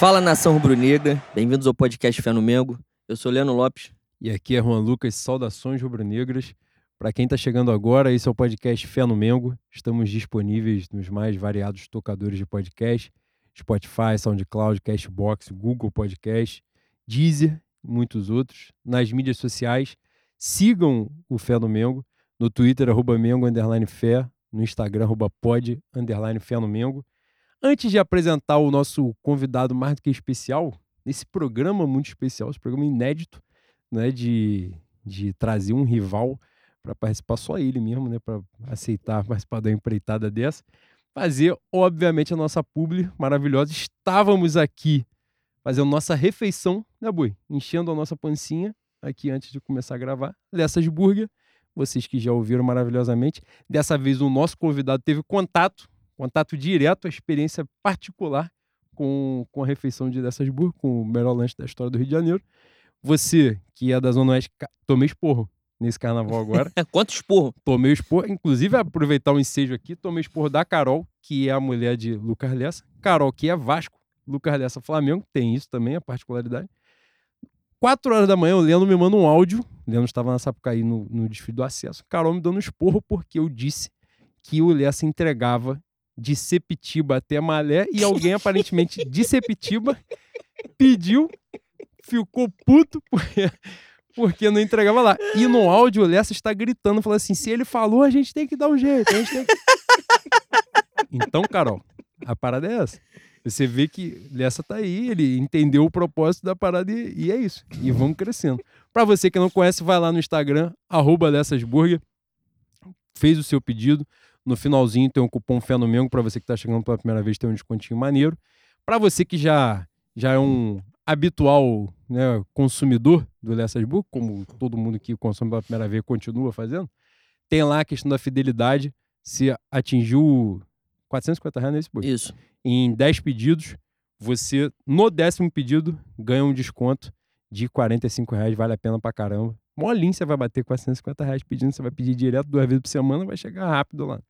Fala nação rubro-negra, bem-vindos ao podcast Fé no Mengo. Eu sou Leandro Lopes. E aqui é Juan Lucas, saudações rubro-negras. Para quem está chegando agora, esse é o podcast Fé no Mengo. Estamos disponíveis nos mais variados tocadores de podcast: Spotify, SoundCloud, Cashbox, Google Podcast, Deezer e muitos outros. Nas mídias sociais, sigam o Fé no Mengo. No Twitter, arroba Mengo, underline Fé. No Instagram, arroba pod, underline Fé no Mengo. Antes de apresentar o nosso convidado mais do que especial, nesse programa muito especial, esse programa inédito, né, de, de trazer um rival para participar, só ele mesmo, né, para aceitar participar da empreitada dessa, fazer, obviamente, a nossa publi maravilhosa. Estávamos aqui fazendo nossa refeição, né, Bui? Enchendo a nossa pancinha aqui antes de começar a gravar, dessas burger. Vocês que já ouviram maravilhosamente. Dessa vez o nosso convidado teve contato contato direto, a experiência particular com, com a refeição de Dessasburgo, com o melhor lanche da história do Rio de Janeiro. Você, que é da Zona Oeste, tomei esporro nesse carnaval agora. Quanto esporro? Tomei esporro, inclusive aproveitar o ensejo aqui, tomei esporro da Carol, que é a mulher de Lucas Lessa. Carol, que é Vasco, Lucas Lessa Flamengo, tem isso também, a particularidade. Quatro horas da manhã, o Leandro me manda um áudio. O Leandro estava na Sapucaí no, no desfile do acesso. Carol me dando um esporro porque eu disse que o Lessa entregava de Sepitiba até Malé e alguém aparentemente de Sepitiba pediu, ficou puto porque, porque não entregava lá. E no áudio o Lessa está gritando, falando assim: se ele falou, a gente tem que dar um jeito. Que... Então, Carol, a parada é essa. Você vê que Lessa tá aí, ele entendeu o propósito da parada e, e é isso. E vamos crescendo. Para você que não conhece, vai lá no Instagram, arroba Lessasburger, fez o seu pedido. No finalzinho tem um cupom Fé no Mengo para você que está chegando pela primeira vez, tem um descontinho maneiro. Para você que já, já é um habitual né, consumidor do Lessas Book, como todo mundo que consome pela primeira vez continua fazendo, tem lá a questão da fidelidade. Se atingiu 450 reais nesse book. Isso. Em 10 pedidos, você, no décimo pedido, ganha um desconto de 45 reais. Vale a pena pra caramba. Molinho você vai bater 450 reais pedindo, você vai pedir direto duas vezes por semana, vai chegar rápido lá.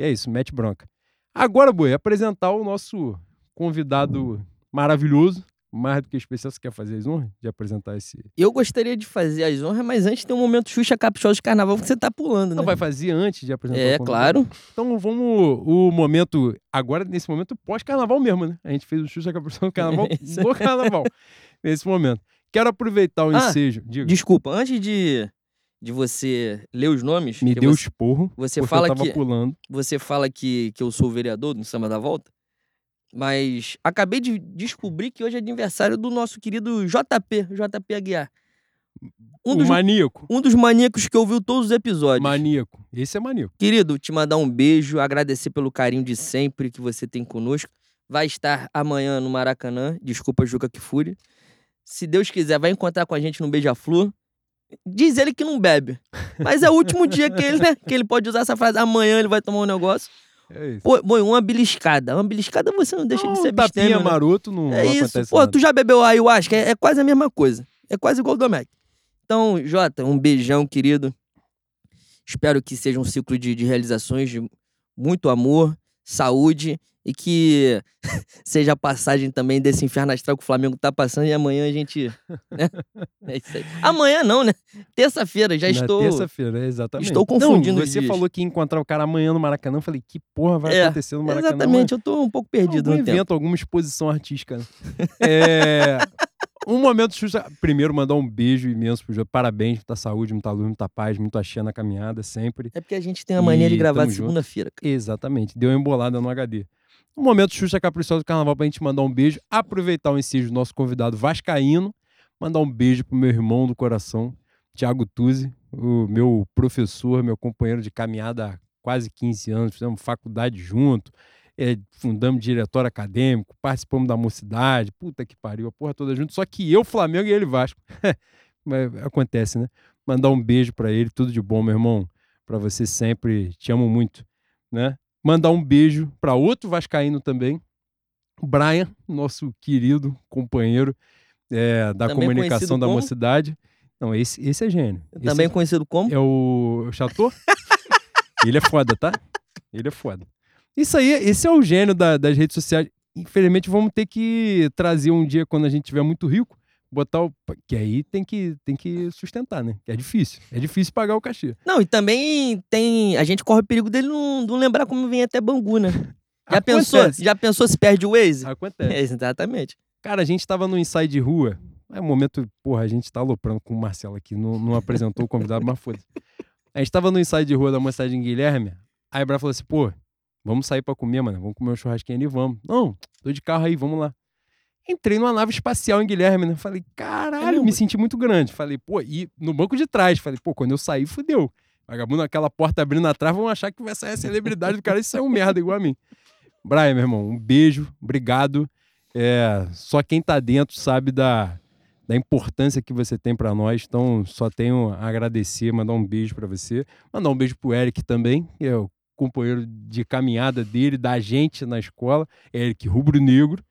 E é isso, mete bronca. Agora, Boi, apresentar o nosso convidado maravilhoso, mais do que especial. Você quer fazer as honras de apresentar esse. Eu gostaria de fazer as honras, mas antes tem um momento Xuxa Caprichosa de Carnaval que você tá pulando, né? Não vai fazer antes de apresentar É, claro. Então vamos. O momento. Agora, nesse momento, pós-carnaval mesmo, né? A gente fez o Xuxa Caprichosa do carnaval no carnaval. Nesse momento. Quero aproveitar o Ah, ensejo. Diga, Desculpa, antes de, de você ler os nomes, me deu você, esporro. você fala eu tava que- pulando. você fala que, que eu sou o vereador do Samba da Volta, mas acabei de descobrir que hoje é aniversário do nosso querido JP, JP Aguiar. Um o dos, maníaco. um dos maníacos que ouviu todos os episódios. Maníaco. Esse é maníaco. Querido, te mandar um beijo, agradecer pelo carinho de sempre que você tem conosco. Vai estar amanhã no Maracanã. Desculpa, Juca Kifuri. Se Deus quiser, vai encontrar com a gente no Beija-Flor. Diz ele que não bebe. Mas é o último dia que ele, né? Que ele pode usar essa frase. Amanhã ele vai tomar um negócio. É isso. Pô, uma beliscada. Uma beliscada você não deixa Não, de ser tapinha abstêmio, né? maroto não, É isso. Pô, nada. tu já bebeu ayahuasca? É, é quase a mesma coisa. É quase igual o Domecq. Então, Jota, um beijão, querido. Espero que seja um ciclo de, de realizações, de muito amor, saúde e que seja a passagem também desse inferno astral que o Flamengo tá passando e amanhã a gente. né? É isso aí. Amanhã não, né? Terça-feira, já Na estou. terça-feira, é, exatamente. estou confundindo Não, você falou que ia encontrar o cara amanhã no Maracanã. Eu falei, que porra vai É, acontecer no Maracanã? Exatamente, eu tô um pouco perdido algum no tempo. evento, alguma exposição artística. né? É, um momento Xuxa. Primeiro, mandar um beijo imenso pro Jô. Parabéns, muita saúde, muita luz, muita paz, muito axé na caminhada, sempre. É porque a gente tem a mania de E gravar de junto. segunda-feira. Exatamente. Deu uma embolada no HD. Um momento Xuxa Caprichosa do Carnaval pra gente mandar um beijo. Aproveitar o ensejo do nosso convidado Vascaíno. Mandar um beijo pro meu irmão do coração, Thiago Tuzzi, o meu professor, meu companheiro de caminhada há quase 15 anos. Fizemos faculdade junto. é, fundamos diretório acadêmico, participamos da mocidade, puta que pariu, a porra toda junto. Só que eu, Flamengo e ele Vasco. Acontece, né? Mandar um beijo pra ele, tudo de bom, meu irmão. Pra você sempre, te amo muito, né? Mandar um beijo pra outro vascaíno também, o Brian, nosso querido companheiro é, da Também comunicação da como? mocidade. Não, esse, esse é gênio. Esse Também é, conhecido como? é o Chateau. ele é foda, tá? Ele é foda. Isso aí, esse é o gênio da- das redes sociais. infelizmente vamos ter que trazer um dia quando a gente tiver muito rico, botar o. Que aí tem que, tem que sustentar, né? Que é difícil. É difícil pagar o cachê. Não, e também tem. A gente corre o perigo dele não, não lembrar como vem até Bangu, né? Já pensou? Já pensou se perde o Waze? Acontece. É, exatamente. Cara, a gente tava no ensaio de rua. É um momento, porra, a gente tá aloprando com o Marcelo aqui, não, não apresentou o convidado, mas foda-se. A gente tava no ensaio de rua da mocidade em Guilherme. Aí a Bra falou assim, pô, vamos sair pra comer, mano. Vamos comer um churrasquinho ali, vamos. Não, tô de carro aí, vamos lá. Entrei numa nave espacial em Guilherme, né? Falei, caralho, me senti muito grande. Falei, pô, e no banco de trás. Falei, pô, quando eu sair, fudeu. Vagabundo, aquela porta abrindo atrás, vão achar que vai sair a celebridade do cara e saiu um merda igual a mim. Brian, meu irmão, um beijo, obrigado. É, só quem tá dentro sabe da, da importância que você tem pra nós. Então, só tenho a agradecer, mandar um beijo pra você. Mandar um beijo pro Eric também, que é o companheiro de caminhada dele, da gente na escola. Eric Rubro Negro,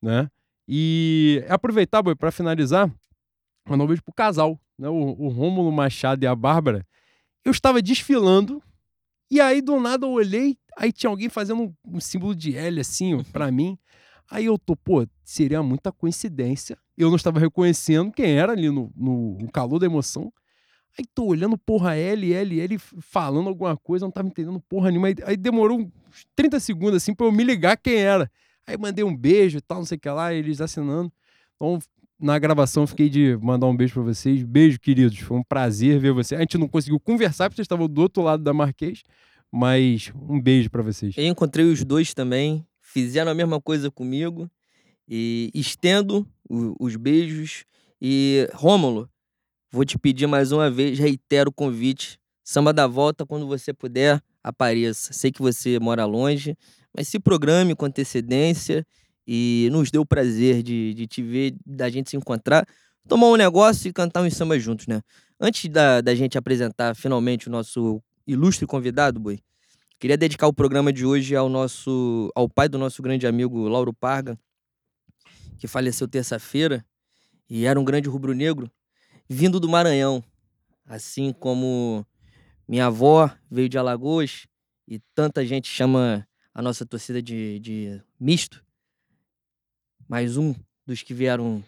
né? E aproveitar, boi, pra finalizar, mandar um beijo pro casal, né? O, o Rômulo Machado e a Bárbara. Eu estava desfilando e aí do nada eu olhei, aí tinha alguém fazendo um, um símbolo de L assim, ó, pra mim. Aí eu tô, pô, seria muita coincidência. Eu não estava reconhecendo quem era ali no, no, no calor da emoção. Aí tô olhando, porra, L, L, L, falando alguma coisa, não tava entendendo porra nenhuma. Aí, aí demorou uns 30 segundos, assim, pra eu me ligar quem era. Aí mandei um beijo e tal, não sei o que lá, eles assinando. Então, na gravação, fiquei de mandar um beijo pra vocês. Beijo, queridos. Foi um prazer ver vocês. A gente não conseguiu conversar porque vocês estavam do outro lado da Marquês, mas um beijo pra vocês. Eu encontrei os dois também, fizeram a mesma coisa comigo. E estendo os beijos. E, Rômulo, vou te pedir mais uma vez, reitero o convite. Samba da volta, quando você puder, apareça. Sei que você mora longe, mas se programe com antecedência. E nos deu o prazer de, de te ver, da gente se encontrar, tomar um negócio e cantar um samba juntos, né? Antes da, da gente apresentar finalmente o nosso ilustre convidado, Boi, Queria dedicar o programa de hoje ao nosso, ao pai do nosso grande amigo Lauro Parga, que faleceu terça-feira e era um grande rubro-negro, vindo do Maranhão, assim como minha avó veio de Alagoas e tanta gente chama a nossa torcida de, de misto. Mais um dos que vieram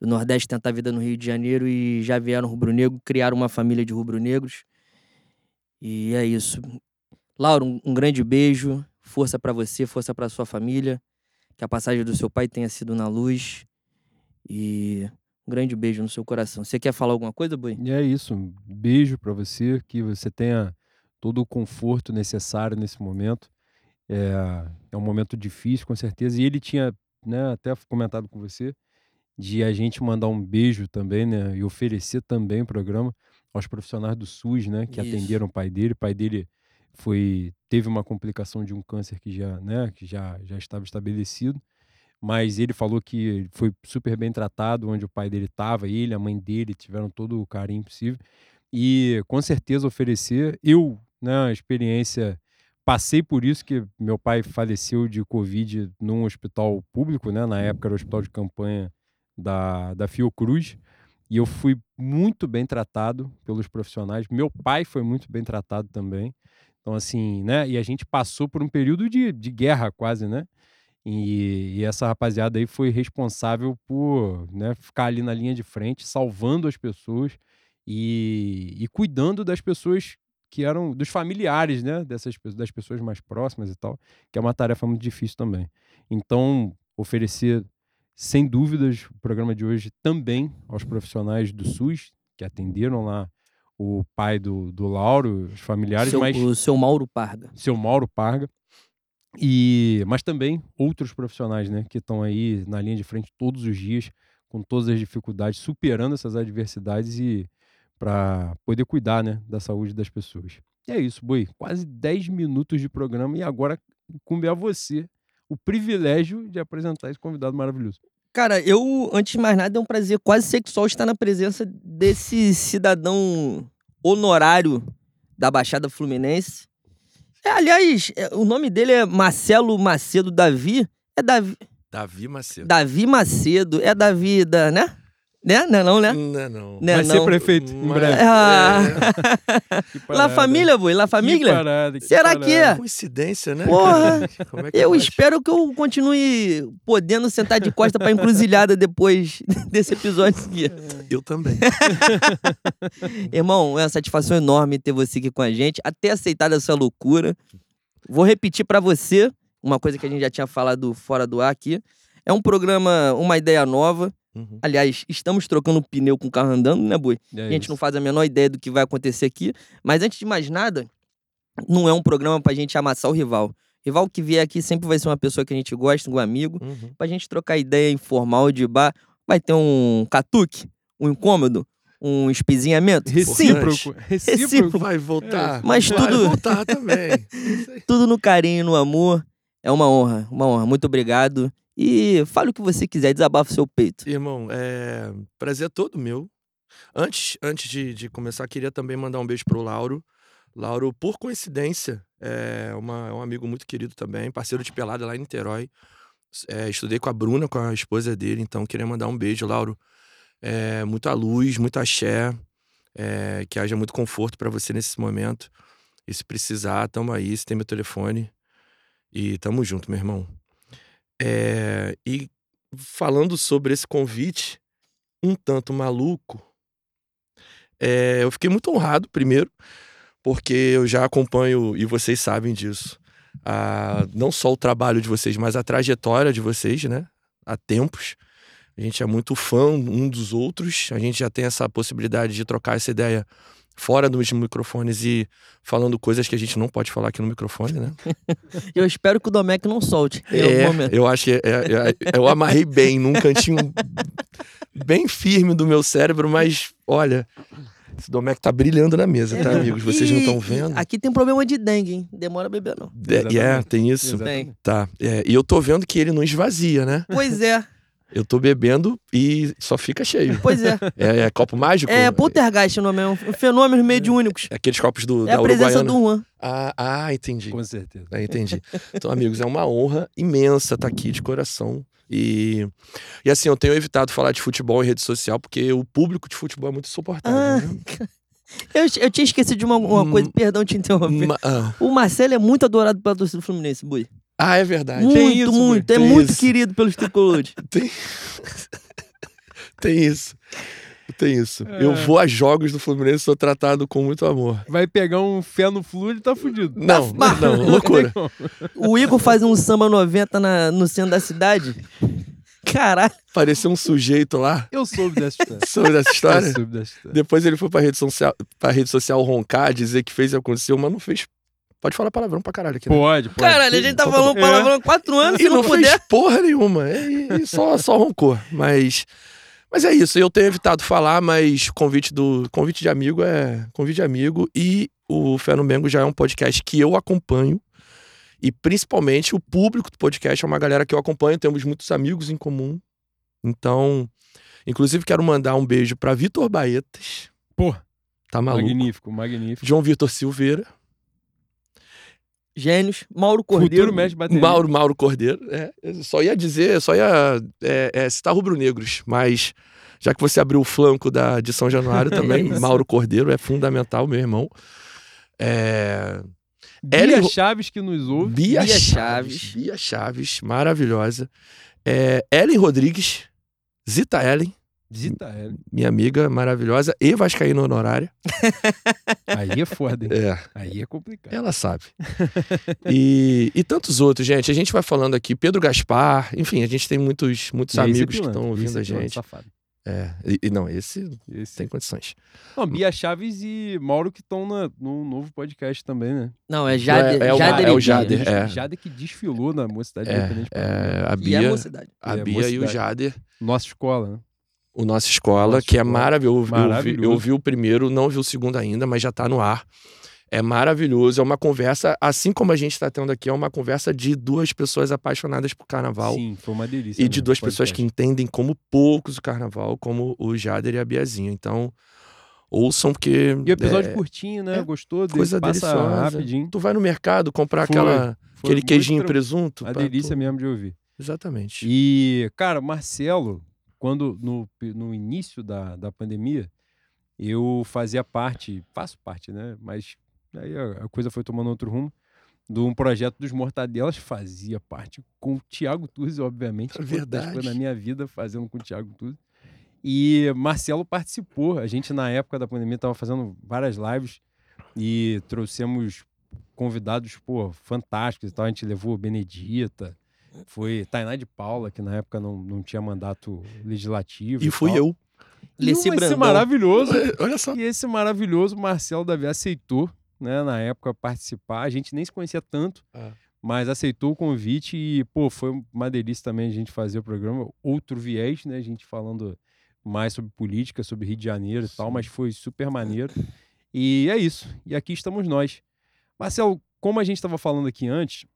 do Nordeste tentar a vida no Rio de Janeiro e já vieram rubro-negro, criaram uma família de rubro-negros. E é isso. Laura, um, um grande beijo, força pra você, força pra sua família, que a passagem do seu pai tenha sido na luz e um grande beijo no seu coração. Você quer falar alguma coisa, Boi? E é isso. Um beijo pra você, que você tenha todo o conforto necessário nesse momento. É, é um momento difícil, com certeza. E ele tinha né, até comentado com você de a gente mandar um beijo também, né? E oferecer também o programa aos profissionais do SUS, né? Que Isso. atenderam o pai dele. O pai dele foi teve uma complicação de um câncer que já, né? Que já, já estava estabelecido. Mas ele falou que foi super bem tratado onde o pai dele estava. Ele, a mãe dele tiveram todo o carinho possível. E com certeza oferecer. Eu, né? A experiência passei por isso que meu pai faleceu de covid num hospital público, né? Na época era o hospital de campanha da, da Fiocruz. E eu fui muito bem tratado pelos profissionais. Meu pai foi muito bem tratado também. Então, assim, né? E a gente passou por um período de, de guerra quase, né? E, e essa rapaziada aí foi responsável por né, ficar ali na linha de frente, salvando as pessoas e, e cuidando das pessoas que eram dos familiares, né, dessas das pessoas mais próximas e tal, que é uma tarefa muito difícil também. Então, oferecer sem dúvidas o programa de hoje também aos profissionais do SUS que atenderam lá o pai do, do Lauro, os familiares, Seu- mas O seu Mauro Parga. seu Mauro Parga. E, mas também outros profissionais, né, que estão aí na linha de frente todos os dias, com todas as dificuldades, superando essas adversidades e para poder cuidar, né, da saúde das pessoas. E é isso, Boi. Quase 10 minutos de programa e agora cumpre a você o privilégio de apresentar esse convidado maravilhoso. Cara, eu, antes de mais nada, é um prazer quase sexual estar na presença desse cidadão honorário da Baixada Fluminense. É, aliás, é, o nome dele é Marcelo Macedo Davi. É Davi, Davi Macedo. Davi Macedo. É Davi da, né? Né? Não é não, né? Não é não. Né, Vai ser não. prefeito em Mas- breve. Ah. Que La. Família, boi, La Que Família. parada, que Será parada. que é? Coincidência, né? Porra, é que Eu espero que eu continue podendo sentar de costa pra encruzilhada depois desse episódio aqui. Eu também. Irmão, é uma satisfação enorme ter você aqui com a gente, até aceitar essa loucura. Vou repetir pra você uma coisa que a gente já tinha falado fora do ar aqui. É um programa, uma ideia nova. Uhum. Aliás, estamos trocando pneu com o carro andando, né, Boi? É a gente isso. não faz a menor ideia do que vai acontecer aqui. Mas antes de mais nada, não é um programa pra gente amassar o rival. Rival que vier aqui sempre vai ser uma pessoa que a gente gosta, um amigo. Uhum. Pra gente trocar ideia informal de bar. Vai ter um catuque, um incômodo, um espizinhamento. Sim, Recíproco. Recíproco. Vai voltar. Mas vai tudo- voltar também. tudo no carinho, no amor. É uma honra, uma honra. Muito obrigado. E fale o que você quiser, desabafa o seu peito. Irmão, é prazer todo meu. Antes, antes de, de começar, queria também mandar um beijo pro Lauro. Lauro, por coincidência, é, uma- é um amigo muito querido também, parceiro de pelada lá em Niterói. É, estudei com a Bruna, com a esposa dele, então queria mandar um beijo, Lauro. É, muita luz, muita axé, é, que haja muito conforto pra você nesse momento. E se precisar, tamo aí, você tem meu telefone. E tamo junto, meu irmão. É, e falando sobre esse convite, um tanto maluco, é, eu fiquei muito honrado, primeiro, porque eu já acompanho, e vocês sabem disso, a- não só o trabalho de vocês, mas a trajetória de vocês, né? Há tempos. A gente é muito fã um dos outros, a gente já tem essa possibilidade de trocar essa ideia fora dos microfones e falando coisas que a gente não pode falar aqui no microfone, né? Eu espero que o Domecq não solte É, momento. eu acho que é- é- é- eu amarrei bem num cantinho bem firme do meu cérebro, mas olha, esse Domecq tá brilhando na mesa, tá, É. amigos? Vocês não E- estão vendo? Aqui tem problema de dengue, hein? Demora a beber, não. É, é, Exatamente. tem isso. Exatamente. Tá. É, e eu tô vendo que ele não esvazia, né? Pois é, Eu tô bebendo e só fica cheio. pois é. É, é copo mágico? É poltergeist o nome, é um fenômeno mediúnicos. É Aqueles copos do, É da a presença Uruguaiana. do Juan. Ah, ah, entendi. Com certeza. É, entendi. Então, amigos, é uma honra imensa estar aqui de coração. E, e assim, eu tenho evitado falar de futebol em rede social, porque o público de futebol é muito insuportável. Ah, né? Eu, eu tinha esquecido de uma, uma Hum. coisa, perdão te interromper. Ma- ah. O Marcelo é muito adorado pela torcida do Fluminense, Bui. Ah, é verdade. Muito, Tem isso, muito. É Tem muito isso. querido pelos tricolores. Tem... Tem isso. Tem isso. É. Eu vou a jogos do Fluminense, sou tratado com muito amor. Vai pegar um fé no flu e tá fudido. Não, Mas- não, loucura. O Igor faz um samba 90 na, no centro da cidade. Caralho. Pareceu um sujeito lá. Eu soube dessa história. Soube dessa história? Eu soube dessa história. Depois ele foi pra rede social, pra rede social roncar, dizer que fez e aconteceu, mas não fez. Pode falar palavrão pra caralho aqui. Né? Pode, pode. Caralho, a gente tá Então tá falando palavrão há quatro anos, E se não, não puder. fez porra nenhuma. E, e só, só roncou. Mas, mas é isso. Eu tenho evitado falar, mas convite do convite de amigo é convite de amigo. E o Fé no Mengo já é um podcast que eu acompanho. E principalmente o público do podcast é uma galera que eu acompanho. Temos muitos amigos em comum. Então, inclusive quero mandar um beijo pra Vitor Baetas. Pô, Tá maluco? magnífico, magnífico. João Vitor Silveira. Gênios. Mauro Cordeiro. Futuro mestre. Mauro, Mauro Cordeiro. É, só ia dizer, só ia é, é, citar rubro-negros, mas já que você abriu o flanco da, de São Januário também, Isso. Mauro Cordeiro é fundamental, meu irmão. É, Bia Ellen Chaves que nos ouve. Bia, Bia Chaves, Chaves. Bia Chaves, maravilhosa. É, Ellen Rodrigues, Zita Ellen, Zita ela. minha amiga maravilhosa, e Vascaína honorária. Aí é foda, hein? É, Aí é complicado. Ela sabe. e, e tantos outros, gente. A gente vai falando aqui, Pedro Gaspar, enfim, a gente tem muitos, muitos E é amigos que estão ouvindo esse a é gente. Safado. É, e, e não, esse Esse... tem condições. Não, Bia Chaves e Mauro que estão no novo podcast também, né? Não, é Jader. É- é o- Jader é e o Bia. Jader, é. Jader que desfilou na Mocidade É, Independente. é, a E a Bia, mocidade. a É, Bia e o mocidade. Jader, Nossa escola, né? O Nossa Escola, Nossa que é Escola. maravilhoso. Eu, vi- Maravilhoso. eu vi o primeiro, não vi o segundo ainda, mas já tá no ar. É maravilhoso, é uma conversa, assim como a gente está tendo aqui, é uma conversa de duas pessoas apaixonadas por carnaval. Sim, foi uma delícia. E de mesmo, duas pessoas que entendem como poucos o carnaval, como o Jader e a Biazinha. Então, ouçam, porque. E o episódio é, curtinho, né? é Gostou? coisa Passa deliciosa. rapidinho. Tu vai no mercado comprar Foi, aquela, Foi aquele queijinho tran- presunto. Pá, delícia tu- mesmo de ouvir. Exatamente. E, cara, Marcelo, quando no, no início da, da pandemia, eu fazia parte, faço parte, né? Mas aí a, a coisa foi tomando outro rumo de um projeto dos Mortadelas, fazia parte com o Thiago Tuzzi, obviamente. É verdade. Foi na minha vida fazendo com o Thiago Tuzzi. E Marcelo participou. A gente, na época da pandemia, estava fazendo várias lives e trouxemos convidados, pô, fantásticos e tal. A gente levou Benedita, foi Tainá de Paula, que na época não, não tinha mandato legislativo. E fui tal. eu. E esse Brandão. maravilhoso Olha só. e esse maravilhoso Marcelo Davi aceitou, né, na época, participar. A gente nem se conhecia tanto, É. mas aceitou o convite e, pô, foi uma delícia também a gente fazer o programa. Outro viés, né, a gente falando mais sobre política, sobre Rio de Janeiro e tal, mas foi super maneiro. E é isso. E aqui estamos nós. Marcelo, como a gente estava falando aqui antes,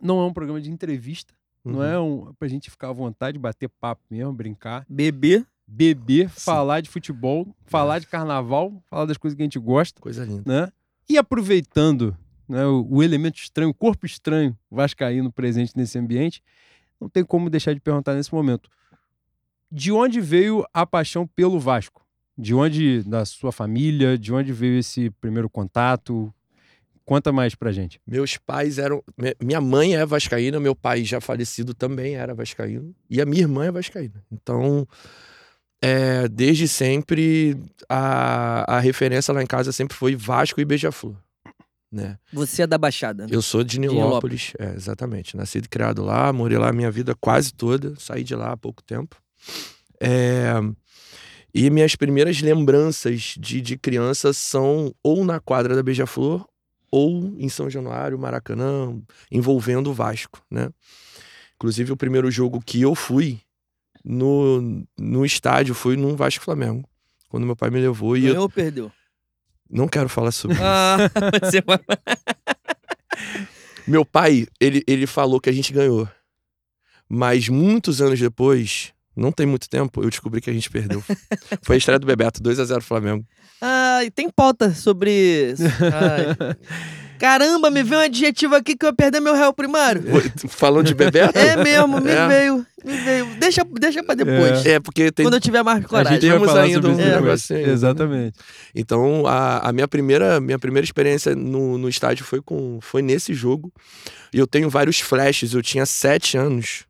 não é um programa de entrevista, não Uhum. é um pra gente ficar à vontade, bater papo mesmo, brincar Bebê. beber, Sim. falar de futebol, falar de carnaval, falar das coisas que a gente gosta, Coisa linda. né? E aproveitando né, o, o elemento estranho, o corpo estranho vascaíno presente nesse ambiente, não tem como deixar de perguntar nesse momento. De onde veio a paixão pelo Vasco? De onde, da sua família, de onde veio esse primeiro contato? Conta mais pra gente. Meus pais eram. mi- Minha mãe é vascaína, meu pai já falecido também era vascaíno. E a minha irmã é vascaína. Então, é, desde sempre, a, a referência lá em casa sempre foi Vasco e Beija-Flor. Né? Você é da Baixada. né? Eu sou de Nilópolis, é, exatamente. Nascido e criado lá, morei lá a minha vida quase toda, saí de lá há pouco tempo. É, e minhas primeiras lembranças de, de criança são ou na quadra da Beija-Flor ou em São Januário, Maracanã, envolvendo o Vasco, né? Inclusive, o primeiro jogo que eu fui no, no estádio foi num Vasco Flamengo, quando meu pai me levou. E eu Ganhou ou perdeu? não quero falar sobre Ah, você. Meu pai, ele, ele falou que a gente ganhou. Mas muitos anos depois, não tem muito tempo, eu descobri que a gente perdeu. Foi a estreia do Bebeto, 2x0 Flamengo. Ah, e tem pauta sobre isso. Ai. Caramba, me veio um adjetivo aqui que eu ia perder meu réu primário. Falando de Bebeto? É mesmo, me É. veio, me veio. Deixa, deixa pra depois. É, porque tem. Quando eu tiver mais coragem. gente vai Temos falar ainda sobre um negocinho, né? Exatamente. Então, a, a minha, primeira, minha primeira experiência no, no estádio foi, com, foi nesse jogo. E eu tenho vários flashes. Eu tinha sete anos.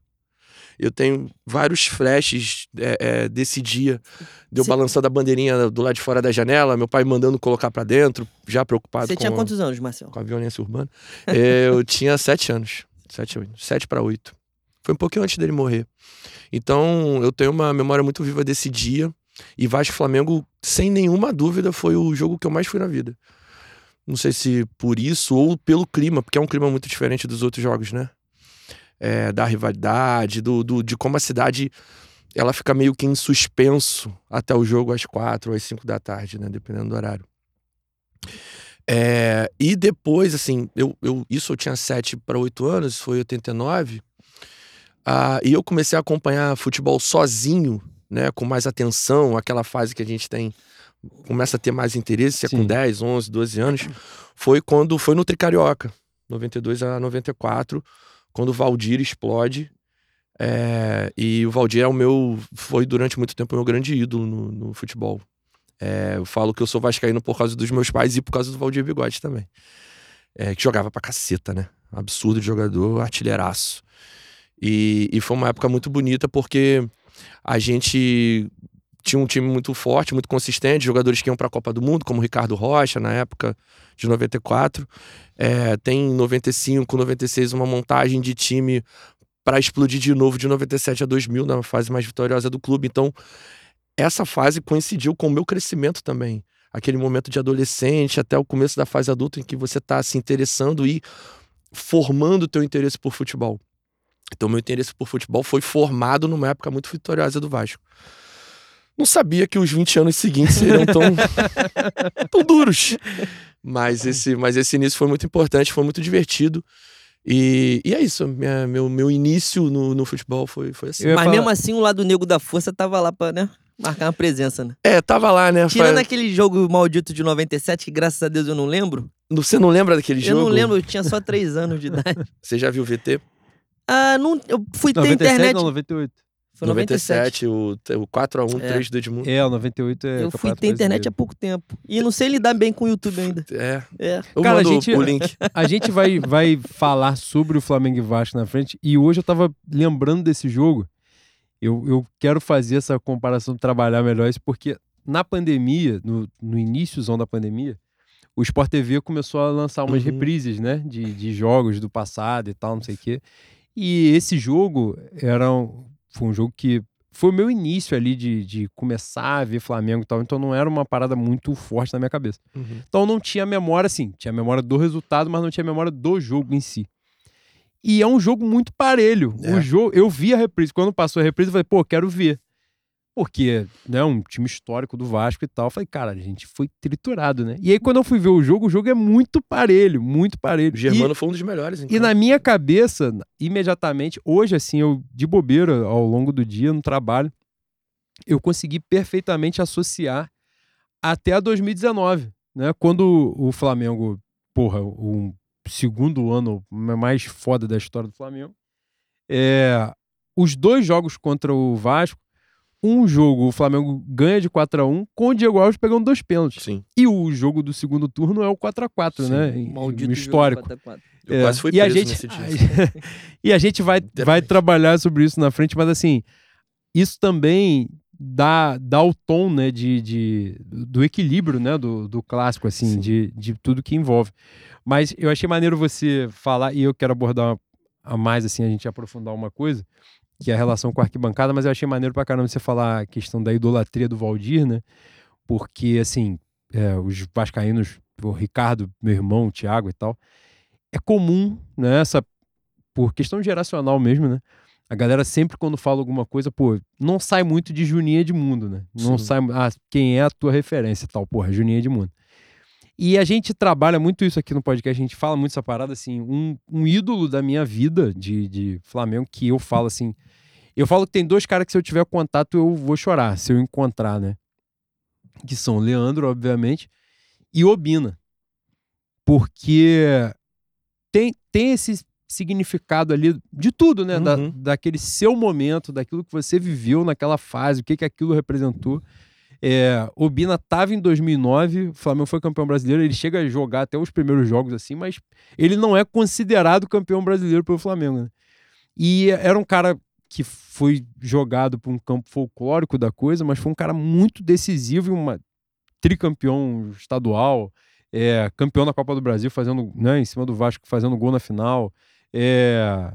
Eu tenho vários flashes é, é, desse dia. De eu Cê- balançando a bandeirinha do lado de fora da janela, meu pai mandando colocar pra dentro, já preocupado Você com, tinha quantos anos, Marcelo? com a violência urbana. Eu tinha sete anos. Sete, sete para oito. Foi um pouquinho antes dele morrer. Então, eu tenho uma memória muito viva desse dia. E Vasco Flamengo, sem nenhuma dúvida, foi o jogo que eu mais fui na vida. Não sei se por isso ou pelo clima, porque é um clima muito diferente dos outros jogos, né? É, da rivalidade, do, do- de como a cidade ela fica meio que em suspenso até o jogo às quatro ou às cinco da tarde, né? Dependendo do horário. É, e depois, assim, eu, eu, isso eu tinha 7 para 8 anos, foi 89. Ah, e eu comecei a acompanhar futebol sozinho, né, com mais atenção, aquela fase que a gente tem, começa a ter mais interesse, é com Sim. 10, 11, 12 anos. Foi quando foi no Tricarioca, 92 a 94, quando o Valdir explode. É, e o Valdir é o meu, foi durante muito tempo o meu grande ídolo no, no futebol. É, eu falo que eu sou vascaíno por causa dos meus pais e por causa do Valdir Bigode também. É, que jogava pra caceta, né? Absurdo de jogador, artilheiraço. E, e foi uma época muito bonita porque a gente tinha um time muito forte, muito consistente, jogadores que iam pra Copa do Mundo, como Ricardo Rocha, na época de 94. É, tem em 95, 96 uma montagem de time para explodir de novo de 97 a 2000, na fase mais vitoriosa do clube. Então, essa fase coincidiu com o meu crescimento também. Aquele momento de adolescente até o começo da fase adulta em que você está se interessando e formando o teu interesse por futebol. Então, meu interesse por futebol foi formado numa época muito vitoriosa do Vasco. Não sabia que os 20 anos seguintes seriam tão, tão duros. Mas esse, mas esse início foi muito importante, foi muito divertido. E, e é isso, minha- meu, meu início no, no futebol foi, foi assim. Eu Mas falar- mesmo assim, o lado negro da força tava lá pra, né? Marcar uma presença, né? É, tava lá, né? Tirando Foi- aquele jogo maldito de 97, que graças a Deus eu não lembro. Você não lembra daquele Eu jogo? não lembro, eu tinha só três anos de idade. Você já viu o VT? Ah, não, eu fui ter 97 internet. ou 98? Foi 97. 97, o, o 4x1, É. 3 do Edmundo. É, o 98 é. Eu fui ter internet há pouco tempo. E não sei lidar bem com o YouTube ainda. É. É. Eu Cara, a gente- o link. A gente vai, vai falar sobre o Flamengo e Vasco na frente. E hoje eu tava lembrando desse jogo. Eu, eu quero fazer essa comparação, trabalhar melhor isso, porque na pandemia, no, no iníciozão da pandemia, o Sport TV começou a lançar umas Uhum. reprises, né? De, de jogos do passado e tal, não sei o quê. E esse jogo era um, foi um jogo que foi o meu início ali de, de começar a ver Flamengo e tal. Então não era uma parada muito forte na minha cabeça. Uhum. Então não tinha memória, assim, tinha memória do resultado, mas não tinha memória do jogo em si. E é um jogo muito parelho. É. O jogo, eu vi a reprise. Quando passou a reprise, eu falei, pô, quero ver. Porque, né, um time histórico do Vasco e tal. Eu falei, cara, a gente foi triturado, né? E aí, quando eu fui ver o jogo, o jogo é muito parelho, muito parelho. O E- Germano foi um dos melhores. e Então. na minha cabeça, imediatamente, hoje, assim, eu de bobeira ao longo do dia, no trabalho, eu consegui perfeitamente associar até a 2019, né? Quando o Flamengo, porra, o segundo ano mais foda da história do Flamengo, é, os dois jogos contra o Vasco, um jogo o Flamengo ganha de 4 a 1 com o Diego Alves pegando dois pênaltis. Sim. E o jogo do segundo turno é o 4 a 4 Sim, né? Maldito no jogo histórico. 4 a 4. Eu É, quase fui e a gente, nesse dia. e a gente vai, vai trabalhar sobre isso na frente, mas assim, isso também dá, dá o tom, né, de, de, do equilíbrio, né, do, do clássico, assim, Sim. de, de tudo que envolve. Mas eu achei maneiro você falar, e eu quero abordar a mais, assim, a gente aprofundar uma coisa, que é a relação com a arquibancada, mas eu achei maneiro pra caramba você falar a questão da idolatria do Valdir, né, porque, assim, é, os vascaínos, o Ricardo, meu irmão, o Thiago e tal, é comum, né, essa, por questão geracional mesmo, né, a galera sempre quando fala alguma coisa, pô, não sai muito de Juninho Edmundo, né? Não Sim. sai, ah, quem é a tua referência tal, porra, Juninho Edmundo. E a gente trabalha muito isso aqui no podcast, a gente fala muito essa parada, assim, um, um ídolo da minha vida de, de Flamengo, que eu falo assim, eu falo que tem dois caras que se eu tiver contato eu vou chorar, se eu encontrar, né? Que são Leandro, obviamente, e Obina. Porque tem, tem esse significado ali de tudo, né? Da, Uhum. daquele seu momento, daquilo que você viveu naquela fase, o que, que aquilo representou. É, o Bina tava em 2009, o Flamengo foi campeão brasileiro, ele chega a jogar até os primeiros jogos assim, mas ele não é considerado campeão brasileiro pelo Flamengo. né? E era um cara que foi jogado por um campo folclórico da coisa, mas foi um cara muito decisivo e uma tricampeão estadual, é, campeão da Copa do Brasil, fazendo, né, em cima do Vasco, fazendo gol na final. É,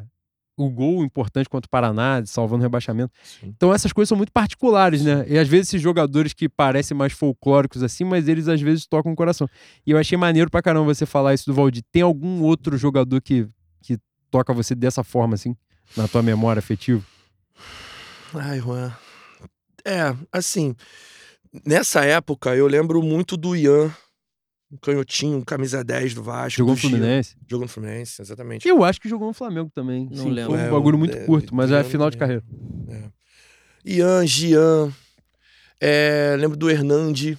o gol importante contra o Paraná, salvando o rebaixamento. Sim. Então essas coisas são muito particulares, né? E às vezes esses jogadores que parecem mais folclóricos assim, mas eles às vezes tocam o coração. E eu achei maneiro pra caramba você falar isso do Valdir. Tem algum outro jogador que, que toca você dessa forma, assim, na tua memória afetiva? Ai, Juan. É, assim, nessa época eu lembro muito do Ian, um canhotinho, um camisa 10 do Vasco. Jogou do no. Fluminense? Jogou no Fluminense, exatamente. Eu acho que jogou no Flamengo também. Não Sim, lembro. Foi um É, bagulho muito é, curto, mas é final de carreira. Ian, Gian, é, lembro do Hernandi,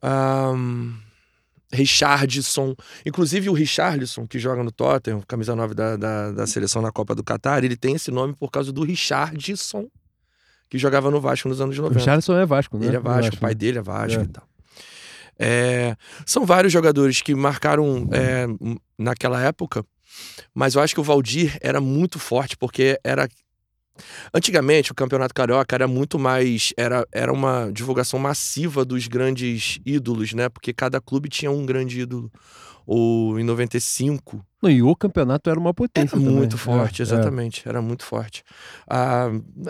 ahn, Richardson. Inclusive o Richarlison, que joga no Tottenham, camisa 9 da, da, da seleção na Copa do Catar, ele tem esse nome por causa do Richardson, que jogava no Vasco nos anos O 90. Richardson é Vasco, né? Ele é Eu Vasco, acho, o pai né? dele é Vasco É. e tal. É, são vários jogadores que marcaram é, naquela época, mas eu acho que o Valdir era muito forte, porque era. Antigamente, o Campeonato Carioca era muito mais. Era, era uma divulgação massiva dos grandes ídolos, né? Porque cada clube tinha um grande ídolo. Ou em 95, Não, e o campeonato era uma potência era também. muito É, forte, é. exatamente. Era muito forte. Ah,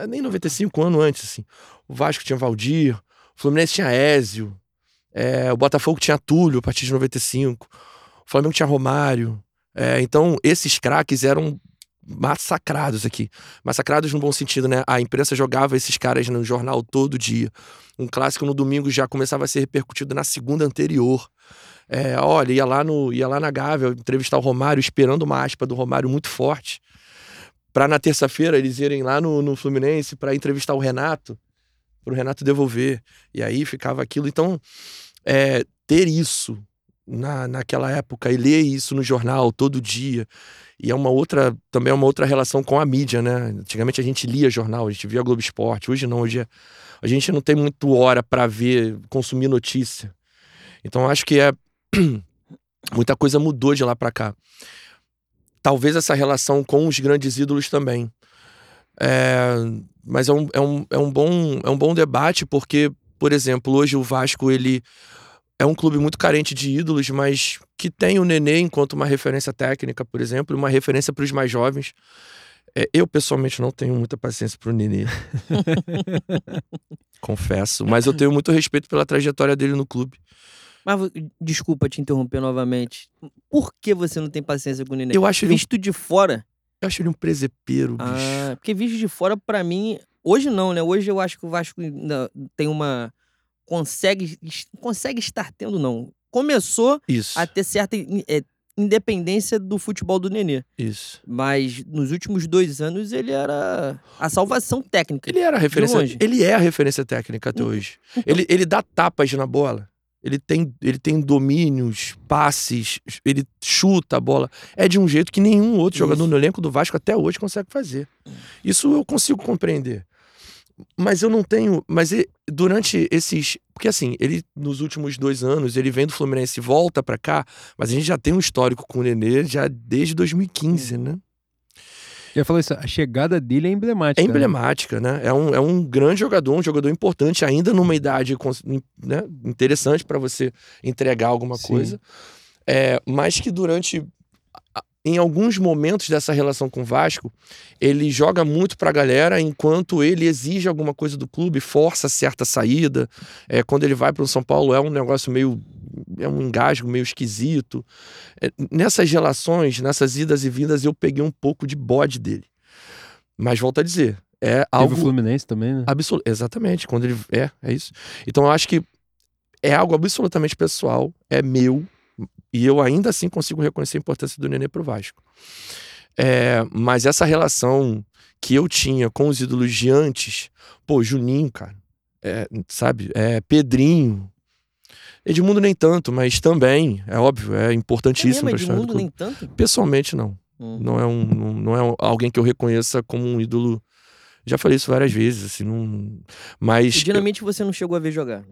nem 95, um ano antes, assim. O Vasco tinha Valdir, o Fluminense tinha Ézio, é, o Botafogo tinha Túlio a partir de 95, o Flamengo tinha Romário. É, então, esses craques eram massacrados aqui. Massacrados no bom sentido, né? A imprensa jogava esses caras no jornal todo dia. Um clássico no domingo já começava a ser repercutido na segunda anterior. É, olha, ia lá, no, ia lá na Gávea entrevistar o Romário, esperando uma aspa do Romário muito forte. Pra na terça-feira eles irem lá no, no Fluminense para entrevistar o Renato, pro Renato devolver. E aí ficava aquilo. Então, é, ter isso na, naquela época e ler isso no jornal todo dia. E é uma outra, também é uma outra relação com a mídia, né? Antigamente a gente lia jornal, a gente via Globo Esporte. Hoje não, hoje é, a gente não tem muito hora para ver, consumir notícia. Então acho que é muita coisa mudou de lá para cá. Talvez essa relação com os grandes ídolos também. É, mas é um, é, um, é, um bom, é um bom debate, porque, por exemplo, hoje o Vasco ele é um clube muito carente de ídolos, mas que tem o Nenê enquanto uma referência técnica, por exemplo, uma referência para os mais jovens. É, eu, pessoalmente, não tenho muita paciência para o Nenê. Confesso. Mas eu tenho muito respeito pela trajetória dele no clube. Mas desculpa te interromper novamente. Por que você não tem paciência com o Nenê? Eu acho um- Visto de fora. Eu acho ele um presepeiro, bicho. Ah, porque visto de fora, pra mim. Hoje não, né? Hoje eu acho que o Vasco tem uma. Consegue, consegue estar tendo, não. Começou Isso. a ter certa é, independência do futebol do Nenê. Isso. Mas nos últimos dois anos ele era a salvação técnica. Ele era a referência. Ele é a referência técnica até Então- hoje. Ele, ele dá tapas na bola. Ele tem, ele tem domínios, passes, ele chuta a bola. É de um jeito que nenhum outro Isso. jogador no elenco do Vasco até hoje consegue fazer. Isso eu consigo compreender. Mas eu não tenho. Mas durante esses. Porque assim, ele nos últimos dois anos, ele vem do Fluminense e volta pra cá, mas a gente já tem um histórico com o Nenê já desde 2015, né? Eu ia falar isso, a chegada dele é emblemática. É né? emblemática, né? É um, é um grande jogador, um jogador importante, ainda numa idade cons- né, interessante para você entregar alguma Sim. coisa. É, mas que durante. A- Em alguns momentos dessa relação com o Vasco, ele joga muito pra galera, enquanto ele exige alguma coisa do clube, força certa saída. É, quando ele vai para o São Paulo, é um negócio meio. É um engasgo meio esquisito. É, nessas relações, nessas idas e vindas, eu peguei um pouco de bode dele. Mas volto a dizer, é Teve algo o Fluminense também, né? Exatamente, quando ele é, é isso. Então eu acho que é algo absolutamente pessoal, é meu, e eu ainda assim consigo reconhecer a importância do Nenê pro Vasco. É, mas essa relação que eu tinha com os ídolos de antes, pô, Juninho, cara, é, sabe, é, Pedrinho, Edmundo nem tanto, mas também, é óbvio, é É importantíssimo mesmo, história do Edmundo, nem tanto. Pessoalmente, não. Hum. Não é, um, não, não é um- alguém que eu reconheça como um ídolo. Já falei isso várias vezes, assim, não. Mas. E Dinamite você não chegou a ver jogar.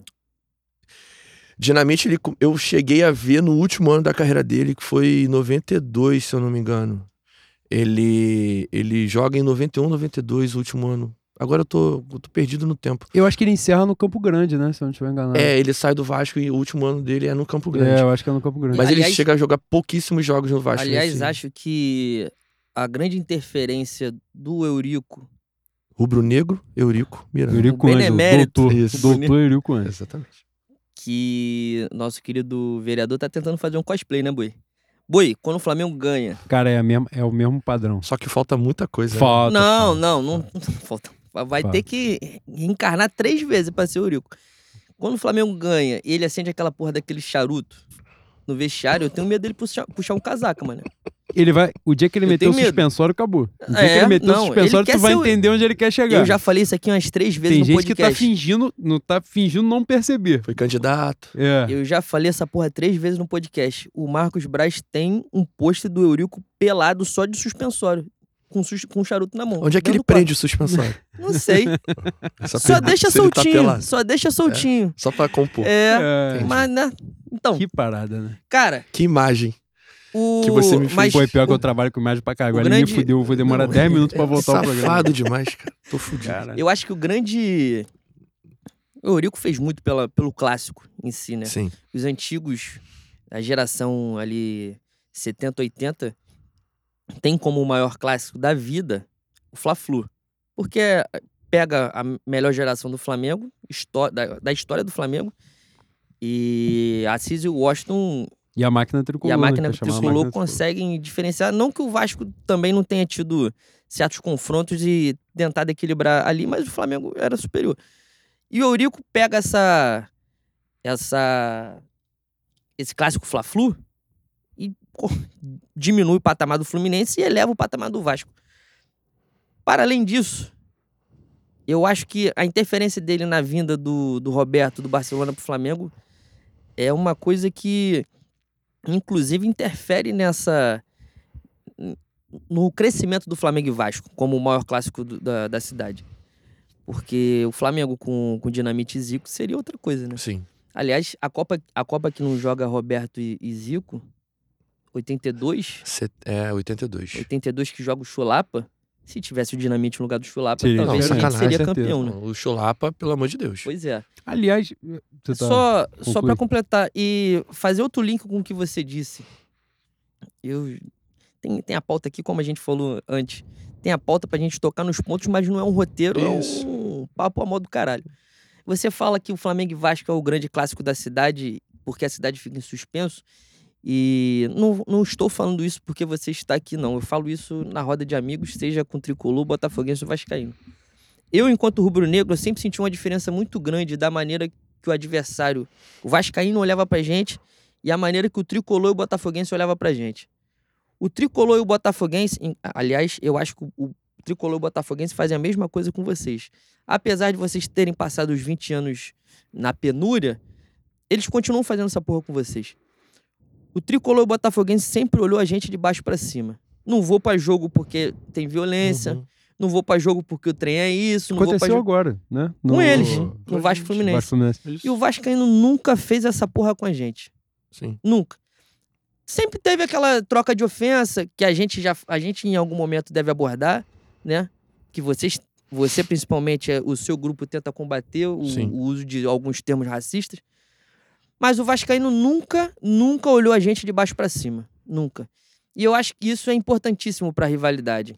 Dinamite, ele, eu cheguei a ver no último ano da carreira dele, que foi em 92, se eu não me engano. Ele, ele joga em 91, 92, o último ano. Agora eu tô, eu tô perdido no tempo. Eu acho que ele encerra no Campo Grande, né? Se eu não estiver enganado. É, ele sai do Vasco e o último ano dele é no Campo É, Grande. eu acho que é no Campo Grande. Mas ele Aliás- chega a jogar pouquíssimos jogos no Vasco. Aliás, nesse- acho que a grande interferência do Eurico. Rubro-negro, Eurico, Miranda. Eurico o benemérito. doutor. Doutor Eurico Ângelo. Exatamente. Que nosso querido vereador tá tentando fazer um cosplay, né, Boi? Boi, quando o Flamengo ganha. Cara, é, a mesma, é o mesmo padrão. Só que falta muita coisa. né? Falta. não, falta. não, não, falta. Vai Falta. ter que reencarnar três vezes pra ser Eurico. Quando o Flamengo ganha e ele acende aquela porra daquele charuto no vestiário, eu tenho medo dele puxar, puxar um casaca, mano. Ele vai. O dia que ele Eu meteu o suspensório, acabou. O dia É, que ele meteu não, o suspensório, tu vai o- entender onde ele quer chegar. Eu já falei isso aqui umas três vezes Tem no gente que tá podcast. fingindo, não tá fingindo não perceber. Foi candidato. É. Eu já falei essa porra três vezes no podcast. O Marcos Braz tem um pôster do Eurico pelado só de suspensório. Com, sus- com charuto na mão. Onde é que ele prende o suspensório? Não sei. Essa Só pergunta, deixa tá soltinho. pelado. só deixa soltinho. Só pra compor. É. É, Mas, né? Então, Que parada, né? cara, Que imagem. O. Que você me. Mas, Pô, é pior que eu trabalho com imagem pra cá. Agora ele me grande- fudeu, eu vou demorar Não, 10 minutos pra voltar ao programa. Safado demais, cara. Tô fudido. Cara, Eu acho que o grande. O Eurico fez muito pela, pelo clássico em si, né? Sim. Os antigos, a geração ali 70, 80, tem como o maior clássico da vida o Fla-Flu. Porque pega a melhor geração do Flamengo, da, da história do Flamengo, e Assis e o Washington E a máquina tricolor. e a né, máquina é chamada tricolor máquina conseguem diferenciar. Não que o Vasco também não tenha tido certos confrontos e tentado equilibrar ali, mas o Flamengo era superior. E o Eurico pega essa. essa esse clássico Fla-Flu e pô, diminui o patamar do Fluminense e eleva o patamar do Vasco. Para além disso, eu acho que a interferência dele na vinda do, do Roberto do Barcelona pro Flamengo é uma coisa que inclusive interfere nessa no crescimento do Flamengo e Vasco como o maior clássico do- da, da cidade. Porque o Flamengo com, com Dinamite e Zico seria outra coisa, né? Sim. Aliás, a Copa, a Copa que não joga Roberto e, e Zico, 82, Set- É, 82. 82 que joga o Chulapa, se tivesse o Dinamite no lugar do Chulapa, Seria talvez a gente sacanagem, seria campeão, né? O Chulapa, pelo amor de Deus. Pois é. Aliás, você tá... Só, só para completar e fazer outro link com o que você disse. Eu tem, tem a pauta aqui, como a gente falou antes. Tem a pauta pra gente tocar nos pontos, mas não é um roteiro, Isso. é um papo a modo do caralho. Você fala que o Flamengo e Vasco é o grande clássico da cidade, porque a cidade fica em suspenso. E não, não estou falando isso porque você está aqui, não. Eu falo isso na roda de amigos, seja com tricolor, botafoguense ou vascaíno. Eu, enquanto rubro-negro, sempre senti uma diferença muito grande da maneira que o adversário, o vascaíno, olhava pra gente e a maneira que o tricolor e o botafoguense olhava pra gente. O tricolor e o botafoguense, aliás, eu acho que o, o tricolor e o botafoguense fazem a mesma coisa com vocês. Apesar de vocês terem passado os 20 anos na penúria, eles continuam fazendo essa porra com vocês. O tricolor e botafoguense sempre olhou a gente de baixo pra cima. Não vou pra jogo porque tem violência, Uhum. não vou pra jogo porque o trem é isso, não vou pra Aconteceu jogo agora, né? com eles, no- no Vasco Fluminense. Vasco Fluminense. E o Vascaíno nunca fez essa porra com a gente. Sim. Nunca. Sempre teve aquela troca de ofensa que a gente já a gente em algum momento deve abordar, né? Que vocês você principalmente é, o seu grupo tenta combater o, o uso de alguns termos racistas. Mas o vascaíno nunca, nunca olhou a gente de baixo pra cima, nunca. E eu acho que isso é importantíssimo pra rivalidade.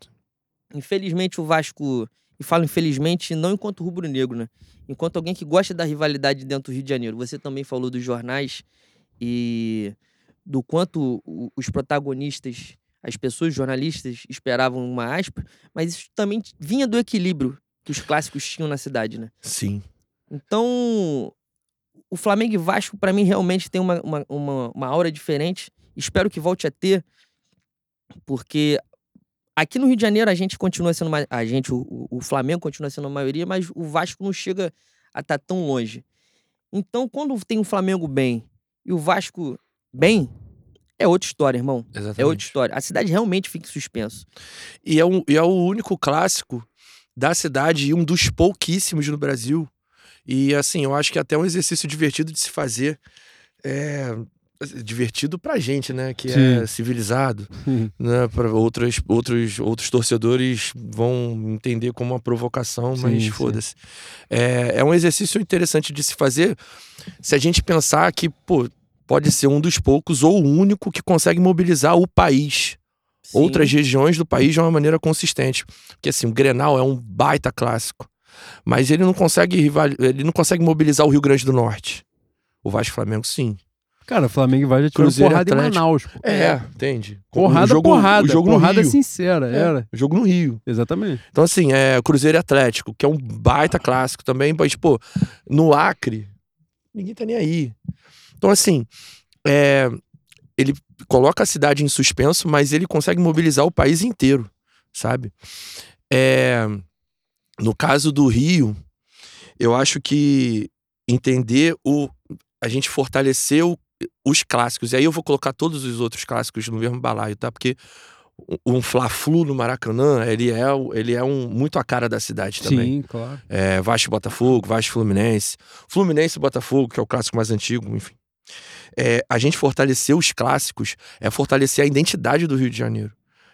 Infelizmente o Vasco, e falo infelizmente não enquanto rubro-negro, né? Enquanto alguém que gosta da rivalidade dentro do Rio de Janeiro. Você também falou dos jornais e do quanto os protagonistas, as pessoas jornalistas esperavam uma aspa, mas isso também vinha do equilíbrio que os clássicos tinham na cidade, né? Sim. Então, o Flamengo e Vasco, pra mim, realmente tem uma, uma, uma, uma aura diferente. Espero que volte a ter, porque aqui no Rio de Janeiro a gente continua sendo. ma- A gente, o, o- o Flamengo continua sendo a maioria, mas o Vasco não chega a estar tão longe. Então, quando tem o Flamengo bem e o Vasco bem, é outra história, irmão. Exatamente. É outra história. A cidade realmente fica em suspenso. E é, um, e é o único clássico da cidade e um dos pouquíssimos no Brasil. E assim, eu acho que é até um exercício divertido de se fazer. É, divertido pra gente, né? Que é Sim. civilizado. Né? Para outros, outros, outros torcedores vão entender como uma provocação, mas foda-se. É, é um exercício interessante de se fazer se a gente pensar que, pô, pode ser um dos poucos ou o único que consegue mobilizar o país Sim. outras regiões do país de uma maneira consistente. Porque assim, o Grenal é um baita clássico, mas ele não consegue rival... ele não consegue mobilizar o Rio Grande do Norte. O Vasco Flamengo sim. Cara, Flamengo e Vasco já tirou Cruzeiro porrada em Atlético. Manaus. pô. É, entende? Porrada, o jogo, porrada. o jogo porrada no Rio. sincera, É, era. o jogo no Rio. Exatamente. Então assim, é Cruzeiro e Atlético, que é um baita clássico também, mas pô, no Acre ninguém tá nem aí. Então assim, é, ele coloca a cidade em suspenso, mas ele consegue mobilizar o país inteiro, sabe? É, no caso do Rio, eu acho que entender o a gente fortaleceu os clássicos. E aí eu vou colocar todos os outros clássicos no mesmo balaio, tá? Porque um Fla-Flu no Maracanã, ele é, ele é um, muito a cara da cidade também. Sim, claro. É, Vasco Botafogo, Vasco Fluminense. Fluminense Botafogo, que é o clássico mais antigo, enfim. É, a gente fortalecer os clássicos é fortalecer a identidade do Rio de Janeiro.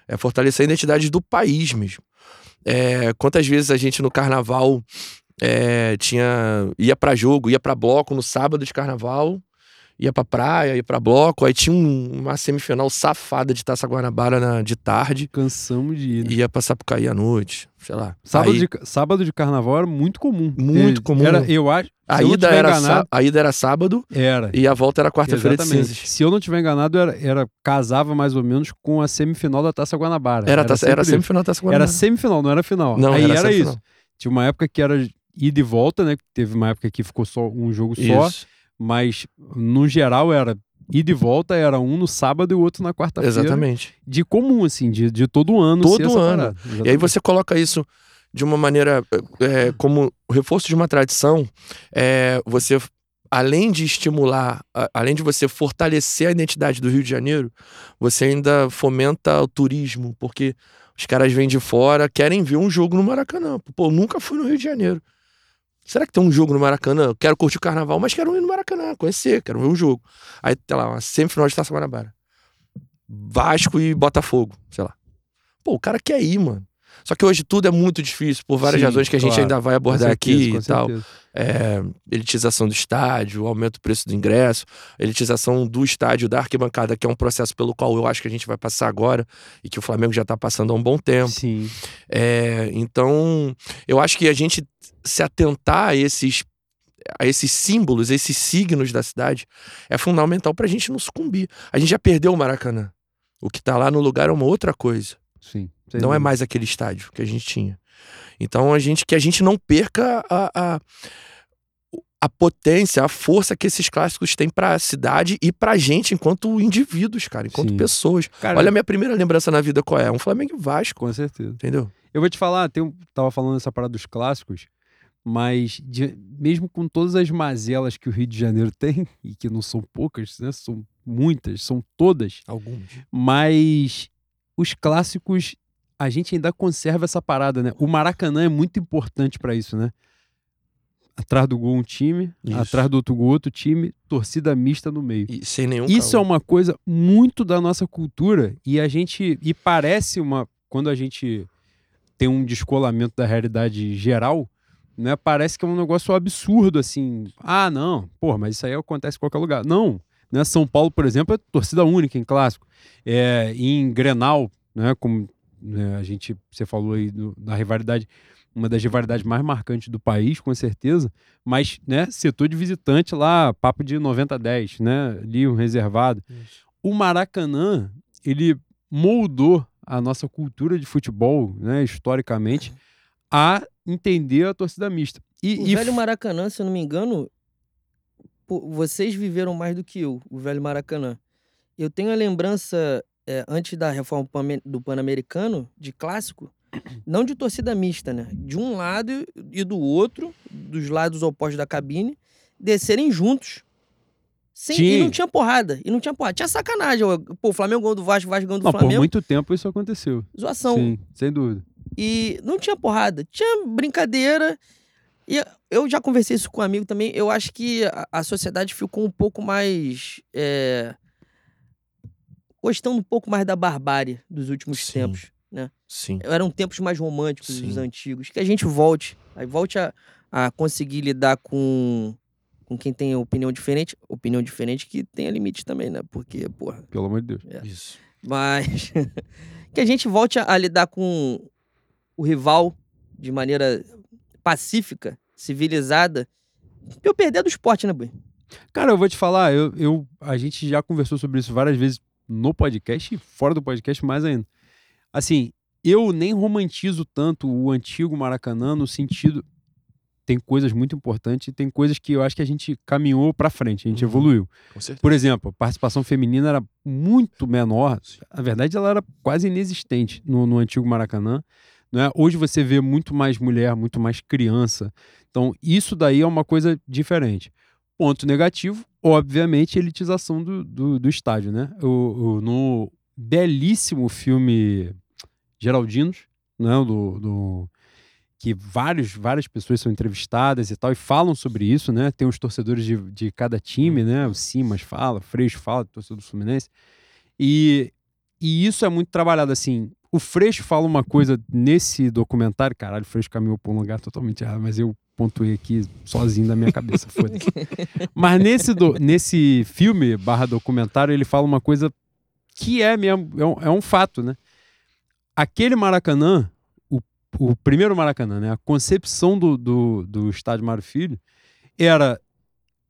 É fortalecer a identidade do país mesmo. É, quantas vezes a gente no carnaval é, tinha ia pra jogo, ia pra bloco no sábado de carnaval, ia pra praia, ia pra bloco, aí tinha um- uma semifinal safada de Taça Guanabara na- de tarde, Cansamos de ir. né? ia pra Sapucaí à noite, sei lá. Sábado, Aí- de, sábado de carnaval era muito comum. Muito Ter- comum. Era, eu acho. A ida, era enganado, a ida era sábado Era. e a volta era quarta-feira de cinzas. Se eu não tiver enganado, era, era casava mais ou menos com a semifinal da Taça Guanabara. Era, taça, era sempre- semifinal da Taça Era Guanabara. semifinal, não era final. Não, Aí era era, isso. Tinha uma época que era ida e volta, né? Teve uma época que ficou só um jogo só, Isso, mas no geral era e volta, era um no sábado e o outro na quarta-feira. exatamente. De comum, assim, de, de todo ano. Todo ano. E aí você coloca isso de uma maneira é, como reforço de uma tradição, é, você além de estimular, além de você fortalecer a identidade do Rio de Janeiro, você ainda fomenta o turismo, porque os caras vêm de fora, querem ver um jogo no Maracanã. Pô, nunca fui no Rio de Janeiro. Será que tem um jogo no Maracanã? Eu quero curtir o carnaval, mas quero ir no Maracanã, conhecer, quero ver um jogo. Aí, sei lá, uma semifinal de Taça Guanabara. Vasco e Botafogo, sei lá. Pô, o cara quer ir, mano. Só que hoje tudo é muito difícil, por várias Sim, razões que a gente claro. ainda vai abordar certeza, aqui e tal. É, elitização do estádio, aumento do preço do ingresso, elitização do estádio, da arquibancada, que é um processo pelo qual eu acho que a gente vai passar agora e que o Flamengo já tá passando há um bom tempo. Sim. É, então, eu acho que a gente se atentar a esses, a esses símbolos, esses signos da cidade, é fundamental pra gente não sucumbir. A gente já perdeu o Maracanã. O que tá lá no lugar é uma outra coisa. Sim. Não é mais aquele estádio que a gente tinha. Então a gente que a gente não perca a, a, a potência, a força que esses clássicos têm pra cidade e pra gente enquanto indivíduos, cara, enquanto Sim. pessoas. Cara, Olha a minha primeira lembrança na vida qual é? Um Flamengo e Vasco, com certeza. entendeu? Eu vou te falar, tem tava falando essa parada dos clássicos, mas de- mesmo com todas as mazelas que o Rio de Janeiro tem, e que não são poucas, né? São muitas, são todas, Alguns. mas os clássicos a gente ainda conserva essa parada, né? O Maracanã é muito importante pra isso, né? Atrás do gol um time, Isso. atrás do outro gol outro time, torcida mista no meio. E sem nenhum Isso é uma coisa muito da nossa cultura e a gente e parece uma quando a gente tem um descolamento da realidade geral, né? Parece que é um negócio absurdo assim. Ah, não, porra, mas isso aí acontece em qualquer lugar. Não, né? São Paulo, por exemplo, é torcida única em clássico. É, em Grenal, né? Como né, a gente você falou aí do- da rivalidade uma das rivalidades mais marcantes do país, com certeza, mas, né, setor de visitante lá, papo de 90 a 10, né, ali um reservado. O Maracanã, ele moldou a nossa cultura de futebol, né, historicamente, a entender a torcida mista. E, O e velho Maracanã, se eu não me engano, vocês viveram mais do que eu, o velho Maracanã. Eu tenho a lembrança, é, antes da reforma do Pan-Americano, de clássico, não de torcida mista, né? De um lado e do outro, dos lados opostos da cabine, descerem juntos. Sem, e Sim. não tinha porrada. E não tinha porrada. Tinha sacanagem. Pô, o Flamengo ganhou do Vasco, o Vasco ganhou do não, por Flamengo. muito tempo isso aconteceu. Zoação. Sim, sem dúvida. E não tinha porrada, tinha brincadeira. E eu já conversei isso com um amigo também. Eu acho que a, a sociedade ficou um pouco mais. é, gostando um pouco mais da barbárie dos últimos Sim. tempos. Sim. Eram tempos mais românticos dos Sim. antigos. Que a gente volte. Aí volte a, a conseguir lidar com, com quem tem opinião diferente. Opinião diferente que tenha limite também, né? Porque, porra. Pelo amor de Deus. Isso. Mas que a gente volte a, a lidar com o rival de maneira pacífica, civilizada. Pra eu perder do esporte, né, Bui? Cara, eu vou te falar, eu, eu- a gente já conversou sobre isso várias vezes no podcast e fora do podcast mais ainda. Assim, eu nem romantizo tanto o antigo Maracanã no sentido tem coisas muito importantes tem coisas que eu acho que a gente caminhou pra frente, a gente Uhum. evoluiu. Por exemplo, a participação feminina era muito menor. Na verdade, ela era quase inexistente no, no antigo Maracanã. Né? Hoje você vê muito mais mulher, muito mais criança. Então, isso daí é uma coisa diferente. Ponto negativo, obviamente, a elitização do, do, do estádio. Né? O, o- no belíssimo filme Geraldinos, né? do, do- que vários, várias pessoas são entrevistadas e tal, e falam sobre isso, né? Tem os torcedores de, de cada time, né? O Simas fala, o Freixo fala, torcedor do Fluminense. E, e isso é muito trabalhado, assim. O Freixo fala uma coisa nesse documentário, caralho, o Freixo caminhou por um lugar totalmente errado, mas eu pontuei aqui sozinho da minha cabeça, foda-se. Mas nesse, do- nesse filme, barra documentário, ele fala uma coisa que é mesmo, é um, é um fato, né? Aquele Maracanã, o, o primeiro Maracanã, né? A concepção do, do, do estádio Mário Filho era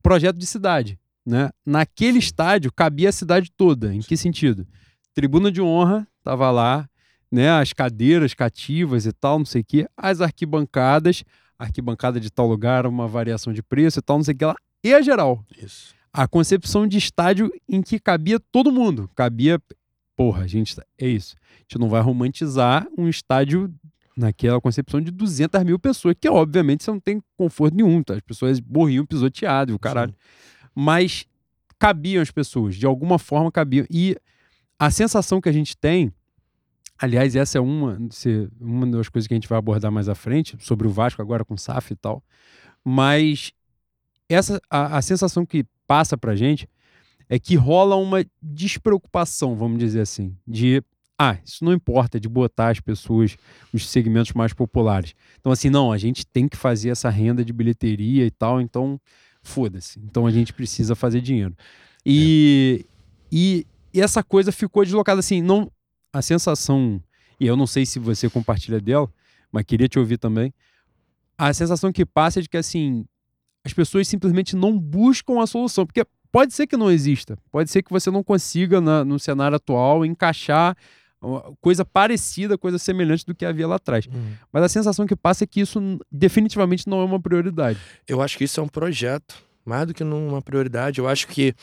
projeto de cidade, né? Naquele estádio cabia a cidade toda. Em que sentido? Tribuna de honra tava lá, né? As cadeiras cativas e tal, não sei o quê. As arquibancadas, arquibancada de tal lugar, uma variação de preço e tal, não sei o que lá. E a geral Isso. a concepção de estádio em que cabia todo mundo. Cabia. Porra, gente, é isso. A gente não vai romantizar um estádio naquela concepção de 200 mil pessoas, que obviamente você não tem conforto nenhum, tá? As pessoas morriam pisoteadas, o caralho. Mas cabiam as pessoas, de alguma forma cabiam. E a sensação que a gente tem, aliás, essa é uma, uma das coisas que a gente vai abordar mais à frente, sobre o Vasco agora com o SAF e tal, mas essa a, a sensação que passa pra gente é que rola uma despreocupação, vamos dizer assim, de ah, isso não importa de botar as pessoas, os segmentos mais populares. Então, assim, não, a gente tem que fazer essa renda de bilheteria e tal, então foda-se. Então a gente precisa fazer dinheiro. E, é. e, e, essa coisa ficou deslocada assim, não a sensação, e eu não sei se você compartilha dela, mas queria te ouvir também. A sensação que passa é de que assim, as pessoas simplesmente não buscam a solução, porque pode ser que não exista, pode ser que você não consiga na, no cenário atual encaixar coisa parecida, coisa semelhante do que havia lá atrás. Uhum. Mas a sensação que passa é que isso definitivamente não é uma prioridade. Eu acho que isso é um projeto, mais do que uma prioridade. Eu acho que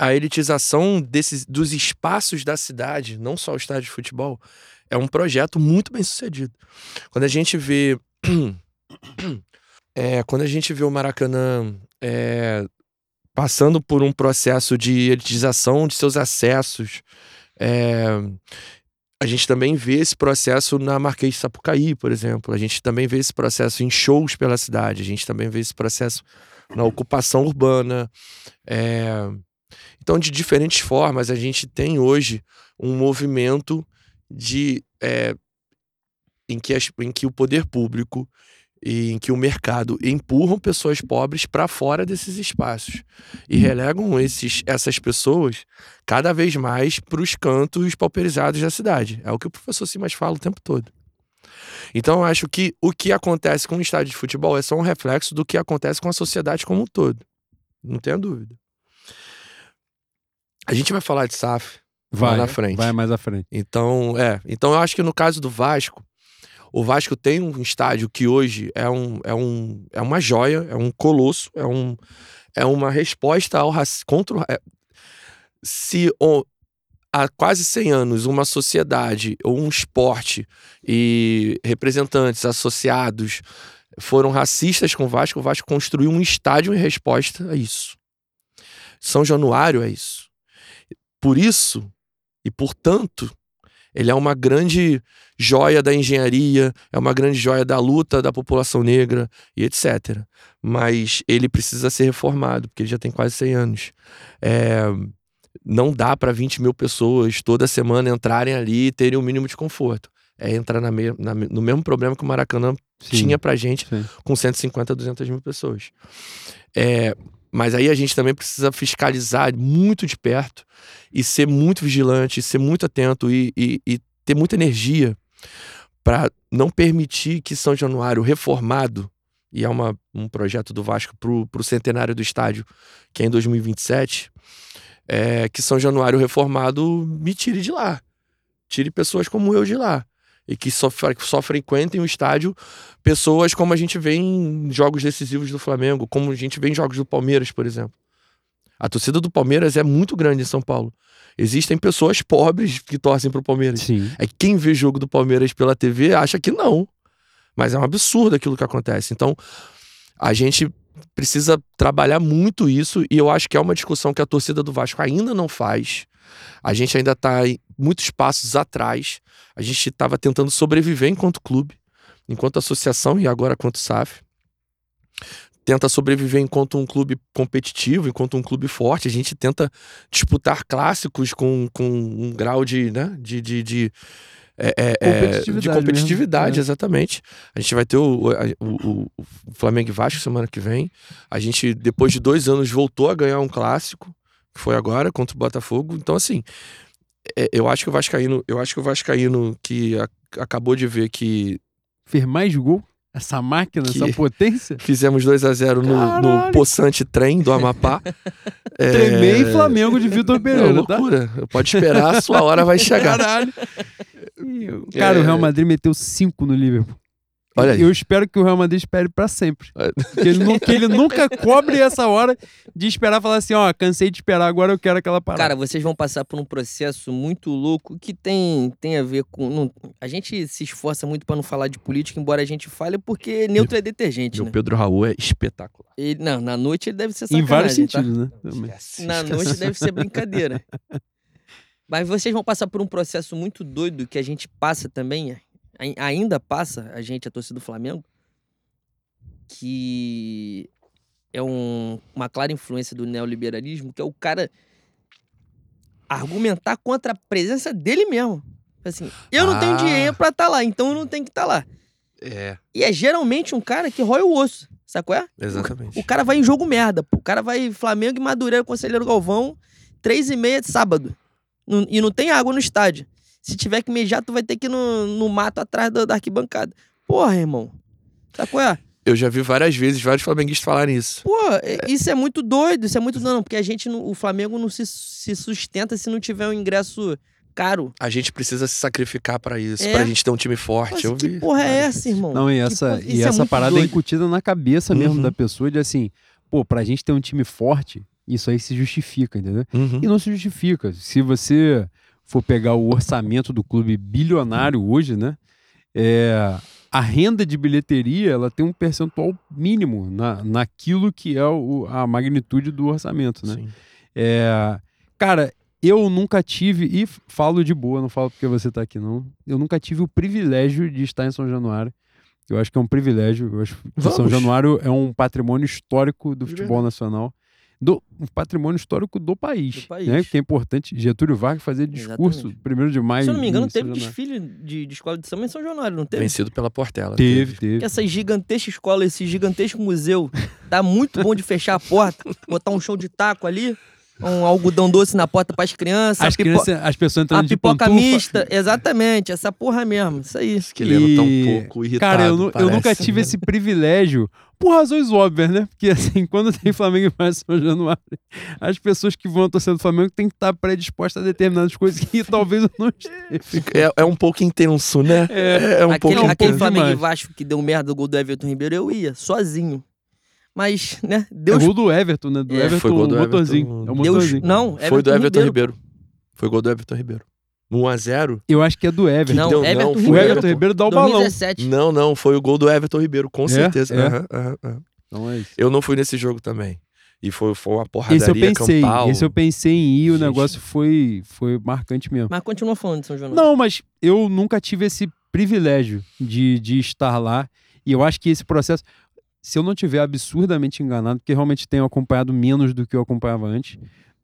a elitização desses, dos espaços da cidade, não só o estádio de futebol, é um projeto muito bem sucedido. Quando a gente vê. É, quando a gente vê o Maracanã é, passando por um processo de elitização de seus acessos, é, a gente também vê esse processo na Marquês de Sapucaí, por exemplo. A gente também vê esse processo em shows pela cidade. A gente também vê esse processo na ocupação urbana. É... Então, de diferentes formas, a gente tem hoje um movimento de é... em, que as... em que o poder público em que o mercado empurram pessoas pobres para fora desses espaços e hum. relegam esses, essas pessoas cada vez mais para os cantos pauperizados da cidade. É o que o professor Simas fala o tempo todo. Então, eu acho que o que acontece com o estádio de futebol é só um reflexo do que acontece com a sociedade como um todo. Não tenha dúvida. A gente vai falar de SAF vai, na frente. Vai mais à frente. Então, é. Então, eu acho que no caso do Vasco, o Vasco tem um estádio que hoje é, um, é, um, é uma joia, é um colosso, é, um, é uma resposta ao racismo. Contra, é, se o, há quase 100 anos uma sociedade ou um esporte e representantes associados foram racistas com o Vasco, o Vasco construiu um estádio em resposta a isso. São Januário é isso. Por isso e portanto, ele é uma grande joia da engenharia, é uma grande joia da luta da população negra e etc. Mas ele precisa ser reformado, porque ele já tem quase 100 anos. É, não dá para 20 mil pessoas toda semana entrarem ali e terem o um mínimo de conforto. É entrar na me, na, no mesmo problema que o Maracanã sim, tinha pra gente sim. com 150, 200 mil pessoas. É, mas aí a gente também precisa fiscalizar muito de perto e ser muito vigilante, ser muito atento e, e, e ter muita energia para não permitir que São Januário reformado, e é uma, um projeto do Vasco para o centenário do estádio, que é em 2027, é, que São Januário reformado me tire de lá. Tire pessoas como eu de lá e que só, só frequentem o estádio pessoas como a gente vê em jogos decisivos do Flamengo, como a gente vê em jogos do Palmeiras, por exemplo. A torcida do Palmeiras é muito grande em São Paulo. Existem pessoas pobres que torcem pro Palmeiras. Sim. É quem vê jogo do Palmeiras pela TV acha que não. Mas é um absurdo aquilo que acontece. Então, a gente precisa trabalhar muito isso e eu acho que é uma discussão que a torcida do Vasco ainda não faz. A gente ainda está muitos passos atrás. A gente estava tentando sobreviver enquanto clube, enquanto associação e agora quanto SAF. Tenta sobreviver enquanto um clube competitivo, enquanto um clube forte. A gente tenta disputar clássicos com, com um grau de, né, de, de, de é, é, é competitividade de competitividade, mesmo. exatamente. A gente vai ter o, o, o, Flamengo e Vasco semana que vem. A gente, depois de dois anos, voltou a ganhar um clássico, que foi agora, contra o Botafogo. Então, assim, é, eu acho que o Vascaíno, eu acho que o Vascaíno que a, acabou de ver que. Fez mais gol? Essa máquina, essa potência? Fizemos 2 a 0 no, no Poçante Trem do Amapá. é... Tremei Flamengo de Vitor Pereira, é loucura. Tá? Pode esperar, a sua hora vai chegar. Caralho. Cara, é... o Real Madrid meteu 5 no Liverpool. Olha aí. Eu espero que o Real Madrid espere pra sempre. É. Que ele, que ele nunca cobre essa hora de esperar e falar assim, ó, cansei de esperar, agora eu quero aquela parada. Cara, vocês vão passar por um processo muito louco que tem, tem a ver com. não- a gente se esforça muito pra não falar de política, embora a gente fale, porque neutro é detergente, Meu né? Pedro Raul é espetacular. Ele, não, na noite ele deve ser em sacanagem, vários tá? sentidos, né? Também. Na esquece. noite deve ser brincadeira. Mas vocês vão passar por um processo muito doido que a gente passa também, ainda passa, a gente, a torcida do Flamengo, que é um- uma clara influência do neoliberalismo, que é o cara argumentar contra a presença dele mesmo. Assim, eu não tenho Ah. dinheiro pra estar lá, então eu não tenho que estar lá. É, E é geralmente um cara que rói o osso, sabe qual é? exatamente. O cara vai em jogo merda, pô. O cara vai Flamengo e Madureira, Conselheiro Galvão, três e meia de sábado. E não tem água no estádio. Se tiver que mijar, tu vai ter que ir no, no mato atrás da, da arquibancada. Porra, irmão. Sabe qual é? Eu já vi várias vezes vários flamenguistas falarem isso. Pô, é- isso é muito doido, isso é muito doido, não, porque a gente, não- o Flamengo não se, se sustenta se não tiver um ingresso caro. A gente precisa se sacrificar pra isso, É. pra gente ter um time forte. Mas eu que vi. porra é essa, irmão? Não, e essa, porra- e é essa parada é doido. incutida na cabeça mesmo Uhum. da pessoa de assim, pô, pra gente ter um time forte, isso aí se justifica, entendeu? Uhum. E não se justifica. Se você for pegar o orçamento do clube bilionário hoje, né? É, a renda de bilheteria ela tem um percentual mínimo na, naquilo que é o- a magnitude do orçamento, né? É, cara, eu nunca tive, e falo de boa, não falo porque você tá aqui, não. Eu nunca tive o privilégio de estar em São Januário. Eu acho que é um privilégio. Eu acho que São. Januário é um patrimônio histórico do futebol nacional. Do, um patrimônio histórico do país. Do país. Né? Que é importante. Getúlio Vargas fazer discurso Exatamente. primeiro de maio. Se eu não me engano, teve desfile de, de escola de samba em São Januário, não teve? Vencido pela Portela. Teve, teve. Essa gigantesca escola, esse gigantesco museu, tá muito bom de fechar a porta, botar um show de taco ali, um algodão doce na porta pras crianças, As, a, pipo- crianças, as pessoas a entrando de pipoca pantufa. mista, exatamente, essa porra mesmo, isso aí. Esse Quileno tá um E, pouco irritado. Cara, eu, eu nunca tive esse privilégio por razões óbvias, né? Porque assim, quando tem Flamengo e mais São Januário, as pessoas que vão torcer do Flamengo têm que estar predispostas a determinadas coisas que talvez eu não esteja. É, é um pouco intenso, né? É. É, um aquele pouco aquele intenso Flamengo e demais. Vasco que deu merda do gol do Everton Ribeiro, eu ia, sozinho. Mas, né, É Deus... gol do Everton, né? Do É, Everton, foi gol do o motorzinho. Everton. É o Deus motorzinho. não, Foi do Everton Ribeiro. Ribeiro. Foi gol do Everton Ribeiro. 1x0? Eu acho que é do Everton. Não, Deu- Everton não, o foi Ribeiro. Everton Ribeiro dá o balão. 2017. Não, não, foi o gol do Everton Ribeiro, com É? certeza. É. Aham, aham, aham. Então é isso. Eu não fui nesse jogo também. E foi, foi uma porradaria Esse eu pensei, campal. esse eu pensei em ir, o Gente. negócio foi, foi marcante mesmo. Mas continua falando de São Januário. Não, mas eu nunca tive esse privilégio de, de estar lá. E eu acho que esse processo, se eu não tiver absurdamente enganado, porque realmente tenho acompanhado menos do que eu acompanhava antes,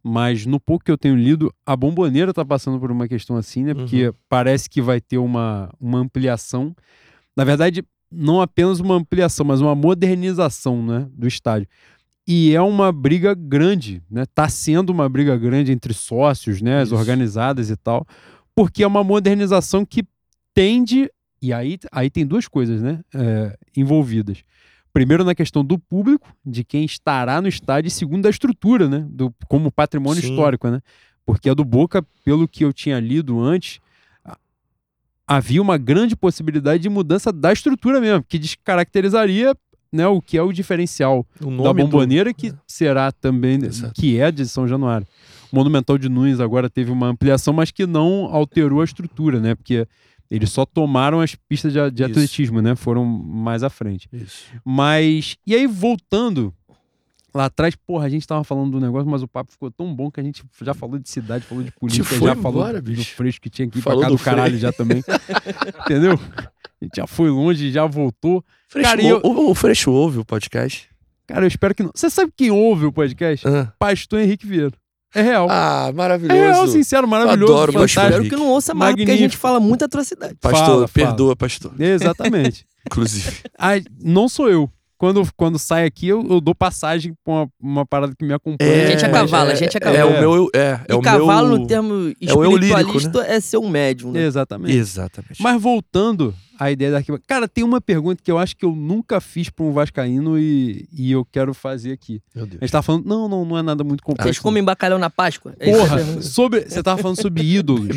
mas no pouco que eu tenho lido, a Bomboneira tá passando por uma questão assim, né? Porque parece que vai ter uma, uma ampliação. Na verdade, não apenas uma ampliação, mas uma modernização né, do estádio. E é uma briga grande, né? Tá sendo uma briga grande entre sócios, né? As Isso. organizadas e tal, porque é uma modernização que tende. E aí, aí tem duas coisas, né? é, envolvidas. Primeiro, na questão do público, de quem estará no estádio, e segundo, da estrutura, né? Do, como patrimônio Sim. histórico, né? Porque a do Boca, pelo que eu tinha lido antes, havia uma grande possibilidade de mudança da estrutura mesmo, que descaracterizaria né, o que é o diferencial O da nome do- Bomboneira, que será também, Exato. que é de São Januário. O Monumental de Nunes agora teve uma ampliação, mas que não alterou a estrutura, né? Porque eles só tomaram as pistas de, de atletismo, né? Foram mais à frente. Isso. Mas, e aí voltando lá atrás, porra, a gente tava falando do negócio, mas o papo ficou tão bom que a gente já falou de cidade, falou de política, foi já falou embora, do fresco que tinha aqui Falou pra cá do, do caralho já também. Entendeu? A gente já foi longe, já voltou. Freixo, Cara, eu- o, o Freixo ouve o podcast? Cara, eu espero que não. Você sabe quem ouve o podcast? Ah, Pastor Henrique Vieira. É real. Ah, é maravilhoso. real, sincero, maravilhoso, adoro o Pastor fantástico. Espero que não ouça mais, porque a gente fala muita atrocidade. Pastor, Fala, fala. perdoa, pastor. Exatamente. Inclusive. Ai, não sou eu. Quando, quando sai aqui, eu, eu dou passagem pra uma, uma parada que me acompanha. A gente é cavalo, a gente é É, cavalo. o meu. É, é e o cavalo, meu... no termo é o eu lírico, espiritualista, é ser um médium, né? Exatamente. Exatamente. Mas voltando à ideia da arquibancada. Cara, tem uma pergunta que eu acho que eu nunca fiz pra um Vascaíno e, e eu quero fazer aqui. Meu Deus. A gente tava falando, não, não, não é nada muito complexo. Vocês comem bacalhau na Páscoa? É Porra, sobre, você tava falando sobre ídolos.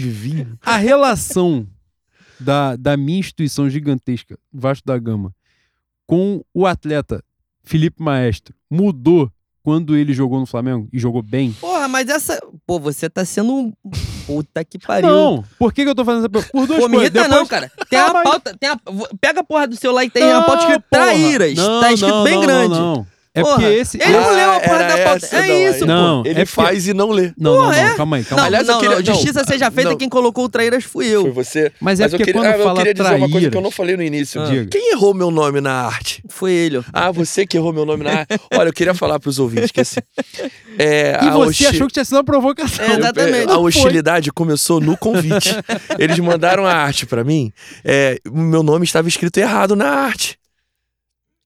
A relação da, da minha instituição gigantesca, Vasco da Gama, com o atleta Felipe Maestro, mudou quando ele jogou no Flamengo e jogou bem? Porra, mas essa. Pô, você tá sendo um. Puta que pariu. Não, por que, que eu tô fazendo essa pergunta? Por duas Pô, me coisas. irrita não, Depois- cara. Tem Calma a aí. pauta. Tem a... Pega a porra do seu lá e tem a pauta escrito porra. traíras. Não, tá escrito não, bem não, grande. Não, não. É Porra, porque esse. Ele não Ah, leu a porra da pauta. essa, É não, isso, aí. pô. Não, Ele é faz e não lê. Não, não, Porra, não, é? calma aí, calma Não, aí. Aliás, eu não, queria- não, não, justiça seja feita, não. quem colocou o traíras fui Foi eu. você. Mas é Mas eu porque queria, quando ah, eu fala queria dizer uma coisa que eu traíras- não falei no início. Diga. Quem errou meu nome na arte? Foi ele. ó. Ah, você que errou meu nome na arte. Olha, eu queria falar pros ouvintes que assim. É, E a você achou que tinha sido uma provocação. É, exatamente. A Não foi. hostilidade começou no convite. Eles mandaram a arte pra mim. É, o meu nome estava escrito errado na arte.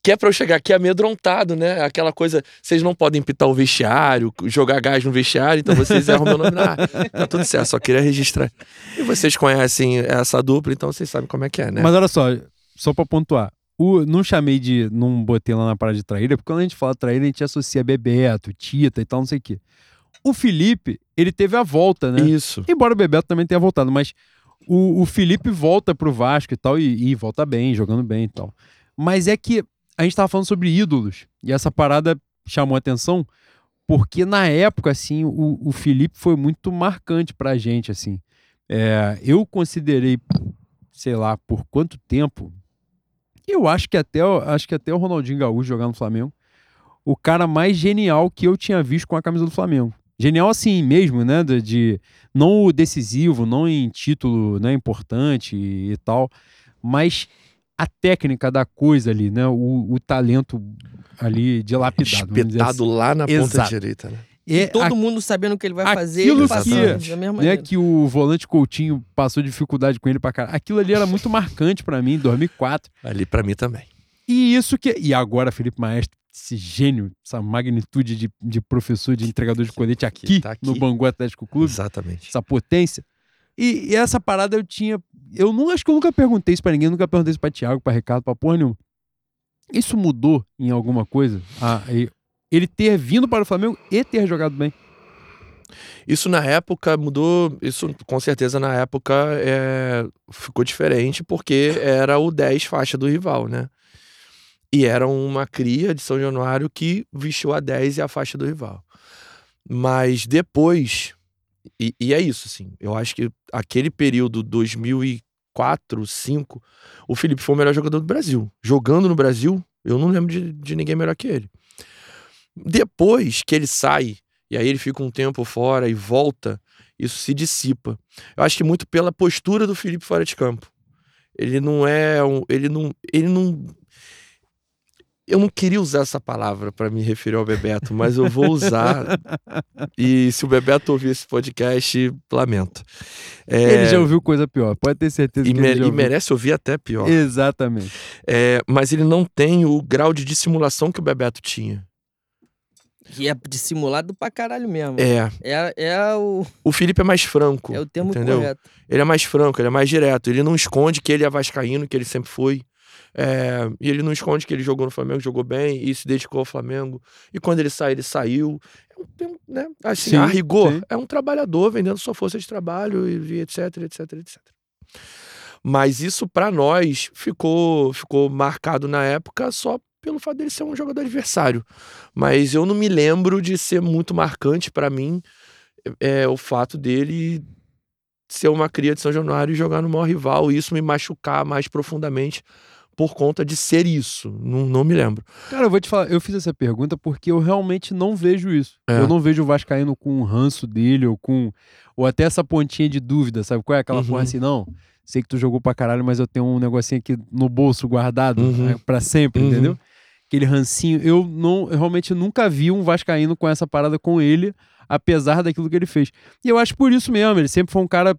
Que é pra eu chegar aqui amedrontado, né? Aquela coisa, vocês não podem pitar o vestiário, jogar gás no vestiário, então vocês erram meu nome na arte. Tá tudo certo, só queria registrar. E vocês conhecem essa dupla, então vocês sabem como é que é, né? Mas olha só, só pra pontuar. O, não chamei de. Não botei lá na parada de traíra, porque quando a gente fala traíra, a gente associa Bebeto, Tita e tal, não sei o quê. O Felipe, ele teve a volta, né? Isso. Embora o Bebeto também tenha voltado, mas o, o Felipe volta pro Vasco e tal, e, e volta bem, jogando bem e tal. Mas é que a gente tava falando sobre ídolos, e essa parada chamou a atenção, porque na época, assim, o, o Felipe foi muito marcante pra gente, assim. É, eu considerei, sei lá, por quanto tempo, eu acho que até, acho que até o Ronaldinho Gaúcho jogar no Flamengo, o cara mais genial que eu tinha visto com a camisa do Flamengo. Genial assim mesmo, né? De, de- não o decisivo, não em título né, importante e, e tal, mas a técnica da coisa ali, né? O, o talento ali dilapidado. Espetado lá na ponta Exato. direita, né? assim. E É todo a- mundo sabendo o que ele vai fazer. aquilo Ele que- da mesma né, que o volante Coutinho passou dificuldade com ele pra caralho. Aquilo ali era muito marcante pra mim em 2004. Ali pra mim também. E isso que. E agora, Felipe Maestro, esse gênio, essa magnitude de, de professor, de entregador de colete aqui, tá aqui. no Bangu Atlético Clube, Exatamente. essa potência. E, e essa parada eu tinha. Eu não acho que eu nunca perguntei isso pra ninguém, nunca perguntei isso pra Thiago, pra Ricardo, porra nenhuma. Isso mudou em alguma coisa? Ah, ele ter vindo para o Flamengo e ter jogado bem. Isso na época mudou. Isso com certeza na época é, ficou diferente porque era o 10 faixa do rival, né? E era uma cria de São Januário que vestiu a 10 e a faixa do rival. Mas depois. E, e é isso, assim. Eu acho que aquele período 2004, 2005, o Felipe foi o melhor jogador do Brasil. Jogando no Brasil, eu não lembro de, de ninguém melhor que ele. Depois que ele sai e aí ele fica um tempo fora e volta, isso se dissipa. Eu acho que muito pela postura do Felipe fora de campo. Ele não é um, ele não, ele não eu não queria usar essa palavra para me referir ao Bebeto, mas eu vou usar. e se o Bebeto ouvir esse podcast, lamento. É, Ele já ouviu coisa pior, pode ter certeza e, que me- ele já e ouviu. merece ouvir até pior. Exatamente. É, mas ele não tem o grau de dissimulação que o Bebeto tinha. Que é dissimulado pra caralho mesmo. É, É, é, o, o Felipe é mais franco. é o termo entendeu? correto. Ele é mais franco, ele é mais direto. Ele não esconde que ele é vascaíno, que ele sempre foi. É, e ele não esconde que ele jogou no Flamengo, jogou bem e se dedicou ao Flamengo. E quando ele sai, ele saiu. É um- né? Assim, Sim, a rigor, sim. é um trabalhador vendendo sua força de trabalho e, e etc, etc, etc. Mas isso pra nós ficou, ficou marcado na época só pelo fato dele ser um jogador adversário. Mas eu não me lembro de ser muito marcante pra mim é, o fato dele ser uma cria de São Januário e jogar no maior rival e isso me machucar mais profundamente por conta de ser isso. Não, não me lembro. Cara, eu vou te falar, eu fiz essa pergunta porque eu realmente não vejo isso. É. Eu não vejo o Vascaíno com um ranço dele ou com. Ou até essa pontinha de dúvida, sabe? Qual é aquela Uhum. porra assim, não? Sei que tu jogou pra caralho, mas eu tenho um negocinho aqui no bolso guardado Uhum. né, pra sempre, Uhum. entendeu? Aquele rancinho. Eu não, eu realmente nunca vi um Vascaíno com essa parada com ele, apesar daquilo que ele fez. E eu acho por isso mesmo, ele sempre foi um cara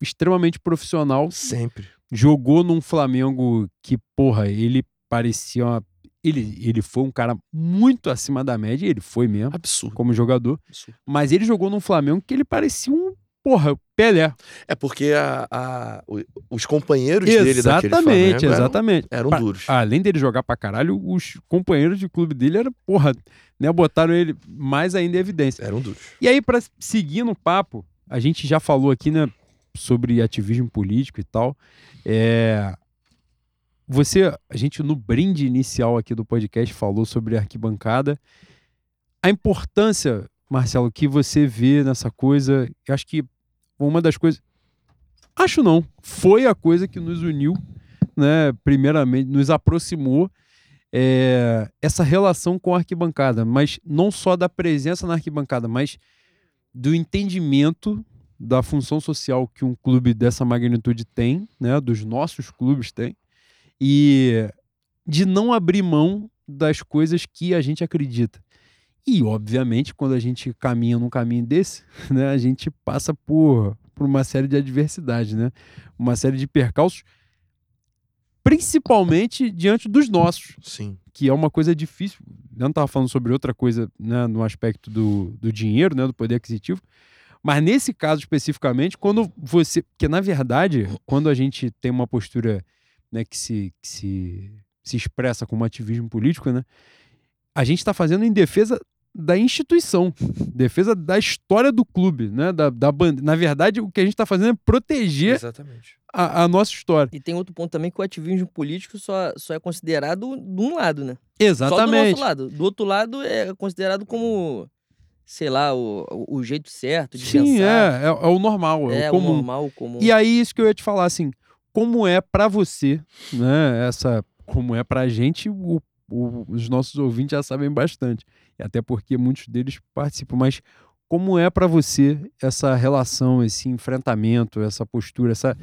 extremamente profissional, Sempre. Jogou num Flamengo que, porra, ele parecia uma... Ele, ele foi um cara muito acima da média, ele foi mesmo, Absurdo. como jogador. absurdo. Mas ele jogou num Flamengo que ele parecia um, porra, Pelé. É porque a, a- os companheiros dele daquele Exatamente, Flamengo eram- exatamente. eram, duros. Além dele jogar pra caralho, os companheiros de clube dele eram, porra, né, botaram ele mais ainda em evidência. Eram duros. E aí, pra seguir no papo, a gente já falou aqui, né? Sobre ativismo político e tal. É, você, a gente no brinde inicial aqui do podcast falou sobre arquibancada. A importância, Marcelo, que você vê nessa coisa, eu acho que uma das coisas. Acho não. Foi a coisa que nos uniu, né? Primeiramente, nos aproximou é, essa relação com a arquibancada, mas não só da presença na arquibancada, mas do entendimento da função social que um clube dessa magnitude tem, né? Dos nossos clubes têm, e de não abrir mão das coisas que a gente acredita. E, obviamente, quando a gente caminha num caminho desse, né, a gente passa por, por uma série de adversidades, né? Uma série de percalços, principalmente diante dos nossos. Sim. Que é uma coisa difícil. Eu não estava falando sobre outra coisa né, no aspecto do, do dinheiro, né, do poder aquisitivo. Mas nesse caso especificamente, quando você. Porque, na verdade, quando a gente tem uma postura né, que, se, que se, se expressa como ativismo político, né? A gente está fazendo em defesa da instituição, defesa da história do clube, né? Da, da Na verdade, o que a gente está fazendo é proteger a, a, nossa história. E tem outro ponto também que o ativismo político só, só é considerado de um lado, né? Exatamente. Só do nosso lado. Do outro lado é considerado como, sei lá, o, o jeito certo de Sim, pensar. é, é, é o normal, é, é o comum. O normal, o comum. E aí, isso que eu ia te falar, assim, como é para você, né? Essa, como é pra gente, o, o, os nossos ouvintes já sabem bastante. Até porque muitos deles participam, mas como é para você essa relação, esse enfrentamento, essa postura, essa,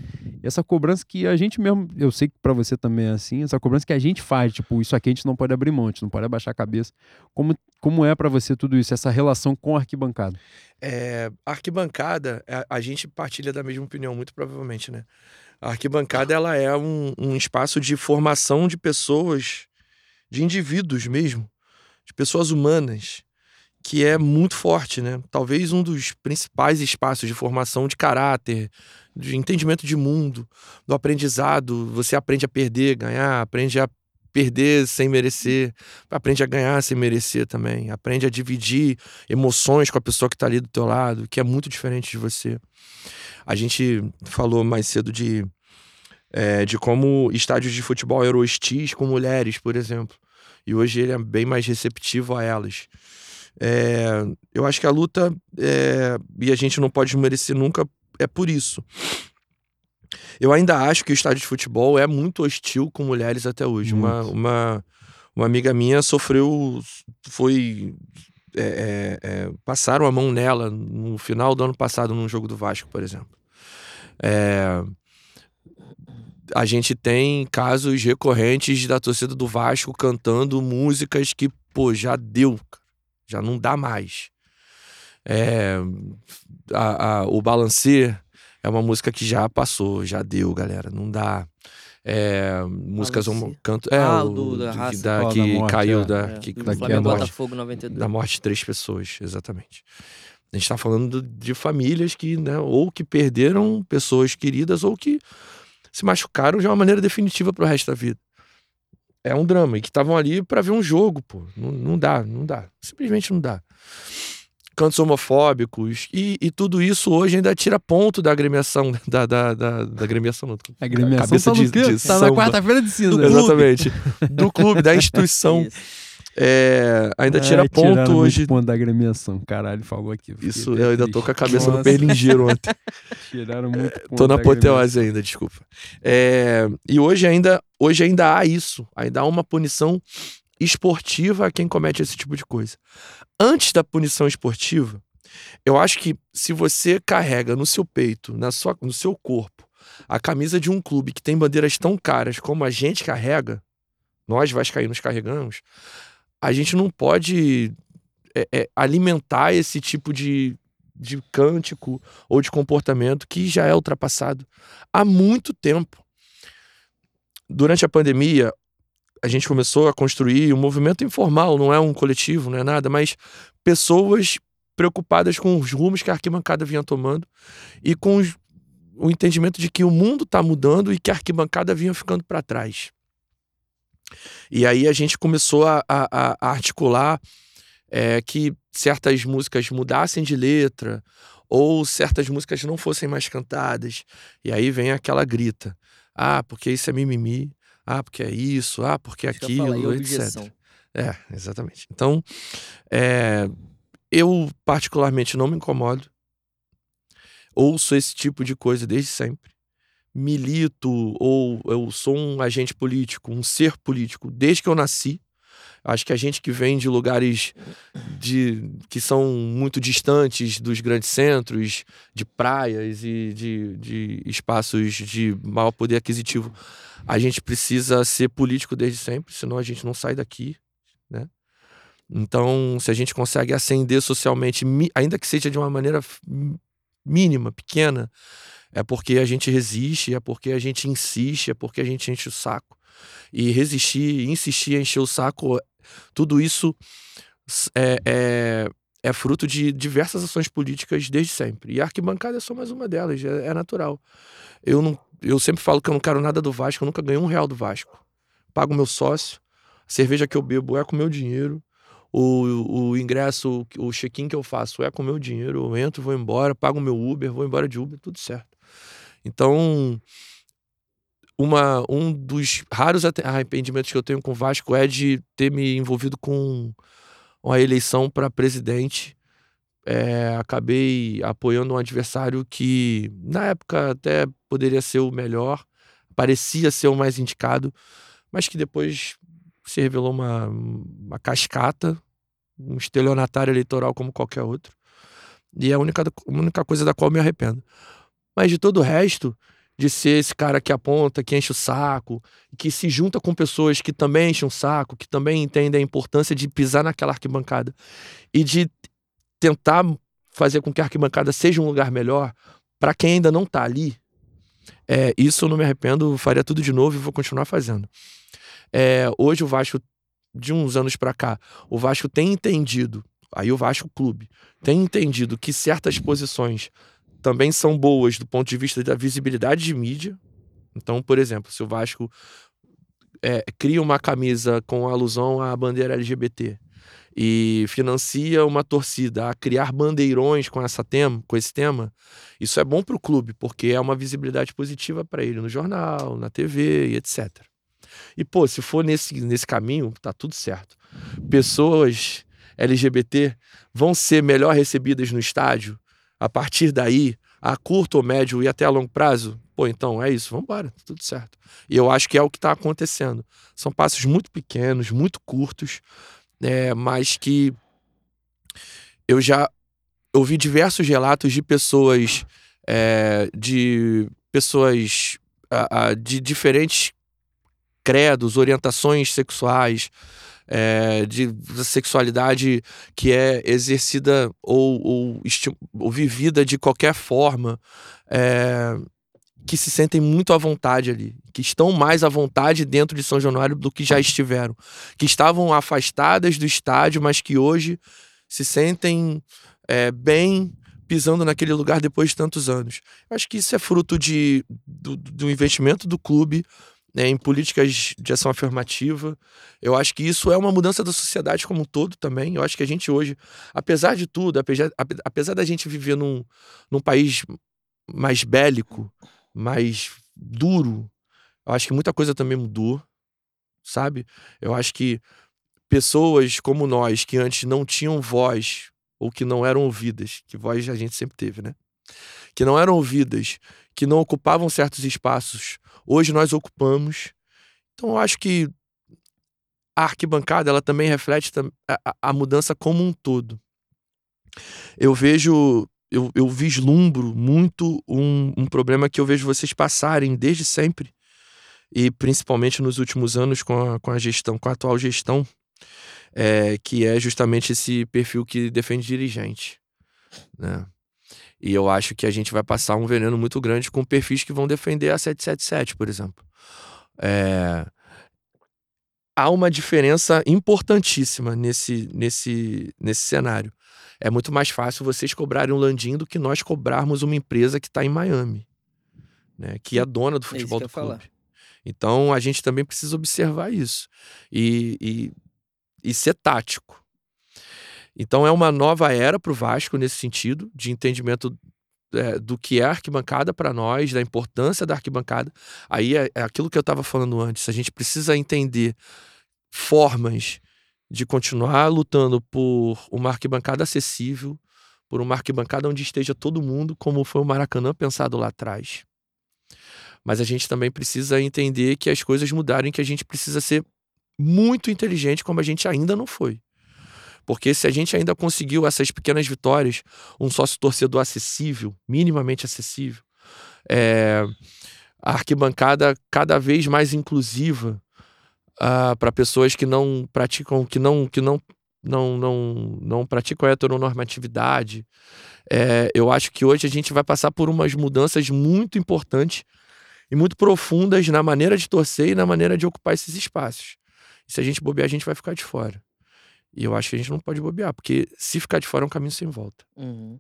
essa cobrança que a gente mesmo, eu sei que para você também é assim, essa cobrança que a gente faz, tipo, isso aqui a gente não pode abrir mão, a gente não pode abaixar a cabeça. Como, como é para você tudo isso, essa relação com a arquibancada? É, arquibancada, a, é, a gente partilha da mesma opinião, muito provavelmente, né? A arquibancada ela é um, um espaço de formação de pessoas, de indivíduos mesmo, de pessoas humanas, que é muito forte, né? Talvez um dos principais espaços de formação de caráter, de entendimento de mundo, do aprendizado. Você aprende a perder, ganhar, aprende a perder sem merecer, aprende a ganhar sem merecer também, aprende a dividir emoções com a pessoa que está ali do teu lado, que é muito diferente de você. A gente falou mais cedo de, é, de como estádios de futebol eram hostis com mulheres, por exemplo. E hoje ele é bem mais receptivo a elas. É, eu acho que a luta, é, e a gente não pode merecer nunca, é por isso. Eu ainda acho que o estádio de futebol é muito hostil com mulheres até hoje. Uma, uma, uma amiga minha sofreu, foi é, é, é, passaram a mão nela no final do ano passado num jogo do Vasco, por exemplo. É, a gente tem casos recorrentes da torcida do Vasco cantando músicas que, pô, já deu, já não dá mais. É, a, a, o Balancer é uma música que já passou, já deu, galera, não dá. É, músicas um, canto é ah, o, do, da, raça. da que da morte, caiu é. da é, que, do da, Flamengo, morte, Botafogo 92. da morte de três pessoas exatamente a gente está falando de famílias que, né, ou que perderam pessoas queridas ou que se machucaram de uma maneira definitiva para o resto da vida. É um drama. E que estavam ali para ver um jogo, pô. Não, não dá, não dá. Simplesmente não dá. Cantos homofóbicos. E, e tudo isso hoje ainda tira ponto da agremiação. Da, da, da, da agremiação, não. A agremiação cabeça tá de, de Tá na quarta-feira de cinza. Exatamente. Do clube, da instituição. É, ainda tira Ai, ponto hoje. ponto da agremiação, caralho, falou aqui. Isso, eu ainda tô com a cabeça Nossa. no ontem. Tiraram muito ponto. Tô na apoteose ainda, desculpa. É, e hoje ainda, hoje ainda há isso. Ainda há uma punição esportiva a quem comete esse tipo de coisa. Antes da punição esportiva, eu acho que se você carrega no seu peito, na sua, no seu corpo, a camisa de um clube que tem bandeiras tão caras como a gente carrega, nós vascaínos carregamos, a gente não pode é, é, alimentar esse tipo de, de cântico ou de comportamento que já é ultrapassado há muito tempo. Durante a pandemia, a gente começou a construir um movimento informal, não é um coletivo, não é nada, mas pessoas preocupadas com os rumos que a arquibancada vinha tomando e com os, o entendimento de que o mundo está mudando e que a arquibancada vinha ficando para trás. E aí a gente começou a, a, a articular é, que certas músicas mudassem de letra ou certas músicas não fossem mais cantadas. E aí vem aquela grita. Ah, porque isso é mimimi. Ah, porque é isso. Ah, porque é aquilo, objeção. etc. É, exatamente. Então, é, eu particularmente não me incomodo. Ouço esse tipo de coisa desde sempre. Milito ou eu sou um agente político, um ser político desde que eu nasci. Acho que a gente que vem de lugares de, que são muito distantes dos grandes centros, de praias e de, de espaços de maior poder aquisitivo, a gente precisa ser político desde sempre, senão a gente não sai daqui, né? Então, se a gente consegue ascender socialmente, ainda que seja de uma maneira mínima, pequena, é porque a gente resiste, é porque a gente insiste, é porque a gente enche o saco. E resistir, insistir, encher o saco, tudo isso é, é, é fruto de diversas ações políticas desde sempre. E a arquibancada é só mais uma delas, é, é natural. Eu, não, eu sempre falo que eu não quero nada do Vasco, eu nunca ganhei um real do Vasco. Pago meu sócio, a cerveja que eu bebo é com meu dinheiro, o, o ingresso, o check-in que eu faço é com meu dinheiro, eu entro, vou embora, pago meu Uber, vou embora de Uber, tudo certo. Então, uma, um dos raros arrependimentos que eu tenho com o Vasco é de ter me envolvido com uma eleição para presidente. É, acabei apoiando um adversário que, na época, até poderia ser o melhor, parecia ser o mais indicado, mas que depois se revelou uma, uma cascata, um estelionatário eleitoral como qualquer outro. E é a única, a única coisa da qual me arrependo. Mas de todo o resto, de ser esse cara que aponta, que enche o saco, que se junta com pessoas que também enchem o saco, que também entendem a importância de pisar naquela arquibancada e de tentar fazer com que a arquibancada seja um lugar melhor para quem ainda não tá ali. É, isso eu não me arrependo, faria tudo de novo e vou continuar fazendo. É, hoje o Vasco, de uns anos para cá, o Vasco tem entendido, aí o Vasco Clube, tem entendido que certas posições também são boas do ponto de vista da visibilidade de mídia. Então, por exemplo, se o Vasco é, cria uma camisa com alusão à bandeira LGBT e financia uma torcida a criar bandeirões com, essa tema, com esse tema, isso é bom para o clube, porque é uma visibilidade positiva para ele no jornal, na TV e etc. E, pô, se for nesse, nesse caminho, tá tudo certo. Pessoas LGBT vão ser melhor recebidas no estádio a partir daí, a curto ou médio e até a longo prazo? Pô, então é isso, vamos embora, tudo certo. E eu acho que é o que está acontecendo. São passos muito pequenos, muito curtos, é, mas que eu já ouvi diversos relatos de pessoas é, de pessoas a- a- de diferentes credos, orientações sexuais, é, de sexualidade que é exercida ou, ou, ou vivida de qualquer forma, é, que se sentem muito à vontade ali, que estão mais à vontade dentro de São Januário do que já estiveram, que estavam afastadas do estádio, mas que hoje se sentem é, bem pisando naquele lugar depois de tantos anos. Eu acho que isso é fruto de, do, do investimento do clube né, em políticas de ação afirmativa. Eu acho que isso é uma mudança da sociedade como um todo também. Eu acho que a gente hoje, apesar de tudo, apesar, ape- apesar da gente viver num, num país mais bélico, mais duro, eu acho que muita coisa também mudou, sabe? Eu acho que pessoas como nós, que antes não tinham voz ou que não eram ouvidas, que voz a gente sempre teve, né? Que não eram ouvidas, que não ocupavam certos espaços, hoje nós ocupamos. Então eu acho que a arquibancada ela também reflete a- a mudança como um todo. Eu vejo, eu, eu vislumbro muito um, um problema que eu vejo vocês passarem desde sempre, e principalmente nos últimos anos com a, com a gestão, com a atual gestão, é, que é justamente esse perfil que defende dirigente. Né? E eu acho que a gente vai passar um veneno muito grande com perfis que vão defender a 777, por exemplo. É, Há uma diferença importantíssima nesse, nesse, nesse cenário. É muito mais fácil vocês cobrarem um Landim do que nós cobrarmos uma empresa que está em Miami, né? que é dona do isso futebol eu do ia falar. clube. Então a gente também precisa observar isso e, e, e ser tático. Então é uma nova era para o Vasco nesse sentido, de entendimento é, do que é arquibancada para nós, da importância da arquibancada. Aí é, é aquilo que eu estava falando antes. A gente precisa entender formas de continuar lutando por uma arquibancada acessível, por uma arquibancada onde esteja todo mundo, como foi o Maracanã pensado lá atrás. Mas a gente também precisa entender que as coisas mudaram e que a gente precisa ser muito inteligente, como a gente ainda não foi. Porque se a gente ainda conseguiu essas pequenas vitórias, um sócio torcedor acessível, minimamente acessível, é, a arquibancada cada vez mais inclusiva uh, para pessoas que não praticam, que não, que não, não, não, não praticam a heteronormatividade. É, eu acho que hoje a gente vai passar por umas mudanças muito importantes e muito profundas na maneira de torcer e na maneira de ocupar esses espaços. E se a gente bobear, a gente vai ficar de fora. E eu acho que a gente não pode bobear, porque se ficar de fora é um caminho sem volta. Uhum.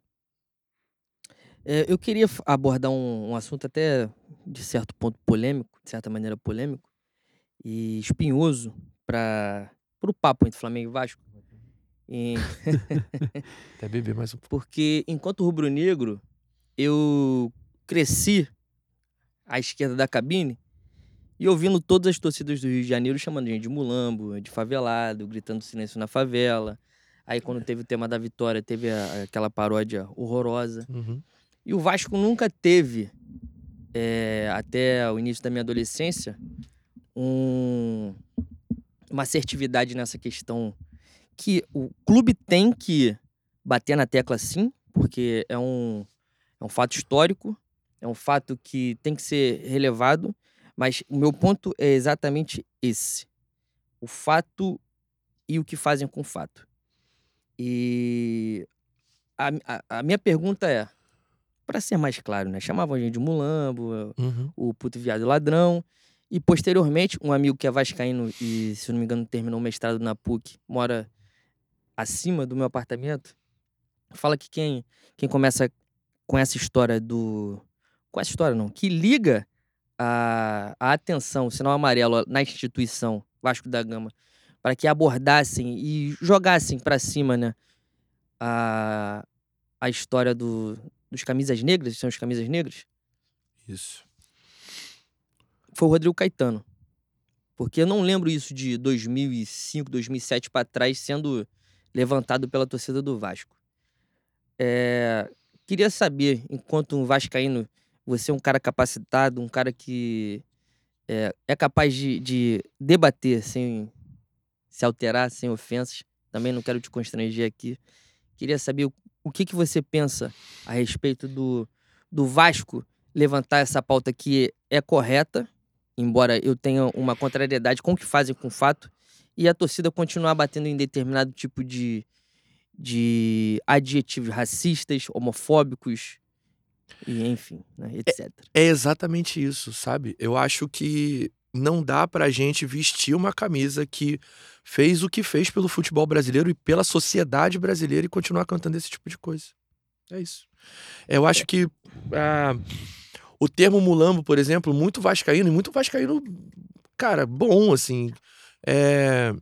É, eu queria abordar um, um, assunto até de certo ponto polêmico, de certa maneira polêmico e espinhoso para o papo entre Flamengo e Vasco. E... até beber mais um pouco. Porque enquanto rubro-negro, eu cresci à esquerda da cabine e ouvindo todas as torcidas do Rio de Janeiro chamando gente de mulambo, de favelado, gritando silêncio na favela. Aí quando teve o tema da vitória, teve a, aquela paródia horrorosa. Uhum. E o Vasco nunca teve, é, até o início da minha adolescência, um, uma assertividade nessa questão que o clube tem que bater na tecla sim, porque é um, é um fato histórico, é um fato que tem que ser relevado, mas o meu ponto é exatamente esse: o fato e o que fazem com o fato. E a, a, a minha pergunta é, para ser mais claro, né? Chamavam a gente de mulambo, uhum. o puto viado ladrão. E posteriormente, um amigo que é vascaíno e, se não me engano, terminou o mestrado na PUC, mora acima do meu apartamento, fala que quem, quem começa com essa história do. Com essa história, não, que liga a, a atenção, o sinal amarelo na instituição Vasco da Gama, para que abordassem e jogassem para cima né, a, a história do, dos camisas negras, são os camisas negras? Isso. Foi o Rodrigo Caetano. Porque eu não lembro isso de 2005, 2007 para trás sendo levantado pela torcida do Vasco. É, queria saber, enquanto um vascaíno você é um cara capacitado, um cara que é, é capaz de, de, debater sem se alterar, sem ofensas. Também não quero te constranger aqui. Queria saber o, o que, que você pensa a respeito do, do Vasco levantar essa pauta que é correta, embora eu tenha uma contrariedade com o que fazem com o fato, e a torcida continuar batendo em determinado tipo de, de adjetivos racistas, homofóbicos, e enfim, né, etc. É, é exatamente isso, sabe? Eu acho que não dá pra gente vestir uma camisa que fez o que fez pelo futebol brasileiro e pela sociedade brasileira e continuar cantando esse tipo de coisa. É isso. Eu acho que ah, o termo mulambo, por exemplo, muito vascaíno, e muito vascaíno, cara, bom, assim, é,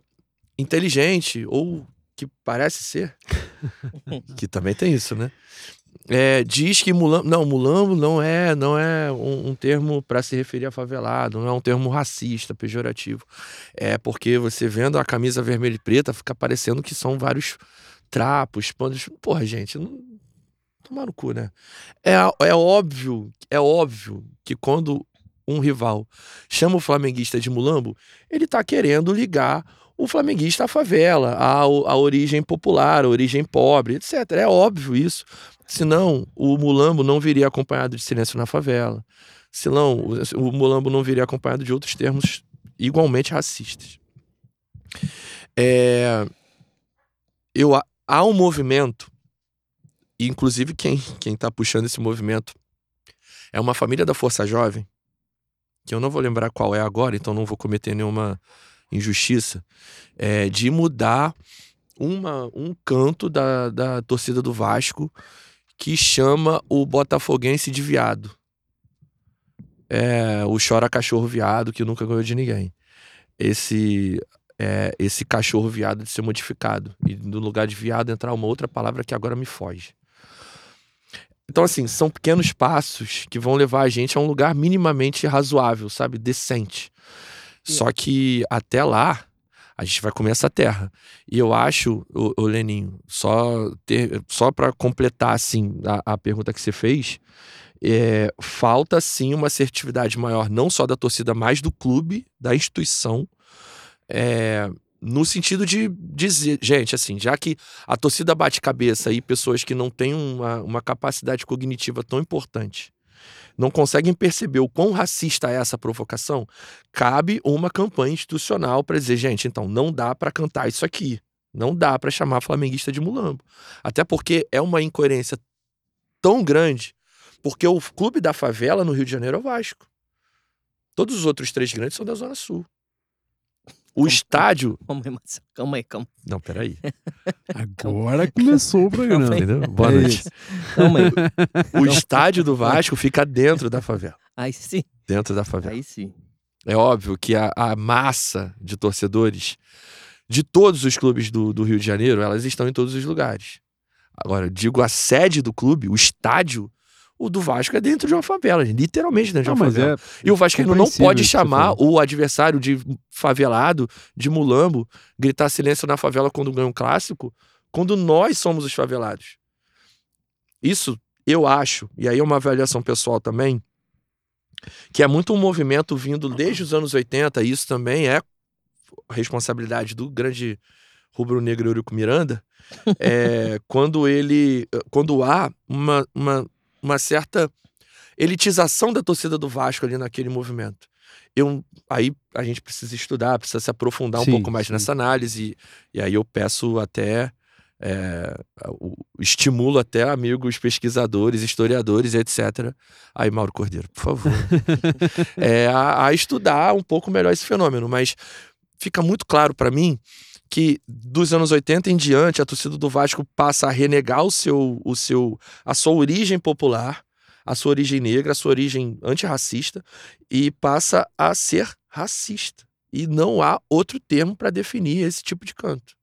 inteligente, ou que parece ser, que também tem isso, né? É, diz que mulambo, não, mulambo não é, não é um, um termo para se referir a favelado, não é um termo racista, pejorativo. É porque você vendo a camisa vermelha e preta fica parecendo que são vários trapos, panos. Porra, gente, não tomar no cu, né? É, é óbvio, é óbvio que quando um rival chama o flamenguista de mulambo, ele tá querendo ligar o flamenguista à favela, à, à origem popular, à origem pobre, etc. É óbvio isso. Senão, o Mulambo não viria acompanhado de silêncio na favela. Senão, o Mulambo não viria acompanhado de outros termos igualmente racistas. É, eu, há um movimento, inclusive quem quem está puxando esse movimento é uma família da Força Jovem, que eu não vou lembrar qual é agora, então não vou cometer nenhuma injustiça, é, de mudar uma, um canto da, da torcida do Vasco que chama o botafoguense de viado. É o chora cachorro viado que nunca ganhou de ninguém. Esse é, esse cachorro viado de ser modificado. E no lugar de viado entrar uma outra palavra que agora me foge. Então, assim, são pequenos passos que vão levar a gente a um lugar minimamente razoável, sabe? Decente. Só que até lá, a gente vai comer essa terra. E eu acho, o, o Leninho, só, ter, só para completar assim a, a, pergunta que você fez, é, falta sim uma assertividade maior, não só da torcida, mas do clube, da instituição. É, no sentido de dizer, gente, assim, já que a torcida bate cabeça e pessoas que não têm uma, uma capacidade cognitiva tão importante não conseguem perceber o quão racista é essa provocação, cabe uma campanha institucional para dizer, gente, então não dá para cantar isso aqui. Não dá para chamar flamenguista de mulambo. Até porque é uma incoerência tão grande, porque o clube da favela no Rio de Janeiro é o Vasco. Todos os outros três grandes são da Zona Sul. O calma, estádio. Calma aí, Marcelo. Calma aí, calma. Não, peraí. Agora começou o programa. Entendeu? Boa É noite. isso. Calma aí. O estádio do Vasco fica dentro da favela. Aí sim. Dentro da favela. Aí sim. É óbvio que a, a massa de torcedores de todos os clubes do, do Rio de Janeiro, elas estão em todos os lugares. Agora, digo a sede do clube, o estádio, o do Vasco é dentro de uma favela, literalmente dentro de uma favela. é. E o Vascaíno não pode chamar o adversário de favelado, de mulambo, gritar silêncio na favela quando ganha um clássico, quando nós somos os favelados. Isso eu acho, e aí é uma avaliação pessoal também, que é muito um movimento vindo desde os anos 80, e isso também é responsabilidade do grande rubro-negro Eurico Miranda, é, quando ele, quando há uma, uma, uma certa elitização da torcida do Vasco ali naquele movimento. Eu, aí a gente precisa estudar, precisa se aprofundar um Sim, pouco mais sim. nessa análise, e, e aí eu peço até, é, o- estimulo até amigos pesquisadores, historiadores, etc. Aí, Mauro Cordeiro, por favor. é, a, a estudar um pouco melhor esse fenômeno, mas fica muito claro para mim que dos anos 80 em diante a torcida do Vasco passa a renegar o seu, o seu, a sua origem popular, a sua origem negra, a sua origem antirracista e passa a ser racista. E não há outro termo para definir esse tipo de canto.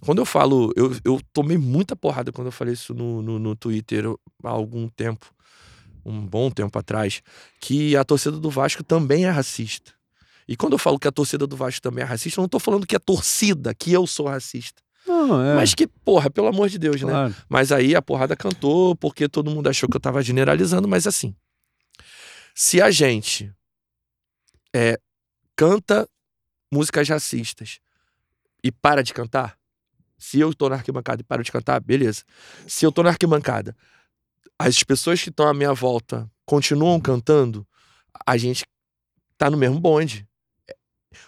Quando eu falo, eu, eu tomei muita porrada quando eu falei isso no, no, no Twitter há algum tempo, um bom tempo atrás, que a torcida do Vasco também é racista. E quando eu falo que a torcida do Vasco também é racista, eu não tô falando que é torcida, que eu sou racista. Não, é. Mas que, porra, pelo amor de Deus, né? claro. Mas aí a porrada cantou porque todo mundo achou que eu tava generalizando, mas assim. Se a gente é, canta músicas racistas e para de cantar, se eu tô na arquibancada e paro de cantar, beleza. Se eu tô na arquibancada, as pessoas que estão à minha volta continuam cantando, a gente tá no mesmo bonde.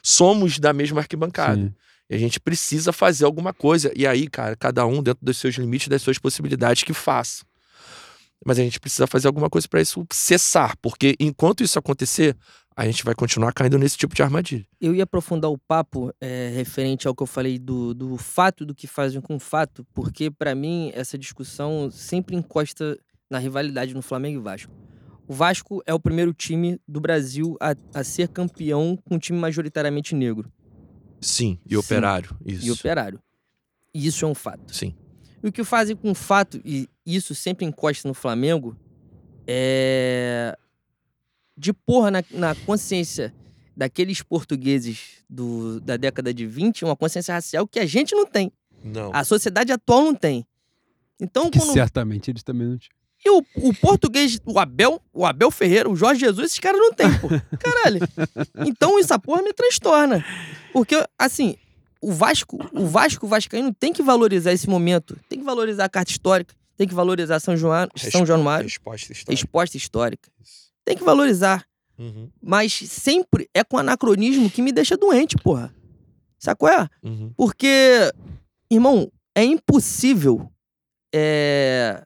Somos da mesma arquibancada. Sim. E a gente precisa fazer alguma coisa. E aí, cara, cada um dentro dos seus limites, das suas possibilidades, que faça. Mas a gente precisa fazer alguma coisa para isso cessar, porque enquanto isso acontecer, a gente vai continuar caindo nesse tipo de armadilha. Eu ia aprofundar o papo é, referente ao que eu falei do, do fato do que fazem com o fato, porque pra mim essa discussão sempre encosta na rivalidade no Flamengo e Vasco. O Vasco é o primeiro time do Brasil a, a ser campeão com um time majoritariamente negro Sim, e Sim. operário. Isso. e operário. E isso é um fato. Sim. E o que fazem com o fato, e isso sempre encosta no Flamengo, é. de porra na, na consciência daqueles portugueses do, da década de 20, uma consciência racial que a gente não tem. Não. A sociedade atual não tem. Então, Que quando. certamente eles também não tinham. E o, o português, o Abel, o Abel Ferreira, o Jorge Jesus, esses caras não tem, pô. Caralho. Então essa porra me transtorna. Porque, assim, o Vasco, o Vasco o Vascaíno tem que valorizar esse momento. Tem que valorizar a carta histórica. Tem que valorizar São João, São Januário, Resposta histórica. resposta histórica. Tem que valorizar. Uhum, Mas sempre é com anacronismo que me deixa doente, porra. Sabe qual é? uhum. Porque, irmão, é impossível. É...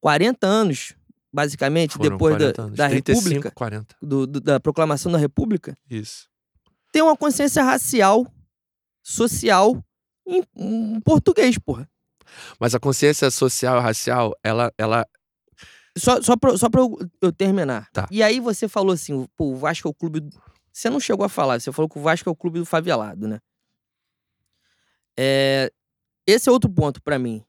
40 anos, basicamente, Foram depois da, 40 anos. da 35, República, 40. do- do- da proclamação da República, Isso. ter uma consciência racial, social, em, em português, porra. Mas a consciência social e racial, ela, ela Só, só, pra, só pra eu, eu terminar. Tá. E aí você falou assim, o- pô, o Vasco é o clube Você não chegou a falar, você falou que o Vasco é o clube do favelado, né? É, esse é outro ponto pra mim.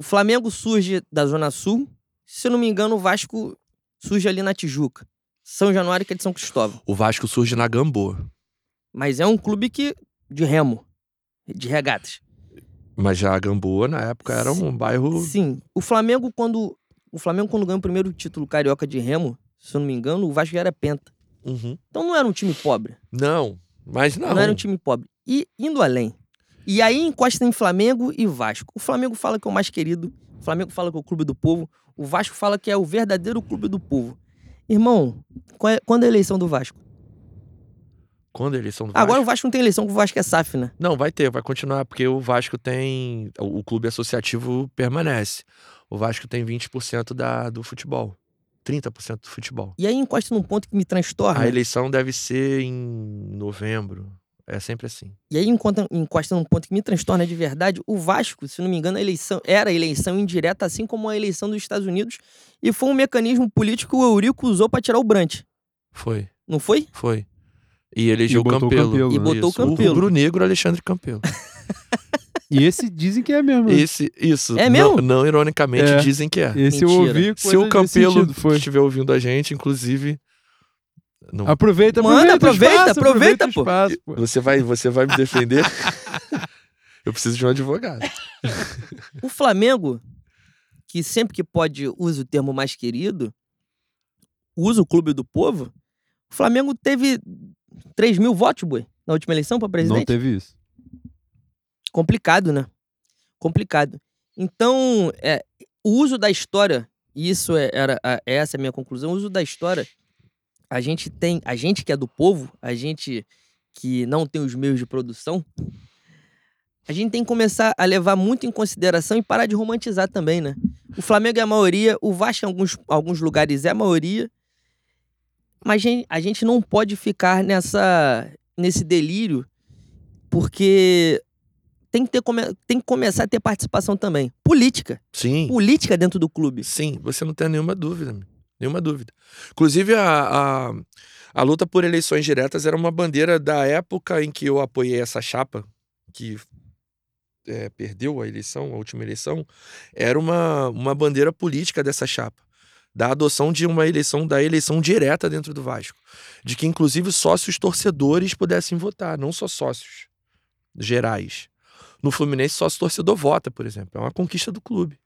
O Flamengo surge da Zona Sul. Se eu não me engano, o Vasco surge ali na Tijuca. São Januário, que é de São Cristóvão. O Vasco surge na Gamboa. Mas é um clube que de remo, de regatas. Mas já a Gamboa, na época, era um bairro. Sim. O Flamengo, quando. O Flamengo, quando ganhou o primeiro título carioca de remo, se eu não me engano, o Vasco já era penta. Uhum. Então não era um time pobre. Não, mas não. Não, era um time pobre. E indo além. E aí encosta em Flamengo e Vasco. O Flamengo fala que é o mais querido. O Flamengo fala que é o clube do povo. O Vasco fala que é o verdadeiro clube do povo. Irmão, é- quando é a eleição do Vasco? Quando a eleição do Vasco? Agora o Vasco não tem eleição, porque o Vasco é SAF, né? Não, vai ter, vai continuar, porque o Vasco tem. O o clube associativo permanece. O Vasco tem 20% da, do futebol. 30% do futebol. E aí encosta num ponto que me transtorna. A eleição deve ser em novembro. É sempre assim. E aí encontra- encosta num ponto que me transtorna de verdade. O Vasco, se não me engano, a eleição era a eleição indireta, assim como a eleição dos Estados Unidos. E foi um mecanismo político que o Eurico usou para tirar o Brant. Foi, Não foi? foi. E elegeu E o o Campelo. Campelo, E né? botou o Campelo. rubro-negro Alexandre Campelo. E esse dizem que é mesmo. né? Esse, isso. É não- mesmo? Não, ironicamente, É. dizem que é. Esse eu Mentira. ouvi. Se o Campelo sentido, foi. estiver ouvindo a gente, inclusive. Não, Aproveita, Manda, aproveita, aproveita, aproveita, o pô. espaço, pô. Você vai, você vai me defender? Eu preciso de um advogado. O Flamengo, que sempre que pode usa o termo mais querido, usa o clube do povo. O Flamengo teve 3 mil votos, boi, na última eleição para Não presidente. teve isso. Complicado, né? Complicado. Então, é, o uso da história, e isso é, era, a- essa é a minha conclusão, o uso da história, a gente tem, a gente que é do povo, a gente que não tem os meios de produção, a gente tem que começar a levar muito em consideração e parar de romantizar também, né? O Flamengo é a maioria, o Vasco em alguns, alguns lugares é a maioria, mas a gente não pode ficar nessa, nesse delírio, porque tem que, ter, tem que começar a ter participação também. Política. Sim. Política dentro do clube. Sim, você não tem nenhuma dúvida. Nenhuma dúvida. Inclusive, a, a, a luta por eleições diretas era uma bandeira da época em que eu apoiei essa chapa, que é, perdeu a eleição, a última eleição. Era uma, uma bandeira política dessa chapa. Da adoção de uma eleição, da eleição direta dentro do Vasco. De que, inclusive, sócios torcedores pudessem votar, não só sócios gerais. No Fluminense, sócio torcedor vota, por exemplo. É uma conquista do clube.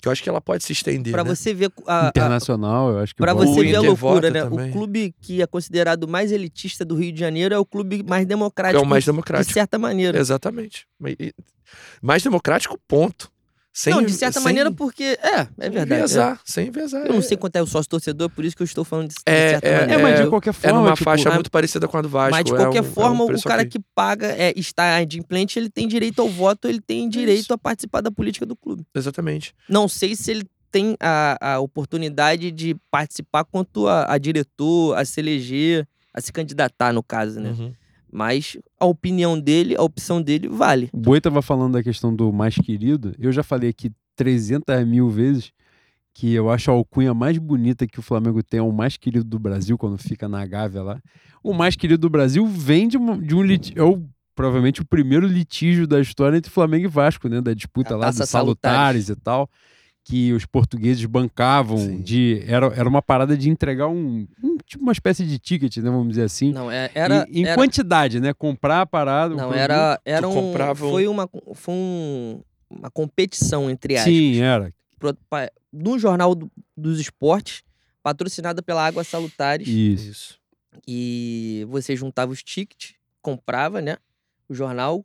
Que eu acho que ela pode se estender. Pra né? você ver a, a, Internacional, eu acho que vale. você O ver a loucura, né? também. O clube que é considerado mais elitista do Rio de Janeiro é o clube mais É democrático. o mais De democrático. certa maneira. Exatamente. Mais democrático, ponto. Sem, não, de certa sem- maneira, porque. É, é sem verdade. é. Envezar, sem envezar. Eu não sei quanto é o sócio torcedor, por isso que eu estou falando de, de É, certa é, maneira. É, mas É, de qualquer É forma. numa tipo, faixa muito parecida com a do Vasco. Mas de é qualquer um- é um forma, o cara ok. que paga, é, está adimplente, ele tem direito ao voto, ele tem direito Isso. a participar da política do clube. Exatamente. Não sei se ele tem a, a oportunidade de participar quanto a, a diretor, a se eleger, a se candidatar, no caso, né? Uhum. Mas a opinião dele, a opção dele, vale. O Boi tava falando da questão do mais querido. Eu já falei aqui 300 mil vezes que eu acho a alcunha mais bonita que o Flamengo tem, é o mais querido do Brasil, quando fica na Gávea lá. O mais querido do Brasil vem de, uma- de um litígio. É o, provavelmente o primeiro litígio da história entre Flamengo e Vasco, né? Da disputa A lá dos salutares e tal. Que os portugueses bancavam Sim. de. Era, era uma parada de entregar um, um- Tipo uma espécie de ticket, né? Vamos dizer assim. Não, é- era. em em era- quantidade, né? Comprar a parada. Não, era, era um. comprava um- Foi uma, foi um- uma competição, entre aspas. Sim, era. pro- pa- no Jornal do- dos Esportes, patrocinada pela Água Salutares. Isso. Isso. E você juntava os tickets, comprava, né? O jornal,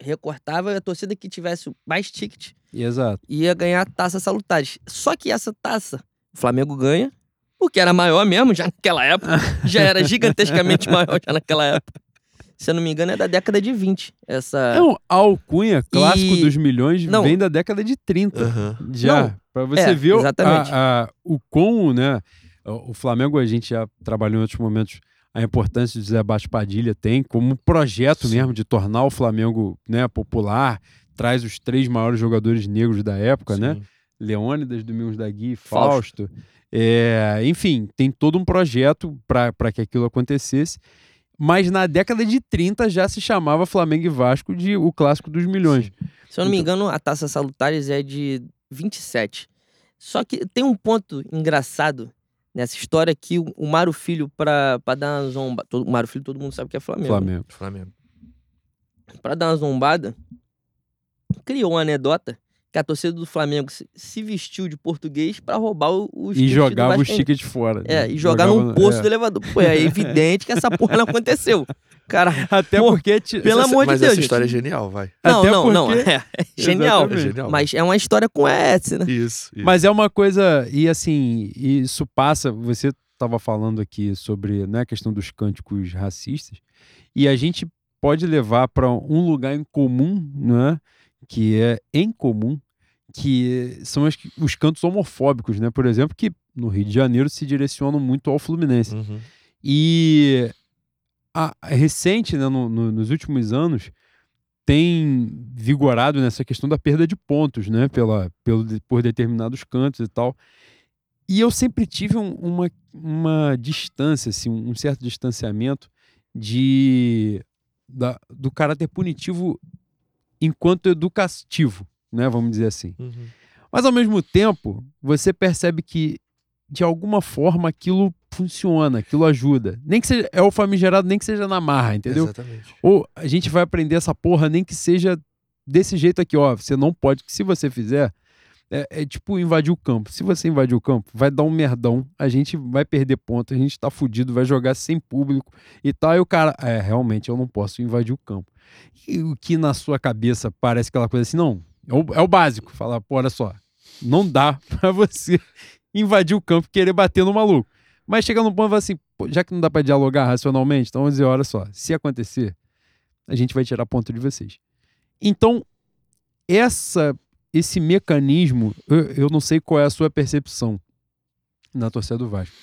recortava e a torcida que tivesse mais ticket Exato. ia ganhar taça salutares. Só que essa taça, o Flamengo ganha, porque era maior mesmo já naquela época. já era gigantescamente maior já naquela época. Se eu não me engano, é da década de 20. Essa. Não, a alcunha clássico E- dos milhões Não. vem da década de 30. Aham. Já. Não. Pra você É, ver exatamente. a- a- o quão, né? O Flamengo, a gente já trabalhou em outros momentos, a importância do Zé Baixo Padilha tem como projeto Sim. mesmo de tornar o Flamengo né, popular, traz os três maiores jogadores negros da época, né? Sim. Leônidas, Domingos da Gui, Fausto. É, enfim, tem todo um projeto para que aquilo acontecesse. Mas na década de 30 já se chamava Flamengo e Vasco de o clássico dos milhões. Se eu não me Então- engano, a taça salutares é de 27. Só que tem um ponto engraçado nessa história que o, o Mário Filho, pra, pra dar uma zomba. todo- O Mário Filho, todo mundo sabe que é Flamengo. né? Flamengo. Flamengo. Pra dar uma zombada, criou uma anedota que a torcida do Flamengo se, vestiu de português pra roubar o- os E jogava os tickets fora. É, né? e jogar Jogava num no- poço é. do elevador. Pô, é evidente que essa porra não aconteceu. Cara, Até Pô, porque. ti- pelo Essa- amor de mas Deus, essa história gente. é genial, vai. não, Até não, não. porque- É, é genial. É genial. Mas é uma história com S, né? Isso. isso. Mas é uma coisa, e assim, isso passa. Você estava falando aqui sobre né, a questão dos cânticos racistas, e a gente pode levar para um lugar em comum, né, que é em comum, que são as- os cantos homofóbicos, né? Por exemplo, que no Rio de Janeiro se direcionam muito ao Fluminense. Uhum. E a, a recente, né, no- no- nos últimos anos, tem vigorado nessa questão da perda de pontos, né, pela, pelo, por determinados cantos e tal. E eu sempre tive um- uma, uma distância, assim, um, um certo distanciamento de da- do caráter punitivo enquanto educativo, né, vamos dizer assim. Uhum. Mas ao mesmo tempo, você percebe que de alguma forma aquilo funciona, aquilo ajuda. Nem que seja é o famigerado, nem que seja na marra, entendeu? Exatamente. Ou a gente vai aprender essa porra, nem que seja desse jeito aqui, ó. Você não pode, que se você fizer, é, é tipo invadir o campo. Se você invadir o campo, vai dar um merdão, a gente vai perder ponto, a gente tá fudido, vai jogar sem público e tal. E o cara, é, realmente eu não posso invadir o campo. E o que na sua cabeça parece aquela coisa assim, não, é o, é o básico. Falar, pô, olha só, não dá pra você invadir o campo e querer bater no maluco. Mas chega num ponto e fala assim, já que não dá pra dialogar racionalmente, então vamos dizer, olha só, se acontecer, a gente vai tirar ponto de vocês. Então, essa, esse mecanismo, eu, eu não sei qual é a sua percepção na torcida do Vasco.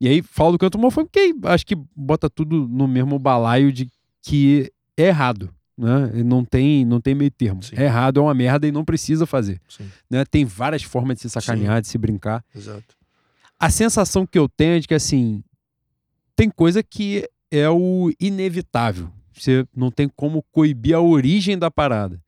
E aí, falo do canto homofóbico, porque acho que bota tudo no mesmo balaio de que é errado. Né? Não tem, não tem meio termo. Sim. É errado, é uma merda e não precisa fazer. Sim, Né? Tem várias formas de se sacanear, de se brincar exato. a sensação que eu tenho é de que, assim, tem coisa que é o inevitável. Você não tem como coibir a origem da parada.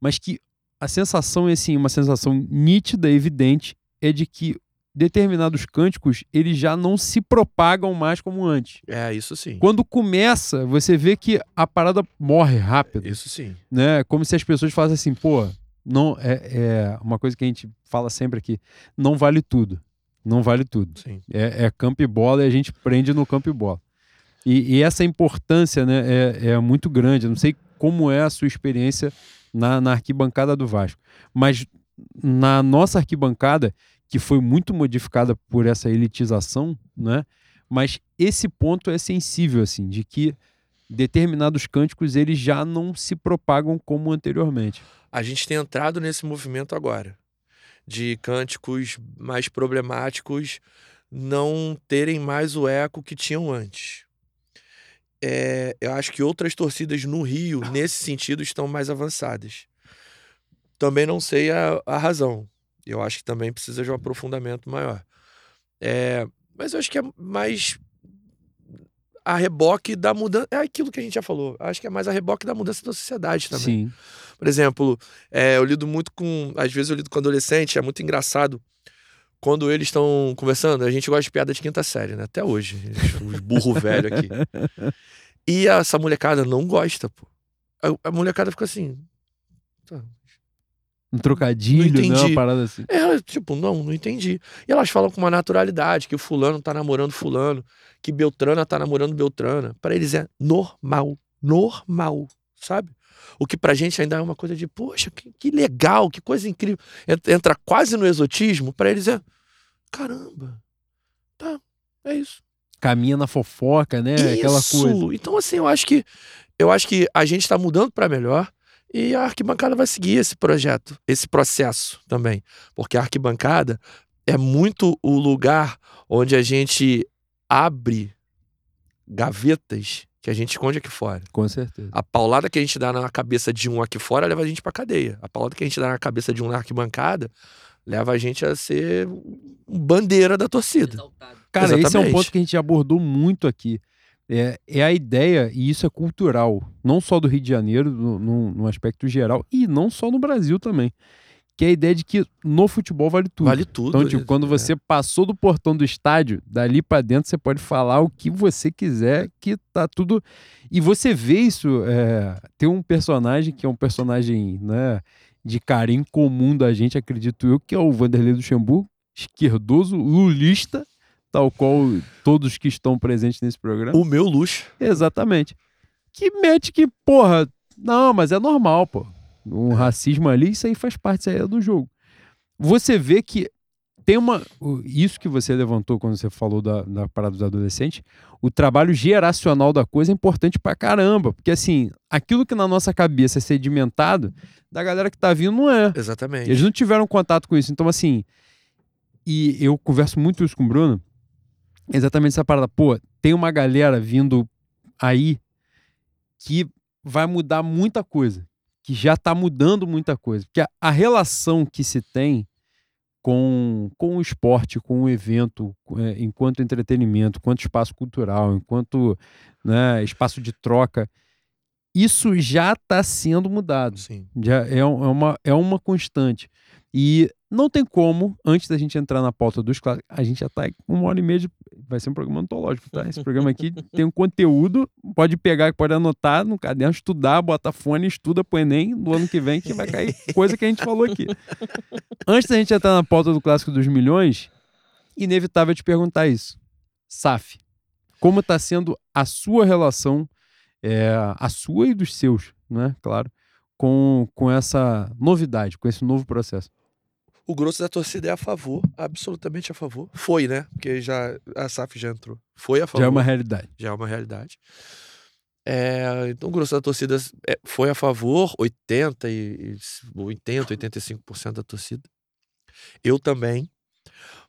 Mas que a sensação é, assim, uma sensação nítida, evidente, é de que determinados cânticos, eles já não se propagam mais como antes. É, isso sim. Quando começa, você vê que a parada morre rápido Isso sim. né? Como se as pessoas falassem assim, pô, não é, é uma coisa que a gente fala sempre aqui, não vale tudo, não vale tudo. Sim. É, é campo e bola e a gente prende no campo e bola. E, e essa importância, né, é, é muito grande. Eu não sei como é a sua experiência na, na arquibancada do Vasco, mas na nossa arquibancada, que foi muito modificada por essa elitização, né? Mas esse ponto é sensível, assim, de que determinados cânticos eles já não se propagam como anteriormente. A gente tem entrado nesse movimento agora de cânticos mais problemáticos não terem mais o eco que tinham antes. É, eu acho que outras torcidas no Rio, nesse sentido, estão mais avançadas. Também não sei a, a razão. Eu acho que também precisa de um aprofundamento maior. É, mas eu acho que é mais a reboque da mudança. É aquilo que a gente já falou. Acho que é mais a reboque da mudança da sociedade também. Sim. Por exemplo, é, eu lido muito com. Às vezes eu lido com adolescente, é muito engraçado. Quando eles estão conversando, a gente gosta de piada de quinta série, né? Até hoje. Os burro velho aqui. E essa molecada não gosta, pô. A, a molecada fica assim. "Tá, Um trocadilho, Não né? entendi. Uma parada assim. É, tipo, não, não entendi. E elas falam com uma naturalidade que o fulano tá namorando fulano, que Beltrana tá namorando Beltrana. Pra eles é normal, normal, sabe? O que pra gente ainda é uma coisa de, poxa, que, que legal, que coisa incrível. Entra, entra quase no exotismo, pra eles é, caramba, tá, é isso. Caminha na fofoca, né? Aquela Isso. coisa. Então, assim, eu acho que eu acho que a gente está mudando para melhor e a arquibancada vai seguir esse projeto, esse processo também. Porque a arquibancada é muito o lugar onde a gente abre gavetas que a gente esconde aqui fora. Com certeza. A paulada que a gente dá na cabeça de um aqui fora leva a gente pra cadeia. A paulada que a gente dá na cabeça de um na arquibancada leva a gente a ser um bandeira da torcida. Cara, esse é um Exatamente. ponto que a gente abordou muito aqui. É, é a ideia, e isso é cultural, não só do Rio de Janeiro, no, no- no aspecto geral, e não só no Brasil também. Que é a ideia de que no futebol vale tudo. Vale tudo. Então, tipo, quando você passou do portão do estádio, dali pra dentro você pode falar o que você quiser, que tá tudo. E você vê isso. é, Tem um personagem que é um personagem, né, de carinho comum da gente, acredito eu, que é o Vanderlei Luxemburgo, esquerdoso, lulista, tal qual todos que estão presentes nesse programa. O meu luxo. Exatamente. Que mete que, porra, não, mas é normal, pô. Um racismo ali, isso aí faz parte, isso aí é do jogo. Você vê que tem uma. Isso que você levantou quando você falou da, da parada dos adolescentes, o trabalho geracional da coisa é importante pra caramba. Porque, assim, aquilo que na nossa cabeça é sedimentado, da galera que tá vindo não é. Exatamente. Eles não tiveram contato com isso. Então, assim, e eu converso muito isso com o Bruno, exatamente essa parada. Pô, tem uma galera vindo aí que vai mudar muita coisa, que já tá mudando muita coisa. Porque a, a relação que se tem com, com o esporte, com o evento, é, enquanto entretenimento, enquanto espaço cultural, enquanto né, espaço de troca, isso já está sendo mudado. Sim. Já é, é uma, é uma constante. E não tem como, antes da gente entrar na pauta dos clássicos, a gente já tá uma hora e meia de. Vai ser um programa antológico, tá? Esse programa aqui tem um conteúdo, pode pegar, pode anotar no caderno, estudar, bota fone, estuda pro Enem no ano que vem, que vai cair coisa que a gente falou aqui. Antes da gente entrar na pauta do clássico dos milhões, inevitável te perguntar isso. SAF, como tá sendo a sua relação, é, a sua e dos seus, né? Claro com, com essa novidade, com esse novo processo. O grosso da torcida é a favor, absolutamente a favor. Foi, né? Porque já a SAF já entrou. Foi a favor. Já é uma realidade. já é uma realidade. É, então o grosso da torcida é- foi a favor, 80 e 80, 85% da torcida. Eu também.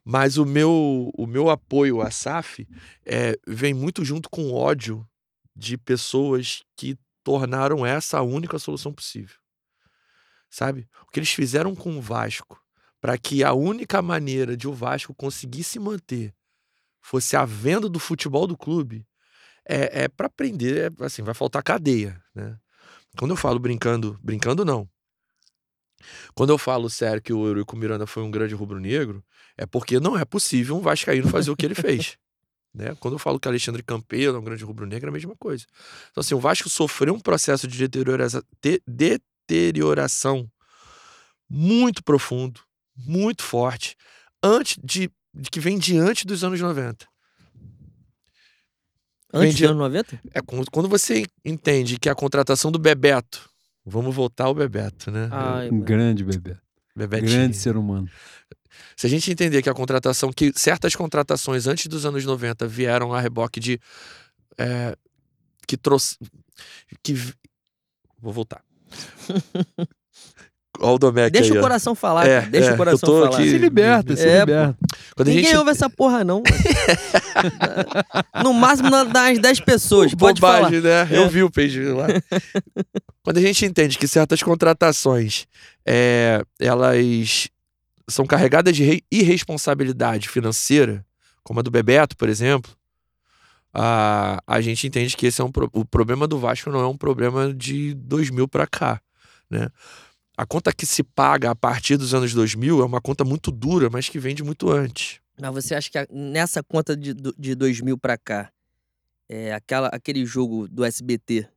Mas o meu o meu apoio à SAF é, vem muito junto com o ódio de pessoas que tornaram essa a única solução possível. Sabe? O que eles fizeram com o Vasco para que a única maneira de o Vasco conseguir se manter fosse a venda do futebol do clube, é, é para prender, é, assim, vai faltar cadeia, né? Quando eu falo brincando, brincando não. Quando eu falo sério que o Eurico Miranda foi um grande rubro-negro, é porque não é possível um vascaíno fazer o que ele fez. Né? Quando eu falo que Alexandre Campeiro é um grande rubro-negro, é a mesma coisa. Então, assim, o Vasco sofreu um processo de deteriora- de- deterioração muito profundo, muito forte, antes de, de que vem diante dos anos 90. Antes dos anos 90? É quando quando você entende que a contratação do Bebeto, vamos voltar ao Bebeto, né? Ai, Um grande bebê. Bebetinho. Grande ser humano. Se a gente entender que a contratação, que certas contratações antes dos anos 90 vieram a reboque de. é, que trouxe. Que. Vou voltar. Olha o Domecq Deixa aí, o ó. coração falar, É, cara. Deixa é, o coração eu tô falar. aqui- Se liberta, se É, liberta. Quando Ninguém gente. ouve essa porra, não. no máximo das 10 pessoas. Pode falar. Bobagem, né? É. Eu vi o page lá. Quando a gente entende que certas contratações é, elas são carregadas de re- irresponsabilidade financeira, como a do Bebeto, por exemplo, a, a gente entende que esse é um pro- o problema do Vasco não é um problema de 2000 para cá, né? A conta que se paga a partir dos anos 2000 é uma conta muito dura, mas que vem de muito antes. Mas você acha que nessa conta de, de 2000 pra cá, é, aquela, aquele jogo do SBT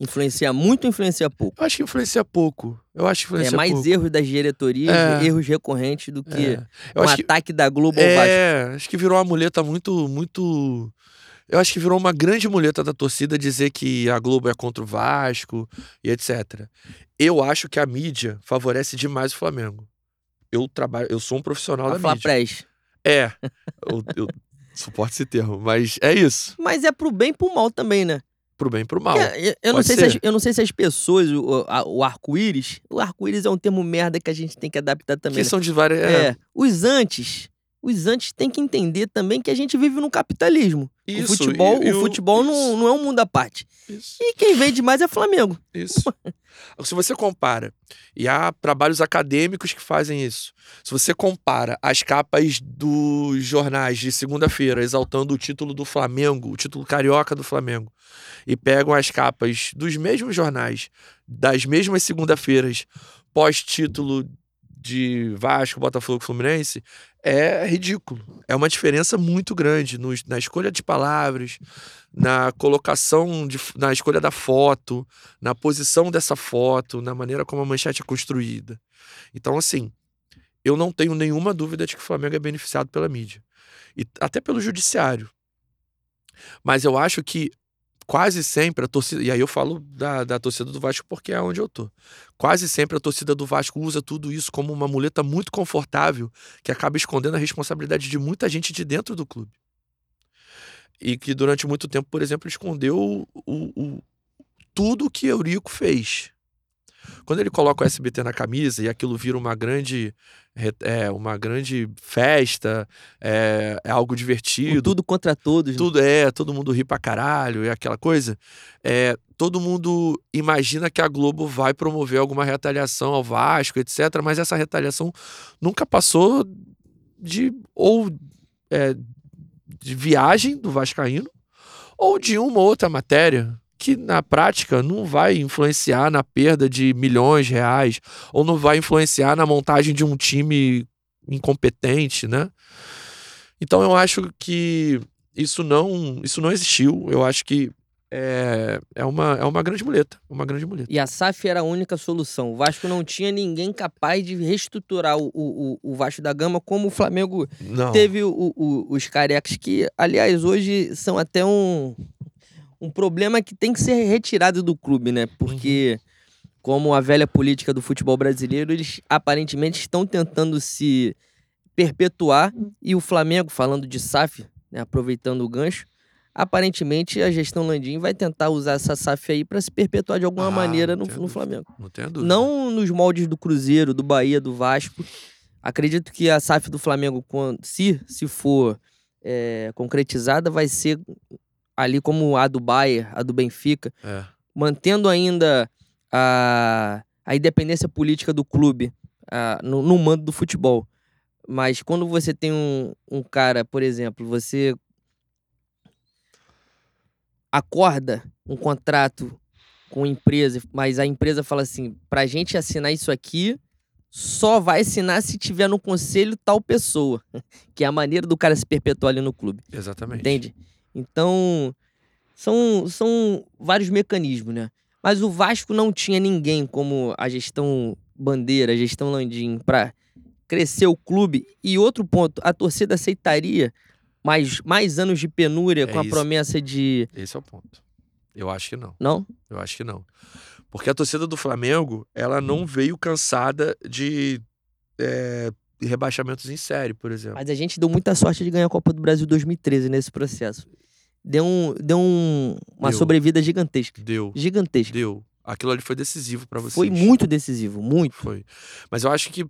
influencia muito ou influencia pouco? Eu acho que influencia pouco. Eu acho que É influencia mais pouco. erros das diretorias, É. erros recorrentes do que É. Um que ataque da Globo ao Vasco. É, acho que virou uma muleta muito, muito. Eu acho que virou uma grande muleta da torcida dizer que a Globo é contra o Vasco e etc. Eu acho que a mídia favorece demais o Flamengo. Eu trabalho, eu sou um profissional A da mídia. Flapres. É, eu, eu suporto esse termo, mas é isso, Mas é pro bem e pro mal também, né? pro bem e pro mal. Porque, eu- não sei se as, eu não sei se as pessoas, o, a- o arco-íris, o arco-íris é um termo merda que a gente tem que adaptar também. Que né? são de várias. É. É, Os antes, os antes têm que entender também que a gente vive num capitalismo. Isso, o futebol, o futebol não, isso, não é um mundo à parte. isso. E quem vende mais é Flamengo. Isso. Se você compara, e há trabalhos acadêmicos que fazem isso. Se você compara as capas dos jornais de segunda-feira exaltando o título do Flamengo, o título carioca do Flamengo, e pegam as capas dos mesmos jornais das mesmas segunda-feiras pós-título de Vasco, Botafogo Fluminense, é ridículo. É uma diferença muito grande no- na escolha de palavras, na colocação, de, na escolha da foto, na posição dessa foto, na maneira como a manchete é construída. Então, assim, eu não tenho nenhuma dúvida de que o Flamengo é beneficiado pela mídia. E até pelo judiciário. Mas eu acho que quase sempre a torcida. E aí eu falo da, da torcida do Vasco porque é onde eu tô. Quase sempre a torcida do Vasco usa tudo isso como uma muleta muito confortável que acaba escondendo a responsabilidade de muita gente de dentro do clube. E que durante muito tempo, por exemplo, escondeu o, o- tudo que Eurico fez. Quando ele coloca o SBT na camisa e aquilo vira uma grande, é, uma grande festa, é, é algo O divertido, tudo contra todos. né? tudo é, todo mundo ri pra caralho, é aquela coisa. É, todo mundo imagina que a Globo vai promover alguma retaliação ao Vasco, etc. Mas essa retaliação nunca passou de ou é, de viagem do Vascaíno ou de uma outra matéria que na prática não vai influenciar na perda de milhões de reais ou não vai influenciar na montagem de um time incompetente, né? Então eu acho que isso não, isso não existiu. Eu acho que é, é, uma, é uma grande muleta. Uma grande muleta. E a SAF era a única solução. O Vasco não tinha ninguém capaz de reestruturar o, o, o- Vasco da Gama como o Flamengo Não. teve o- o- os carecas, que, aliás, hoje são até um, um problema que tem que ser retirado do clube, né? Porque, como a velha política do futebol brasileiro, eles aparentemente estão tentando se perpetuar e o Flamengo, falando de SAF, né, aproveitando o gancho, aparentemente a gestão Landim vai tentar usar essa SAF aí para se perpetuar de alguma Ah, maneira no, no. Flamengo. Não tenho dúvida. Não nos moldes do Cruzeiro, do Bahia, do Vasco. Acredito que a SAF do Flamengo, quando- se, se for é, concretizada, vai ser ali como a do Bayern, a do Benfica, É. mantendo ainda a, a independência política do clube ah, no, no mando do futebol. Mas quando você tem um, um cara, por exemplo, você acorda um contrato com a empresa, mas a empresa fala assim: pra gente assinar isso aqui, só vai assinar se tiver no conselho tal pessoa. Que é a maneira do cara se perpetuar ali no clube. Exatamente. Entende? Então, são, são vários mecanismos, né? Mas o Vasco não tinha ninguém como a gestão Bandeira, a gestão Landim, pra crescer o clube. E outro ponto, a torcida aceitaria mais, mais anos de penúria É com a isso. promessa de. Esse é o ponto. Eu acho que não. Não? Eu acho que não. Porque a torcida do Flamengo, ela não veio cansada de é, rebaixamentos em série, por exemplo. Mas a gente deu muita sorte de ganhar a Copa do Brasil 2013 nesse processo. Deu, um, deu um- uma Deu. sobrevida gigantesca. Deu. Gigantesca. Deu. Aquilo ali foi decisivo pra vocês. Foi muito decisivo, muito. Foi. Mas eu acho que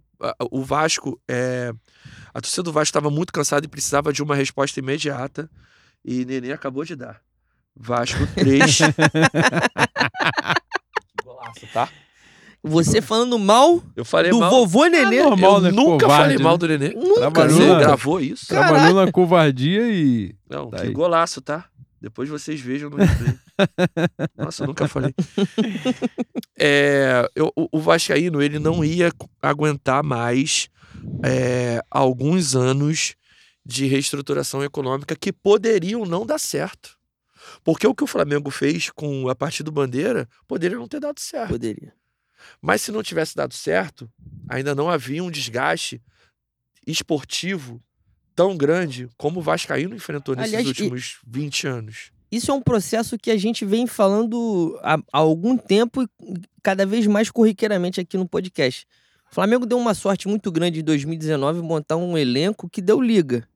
o Vasco, é... a torcida do Vasco estava muito cansada e precisava de uma resposta imediata. E Nenê acabou de dar. Vasco 3. Golaço, tá? Você falando mal Eu falei do mal. vovô Nenê. normal. Mal, eu né? nunca Covarde, falei mal né? do Nenê. Nunca. Trabalhou Você na- gravou isso? Trabalhou na covardia e. Não, Tá que aí. golaço, tá? Depois vocês vejam no replay. Nossa, eu nunca falei. É, eu- o, o Vascaíno, ele não ia aguentar mais é, alguns anos de reestruturação econômica que poderiam não dar certo. Porque o que o Flamengo fez com a partir do Bandeira poderia não ter dado certo. Poderia. Mas se não tivesse dado certo, ainda não havia um desgaste esportivo tão grande como o Vascaíno enfrentou nesses Aliás, e- últimos 20 anos. Isso é um processo que a gente vem falando há, há algum tempo e cada vez mais corriqueiramente aqui no podcast. O Flamengo deu uma sorte muito grande em 2019 montar um elenco que deu liga.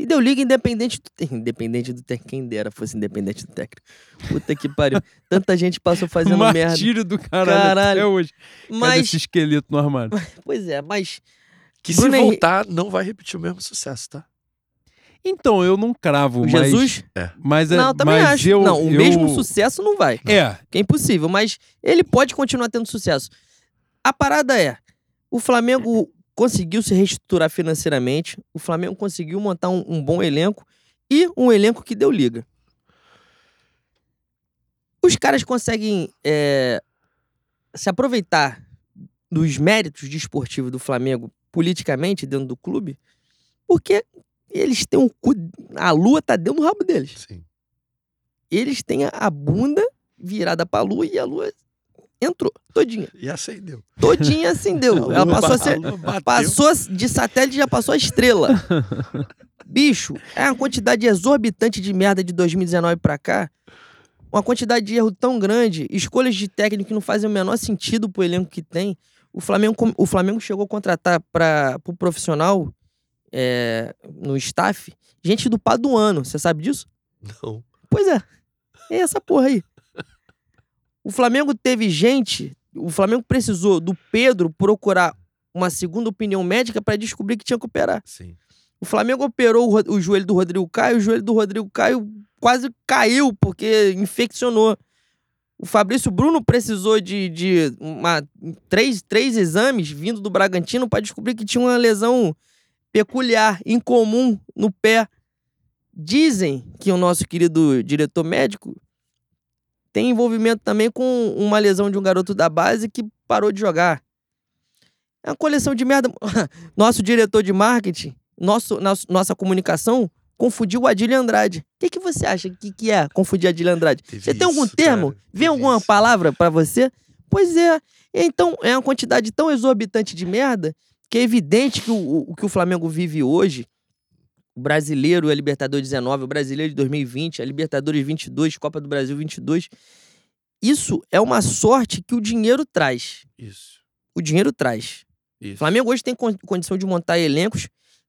Que deu liga independente do técnico. Independente do técnico. Quem dera fosse independente do técnico. Puta que pariu. Tanta gente passou fazendo merda. Martírio do caralho, Caralho. até hoje. Mas... Mas, esse esqueleto no armário? pois é, mas Que Bruno se Henrique- voltar, não vai repetir o mesmo sucesso, tá? Então, eu não cravo, O mas... Jesus? Mas, é, não, também mas acho. Eu, não, o eu- mesmo sucesso não vai. É, Que é impossível, mas ele pode continuar tendo sucesso. A parada é: o Flamengo conseguiu se reestruturar financeiramente, o Flamengo conseguiu montar um, um bom elenco e um elenco que deu liga. Os caras conseguem é, se aproveitar dos méritos desportivos do Flamengo politicamente dentro do clube, porque eles têm um cu. A lua tá dentro do rabo deles Sim. eles têm a- a bunda virada pra lua e a lua entrou todinha. E acendeu. Todinha acendeu. Ela passou a ser. Passou de satélite já passou a estrela. Bicho, é uma quantidade exorbitante de merda de 2019 pra cá. Uma quantidade de erro tão grande, escolhas de técnico que não fazem o menor sentido pro elenco que tem. O Flamengo, o Flamengo chegou a contratar para o profissional é, no staff gente do Paduano. Você sabe disso? Não. Pois é. É essa porra aí. O Flamengo teve gente. O Flamengo precisou do Pedro procurar uma segunda opinião médica para descobrir que tinha que operar. Sim. O Flamengo operou o, o joelho do Rodrigo Caio, o joelho do Rodrigo Caio quase caiu porque infeccionou. O Fabrício Bruno precisou de, de uma, três, três exames vindo do Bragantino para descobrir que tinha uma lesão peculiar, incomum no pé. Dizem que o nosso querido diretor médico tem envolvimento também com uma lesão de um garoto da base que parou de jogar. É uma coleção de merda. Nosso diretor de marketing, nosso, nosso- nossa comunicação, confundiu o Adílio Andrade. O que, que você acha que, que é confundir Adílio Andrade? Teve Você tem algum isso, termo? cara. Vem alguma isso. palavra pra você? Pois é. Então, é uma quantidade tão exorbitante de merda que é evidente que o, o que o Flamengo vive hoje, o brasileiro a Libertadores 19, o brasileiro de 2020, a Libertadores 22, Copa do Brasil 22, isso é uma sorte que o dinheiro traz. Isso. O dinheiro traz. Isso. O Flamengo hoje tem con- condição de montar elencos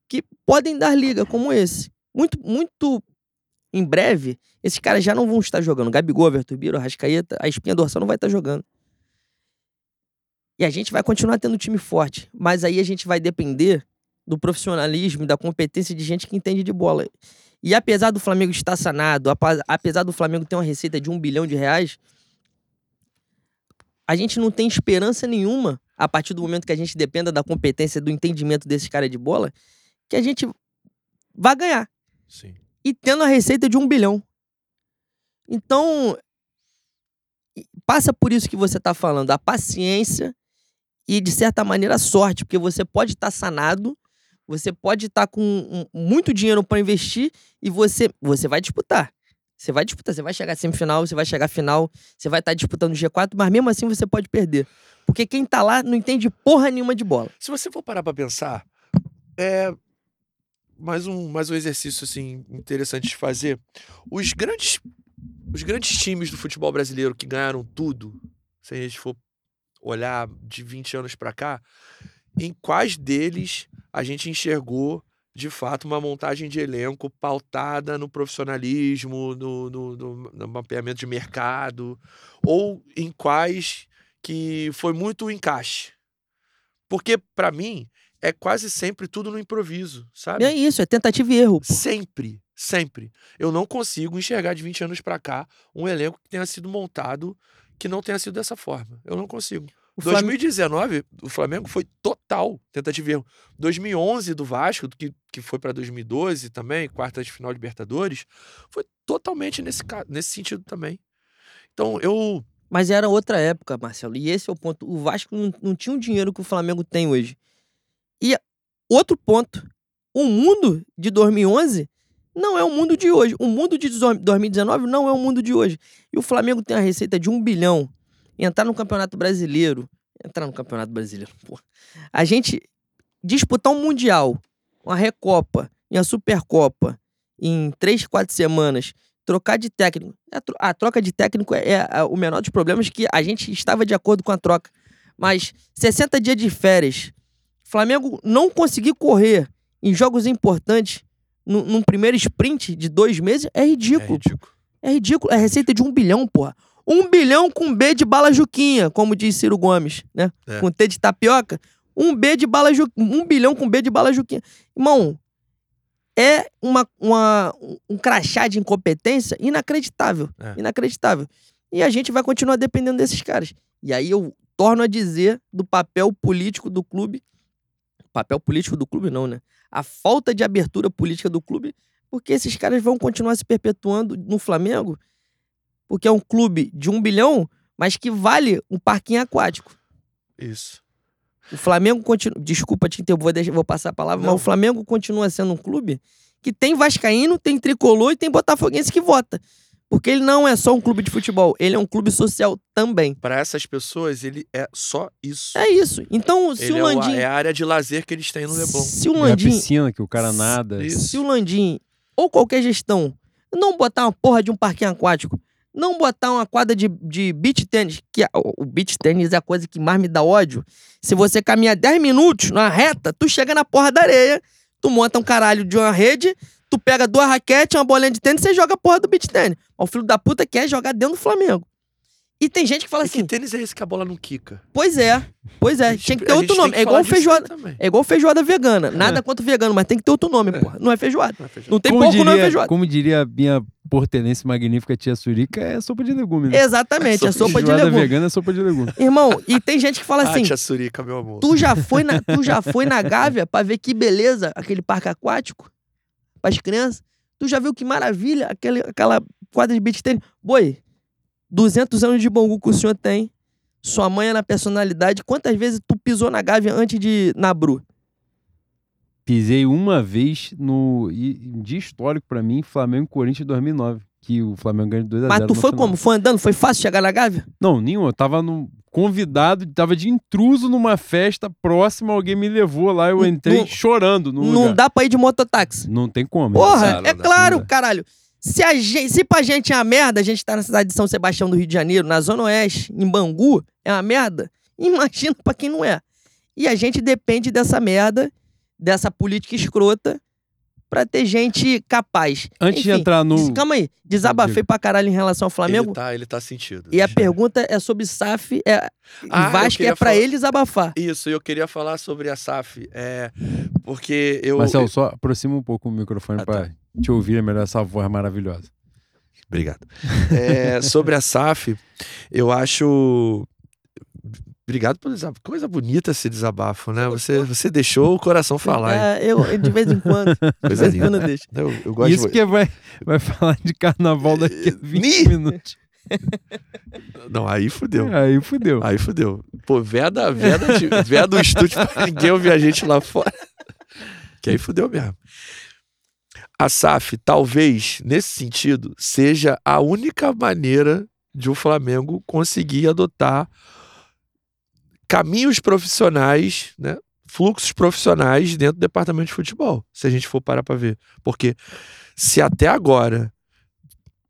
que podem dar liga, como esse. Muito, muito em breve, esses caras já não vão estar jogando. Gabigol, Everton Ribeiro, Arrascaeta, a espinha dorsal não vai estar jogando. E a gente vai continuar tendo um time forte. Mas aí a gente vai depender do profissionalismo e da competência de gente que entende de bola. E apesar do Flamengo estar sanado, apesar do Flamengo ter uma receita de um bilhão de reais, a gente não tem esperança nenhuma, a partir do momento que a gente dependa da competência, do entendimento desses caras de bola, que a gente vai ganhar. Sim. E tendo a receita de um bilhão. Então, passa por isso que você está falando, a paciência e, de certa maneira, a sorte, porque você pode estar sanado, você pode estar com um- muito dinheiro para investir e você, você vai disputar. Você vai disputar, você vai chegar semifinal, você vai chegar final, você vai estar disputando o G4, mas mesmo assim você pode perder. Porque quem tá lá não entende porra nenhuma de bola. Se você for parar pra pensar, é mais um, mais um exercício assim interessante de fazer. Os grandes, os grandes times do futebol brasileiro que ganharam tudo, se a gente for olhar de 20 anos pra cá, em quais deles a gente enxergou de fato uma montagem de elenco pautada no profissionalismo, no, no, no- no mapeamento de mercado, ou em quais que foi muito o encaixe. Porque, pra mim, é quase sempre tudo no improviso, sabe? E é isso, é tentativa e erro. pô. Sempre, sempre. Eu não consigo enxergar de 20 anos pra cá um elenco que tenha sido montado que não tenha sido dessa forma. Eu não consigo. O Flamengo- 2019, o Flamengo foi total tentativa e erro. 2011 do Vasco, que, que foi pra 2012 também, quarta de final de Libertadores, foi totalmente nesse, nesse sentido também. Então, eu Mas era outra época, Marcelo. E esse é o ponto. O Vasco não, não tinha o dinheiro que o Flamengo tem hoje. E outro ponto. O mundo de 2011 não é o mundo de hoje. O mundo de 2019 não é o mundo de hoje. E o Flamengo tem a receita de um bilhão. Entrar no Campeonato Brasileiro. Entrar no Campeonato Brasileiro, pô. A gente disputar um Mundial, uma Recopa e uma Supercopa em três, quatro semanas trocar de técnico. A, tro- a troca de técnico é, é, a- o menor dos problemas que a gente estava de acordo com a troca. Mas 60 dias de férias, Flamengo não conseguir correr em jogos importantes num, num primeiro sprint de dois meses é é ridículo. ridículo. É ridículo. É receita de um bilhão, porra. Um bilhão com B de bala Juquinha, como diz Ciro Gomes, né? É. Com T de tapioca. Um B de bala Ju... um bilhão com B de bala Juquinha. Irmão, é uma, uma, um crachá de incompetência inacreditável. É. Inacreditável. E a gente vai continuar dependendo desses caras. E aí eu torno a dizer do papel político do clube. Papel político do clube, não, né? A falta de abertura política do clube, porque esses caras vão continuar se perpetuando no Flamengo, porque é um clube de um bilhão, mas que vale um parquinho aquático. Isso. O Flamengo continua. Desculpa te interromper, vou, deixar- vou passar a palavra, Não. mas o Flamengo continua sendo um clube que tem Vascaíno, tem Tricolor e tem Botafoguense que vota. Porque ele não é só um clube de futebol, ele é um clube social também. Para essas pessoas, ele é só isso. É isso. Então, se Ele o é, o- Landim. é a área de lazer que eles têm no Leblon. se o E a Landim. piscina que o cara nada. Isso. Se o Landim ou qualquer gestão não botar uma porra de um parquinho aquático, não botar uma quadra de, de beach tênis, que o beach tênis é a coisa que mais me dá ódio. Se você caminha 10 minutos na reta, tu chega na porra da areia, tu monta um caralho de uma rede, tu pega duas raquetes, uma bolinha de tênis e você joga a porra do beach tênis. O filho da puta quer jogar dentro do Flamengo. E tem gente que fala E assim, que tênis é esse que a bola não quica? pois é, pois é, tinha que ter outro gente tem nome. É igual feijoada. É igual feijoada vegana. Nada contra vegano, mas tem que ter outro nome, porra. Não é feijoada. Não é feijão. Não tem como, porco, não é diria, feijoada. como diria a minha portelense magnífica tia Surica, é sopa de legume. Né? Exatamente, é sopa de Feijoada legume. vegana é sopa de legume. Irmão, e tem gente que fala assim: Ah, tia Surica, meu amor. tu já foi na, tu já foi na Gávea pra ver que beleza aquele parque aquático pras crianças? Tu já viu que maravilha aquele, aquela quadra de beach tênis? Boi, 200 anos de Bangu que o senhor tem, sua mãe é na personalidade. Quantas vezes tu pisou na Gávea antes de ir na Bru? Pisei uma vez no um dia histórico pra mim, Flamengo e Corinthians 2009, que o Flamengo ganhou de 2 a 0 Mas tu foi final. como? Foi andando? Foi fácil chegar na Gávea? Não, nenhum. Eu tava no, convidado, tava de intruso numa festa próxima, alguém me levou lá, eu entrei não- chorando no Não lugar. dá pra ir de mototáxi. Não tem como. Porra, é dá, claro, caralho. Se, a gente, se pra gente é uma merda, a gente tá na cidade de São Sebastião do Rio de Janeiro, na Zona Oeste, em Bangu, é uma merda. Imagina pra quem não é. E a gente depende dessa merda, dessa política escrota, pra ter gente capaz. Antes de Enfim, entrar no. Calma aí, desabafei pra caralho em relação ao Flamengo. Ele tá, ele tá sentido. E a pergunta é sobre SAF é, Ah, e Vasco, é pra falar- ele desabafar. Isso, eu queria falar sobre a SAF. É, porque eu. Marcelo, só aproxima um pouco o microfone Ah, pra tá. te ouvir melhor essa voz maravilhosa. Obrigado. É, sobre a SAF, eu acho. Obrigado por desabafo. Coisa bonita esse desabafo, né? Você, você deixou o coração falar. É, eu, de vez em quando. De Coisa vez em quando eu deixo. Eu, eu gosto Isso de... que vai, vai falar de carnaval daqui a 20 Ni- minutos. Não, aí fudeu. Aí fudeu. Aí fudeu. Pô, veda, veda, de, veda do estúdio pra ninguém ouvir a gente lá fora. Que aí fudeu mesmo. A SAF, talvez, nesse sentido, seja a única maneira de o Flamengo conseguir adotar caminhos profissionais, né? fluxos profissionais dentro do departamento de futebol, se a gente for parar para ver. Porque se até agora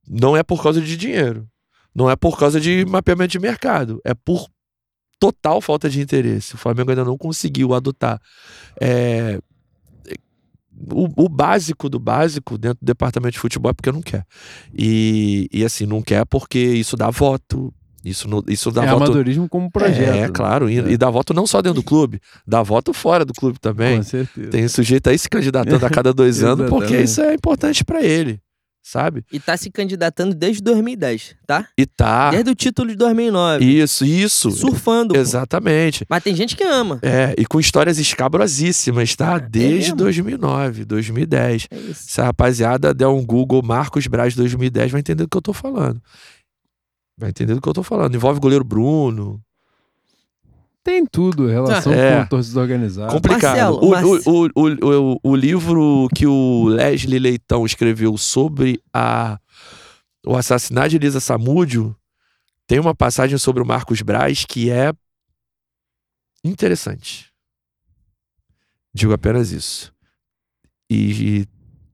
não é por causa de dinheiro, não é por causa de mapeamento de mercado, é por total falta de interesse. O Flamengo ainda não conseguiu adotar é, o, o básico do básico dentro do departamento de futebol é porque não quer. E, e assim, não quer porque isso dá voto. Isso, não- isso dá é voto. amadorismo como projeto. É, né? claro. E, É. e dá voto não só dentro do clube, dá voto fora do clube também. Com certeza. Tem sujeito aí se candidatando a cada dois anos porque isso é importante pra ele, sabe? E tá se candidatando desde 2010, tá? E tá. Desde o título de 2009. Isso, isso. Surfando. pô. Exatamente. Mas tem gente que ama. É, e com histórias escabrosíssimas, tá? Desde mesmo? 2009, 2010. É isso. Se a rapaziada der um Google Marcos Braz 2010, vai entender do que eu tô falando. Vai entender do que eu tô falando. Envolve o goleiro Bruno. Tem tudo, relação É. com torcidas organizadas. Complicado. Marcelo, o, Marce- o, o, o, o livro que o Leslie Leitão escreveu sobre a, o assassinato de Elisa Samúdio tem uma passagem sobre o Marcos Braz que é interessante. Digo apenas isso. E, e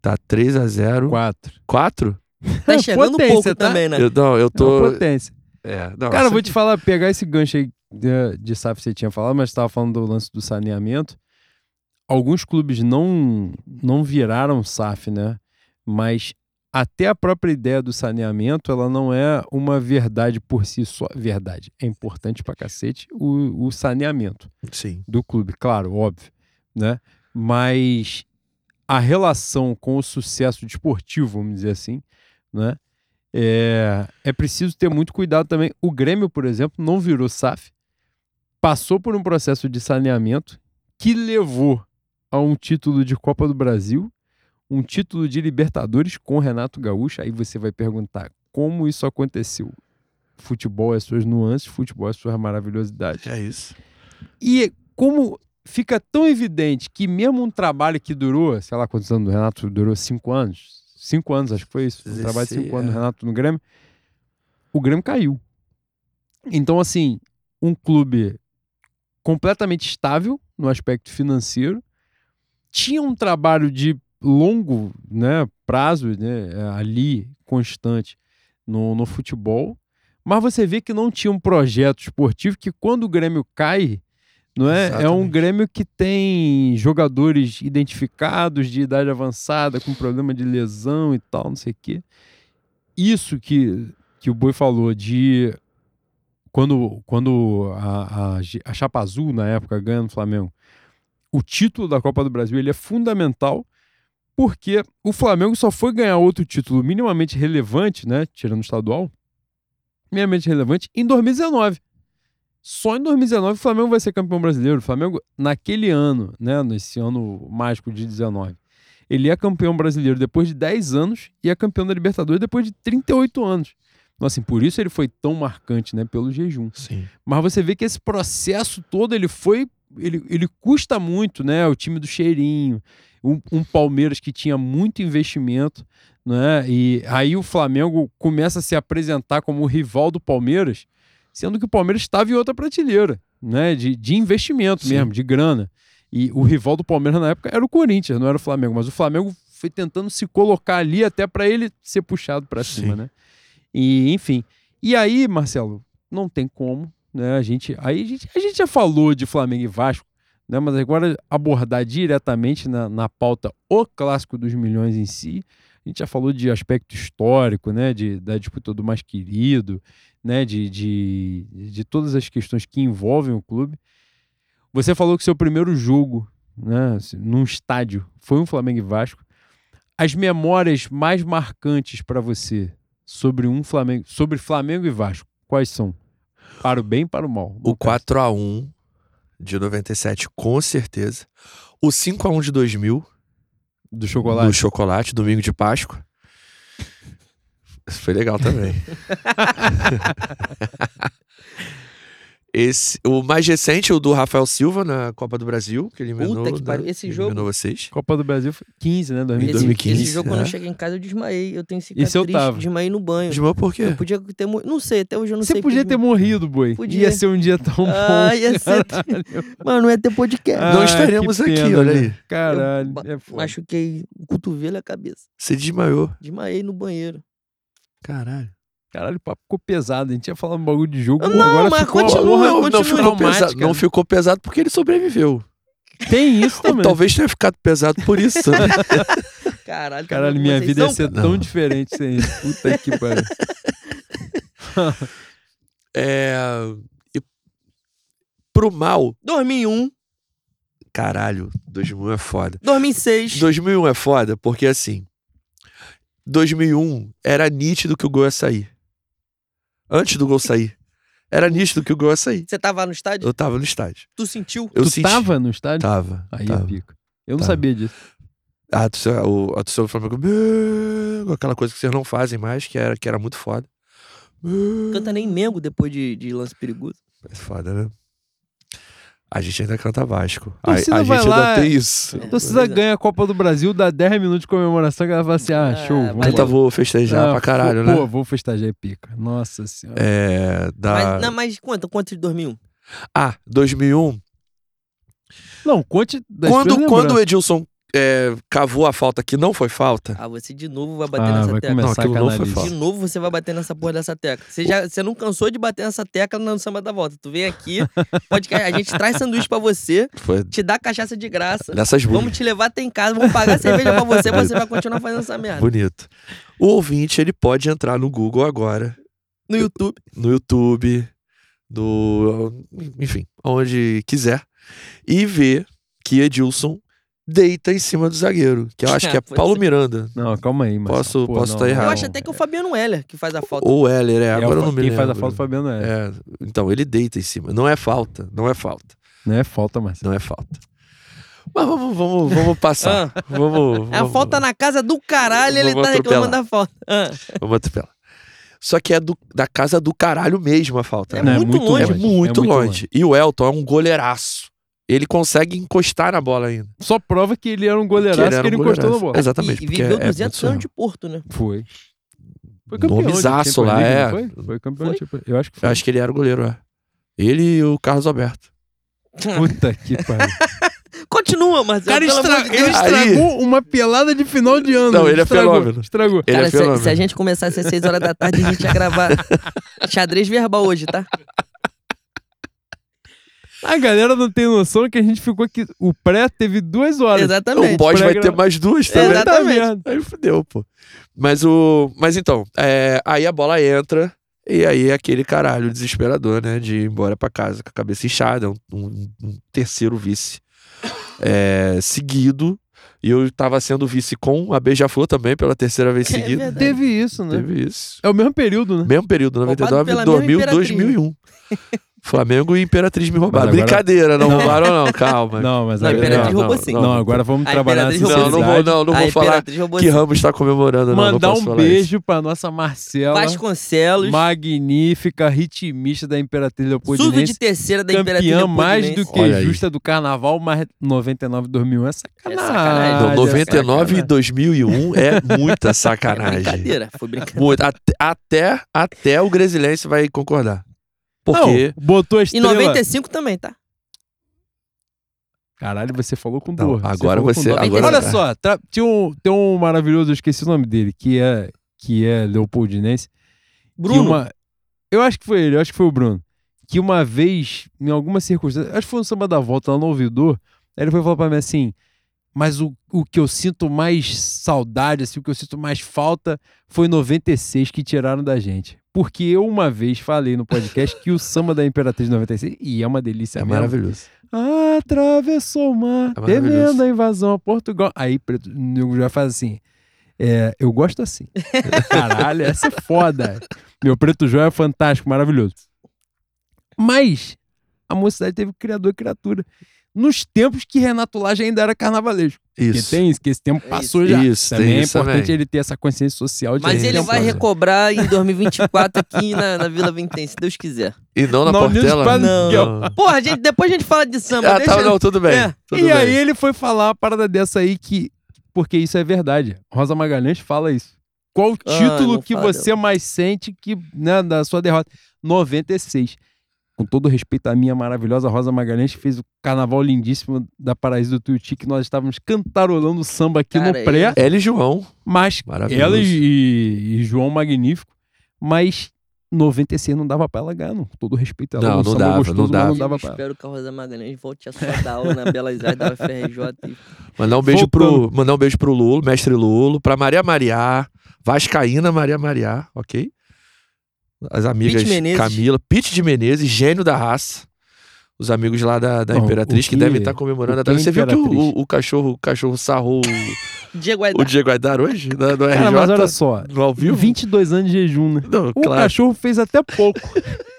tá 3 a 0 Quatro. 4? Tá chegando um Potência, pouco tá? também, né? Eu, não, eu É tô. potência. É, não, Cara, eu isso vou te falar, pegar esse gancho aí de, de SAF que você tinha falado, mas estava falando do lance do saneamento. Alguns clubes não, não viraram SAF, né? Mas até a própria ideia do saneamento, ela não é uma verdade por si só. Verdade. É importante pra cacete o, o saneamento Sim. do clube, claro, óbvio, né? Mas a relação com o sucesso desportivo, vamos dizer assim, né? É, é preciso ter muito cuidado também. O Grêmio, por exemplo, não virou SAF, passou por um processo de saneamento que levou a um título de Copa do Brasil, um título de Libertadores com Renato Gaúcho. Aí você vai perguntar como isso aconteceu. Futebol é suas nuances, futebol é suas maravilhosidades. É isso. E como fica tão evidente que mesmo um trabalho que durou, sei lá quantos anos o Renato durou, cinco anos, cinco anos, acho que foi isso, um trabalho de cinco 16, anos é. Renato no Grêmio, o Grêmio caiu. Então, assim, um clube completamente estável no aspecto financeiro, tinha um trabalho de longo né, prazo né, ali, constante, no, no futebol, mas você vê que não tinha um projeto esportivo que quando o Grêmio cai, não é? É um Exatamente. Grêmio que tem jogadores identificados de idade avançada, com problema de lesão e tal, não sei o quê. Isso que, que o Boi falou de quando, quando a, a, a Chapa Azul, na época, ganha no Flamengo, o título da Copa do Brasil ele é fundamental porque o Flamengo só foi ganhar outro título minimamente relevante, né, tirando o estadual, minimamente relevante, em 2019. Só em 2019 o Flamengo vai ser campeão brasileiro. O Flamengo, naquele ano, né, nesse ano mágico de 19, ele é campeão brasileiro depois de 10 anos e é campeão da Libertadores depois de 38 anos. Então, assim, por isso ele foi tão marcante, né, pelo jejum. Sim. Mas você vê que esse processo todo ele foi. Ele, ele custa muito, né? O time do cheirinho, um, um Palmeiras que tinha muito investimento, né? E aí o Flamengo começa a se apresentar como o rival do Palmeiras, sendo que o Palmeiras estava em outra prateleira, né? De, de investimento Sim. mesmo, de grana. E o rival do Palmeiras na época era o Corinthians, não era o Flamengo. Mas o Flamengo foi tentando se colocar ali até para ele ser puxado para cima, Sim. né? E, enfim. E aí, Marcelo, não tem como, né? A gente, aí a gente, a gente já falou de Flamengo e Vasco, né? Mas agora abordar diretamente na, na pauta o clássico dos milhões em si. A gente já falou de aspecto histórico, né? De, da disputa do mais querido, né? De, de, de todas as questões que envolvem o clube. Você falou que seu primeiro jogo, né? assim, Num estádio foi um Flamengo e Vasco. As memórias mais marcantes para você sobre um Flamengo, sobre Flamengo e Vasco, quais são? Para o bem e para o mal. O no caso. 4x1 de 97, com certeza. O 5x1 de 2000, do chocolate. do chocolate, domingo de Páscoa. Isso foi legal também. Esse, o mais recente, o do Rafael Silva na Copa do Brasil, que eliminou, Puta que pariu, né, esse jogo- vocês. Copa do Brasil foi 15, né? Em 2015. Esse, 2015, esse jogo, quando eu é. cheguei em casa, eu desmaiei. Eu tenho cicatriz, Esse eu tava. desmaiei no banho. Desmaiou por quê? Eu podia ter morrido. Não sei, até hoje eu não Você sei. podia porque- ter morrido, boi. Podia. Ia ser um dia tão bom. Ah, ia ser. Mano, não ia ter podcast. Não Ah, estaremos que aqui, pena, olha né? aí. Caralho. Eu é. Machuquei o cotovelo e a cabeça. Você desmaiou. Desmaiei no banheiro. Caralho. Caralho, o papo ficou pesado. A gente ia falar um bagulho de jogo. Não, agora mas ficou continua, porra, não, não continua. ficou pesado, não né? ficou pesado porque ele sobreviveu. Tem isso Ou também. talvez tenha ficado pesado por isso. né? Caralho, Caralho, minha vida ia são, ser Não. tão diferente sem isso. Puta que pariu. é... E pro mal, 2001, caralho, 2001 é foda. 2006. 2001 é foda porque assim, 2001 era nítido que o gol ia sair. Antes do gol sair, era nítido que o gol ia sair. Você tava no estádio? Eu tava no estádio. Tu sentiu? Eu tu senti... tava no estádio? Tava. Aí tava. é pica. Eu não Tava. sabia disso. A torcida, o, a torcida do Flamengo, "Bê", aquela coisa que vocês não fazem mais, que era, que era muito foda. Canta nem Mengo depois de, de lance perigoso. É foda, né? A gente ainda canta Vasco. A A, a gente lá- ainda tem isso. A torcida ganha a Copa do Brasil, dá 10 minutos de comemoração, que ela fala assim: ah, Ah, show. Valeu. Puta, lá. vou festejar Ah, pra caralho, pô, né? Pô, vou festejar é pica. Nossa senhora. É, da... Mas, não, mas conta, quanto de 2001? Ah, 2001. Não, conte Quando, quando o lembranças. Edilson é, cavou a falta que não foi falta. Ah, você de novo vai bater Ah, nessa vai tecla. começar Não, a aquilo não foi falta. De novo você vai bater nessa porra dessa tecla. Você, já, você não cansou de bater nessa tecla no samba da volta. Tu vem aqui, podcast, a gente traz sanduíche pra você, Foi te dá cachaça de graça. dessas Vamos bonito. te levar até em casa, vamos pagar cerveja pra você, você vai continuar fazendo essa merda. bonito. O ouvinte, ele pode entrar no Google agora, No YouTube. no YouTube, no. Enfim, onde quiser, e ver que Edilson deita em cima do zagueiro. Que eu acho que é Paulo é. Miranda. Não, calma aí, mas. Posso- posso tá Eu errado. acho até que é o Fabiano Heller que faz a falta. Ou Heller, é, É, agora eu não o- me quem lembro. faz a falta é o Fabiano é. É, então, ele deita em cima. Não é falta, não é falta, Não é falta, mas. não é falta. Mas vamos, vamos, vamos passar. vamos, É a vamos- falta na casa do caralho, ele Vamos tá reclamando da falta. Ah, Vamos atropelar. Só que é do- da casa do caralho mesmo a falta. É né? Não, muito longe. É muito, é longe. E o Elton é um goleiraço. Ele consegue encostar na bola ainda. Só prova que ele era um Que goleiraço que ele, era um encostou na bola. Exatamente. e, e viveu é 200 muito anos de Porto, né? Foi. Foi campeão. Champions lá, League, é. Foi? Foi campeão de Champions- Eu acho que foi. Eu acho que ele era o goleiro, é. Ele e o Carlos Alberto. Puta que pariu. Continua, O Marcelo. cara estra... de ele Deus. Aí- estragou uma pelada de final de ano. Não, ele é estragou, fenômeno. Estragou. Ele Cara, é se, fenômeno. se a gente começasse às 6 horas da tarde, a gente ia gravar xadrez verbal hoje, tá? A galera não tem noção que a gente ficou aqui. O pré teve duas horas. Exatamente. O pós vai ter mais duas também. Exatamente. Tá. Aí fudeu, pô. Mas o. Mas então, é, aí a bola entra. E aí é aquele caralho desesperador, né? De ir embora pra casa com a cabeça inchada. Um, um- um terceiro vice é, seguido. E eu tava sendo vice com a Beija-Flor também pela terceira vez É seguida. verdade. Teve isso, né? Teve isso. É o mesmo período, né? Mesmo período, Roubado 99, pela 2000, mesma Imperatriz. 2001. Flamengo e Imperatriz me roubaram. Mas agora- Brincadeira, não, Não. roubaram não, calma. Não, mas Não, a agora- Imperatriz não, roubou sim. Não, agora vamos A trabalhar na Imperatriz Não, não vou, não, não vou falar que sim. Ramos tá comemorando, não. não Mandar posso um isso. beijo pra nossa Marcela. Vasconcelos. Magnífica, ritmista da Imperatriz Surdo Leopoldinense. de terceira da Imperatriz Campeã mais do que Olha aí. justa do Carnaval, mais 99 2001 é sacanagem. sacanagem. Não, Ah, 99 e sacanagem. 2001 é muita É sacanagem. brincadeira, foi brincadeira. Muito. Até, até, até o Gresilense vai concordar. Não, Porque. botou a E estrela. 95 também, tá? Caralho, você falou com Não, dor. agora falou com você- dor. agora- Olha só, tra- tinha um, tem um maravilhoso, eu esqueci o nome dele, que é, que é Leopoldinense. Bruno. uma- eu acho que foi ele, eu acho que foi o Bruno. Que uma vez, em alguma circunstância, acho que foi no samba da volta lá no ouvidor, aí ele foi falar pra mim assim: mas o, o que eu sinto mais saudade, assim, o que eu sinto mais falta foi 96 que tiraram da gente. Porque eu uma vez falei no podcast que o samba da Imperatriz 96, e é uma delícia É mesmo. maravilhoso. Atravessou o mar, É temendo a invasão a Portugal. Aí, preto, o nego já faz assim. É, eu gosto assim. Caralho, essa é foda. Meu preto João é fantástico, maravilhoso. Mas a mocidade teve criador e criatura. Nos tempos que Renato Lage ainda era carnavalejo. Porque Isso. tem isso, que esse tempo É passou isso. já. Isso, tem também é isso importante também. ele ter essa consciência social de Mas ele vai recobrar em 2024 aqui na, na Vila Vintém, se Deus quiser. E não na Não, Portela. Não. Miguel. Porra, gente, depois a gente fala de samba. Ah, deixa... tá, não, tudo bem. É. tudo E bem. aí ele foi falar uma parada dessa aí que. Porque isso é verdade. Rosa Magalhães fala isso. Qual o Ah, título não que fala, você mais sente que, né, da sua derrota? 96. Com todo respeito à minha maravilhosa Rosa Magalhães, que fez o carnaval lindíssimo da Paraíso do Tuiuti, que nós estávamos cantarolando samba aqui Cara, no pré, Ela e João. mas Maravilhoso. ela e, e João Magnífico, mas 96 não dava pra ela ganhar, não. Com todo respeito a ela. Não, não dava, gostoso, não dava. não Eu dava pra ela. espero que a Rosa Magalhães volte a dar aula na Belas Artes da UFRJ. e- Mandar um beijo pro, mandar um beijo pro Lulo, mestre Lulo, pra Maria Mariá, Vascaína Maria Mariá, ok? As amigas Pete. Camila, Pete de Menezes, gênio da raça. Os amigos lá da, da Não, Imperatriz que, que- devem estar comemorando o a data. que Você viu que o, o, o cachorro, o cachorro sarrou Diego o. Diego Aidar hoje? No, no Cara, RJ? mas olha só, No ao vivo? 22 anos de jejum, né? Não, O claro. cachorro fez até pouco.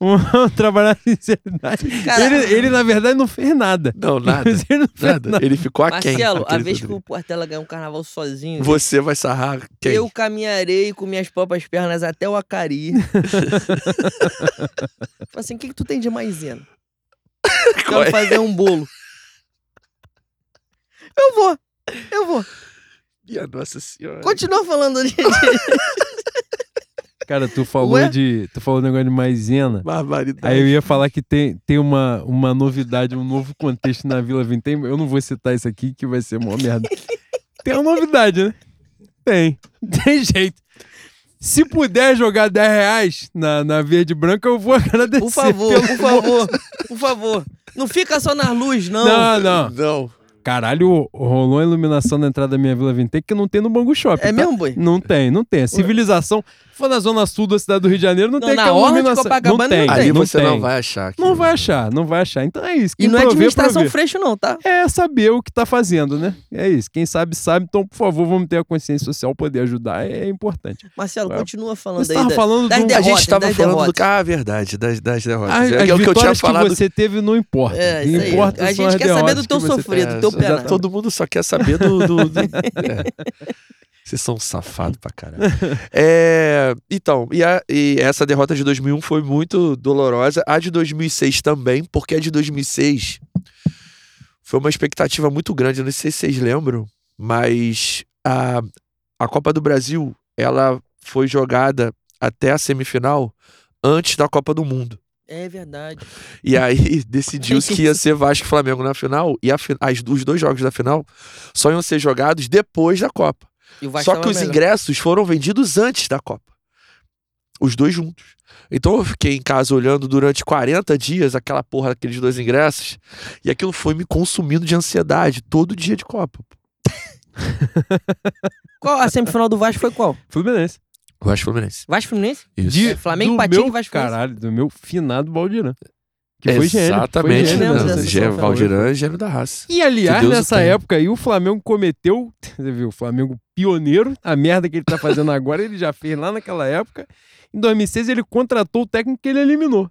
Vamos trabalhar a sinceridade. Ele, ele, na verdade, não fez nada. Não, nada. Ele não fez Nada. nada. Ele ficou aquém. Marcelo, a vez que o Portela ganhou um carnaval sozinho, Você vai sarrar quem? eu caminharei com minhas próprias pernas até o Acari. Falei assim, o que, que tu tem de maisena? Quero é? fazer um bolo. Eu vou, eu vou. Minha Nossa Senhora. Continua falando de... Cara, tu falou Ué? de. Tu falou um negócio de maisena. Barbaridade. Aí eu ia falar que tem, tem uma, uma novidade, um novo contexto na Vila Vintém. Eu não vou citar isso aqui, que vai ser uma merda. Tem uma novidade, né? Tem. Tem jeito. Se puder jogar 10 reais na, na verde branca, eu vou agradecer. Por favor, por favor, por favor. Não fica só nas luzes, não. Não, não. Não. Caralho, rolou a iluminação na entrada da minha Vila Vintém que não tem no Bangu Shopping. É tá? mesmo, boi? Não tem, não tem. A civilização. Se for na zona sul da cidade do Rio de Janeiro, não, Não, tem na aquela iluminação. Copacabana não tem, não Ali tem. você tem. não vai achar. Não vai achar, não vai achar. Então é isso. E Quem não é administração freixo, não, tá? É saber o que tá fazendo, né? É isso. Quem sabe, sabe. Então, por favor, vamos ter a consciência social, poder ajudar. É importante. Marcelo, É. continua falando Você aí. tava da- falando das do... A derrotas, gente tava das falando do. derrotas. Ah, verdade, das, das derrotas. As, é as que é o que eu tinha vitórias que, falado. você teve não importa. É, importa A gente quer saber do teu sofrido, do teu já pena. todo mundo só quer saber do. do- do- é. Vocês são safados pra caralho. É, então, e, a- e essa derrota de 2001 foi muito dolorosa. A de 2006 também, porque a de 2006 foi uma expectativa muito grande. Eu não sei se vocês lembram, mas a, a Copa do Brasil ela foi jogada até a semifinal antes da Copa do Mundo. É verdade. E aí decidiu-se que ia ser Vasco e Flamengo na final. E a as, os dois jogos da final só iam ser jogados depois da Copa. Só que os melhor. ingressos foram vendidos antes da Copa. Os dois juntos. Então eu fiquei em casa olhando durante 40 dias aquela porra daqueles dois ingressos. E aquilo foi me consumindo de ansiedade todo dia de Copa. Qual a semifinal do Vasco foi qual? Fluminense. Vasco Fluminense. Vasco Fluminense? Isso. De, Flamengo, Patinho meu, e Vasco Fluminense. Caralho, do meu finado Valdirã. Que foi gênio. Exatamente. Foi gênio nessa Gê-. Valdirã é gênio da raça. E aliás, o nessa época aí, o Flamengo cometeu, você viu, o Flamengo pioneiro, a merda que ele tá fazendo agora, ele já fez lá naquela época. Em 2006, ele contratou o técnico que ele eliminou.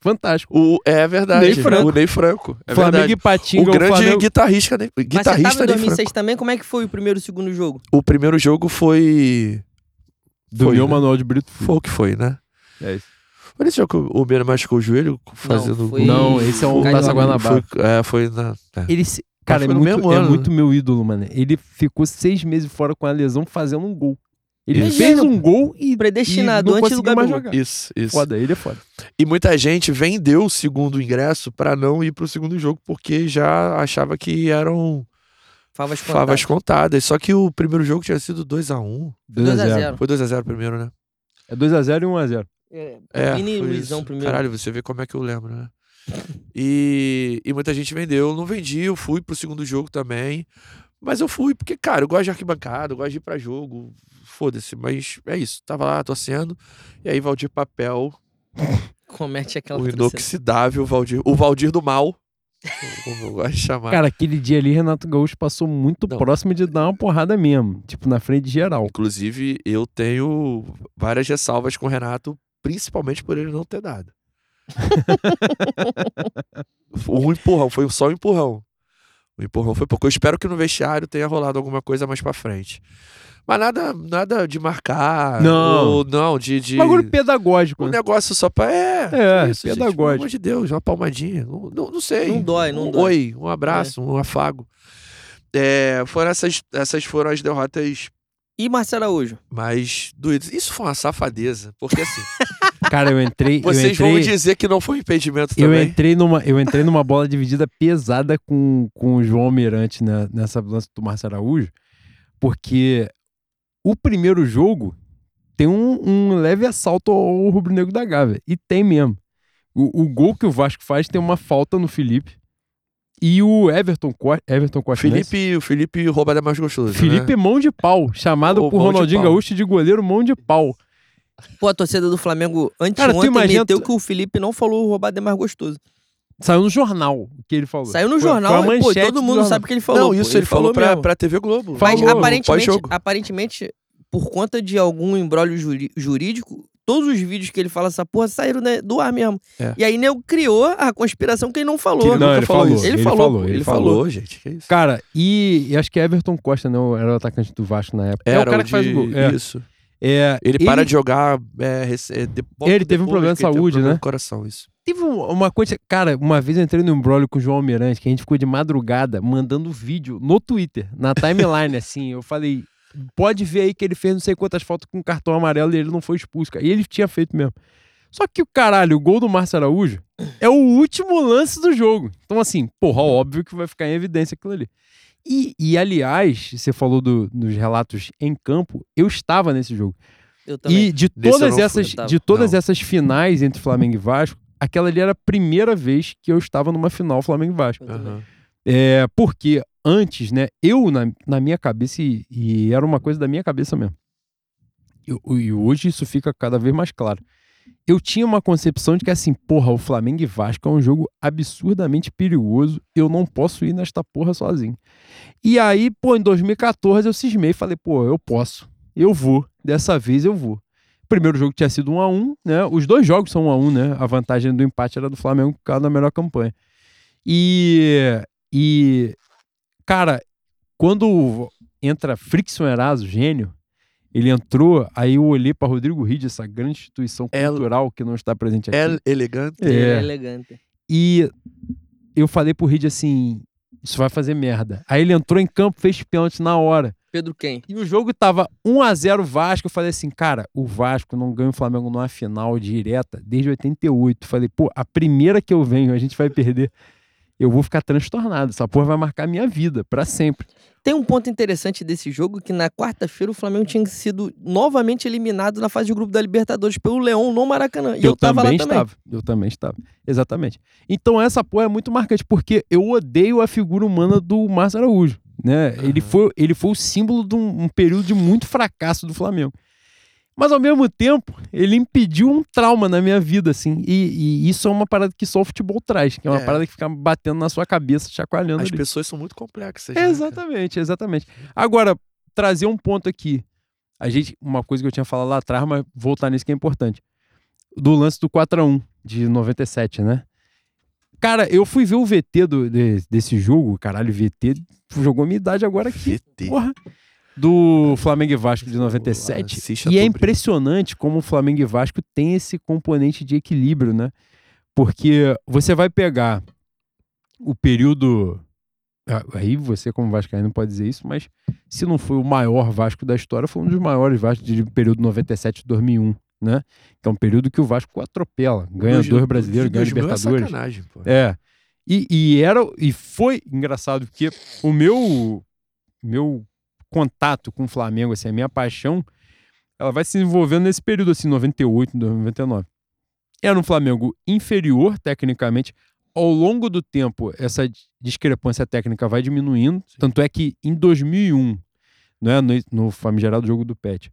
Fantástico. O, é verdade. Ney Franco. O Ney Franco. É Flamengo verdade. e Patinga, o grande Flamengo... guitarrista, né? Mas você guitarrista tava em Ney 2006 Franco. também? Como é que foi o primeiro e o segundo jogo? O primeiro jogo foi. do foi, meu né? Manuel de Brito. Foi o que foi, né? É isso. Foi nesse jogo que o Beira machucou o joelho fazendo foi- gol? Não, esse é um Foi- Taça Guanabara. Foi, é, foi na. é. Ele se... Cara, é foi muito, é muito meu ídolo, mano. Ele ficou seis meses fora com a lesão fazendo um gol. Ele Isso. fez um gol e, Predestinado, e não antes do Gabigol. jogar. Isso, isso. Foda, ele é foda. E muita gente vendeu o segundo ingresso pra não ir pro segundo jogo, porque já achava que eram Favas favas contadas. contadas. Só que o primeiro jogo tinha sido 2x1. 2 a 2x0. 0. Foi 2x0 primeiro, né? É 2x0 e 1x0. É, É, Vini e foi Luizão isso. primeiro. Caralho, você vê como é que eu lembro, né? E, e muita gente vendeu. Eu não vendi, eu fui pro segundo jogo também. Mas eu fui, porque, cara, eu gosto de arquibancada, eu gosto de ir pra jogo. Foda-se, mas é isso. Tava lá torcendo. E aí, Valdir Papel, Comete aquela o inoxidável Valdir. O Valdir do Mal. Como eu gosto de chamar. Cara, aquele dia ali, Renato Gaúcho passou muito Não. próximo de dar uma porrada mesmo. Tipo, na frente de geral. Inclusive, eu tenho várias ressalvas com o Renato, principalmente por ele não ter dado. um empurrão, foi só um empurrão. O empurrão foi pouco. Eu espero que no vestiário tenha rolado alguma coisa mais pra frente. Mas nada, nada de marcar. Não. Ou, não, de. de... Bagulho pedagógico. Um né? negócio só pra. É, É, isso, gente, pelo pedagógico. amor de Deus, uma palmadinha. Não, não, não sei. Não dói, não um dói. Oi, um abraço, um afago. É, foram essas, essas foram as derrotas E Marcelo Araújo? mais doídas. Isso foi uma safadeza, porque assim, Cara, eu entrei. eu vocês entrei, vão dizer que não foi impedimento eu também. entrei numa, eu entrei numa bola dividida pesada com, com o João Almirante né, nessa lance do Marcelo Araújo, porque o primeiro jogo tem um, um leve assalto ao rubro-negro da Gávea. E tem mesmo. O, o gol que o Vasco faz tem uma falta no Felipe. E o Everton, Co Everton Costa. né? Felipe, o Felipe roubada é mais gostoso. Felipe né? Mão de Pau, chamado Ô, por de Ronaldinho pau. Gaúcho de goleiro Mão de Pau. Pô, a torcida do Flamengo Cara, tu anteontem imagina meteu que o Felipe não falou o roubado é mais gostoso. Saiu no jornal o que ele falou. Saiu no Foi- jornal, foi e, pô, todo do mundo sabe o que ele falou. Não, pô, isso ele, falou pra, mesmo. pra TV Globo. Mas Falou, aparentemente, aparentemente, por conta de algum embrólio jurídico, todos os vídeos que ele fala essa porra saíram né, do ar mesmo. É. E aí Nego criou a conspiração que ele não Que falou. ele Não, ele falou falou, isso. Ele, ele falou, falou, ele ele falou, falou. gente. Que isso? Cara, e, e acho que Everton Costa, não, era o atacante do Vasco na época. é Era o cara que faz o de- gol. É. Isso. É, Ele, para de jogar. É, rece- é, de- Ele teve um problema de ele saúde, problema né? coração, isso. Teve um- uma coisa. Cara, uma vez eu entrei no embrólio com o João Almirante, que a gente ficou de madrugada mandando vídeo no Twitter, na timeline, assim. Eu falei. Pode ver aí que ele fez não sei quantas faltas com cartão amarelo e ele não foi expulso, cara. E ele tinha feito mesmo. Só que o caralho, o gol do Márcio Araújo é o último lance do jogo. Então, assim, porra, óbvio que vai ficar em evidência aquilo ali. E, e aliás, você falou do- dos relatos em campo, eu estava nesse jogo. Eu também. E de todas fui, essas, tava. de todas Não. essas finais entre Flamengo e Vasco, aquela ali era a primeira vez que eu estava numa final Flamengo e Vasco. Aham. É, porque antes, né, eu na, na minha cabeça, e, e era uma coisa da minha cabeça mesmo. E hoje isso fica cada vez mais claro. Eu tinha uma concepção de que assim, porra, o Flamengo e Vasco é um jogo absurdamente perigoso. Eu não posso ir nesta porra sozinho. E aí, pô, em 2014 eu cismei e falei, pô, eu posso. Eu vou. Dessa vez eu vou. Primeiro jogo tinha sido 1 a 1 né? Os dois jogos são 1 a 1 né? A vantagem do empate era do Flamengo por causa da melhor campanha. E, e cara, quando entra Frickson Eraso, gênio, ele entrou, aí eu olhei para Rodrigo Ride, essa grande instituição El- cultural que não está presente aqui. É elegante. Ele é É. elegante. E eu falei pro Ride assim: isso vai fazer merda. Aí ele entrou em campo, fez pênalti na hora. Pedro quem? E o jogo tava 1 a 0 Vasco. Eu falei assim, cara, o Vasco não ganha o Flamengo numa final direta desde 88. Falei, pô, a primeira que eu venho, a gente vai perder. Eu vou ficar transtornado. Essa porra vai marcar minha vida pra sempre. Tem um ponto interessante desse jogo que na quarta-feira o Flamengo tinha sido novamente eliminado na fase de grupo da Libertadores pelo Leão no Maracanã. E eu, tava lá também. estava. Eu também estava. Exatamente. Então essa porra é muito marcante, porque eu odeio a figura humana do Márcio Araújo. Né? Ele, Aham. foi, ele foi o símbolo de um, um período de muito fracasso do Flamengo. Mas ao mesmo tempo, ele impediu um trauma na minha vida, assim. E, e isso é uma parada que só o futebol traz, que é uma É. parada que fica batendo na sua cabeça, chacoalhando As ali. pessoas são muito complexas. né, cara? Exatamente, exatamente. Agora, trazer um ponto aqui. A gente, uma coisa que eu tinha falado lá atrás, mas voltar nisso que é importante. Do lance do 4x1 de 97, né? Cara, eu fui ver o VT do, de- desse jogo, caralho, VT jogou minha idade agora aqui. VT. Porra. Do Flamengo e Vasco de 97. Assiste a E é impressionante como o Flamengo e Vasco tem esse componente de equilíbrio, né? Porque você vai pegar o período. ah, Aí você, como Vascaíno, pode dizer isso, mas se não foi o maior Vasco da história, foi um dos maiores Vascos de período 97 2001, né? Que é um período que o Vasco atropela, ganha dois brasileiros, ganha é Libertadores. sacanagem, pô. É. E, e era e foi engraçado porque o meu meu contato com o Flamengo, assim, a minha paixão, ela vai se desenvolvendo nesse período assim, 98, 99. Era um Flamengo inferior tecnicamente. Ao longo do tempo, essa discrepância técnica vai diminuindo. Tanto é que em 2001, né, no, no famigerado jogo do Pet,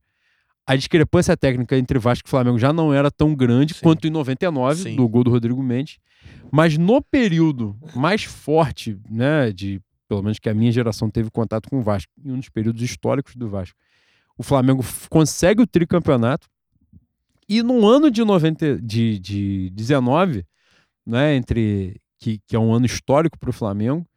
a discrepância técnica entre Vasco e Flamengo já não era tão grande Sim. quanto em 99, Sim. do gol do Rodrigo Mendes. Mas no período mais forte, né, de pelo menos que a minha geração teve contato com o Vasco, em um dos períodos históricos do Vasco, o Flamengo consegue o tricampeonato. E no ano de 90, de, de 19, né, entre que, que é um ano histórico para o Flamengo,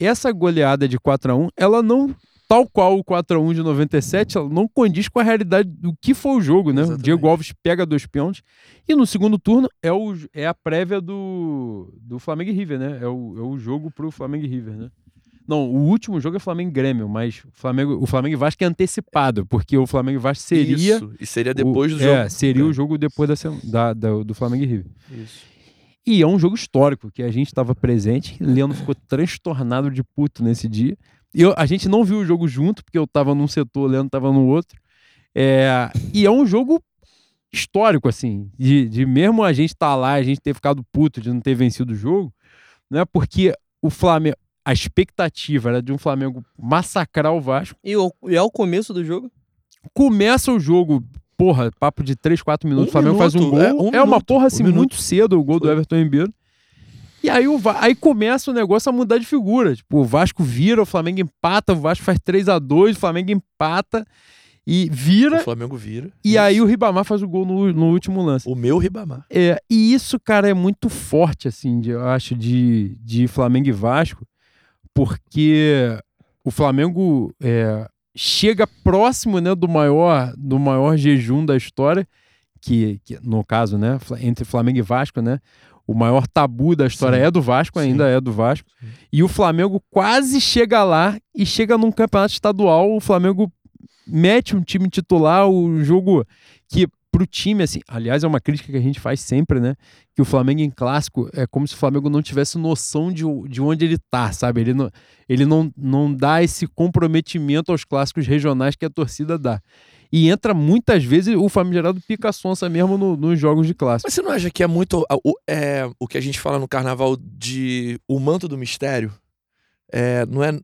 essa goleada de 4 a 1 ela não tal qual o 4 a 1 de 97, ela não condiz com a realidade do que foi o jogo, né? O Exatamente. Diego Alves pega dois pênaltis e no segundo turno é, o, é a prévia do, do Flamengo e River, né? É o, é o jogo pro Flamengo e River, né? Não, o último jogo é Flamengo e Grêmio, mas o Flamengo, o Flamengo e Vasco é antecipado, porque o Flamengo e Vasco seria Isso. E seria depois o, do jogo. É, seria o É. jogo depois da, da- da- do Flamengo e River. Isso. E é um jogo histórico, que a gente estava presente. Leandro ficou transtornado de puto nesse dia. E eu- a gente não viu o jogo junto, porque eu tava num setor, o Leandro tava no outro. É, e é um jogo histórico, assim, de, de mesmo a gente estar lá, a gente ter ficado puto de não ter vencido o jogo, né? Porque o Flamengo, a expectativa era de um Flamengo massacrar o Vasco. E, o, e é o começo do jogo? Começa o jogo, porra, papo de 3, 4 minutos, Um o Flamengo faz um minuto, gol. é, É, um uma minuto, porra um assim, minuto. muito cedo o gol do. Everton Ribeiro. E aí, o aí começa o negócio a mudar de figura. Tipo, o Vasco vira, o Flamengo empata, o Vasco faz 3 a 2 o Flamengo empata e O vira. Flamengo vira. E Isso. aí o Ribamar faz o gol no, no último lance. O meu Ribamar. É, e isso, cara, é muito forte, assim, de- eu acho, de, de Flamengo e Vasco, porque o Flamengo é, chega próximo né, do, maior, do maior jejum da história, que, que, no caso, né, entre Flamengo e Vasco, né, o maior tabu da história Sim. é do Vasco, Sim. ainda é do Vasco, Sim. e o Flamengo quase chega lá e chega num campeonato estadual, o Flamengo mete um time titular, o jogo que pro time, assim, aliás, é uma crítica que a gente faz sempre, né? Que o Flamengo em clássico é como se o Flamengo não tivesse noção de, de onde ele tá, sabe? Ele não, ele não, não dá esse comprometimento aos clássicos regionais que a torcida dá. E entra muitas vezes o famigerado pica sonsa mesmo no, nos jogos de clássico. Mas você não acha que é muito o, é, o que a gente fala no carnaval de o manto do mistério? É, não é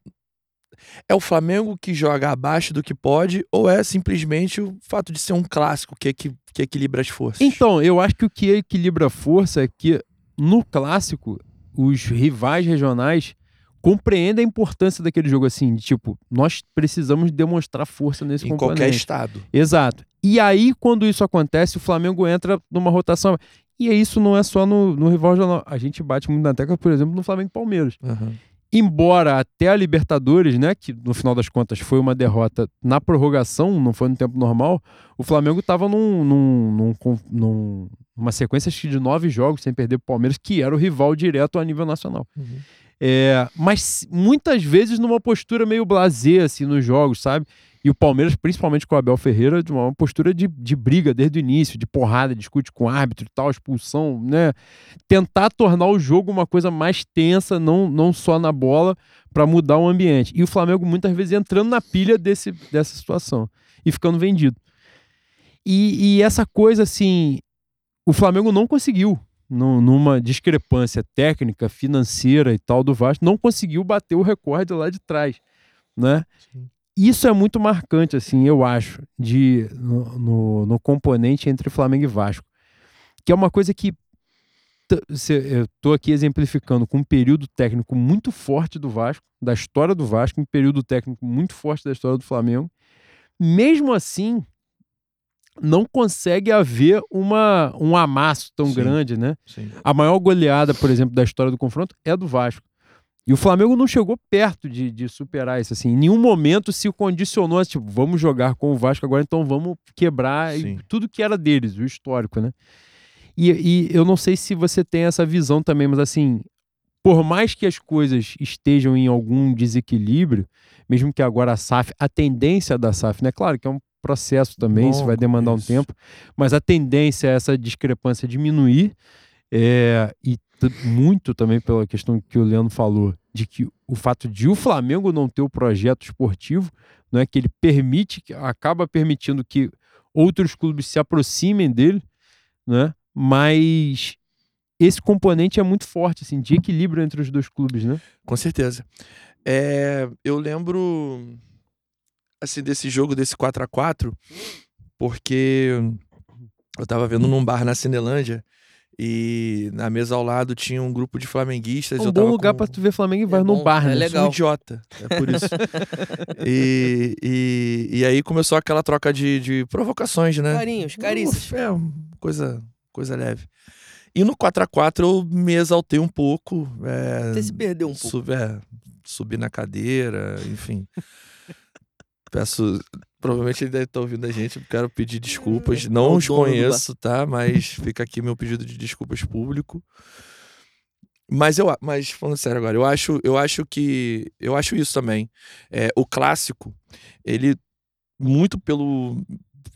é o Flamengo que joga abaixo do que pode ou é simplesmente o fato de ser um clássico que, que, que equilibra as forças? Então, eu acho que o que equilibra a força é que no clássico os rivais regionais compreendem a importância daquele jogo assim, de, tipo, nós precisamos demonstrar força nesse em componente. qualquer estado. Exato. E aí, quando isso acontece, o Flamengo entra numa rotação. E isso não é só no, no rival regional. A gente bate muito na tecla, por exemplo, no Flamengo e Palmeiras. Uhum. Embora até a Libertadores, né, que no final das contas foi uma derrota na prorrogação, não foi no tempo normal, o Flamengo estava num, num, num, num, numa sequência de nove jogos sem perder o Palmeiras, que era o rival direto a nível nacional. Uhum. É, mas muitas vezes numa postura meio blasé, assim, nos jogos, sabe? E o Palmeiras, principalmente com o Abel Ferreira, de uma postura de, de briga desde o início, de porrada, discute com o árbitro e tal, expulsão, né? Tentar tornar o jogo uma coisa mais tensa, não, não só na bola, para mudar o ambiente. E o Flamengo muitas vezes entrando na pilha desse, dessa situação e ficando vendido. E, e essa coisa, assim, o Flamengo não conseguiu numa discrepância técnica, financeira e tal do Vasco, não conseguiu bater o recorde lá de trás, né? Sim. Isso é muito marcante, assim, eu acho, de no, no, no componente entre Flamengo e Vasco, que é uma coisa que eu estou aqui exemplificando com um período técnico muito forte do Vasco, da história do Vasco, um período técnico muito forte da história do Flamengo. Mesmo assim, não consegue haver uma, um amasso tão Sim. grande, né? Sim. A maior goleada, por exemplo, da história do confronto é do Vasco. E o Flamengo não chegou perto de, de superar isso. Assim. Em nenhum momento se condicionou, tipo, vamos jogar com o Vasco agora, então vamos quebrar e tudo que era deles, o histórico, né? E, e eu não sei se você tem essa visão também, mas assim, por mais que as coisas estejam em algum desequilíbrio, mesmo que agora a SAF, a tendência da SAF, né? Claro que é um processo também, isso vai demandar um isso. tempo, mas a tendência é essa discrepância diminuir é, e muito também pela questão que o Leandro falou, de que o fato de o Flamengo não ter o projeto esportivo, não é que ele permite, acaba permitindo que outros clubes se aproximem dele, né? Mas esse componente é muito forte, assim, de equilíbrio entre os dois clubes, né? Com certeza. É, eu lembro assim desse jogo desse 4 a 4 porque eu tava vendo num bar na Cinelândia e na mesa ao lado tinha um grupo de flamenguistas. É eu um bom lugar com- pra tu ver Flamengo e vai É no bom, bar, é né? legal. Sou um idiota, é por isso. e, e, e aí começou aquela troca de, de provocações, né? Carinhos, carícias. Uf, É, coisa, coisa leve. E no 4x4 eu me exaltei um pouco. É, Você se perdeu um pouco. sub- é, subi na cadeira, enfim. Peço. Provavelmente ele deve estar ouvindo a gente. Quero pedir desculpas. É Não os conheço, tá? Mas fica aqui meu pedido de desculpas público. Mas eu, mas falando sério agora, eu acho, eu acho que eu acho isso também. É, o clássico, ele muito pelo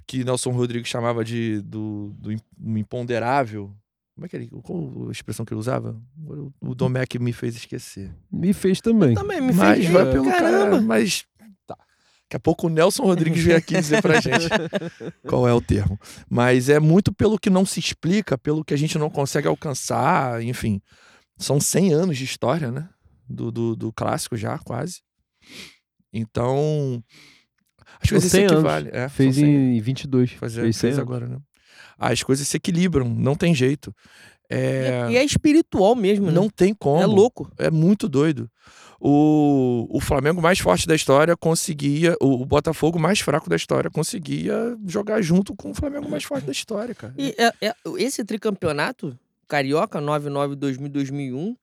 que Nelson Rodrigues chamava de do, do im- um imponderável. Como é que ele, qual a expressão que ele usava? O, o Domecq me fez esquecer. Me fez também. Também me Mas fez. vai Ei, pelo caramba. cara. Mas. Daqui a pouco o Nelson Rodrigues vem aqui dizer pra gente qual é o termo. Mas é muito pelo que não se explica, pelo que a gente não consegue alcançar, enfim. São 100 anos de história, né? Do, do, do clássico já, quase. Então. As coisas se 100 anos. equivalem. É, Fez são 100 em 22. Fazer, fez 100 fez anos. agora, né? As coisas se equilibram, não tem jeito. É, E é espiritual mesmo, né? não tem como. É louco. É muito doido. O, o Flamengo mais forte da história conseguia. O, o Botafogo mais fraco da história conseguia jogar junto com o Flamengo mais forte da história, cara. E é- é- esse tricampeonato, Carioca, 99, 2000, 2001,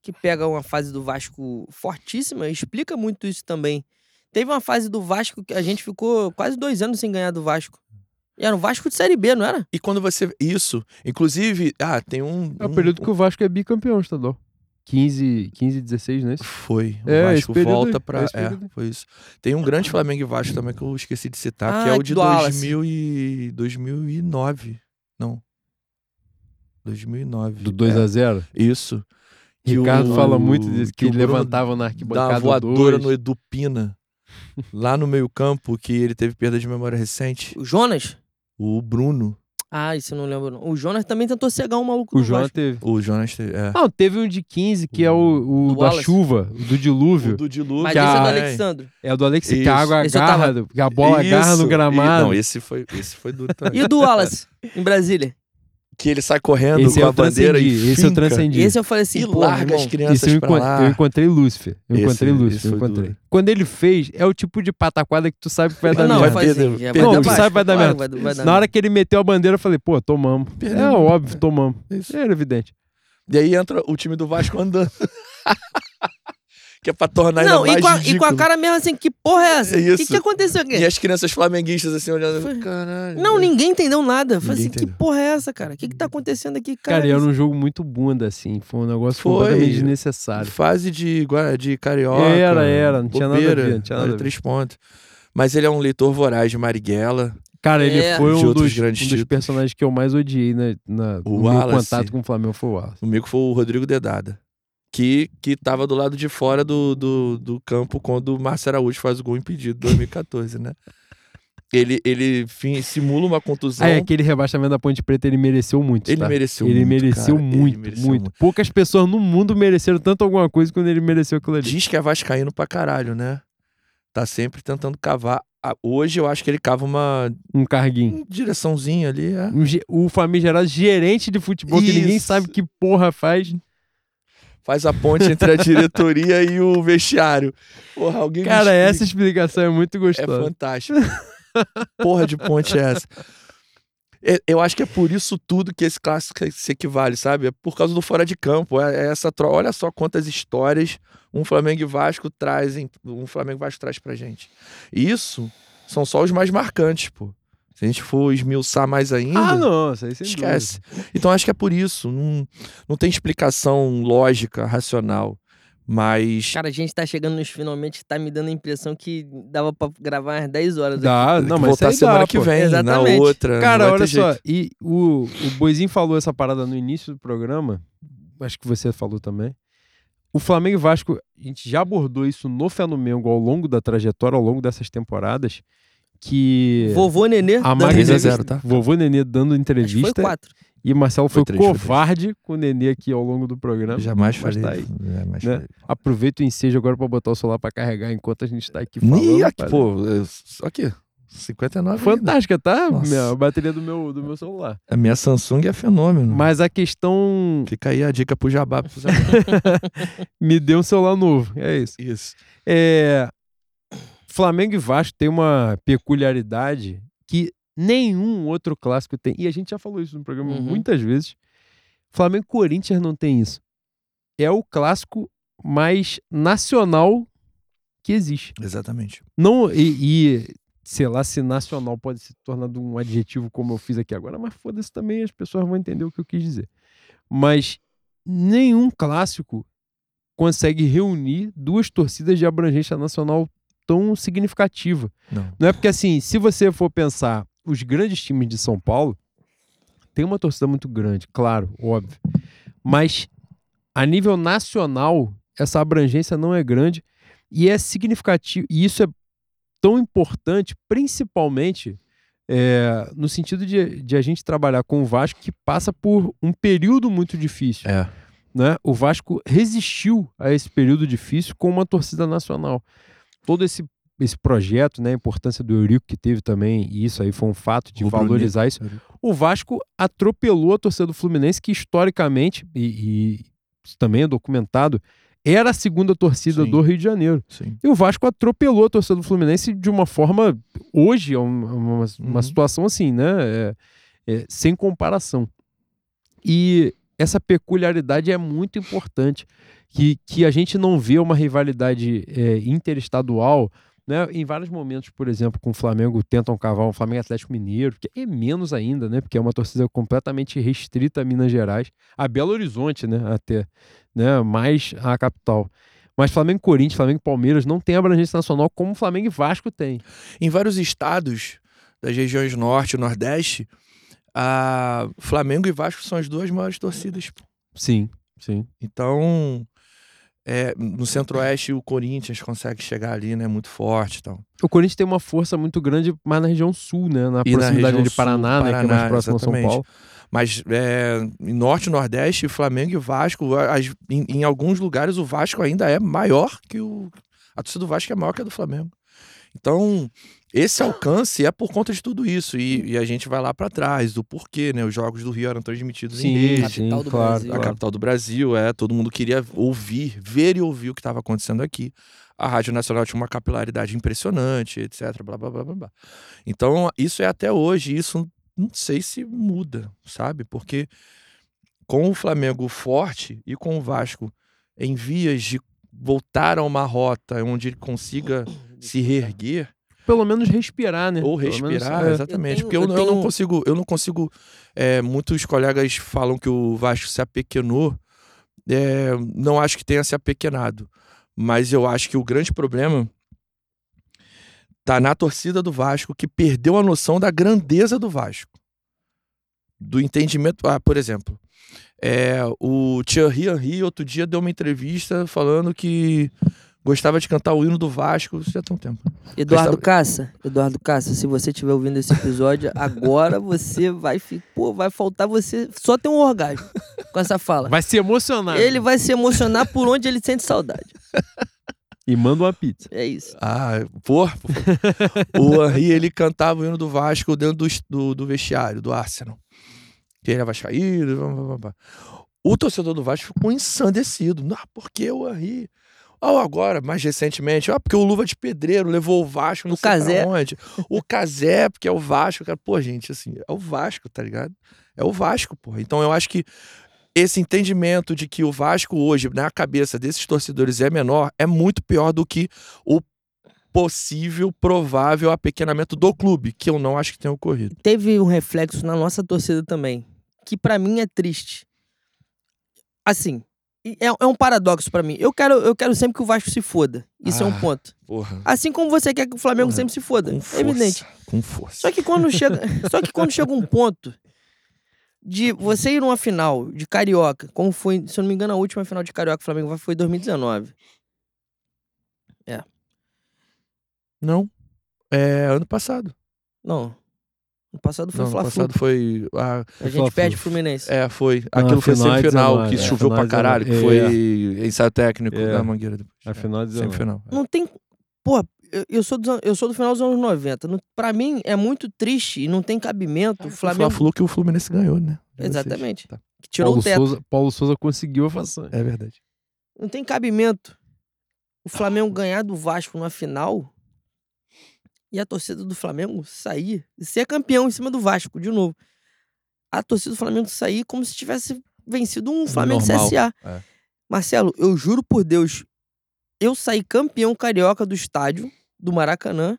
que pega uma fase do Vasco fortíssima, explica muito isso também. Teve uma fase do Vasco que a gente ficou quase dois anos sem ganhar do Vasco. E era o Vasco de Série B, não era? E quando você. Isso. Inclusive. Ah, tem um. É o um- período que o Vasco é bicampeão estadual. 15, 15 16, não é isso? Foi. O É, Vasco volta pra. é foi isso. Tem um grande Flamengo e Vasco também que eu esqueci de citar, que é Ah, o de do Wallace. 2000 e... 2009. Não. 2009. Do 2 é, a 0 Isso. Que Ricardo o- fala muito disso, que, Bruno levantava na arquibancada voadora dois. no Edu Pina. lá no meio-campo, que ele teve perda de memória recente. O Jonas? O Bruno. Ah, isso eu não lembro. Não. O Jonas também tentou cegar um maluco O do João Vasco. teve. O Jonas. teve- É. Não, teve um de 15, que é o, o Do da Wallace. chuva, o do dilúvio. O do dilúvio. Mas que esse é do a- Alexandre. É o do Alex que a água Esse agarra, tava- que a bola agarra Isso. no E- gramado. Não, esse foi, esse foi duro também. E o do Wallace, em Brasília? Que ele sai correndo Esse com a bandeira e transcendi, esse eu finca. transcendi. Esse eu falei assim, E pô, larga irmão, as crianças eu, encont- lá. eu encontrei Lúcifer. Eu Esse- encontrei esse Lúcifer. eu encontrei. duro. Quando ele fez, é o tipo de pataquada que tu sabe que vai dar Não, merda. vai já perdeu. vai Não, tu sabe vai dar merda. vai- vai dar Na hora que ele meteu a bandeira, eu falei, pô, tomamos. Perdeu. É óbvio, tomamos. Isso. Era evidente. E aí entra o time do Vasco andando. que é pra tornar ainda Não, mais e com, a, e ridículo. com a cara mesmo assim, que porra é essa? É O que, que aconteceu aqui? E as crianças flamenguistas assim olhando. Foi- Caralho. Não, ninguém entendeu nada. Eu Falei assim, que entendeu. porra é essa, cara? O que que tá acontecendo aqui? Cara, Cara, era um jogo muito bunda, assim. Foi um negócio Foi. completamente desnecessário. Fase de, de carioca. Era, era, não tinha nada a ver, não tinha nada a ver. três pontos. Mas ele é um leitor voraz de Marighella. Cara, ele É. foi De um dos, grandes um dos personagens que eu mais odiei né, na, O no meu Wallace. contato com o Flamengo foi o Wallace. Comigo foi o Rodrigo Dedada. Que, que tava do lado de fora do, do, do campo quando o Márcio Araújo faz o gol impedido, 2014, né? Ele, ele fim, simula uma contusão. Ah, é, aquele rebaixamento da Ponte Preta ele mereceu muito. Ele tá? mereceu Ele muito. mereceu cara. muito, Ele mereceu muito. Poucas pessoas no mundo mereceram tanto alguma coisa quando ele mereceu aquilo ali. Diz que é vascaíno pra caralho, né? Tá sempre tentando cavar. Ah, Hoje eu acho que ele cava uma Um carguinho. direçãozinha ali, é. Um o famigerado gerente de futebol que ninguém Isso. sabe que porra faz. Faz a ponte entre a diretoria e o vestiário. Porra, alguém Cara, essa explicação é muito É gostosa. fantástico. Porra de ponte é essa? É- Eu acho que é por isso tudo que esse clássico se equivale, sabe? É por causa do fora de campo. É é essa tro... Olha só quantas histórias um Flamengo e Vasco trazem, um Flamengo e Vasco traz pra gente. Isso são só os mais marcantes, pô. Se a gente for esmiuçar mais ainda, Ah, não, isso aí sem esquece. Então acho que é por isso. Não, não tem explicação lógica, racional. Mas Cara, a gente tá chegando nos finalmente, tá me dando a imprão que dava pra gravar umas 10 horas dúvida. aqui. Dá, tem não, mas voltar isso aí semana dá, que vem, Exatamente. na outra. Cara, olha só, jeito. e o, o Boizinho falou essa parada no início do programa, acho que você falou também. O Flamengo e Vasco, a gente já abordou isso no Flamengo ao longo da trajetória, ao longo dessas temporadas, que Vovô Nenê. a dando Magda- 3 a entrevista. 0, tá? vovô Nenê dando Acho que foi entrevista 4. e Marcelo foi, Foi três, foi covarde com o Nenê aqui ao longo do programa. Jamais Mas falei. tá aí, jamais né? falei. Aproveita o ensejo agora pra botar o celular pra carregar enquanto a gente tá aqui falando. Ih, aqui, pô, aqui, 59 ainda. Fantástica, tá? Nossa. Minha, a bateria do meu, do meu celular. A minha Samsung é fenômeno. Mas a questão Fica aí a dica pro Jabá. Pro Zé. me deu um celular novo. É isso. Isso. É, Flamengo e Vasco tem uma peculiaridade que nenhum outro clássico tem. E a gente já falou isso no programa Uhum. muitas vezes. Flamengo e Corinthians não tem isso. É o clássico mais nacional que existe. Exatamente. Não, e, e, sei lá se nacional pode se tornar um adjetivo como eu fiz aqui agora, mas foda-se também, as pessoas vão entender o que eu quis dizer. Mas nenhum clássico consegue reunir duas torcidas de abrangência nacional tão significativa. Não. Não é porque assim, se você for pensar os grandes times de São Paulo, tem uma torcida muito grande, claro, óbvio. Mas a nível nacional, essa abrangência não é grande e é significativo. E isso é tão importante, principalmente é, no sentido de, de a gente trabalhar com o Vasco que passa por um período muito difícil. É. Né? O Vasco resistiu a esse período difícil com uma torcida nacional. Todo esse, esse projeto, né, a importância do Eurico que teve também, e isso aí foi um fato de Rubro valorizar isso. O Vasco atropelou a torcida do Fluminense, que historicamente, e, e isso também é documentado, era a segunda torcida Sim. do Rio de Janeiro. Sim. E o Vasco atropelou a torcida do Fluminense de uma forma, hoje, é uma, uma, uma Uhum. situação assim, né? é- é, sem comparação. E essa peculiaridade é muito importante, que, que a gente não vê uma rivalidade é, interestadual né? Em vários momentos, por exemplo, com o Flamengo tentam cavar um Flamengo Atlético Mineiro, que é menos ainda, né? Porque é uma torcida completamente restrita a Minas Gerais, a Belo Horizonte, né? Até, né? Mais a capital. Mas Flamengo e Corinthians, Flamengo e Palmeiras não tem abrangência nacional como Flamengo e Vasco tem. Em vários estados das regiões norte e nordeste, a Flamengo e Vasco são as duas maiores torcidas. Sim, sim. Então, é, no centro-oeste o Corinthians consegue chegar ali, né? Muito forte e tal. O Corinthians tem uma força muito grande mais na região sul, né? Na E na proximidade região de Paraná, sul, né? que é mais Paraná, próximo a São. Paulo. Mas é, em norte nordeste, Flamengo e Vasco, as- em, em alguns lugares o Vasco ainda é maior que o. A torcida do Vasco é maior que a do Flamengo. Então, esse alcance é por conta de tudo isso. E, e a gente vai lá para trás, do porquê, né? Os jogos do Rio eram transmitidos em Sim, rede. Capital sim, do claro. Brasil. a capital do Brasil, é. Todo mundo queria ouvir, ver e ouvir o que estava acontecendo aqui. A Rádio Nacional tinha uma capilaridade impressionante, etc. Blá, blá, blá, blá, blá. Então, isso é até hoje. Isso não sei se muda, sabe? Porque com o Flamengo forte e com o Vasco em vias de voltar a uma rota onde ele consiga se reerguer, Pelo menos respirar, né? ou Pelo menos, respirar, é. exatamente. Eu Porque eu, tenho- eu eu não tenho- consigo, eu não consigo. é, muitos colegas falam que o Vasco se apequenou. É, não acho que tenha se apequenado. Mas eu acho que o grande problema tá na torcida do Vasco que perdeu a noção da grandeza do Vasco. Do entendimento. Ah, por exemplo, é, o Thierry Henry outro dia deu uma entrevista falando que gostava de cantar o hino do Vasco. Isso já tem um tempo. Eduardo Gostava- Cassa, Eduardo Cassa, se você estiver ouvindo esse episódio, agora você vai fi- pô, vai faltar você só ter um orgasmo com essa fala. Vai se emocionar. Ele vai se emocionar por onde ele sente saudade. E manda uma pizza. É isso. Ah, pô. o Henry, ele cantava o hino do Vasco dentro do, do, do vestiário, do Arsenal. Que ele é vascaíno. blá, blá, blá, blá. O torcedor do Vasco ficou ensandecido. Não, porque o Henry... Ou agora, mais recentemente, ah, porque o Luva de Pedreiro levou o Vasco, não O sei Cazé. onde. O Cazé, porque é o Vasco. Cara. Pô, gente, assim, é o Vasco, tá ligado? É o Vasco, pô. Então eu acho que esse entendimento de que o Vasco hoje, na cabeça desses torcedores, é menor, é muito pior do que o possível, provável apequenamento do clube, que eu não acho que tenha ocorrido. Teve um reflexo na nossa torcida também, que pra mim é triste. Assim, é, é um paradoxo pra mim. Eu quero, eu quero sempre que o Vasco se foda. Isso é um Ah. ponto. Porra. Assim como você quer que o Flamengo Porra, sempre se foda. Com É força. evidente. Com força. Só que quando chega, só que quando chega um ponto de você ir numa final de carioca, como foi, se eu não me engano, a última final de carioca Flamengo foi em 2019. Não. É ano passado. Não. No passado foi Não, o Fla-Flu. passado foi. A, A gente Fla-Flu. perde o Fluminense. é, foi. Ah, Aquilo foi final é semifinal, 19, que é, choveu pra caralho, que 19, foi ensaio técnico É. da Mangueira depois. A final de 19. Semifinal. é. Não tem. Porra, eu, eu sou an- eu sou do final dos anos 90. Não, pra mim é muito triste e não tem cabimento. O O Flamengo. Fla-Flu que o Fluminense ganhou, né? De. Exatamente. Tá. Que tirou Paulo o teto. Souza, Paulo Souza conseguiu a façanha. É verdade. Não tem cabimento o Flamengo ganhar do Vasco na final e a torcida do Flamengo sair e ser campeão em cima do Vasco, de novo. A torcida do Flamengo sair como se tivesse vencido um Flamengo Normal, CSA. é. Marcelo, eu juro por Deus, eu saí campeão carioca do estádio, do Maracanã,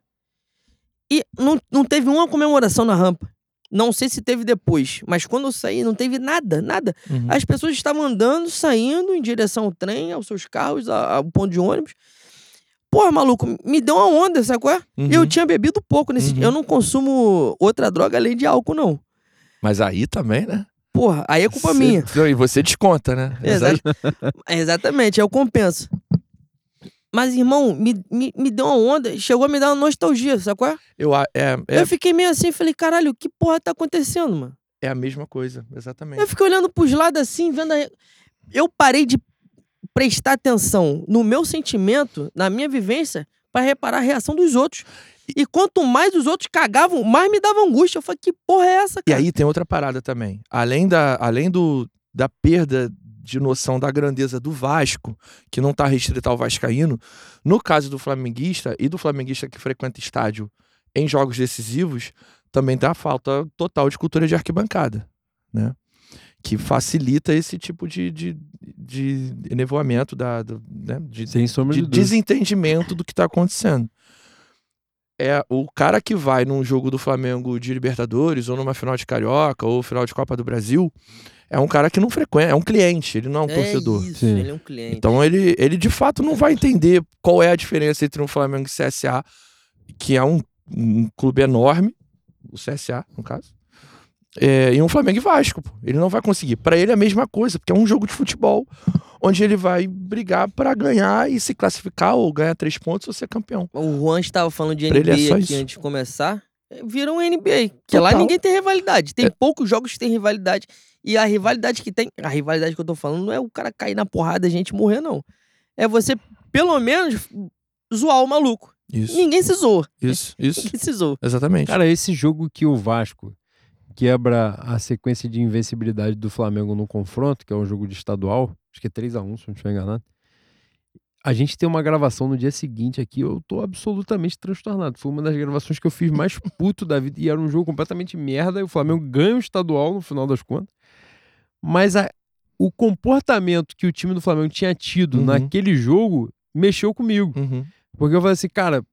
e não, não teve uma comemoração na rampa. Não sei se teve depois, mas quando eu saí, não teve nada, nada. Uhum. As pessoas estavam andando, saindo em direção ao trem, aos seus carros, ao ponto de ônibus. Porra, maluco, me deu uma onda, sabe qual é? Uhum. Eu tinha bebido pouco nesse Uhum. dia. Eu não consumo outra droga além de álcool, não. Mas aí também, né? Porra, aí é culpa Cê- minha. E você desconta, né? Exato. Exatamente, eu compenso. Mas, irmão, me, me, me deu uma onda, chegou a me dar uma nostalgia, sabe qual é? eu, é, é, Eu fiquei meio assim, falei, caralho, que porra tá acontecendo, mano? é a mesma coisa, exatamente. Eu fiquei olhando pros lados assim, vendo a... Eu parei de prestar atenção no meu sentimento, na minha vivência, pra reparar a reação dos outros. E quanto mais os outros cagavam, mais me dava angústia. Eu falei, que porra é essa, E cara? aí tem outra parada também. Além da, além do, da perda de noção da grandeza do Vasco, que não está restrita ao Vascaíno, no caso do flamenguista e do flamenguista que frequenta estádio em jogos decisivos, também tem a falta total de cultura de arquibancada, né? Que facilita esse tipo de, de, de enevoamento, da, do, né? de, Sem sombra de de desentendimento do que está acontecendo. é o cara que vai num jogo do Flamengo de Libertadores, ou numa final de Carioca, ou final de Copa do Brasil, é um cara que não frequenta, é um cliente, ele não é um é torcedor. isso, Sim. ele é um cliente. Então ele, ele de fato não vai entender qual é a diferença entre um Flamengo e CSA, que é um, um clube enorme, o CSA, no caso, é, e um Flamengo e Vasco. pô. Ele não vai conseguir. Pra ele é a mesma coisa, porque é um jogo de futebol onde ele vai brigar pra ganhar e se classificar ou ganhar três pontos ou ser campeão. O Juan estava falando de Pra é NBA só aqui isso. antes de começar. é, Vira um NBA. Que lá Total. ninguém tem rivalidade. Tem É. poucos jogos que tem rivalidade. E a rivalidade que tem. A rivalidade que eu tô falando não é o cara cair na porrada e a gente morrer, não. É você, pelo menos, zoar o maluco. Isso, Ninguém se zoa. isso, isso. Ninguém se zoa. Exatamente. Cara, esse jogo que o Vasco quebra a sequência de invencibilidade do Flamengo no confronto, que é um jogo de estadual, acho que é 3 a 1 se não estiver enganado. A gente tem uma gravação no dia seguinte aqui, eu tô absolutamente transtornado. Foi uma das gravações que eu fiz mais puto da vida e era um jogo completamente merda e o Flamengo ganha o estadual no final das contas. Mas a- o comportamento que o time do Flamengo tinha tido Uhum. naquele jogo mexeu comigo. Uhum. Porque eu falei assim, cara.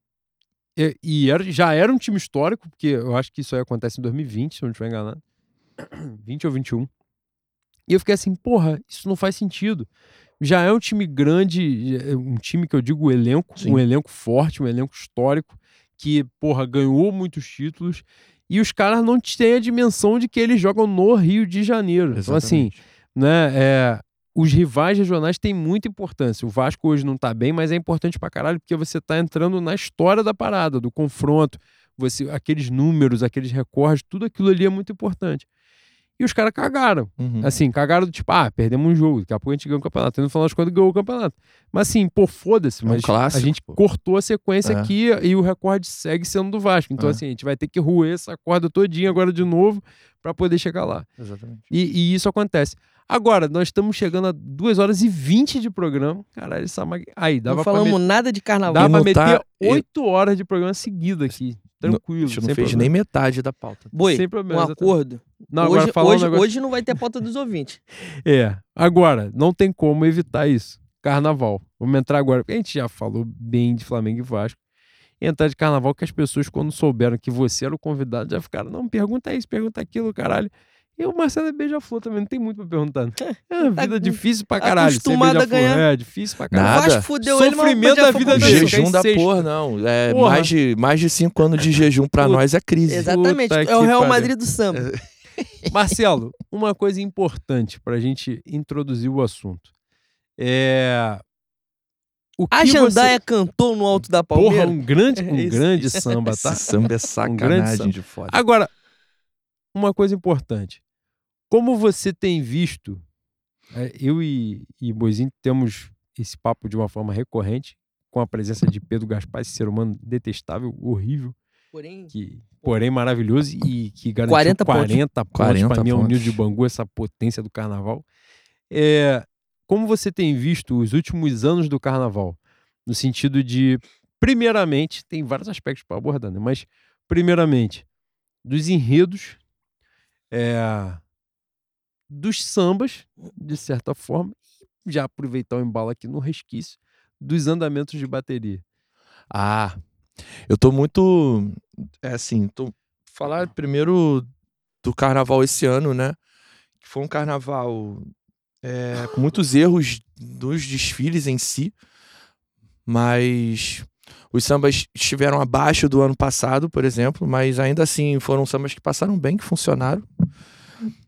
E, e era- já era um time histórico, porque eu acho que isso aí acontece em 2020, se eu não estiver enganado. 20 ou 21. E eu fiquei assim, porra, isso não faz sentido. Já é um time grande, é um time que eu digo elenco, Sim. um elenco forte, um elenco histórico, que, porra, ganhou muitos títulos. E os caras não têm a dimensão de que eles jogam no Rio de Janeiro. Então, assim, Exatamente. né? É, os rivais regionais têm muita importância. O Vasco hoje não tá bem, mas é importante pra caralho porque você tá entrando na história da parada, do confronto. Você, aqueles números, aqueles recordes, tudo aquilo ali é muito importante. E os caras cagaram. Uhum. Assim, cagaram do tipo, ah, perdemos um jogo, daqui a pouco a gente ganhou o campeonato. E no final das contas ganhou o campeonato. Mas assim, pô, foda-se, É um mas clássico, a gente pô. cortou a sequência É. aqui e o recorde segue sendo do Vasco. Então, É. assim, a gente vai ter que roer essa corda todinha agora de novo pra poder chegar lá. Exatamente. E, e isso acontece. Agora, nós estamos chegando a 2 horas e 20 de programa. Caralho, essa mag... Aí, dava não falamos met- nada de carnaval. dava E pra não meter tá- 8 horas de programa seguido aqui. Tranquilo. A gente não fez problema. nem metade da pauta. Boi, sem um problema, exatamente. acordo. Não, agora hoje, falar um hoje, negócio- hoje não vai ter pauta dos ouvintes. É. Agora, não tem como evitar isso. Carnaval. Vamos entrar agora. porque A gente já falou bem de Flamengo e Vasco. Entrar de carnaval que as pessoas, quando souberam que você era o convidado, já ficaram, não, pergunta isso, pergunta aquilo, caralho. E o Marcelo é beija-flor também, não tem muito pra perguntar. né? É uma Tá vida difícil pra caralho. acostumado a beija-flor. ganhar. É, difícil pra caralho. Nada. Fudeu ele, Sofrimento da Beija-Flor vida dele. Jejum da porra, não. É, Porra. mais, de, mais de cinco anos de jejum pra Puta. nós é crise. Exatamente. Puta É o Real. Madrid do samba. Marcelo, uma coisa importante pra gente introduzir o assunto. É. O que A Jandaia você... cantou no alto da Porra, Palmeira. um grande, um É grande samba, tá? Esse samba é sacanagem samba. de foda. Agora, uma coisa importante. Como você tem visto, é, eu e, e Boizinho temos esse papo de uma forma recorrente, com a presença de Pedro Gaspar, esse ser humano detestável, horrível, Porém, que, porém maravilhoso e que garantiu 40 pontos. 40 pontos, 40 para mim é o pontos. Nil de Bangu, essa potência do carnaval. É, como você tem visto os últimos anos do carnaval? No sentido de, primeiramente, tem vários aspectos para abordar, né? mas, primeiramente, dos enredos, é, dos sambas, de certa forma, e já aproveitar o embalo aqui no resquício, dos andamentos de bateria. Ah, eu tô muito. É assim, tô. Falar primeiro do carnaval esse ano, né? Que foi um carnaval é, com muitos erros dos desfiles em si, mas os sambas estiveram abaixo do ano passado, por exemplo, mas ainda assim foram sambas que passaram bem, que funcionaram.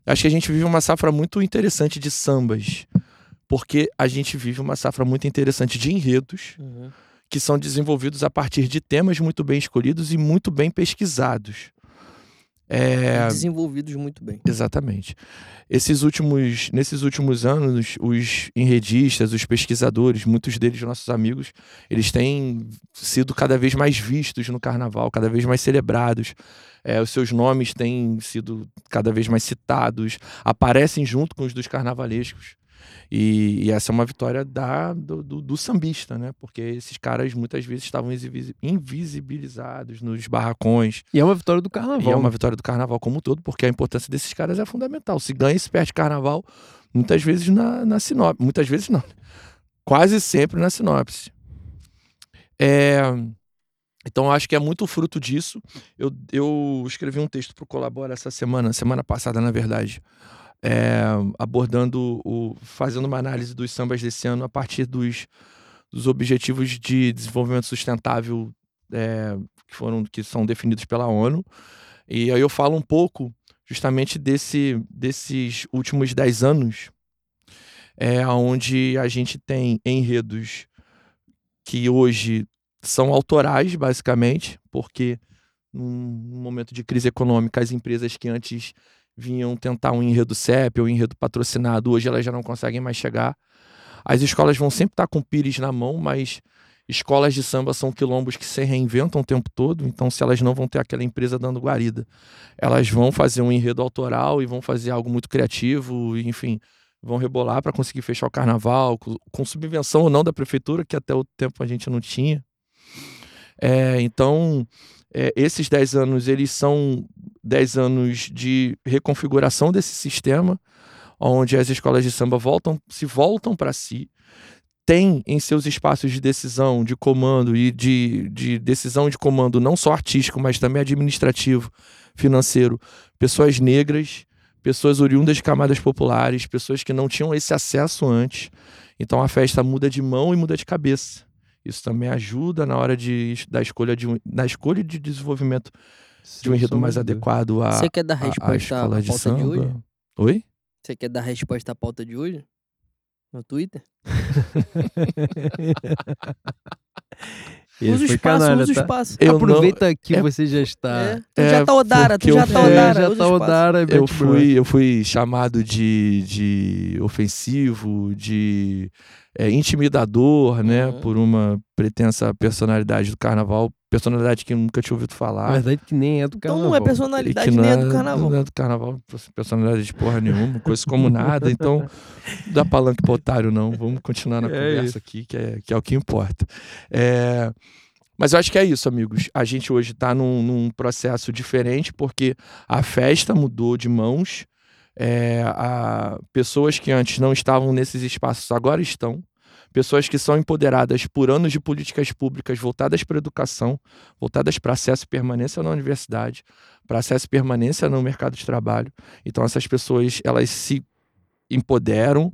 Acho que a gente vive uma safra muito interessante de sambas, porque a gente vive uma safra muito interessante de enredos Uhum. que são desenvolvidos a partir de temas muito bem escolhidos e muito bem pesquisados. É, desenvolvidos muito bem. exatamente. Esses últimos, nesses últimos anos, os enredistas, os pesquisadores, muitos deles nossos amigos, eles têm sido cada vez mais vistos no carnaval, cada vez mais celebrados. É, os seus nomes têm sido cada vez mais citados, aparecem junto com os dos carnavalescos. E, e essa é uma vitória da, do, do- do sambista, né? Porque esses caras muitas vezes estavam invisi- invisibilizados nos barracões. E é uma vitória do carnaval. E é uma né? vitória do carnaval como um todo, porque a importância desses caras é fundamental. Se ganha e se perde carnaval, muitas vezes na, na sinopse. Muitas vezes não. Quase sempre na sinopse. É, Então, eu acho que é muito fruto disso. Eu, eu escrevi um texto para o Colabora essa semana, semana passada, na verdade, é, abordando, o, fazendo uma análise dos sambas desse ano a partir dos, dos objetivos de desenvolvimento sustentável é, que foram que são definidos pela ONU. E aí eu falo um pouco justamente desse, desses últimos dez anos, é, onde a gente tem enredos que hoje são autorais, basicamente, porque num momento de crise econômica, as empresas que antes vinham tentar um enredo CEP ou um enredo patrocinado, hoje elas já não conseguem mais chegar. As escolas vão sempre estar com pires na mão, mas escolas de samba são quilombos que se reinventam o tempo todo, então se elas não vão ter aquela empresa dando guarida, elas vão fazer um enredo autoral e vão fazer algo muito criativo, enfim, vão rebolar para conseguir fechar o carnaval, com subvenção ou não da prefeitura, que até o tempo a gente não tinha. É, então, é, esses 10 anos, eles são 10 anos de reconfiguração desse sistema, onde as escolas de samba voltam, se voltam para si, tem em seus espaços de decisão, de comando e de, de decisão de comando não só artístico, mas também administrativo, financeiro, pessoas negras, pessoas oriundas de camadas populares, pessoas que não tinham esse acesso antes. Então a festa muda de mão e muda de cabeça. Isso também ajuda na hora de, da escolha de na escolha de desenvolvimento de um enredo mais adequado à, Você quer dar resposta à escola de pauta de samba. hoje? Oi? Você quer dar resposta à pauta de hoje? No Twitter? Usa o espaço, canalha, usa o tá? espaço. Eu Aproveita que é- você já está. É, tu É, já tá Odara, tu já eu tá fui- Odara. já tá. Odara, Eu Bete Bro. fui, eu fui chamado de, de ofensivo, de é, intimidador, né? Uhum. Por uma pretensa personalidade do carnaval, personalidade que eu nunca tinha ouvido falar. verdade, que nem é do Então carnaval. não é personalidade que nem é do carnaval. Não é do carnaval, personalidade de porra nenhuma, coisa como nada. Então, não dá palanque pro otário, não. Vamos continuar na É conversa isso. aqui, que é, que é o que importa. É, Mas eu acho que é isso, amigos. A gente hoje está num, num processo diferente, porque a festa mudou de mãos. É, a... Pessoas que antes não estavam nesses espaços agora estão. Pessoas que são empoderadas por anos de políticas públicas voltadas para a educação, voltadas para acesso e permanência na universidade, para acesso e permanência no mercado de trabalho. Então essas pessoas, elas se empoderam,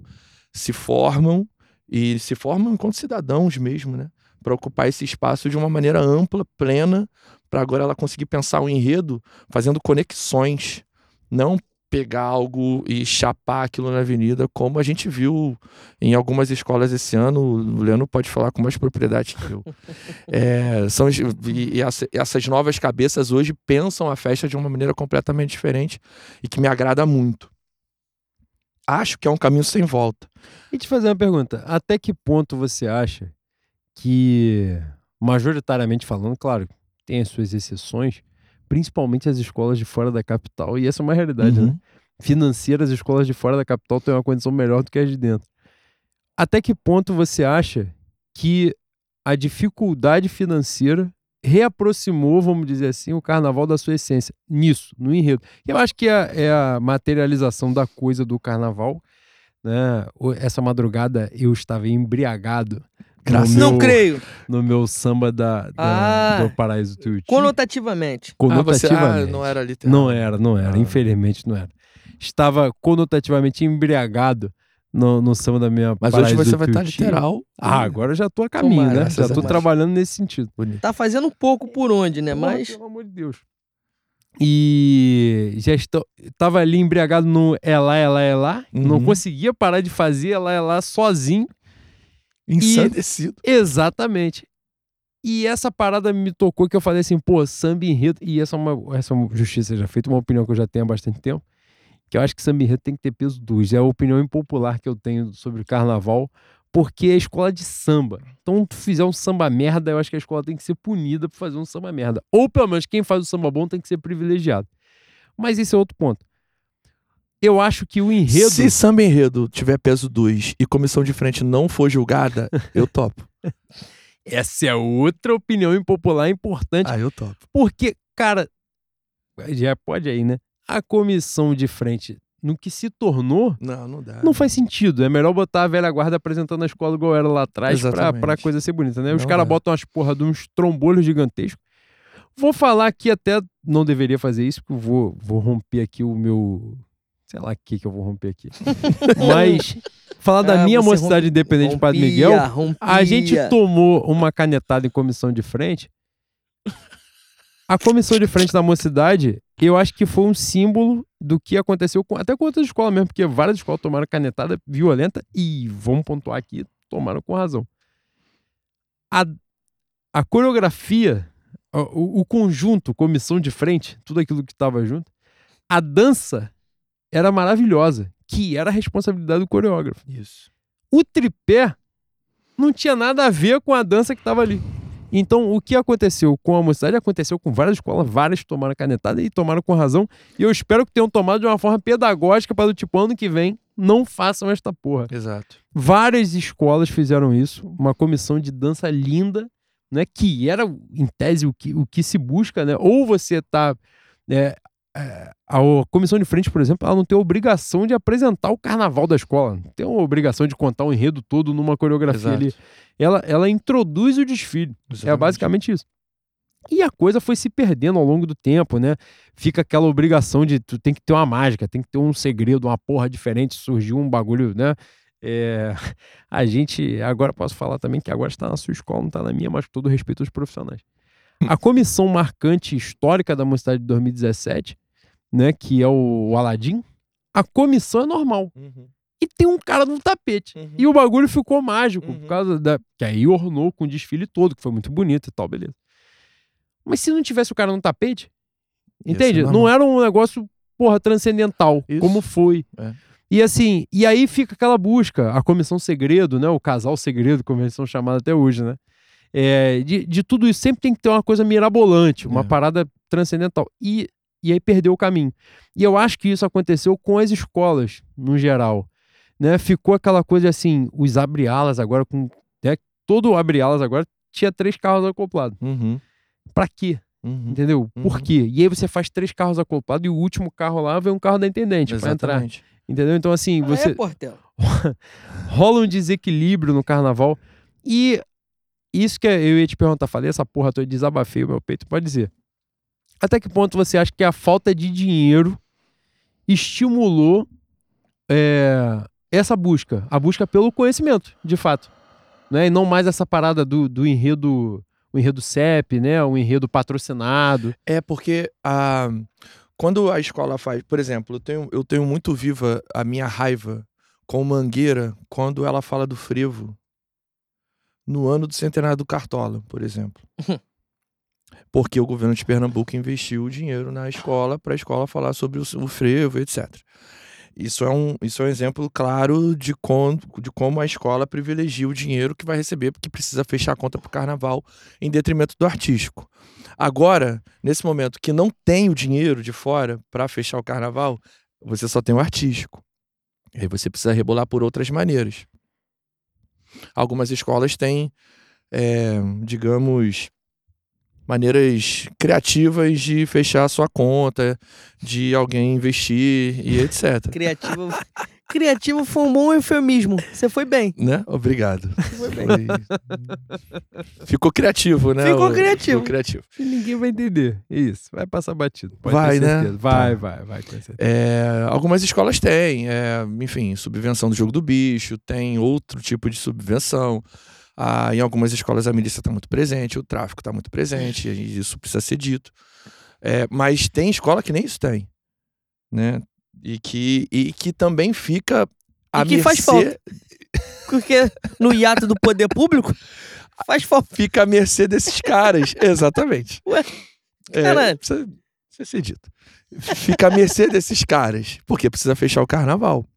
se formam e se formam enquanto cidadãos mesmo, né? Para ocupar esse espaço de uma maneira ampla, plena, para agora ela conseguir pensar o enredo fazendo conexões, não pegar algo e chapar aquilo na avenida, como a gente viu em algumas escolas esse ano. O Leandro pode falar com mais propriedade que eu. É, são, e, e essa- essas novas cabeças hoje pensam a festa de uma maneira completamente diferente e que me agrada muito. Acho que é um caminho sem volta. E te fazer uma pergunta. Até que ponto você acha que, majoritariamente falando, claro, tem as suas exceções, principalmente as escolas de fora da capital, e essa é uma realidade, né? Uhum. Financeiras, as escolas de fora da capital têm uma condição melhor do que as de dentro. Até que ponto você acha que a dificuldade financeira reaproximou, vamos dizer assim, o carnaval da sua essência nisso, no enredo? Eu acho que é, é a materialização da coisa do carnaval. Né? Essa madrugada eu estava embriagado. Graças- no meu, Não creio. No meu samba da, da- Ah. do Paraíso Tuiuti. Conotativamente. Ah, você, ah, Conotativamente. não era literal. Não era, não era. Ah. Infelizmente não era. Estava conotativamente embriagado no, no samba da minha Mas hoje Paraíso você vai estar Tuiuti. literal. Ah, agora eu já tô a caminho, Tomara, né? graças Já a tô Deus. trabalhando nesse sentido. Bonito. Tá fazendo um pouco por onde, né? Porra, Mas Pelo amor de Deus. E já estou, tava ali embriagado no é lá, é lá, é lá. Não Uhum. conseguia parar de fazer é lá, é lá sozinho. Ensandecido. Exatamente. E essa parada me tocou que eu falei assim, pô, samba enredo. E essa é uma, essa é uma justiça já feita, uma opinião que eu já tenho há bastante tempo. Que eu acho que samba enredo tem que ter peso dois. É a opinião impopular que eu tenho sobre o carnaval, porque é escola de samba. Então, tu fizer um samba merda, eu acho que a escola tem que ser punida por fazer um samba merda. Ou pelo menos quem faz o samba bom tem que ser privilegiado. Mas esse é outro ponto. Eu acho que o enredo. Se samba enredo tiver peso 2 e comissão de frente não for julgada, eu topo. Essa é outra opinião impopular importante. ah, eu topo. Porque, cara, já pode aí, né? A comissão de frente, no que se tornou, Não, não dá. não faz sentido. É melhor botar a velha guarda apresentando a escola igual era lá atrás pra, Exatamente. pra coisa ser bonita, né? Os Não caras dá. botam umas porra de uns trombolhos gigantescos. Vou falar aqui até não deveria fazer isso, porque eu vou, vou romper aqui o meu. Sei lá o que, que eu vou romper aqui. Mas falar da Ah, minha mocidade rompe- independente Padre rompia, Miguel, a rompia. gente tomou uma canetada em comissão de frente. A comissão de frente da mocidade, eu acho que foi um símbolo do que aconteceu com, até com outras escolas mesmo, porque várias escolas tomaram canetada violenta e, vamos pontuar aqui, tomaram com razão. A, a coreografia, o, o conjunto, comissão de frente, tudo aquilo que estava junto, a dança era maravilhosa, que era a responsabilidade do coreógrafo Isso. o tripé não tinha nada a ver com a dança que estava ali. Então, o que aconteceu com a mocidade aconteceu com várias escolas, várias tomaram canetada e tomaram com razão. E eu espero que tenham tomado de uma forma pedagógica para do tipo ano que vem não façam esta porra. Exato. Várias escolas fizeram isso, uma comissão de dança linda, né, que era em tese o que, o que se busca, né? Ou você tá é, a o- comissão de frente, por exemplo, ela não tem a obrigação de apresentar o carnaval da escola, não tem a obrigação de contar o enredo todo numa coreografia Exato. ali. Ela, ela introduz o desfile. É Exatamente. basicamente isso. E a coisa foi se perdendo ao longo do tempo, né? Fica aquela obrigação de tu tem que ter uma mágica, tem que ter um segredo, uma porra diferente, surgiu um bagulho, né? É, a gente, agora posso falar também que agora está na sua escola, não está na minha, mas com todo respeito aos profissionais. A comissão marcante histórica da Mocidade de 2017, né, que é o Aladim, a comissão é normal. Uhum. E tem um cara no tapete. Uhum. E o bagulho ficou mágico, Uhum. por causa da. Que aí ornou com o desfile todo, que foi muito bonito e tal, beleza. Mas se não tivesse o cara no tapete, entende? Não era um negócio, porra, transcendental, Isso. como foi. É. E assim, e aí fica aquela busca, a comissão segredo, né? O casal segredo, como eles são chamados até hoje, né? É, de, de tudo isso sempre tem que ter uma coisa mirabolante, uma É. parada transcendental. E, e aí perdeu o caminho. E eu acho que isso aconteceu com as escolas, no geral. Né? Ficou aquela coisa assim, os abre-alas agora, com né? todo abre-alas agora tinha três carros acoplados. Uhum. Pra quê? Uhum. Entendeu? Por Uhum. quê? E aí você faz três carros acoplados e o último carro lá vem um carro da intendente pra entrar. Entendeu? Então, assim, Ah, você É, Portela. rola um desequilíbrio no carnaval. E isso que eu ia te perguntar, falei essa porra toda, desabafei o meu peito, pode dizer. Até que ponto você acha que a falta de dinheiro estimulou é, essa busca, a busca pelo conhecimento, de fato, né? E não mais essa parada do, do enredo, o enredo CEP, né? O enredo patrocinado. É porque a, quando a escola faz, por exemplo, eu tenho, eu tenho muito viva a minha raiva com Mangueira quando ela fala do frevo no ano do centenário do Cartola, por exemplo. Porque o governo de Pernambuco investiu o dinheiro na escola para a escola falar sobre o, o frevo, etc. Isso é, um, isso é um exemplo claro de, de como a escola privilegia o dinheiro que vai receber, porque precisa fechar a conta para o carnaval em detrimento do artístico. Agora, nesse momento que não tem o dinheiro de fora para fechar o carnaval, você só tem o artístico. E aí você precisa rebolar por outras maneiras. Algumas escolas têm, é, digamos, maneiras criativas de fechar a sua conta, de alguém investir e etc. Criativo. Criativo foi um bom eufemismo. Você foi bem. Né? Obrigado. Foi bem. Foi- Ficou criativo, né? Ficou criativo. Ficou criativo. E ninguém vai entender. Isso, vai passar batido. Pode Vai, ter né? Vai, Tá. vai, vai, com certeza. É, algumas escolas têm, é, enfim, subvenção do jogo do bicho, tem outro tipo de subvenção. Ah, em algumas escolas a milícia está muito presente, o tráfico está muito presente, e isso precisa ser dito. É, mas tem escola que nem isso tem, né? E que, e que também fica a E que faz mercê- falta. Porque no hiato do poder público, faz falta. Fica à mercê desses caras, exatamente. Ué, é, precisa, precisa ser dito. Fica à mercê desses caras, porque precisa fechar o carnaval.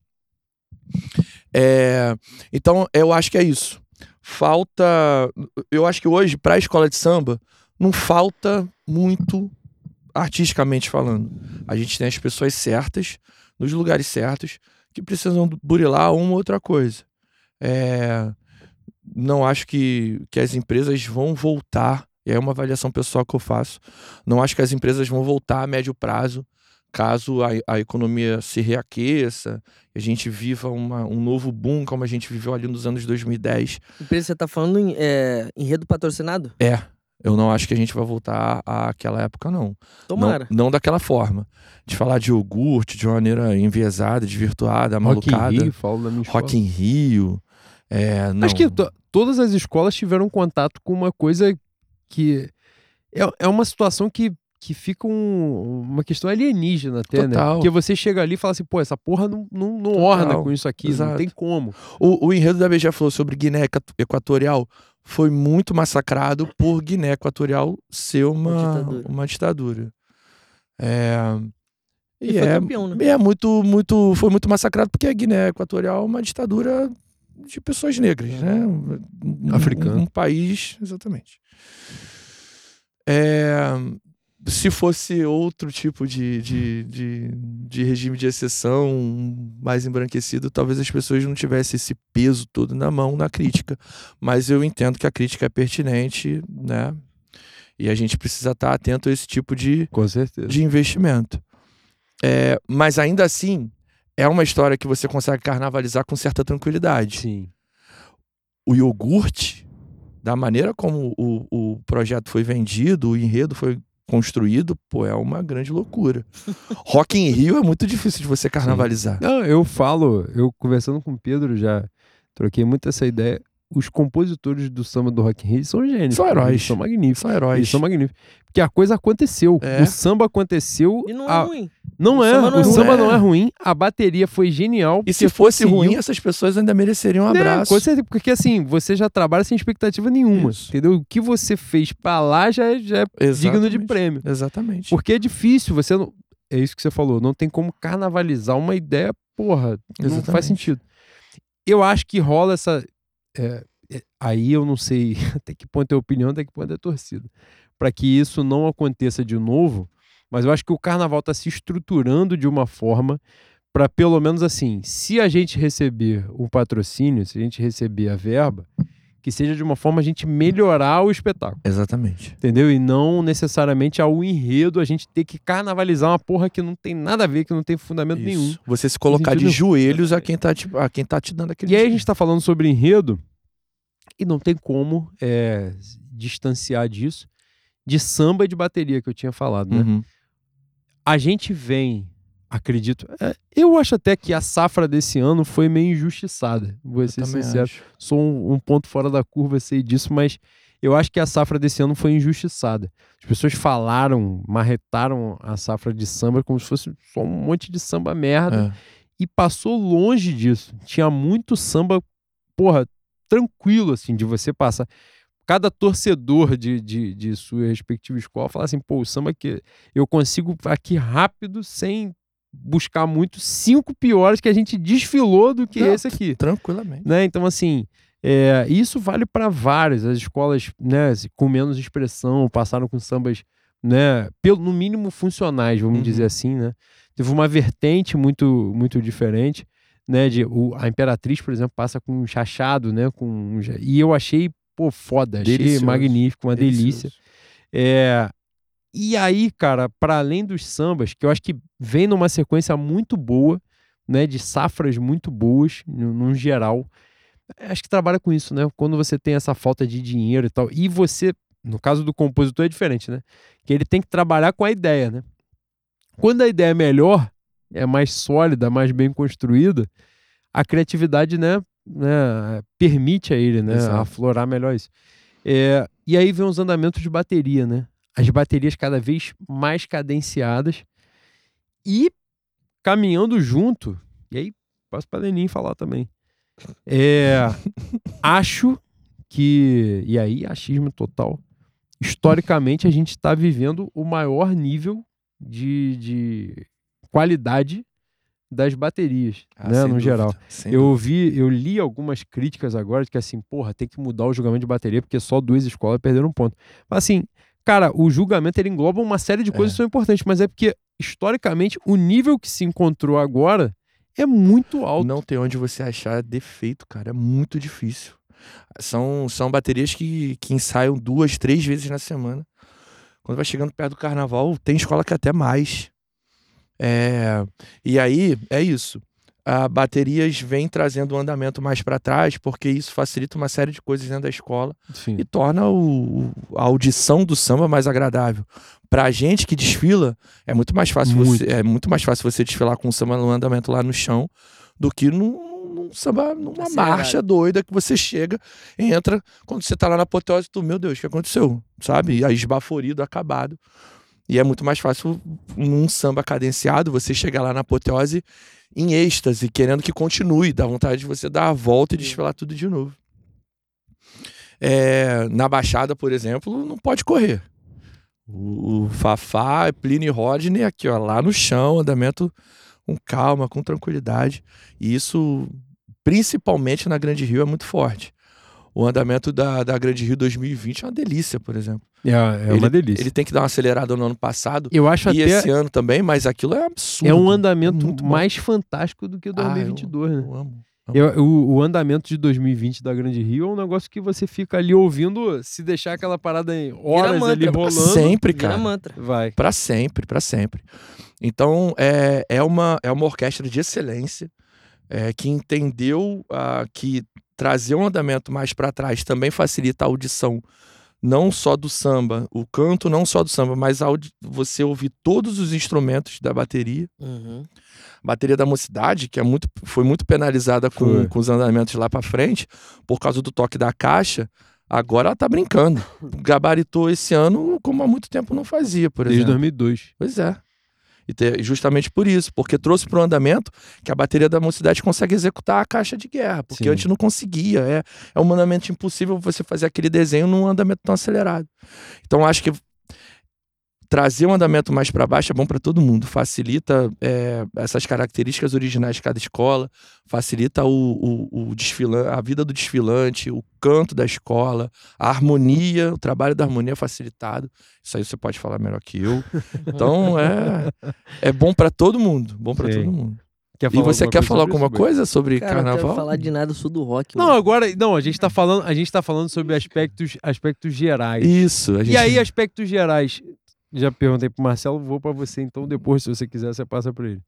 É, então, eu acho que é isso. Falta. Eu acho que hoje, para a escola de samba, não falta muito artisticamente falando. A gente tem as pessoas certas, nos lugares certos, que precisam burilar uma ou outra coisa. É, não acho que, que as empresas vão voltar, é uma avaliação pessoal que eu faço, não acho que as empresas vão voltar a médio prazo, caso a, a economia se reaqueça, e a gente viva uma, um novo boom, como a gente viveu ali nos anos 2010. Empresa, você tá falando em é, enredo patrocinado? É, Eu não acho que a gente vai voltar àquela época, não. Tomara. Não, não daquela forma. De falar de iogurte de uma maneira enviesada, desvirtuada, Rock in malucada. Rio, falo da minha escola. Rock in Rio. É, não. Acho que to- todas as escolas tiveram contato com uma coisa que é, é uma situação que, que fica um- uma questão alienígena até, né? Total. Porque você chega ali e fala assim, pô, essa porra não, não, não orna com isso aqui, não Exato. tem como. O, o enredo da BG falou sobre Guiné Equat- Equatorial foi muito massacrado por Guiné Equatorial ser uma, Uma ditadura. uma ditadura. É, E e foi é, campeão, né? é muito, muito, foi muito massacrado porque a Guiné Equatorial é uma ditadura de pessoas negras, né? Um- um- Africano. Um, país, exatamente. É, se fosse outro tipo de, de, de, de regime de exceção mais embranquecido, talvez as pessoas não tivessem esse peso todo na mão na crítica. Mas eu entendo que a crítica é pertinente, né? E a gente precisa estar atento a esse tipo de, de investimento. É, mas ainda assim, é uma história que você consegue carnavalizar com certa tranquilidade. Sim. O iogurte, da maneira como o, o projeto foi vendido, o enredo foi construído, pô, é uma grande loucura. Rock in Rio é muito difícil de você carnavalizar. Não, eu falo, eu conversando com o Pedro já troquei muito essa ideia. Os compositores do samba do Rock in Rio são gênios. São heróis. Eles são magníficos. São heróis. Eles são magníficos. Porque a coisa aconteceu. É. O samba aconteceu. E não é a- ruim. Não O é, samba não o é samba ruim. não é ruim, a bateria foi genial. E se fosse conseguiu- ruim, essas pessoas ainda mereceriam um É, abraço. com certeza, porque assim, você já trabalha sem expectativa nenhuma, Isso. entendeu? O que você fez pra lá já é, já é digno de prêmio. Exatamente. Porque é difícil, você não... É isso que você falou, não tem como carnavalizar uma ideia, porra, não Exatamente. faz sentido. Eu acho que rola essa... é, é, aí eu não sei até que ponto é opinião, até que ponto é torcida. Pra que isso não aconteça de novo, mas eu acho que o carnaval tá se estruturando de uma forma para pelo menos assim, se a gente receber o patrocínio, se a gente receber a verba, que seja de uma forma a gente melhorar o espetáculo, Exatamente. entendeu? E não necessariamente ao enredo a gente ter que carnavalizar uma porra que não tem nada a ver, que não tem fundamento nenhum. Isso. Você se colocar de joelhos a quem tá te, a quem tá te dando aquele E aí a gente tá falando sobre enredo e não tem como é, distanciar disso de samba e de bateria que eu tinha falado, né? Uhum. a gente vem, acredito, é, eu acho até que a safra desse ano foi meio injustiçada, vou ser sincero. acho. Sou um, um ponto fora da curva, sei disso, mas eu acho que a safra desse ano foi injustiçada. As pessoas falaram, marretaram a safra de samba como se fosse só um monte de samba merda É. e passou longe disso. Tinha muito samba, porra, tranquilo, assim, de você passar. Cada torcedor de, de, de sua respectiva escola fala assim, pô, o samba que eu consigo aqui rápido, sem buscar muito, cinco piores que a gente desfilou do que Não, esse aqui. Tranquilamente. Né? Então, assim, é, isso vale para várias. As escolas né, com menos expressão passaram com sambas, né, pelo, no mínimo funcionais, vamos Uhum. dizer assim, né? Teve uma vertente muito, muito diferente, né? De, o, a Imperatriz, por exemplo, passa com um chachado, né? Com, um e eu achei, pô, foda, achei Delicioso. magnífico, uma delícia. Delicioso. É, e aí, cara, para além dos sambas, que eu acho que vem numa sequência muito boa, né, de safras muito boas, no, num geral, acho que trabalha com isso, né? Quando você tem essa falta de dinheiro e tal, e você, no caso do compositor é diferente, né? Que ele tem que trabalhar com a ideia, né? Quando a ideia é melhor, é mais sólida, mais bem construída, a criatividade, né, né permite a ele, né, Exato. aflorar melhor isso. É, e aí vem os andamentos de bateria, né? As baterias cada vez mais cadenciadas e caminhando junto. E aí passo para Lenin falar também. É, acho que e aí achismo total. Historicamente a gente está vivendo o maior nível de, de qualidade das baterias, Ah, né, no dúvida, geral. Eu dúvida. vi, eu li algumas críticas agora de que assim, porra, tem que mudar o julgamento de bateria porque só duas escolas perderam um ponto. Mas assim, cara, o julgamento ele engloba uma série de coisas É. que são importantes, mas é porque historicamente o nível que se encontrou agora é muito alto. Não tem onde você achar defeito, cara. É muito difícil. São, são baterias que, que ensaiam duas, três vezes na semana. Quando vai chegando perto do carnaval, tem escola que até mais. É, e aí, é isso. A baterias vêm trazendo o andamento mais para trás, porque isso facilita uma série de coisas dentro da escola Sim. e torna o, a audição do samba mais agradável. Pra gente que desfila, é muito mais fácil Muito. você é muito mais fácil você desfilar com o samba no andamento lá no chão do que num, num samba numa Acelerado. marcha doida que você chega, entra, quando você tá lá na apoteose, tu, meu Deus, o que aconteceu? Sabe? E aí esbaforido, acabado. E é muito mais fácil num samba cadenciado você chegar lá na apoteose em êxtase, querendo que continue, dá vontade de você dar a volta e desfilar tudo de novo. É, na Baixada, por exemplo, não pode correr. O, o Fafá, Plínio e Rodney aqui, ó, lá no chão, andamento com calma, com tranquilidade. E isso, principalmente na Grande Rio, é muito forte. O andamento da, da Grande Rio 2020 é uma delícia, por exemplo. É, é uma delícia. Ele tem que dar uma acelerada no ano passado Eu acho e até esse ano também, mas aquilo é absurdo. é um andamento muito bom. mais fantástico do que o Ah, eu- 2022, né? Eu amo. Eu- o, o andamento de 2020 da Grande Rio é um negócio que você fica ali ouvindo, se deixar aquela parada em horas mantra, ali pra rolando. Sempre, Vira cara. mantra. Vai. Pra sempre, pra sempre. Então, é, é, uma, é uma orquestra de excelência é, que entendeu ah, que trazer um andamento mais pra trás também facilita a audição, não só do samba, o canto não só do samba, mas você ouvir todos os instrumentos da bateria. Uhum. Bateria da Mocidade, que é muito, foi muito penalizada com, Foi. com os andamentos lá pra frente, por causa do toque da caixa, agora ela tá brincando. Gabaritou esse ano como há muito tempo não fazia, por Desde exemplo. 2002. Pois é. E te- justamente por isso, porque trouxe para o andamento que a bateria da mocidade consegue executar a caixa de guerra, porque Sim. antes não conseguia. É, é um andamento impossível você fazer aquele desenho num andamento tão acelerado. Então acho que trazer um andamento mais para baixo é bom para todo mundo, facilita é, essas características originais de cada escola, facilita o, o, o desfilan- a vida do desfilante, o canto da escola, a harmonia, o trabalho da harmonia é facilitado. Isso aí você pode falar melhor que eu. Então é, é bom para todo mundo, bom para todo mundo. Quer E você quer falar alguma coisa sobre Cara, eu não carnaval? quero falar de nada, eu sou do rock, Não, mano. agora. Não, a gente tá falando, a gente tá falando sobre aspectos, aspectos gerais. Isso. A gente... E aí, aspectos gerais. Já perguntei pro Marcelo, vou pra você então depois, se você quiser, você passa pra ele.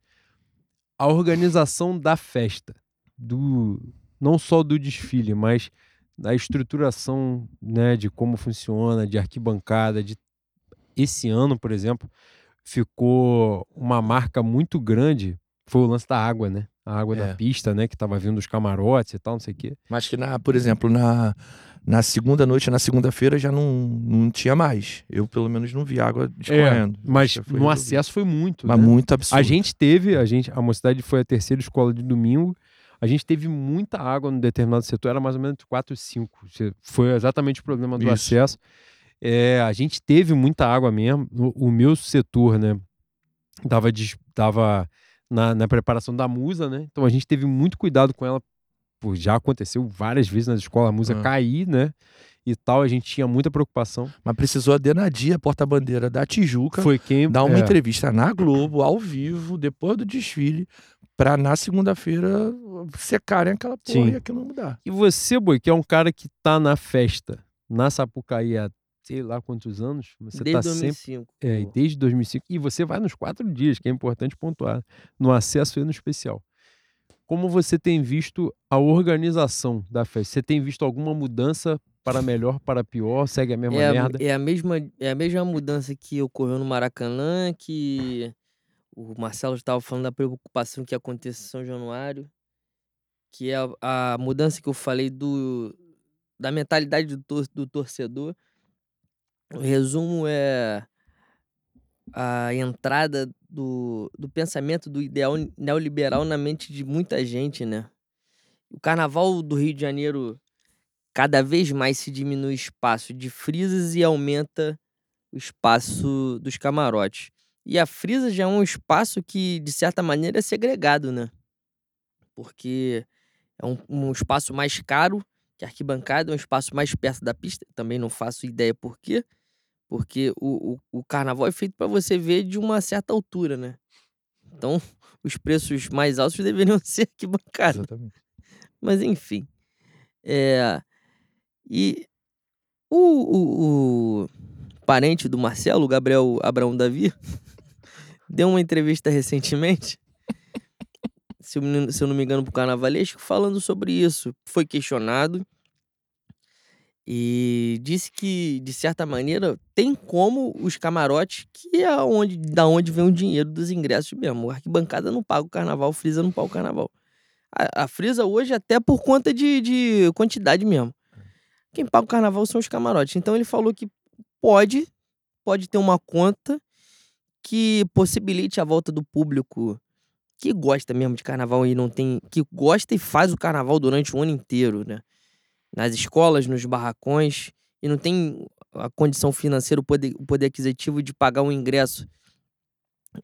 A organização da festa, do não só do desfile, mas da estruturação, né, de como funciona, de arquibancada, de esse ano, por exemplo, ficou uma marca muito grande, foi o lance da água, né? A água É. da pista, né, que tava vindo dos camarotes e tal, não sei o quê. Mas que, na, por exemplo, na, na segunda noite, na segunda-feira, já não, não tinha mais. Eu, pelo menos, não vi água escorrendo. Mas Já foi no resolvido. acesso foi muito, Mas né? muito absurdo. A gente teve, a gente, a mocidade foi a terceira escola de domingo. A gente teve muita água no determinado setor, era mais ou menos entre 4 e 5. Isso Foi exatamente o problema do Isso. acesso. É, a gente teve muita água mesmo. O, o meu setor, né, tava, des- tava na, na preparação da musa, né? Então a gente teve muito cuidado com ela. Pô, já aconteceu várias vezes nas escolas a musa Ah. cair, né? E tal, a gente tinha muita preocupação. Mas precisou a Denadia, porta-bandeira da Tijuca, Foi quem dar uma é, entrevista na Globo, ao vivo, depois do desfile, pra na segunda-feira secarem aquela porra Sim. e aquilo não mudar. E você, Boi, que é um cara que tá na festa, na Sapucaí há sei lá quantos anos, você Desde tá sempre 2005. É, e pô. desde 2005. E você vai nos quatro dias, que é importante pontuar, no acesso e no especial. Como você tem visto a organização da festa? Você tem visto alguma mudança para melhor, para pior? Segue a mesma é, a- merda? é a mesma é a mesma mudança que ocorreu no Maracanã, que o Marcelo estava falando da preocupação que acontece em São Januário, que é a, a mudança que eu falei do da mentalidade do, tor- do torcedor. O resumo é a entrada do, do pensamento do ideal neoliberal na mente de muita gente, né? O carnaval do Rio de Janeiro cada vez mais se diminui o espaço de frisas e aumenta o espaço dos camarotes. E a frisa já é um espaço que, de certa maneira, é segregado, né? Porque é um, um espaço mais caro que a arquibancada, é um espaço mais perto da pista. Também não faço ideia por quê. Porque o, o, o carnaval é feito para você ver de uma certa altura, né? Então, os preços mais altos deveriam ser arquibancada. Exatamente. Mas enfim. É, e o, o, o parente do Marcelo, o Gabriel Abraão Davi, deu uma entrevista recentemente se eu, se eu não me engano, pro Carnavalesco, falando sobre isso. Foi questionado e disse que, de certa maneira, tem como os camarotes, que é onde, da onde vem o dinheiro dos ingressos mesmo. A arquibancada não paga o carnaval, o Frisa não paga o carnaval. A, a Frisa hoje, até por conta de, de quantidade mesmo. Quem paga o carnaval são os camarotes. Então ele falou que pode, pode ter uma conta que possibilite a volta do público que gosta mesmo de carnaval e não tem. que gosta e faz o carnaval durante o ano inteiro, né? Nas escolas, nos barracões, e não tem a condição financeira, o poder, o poder aquisitivo de pagar um ingresso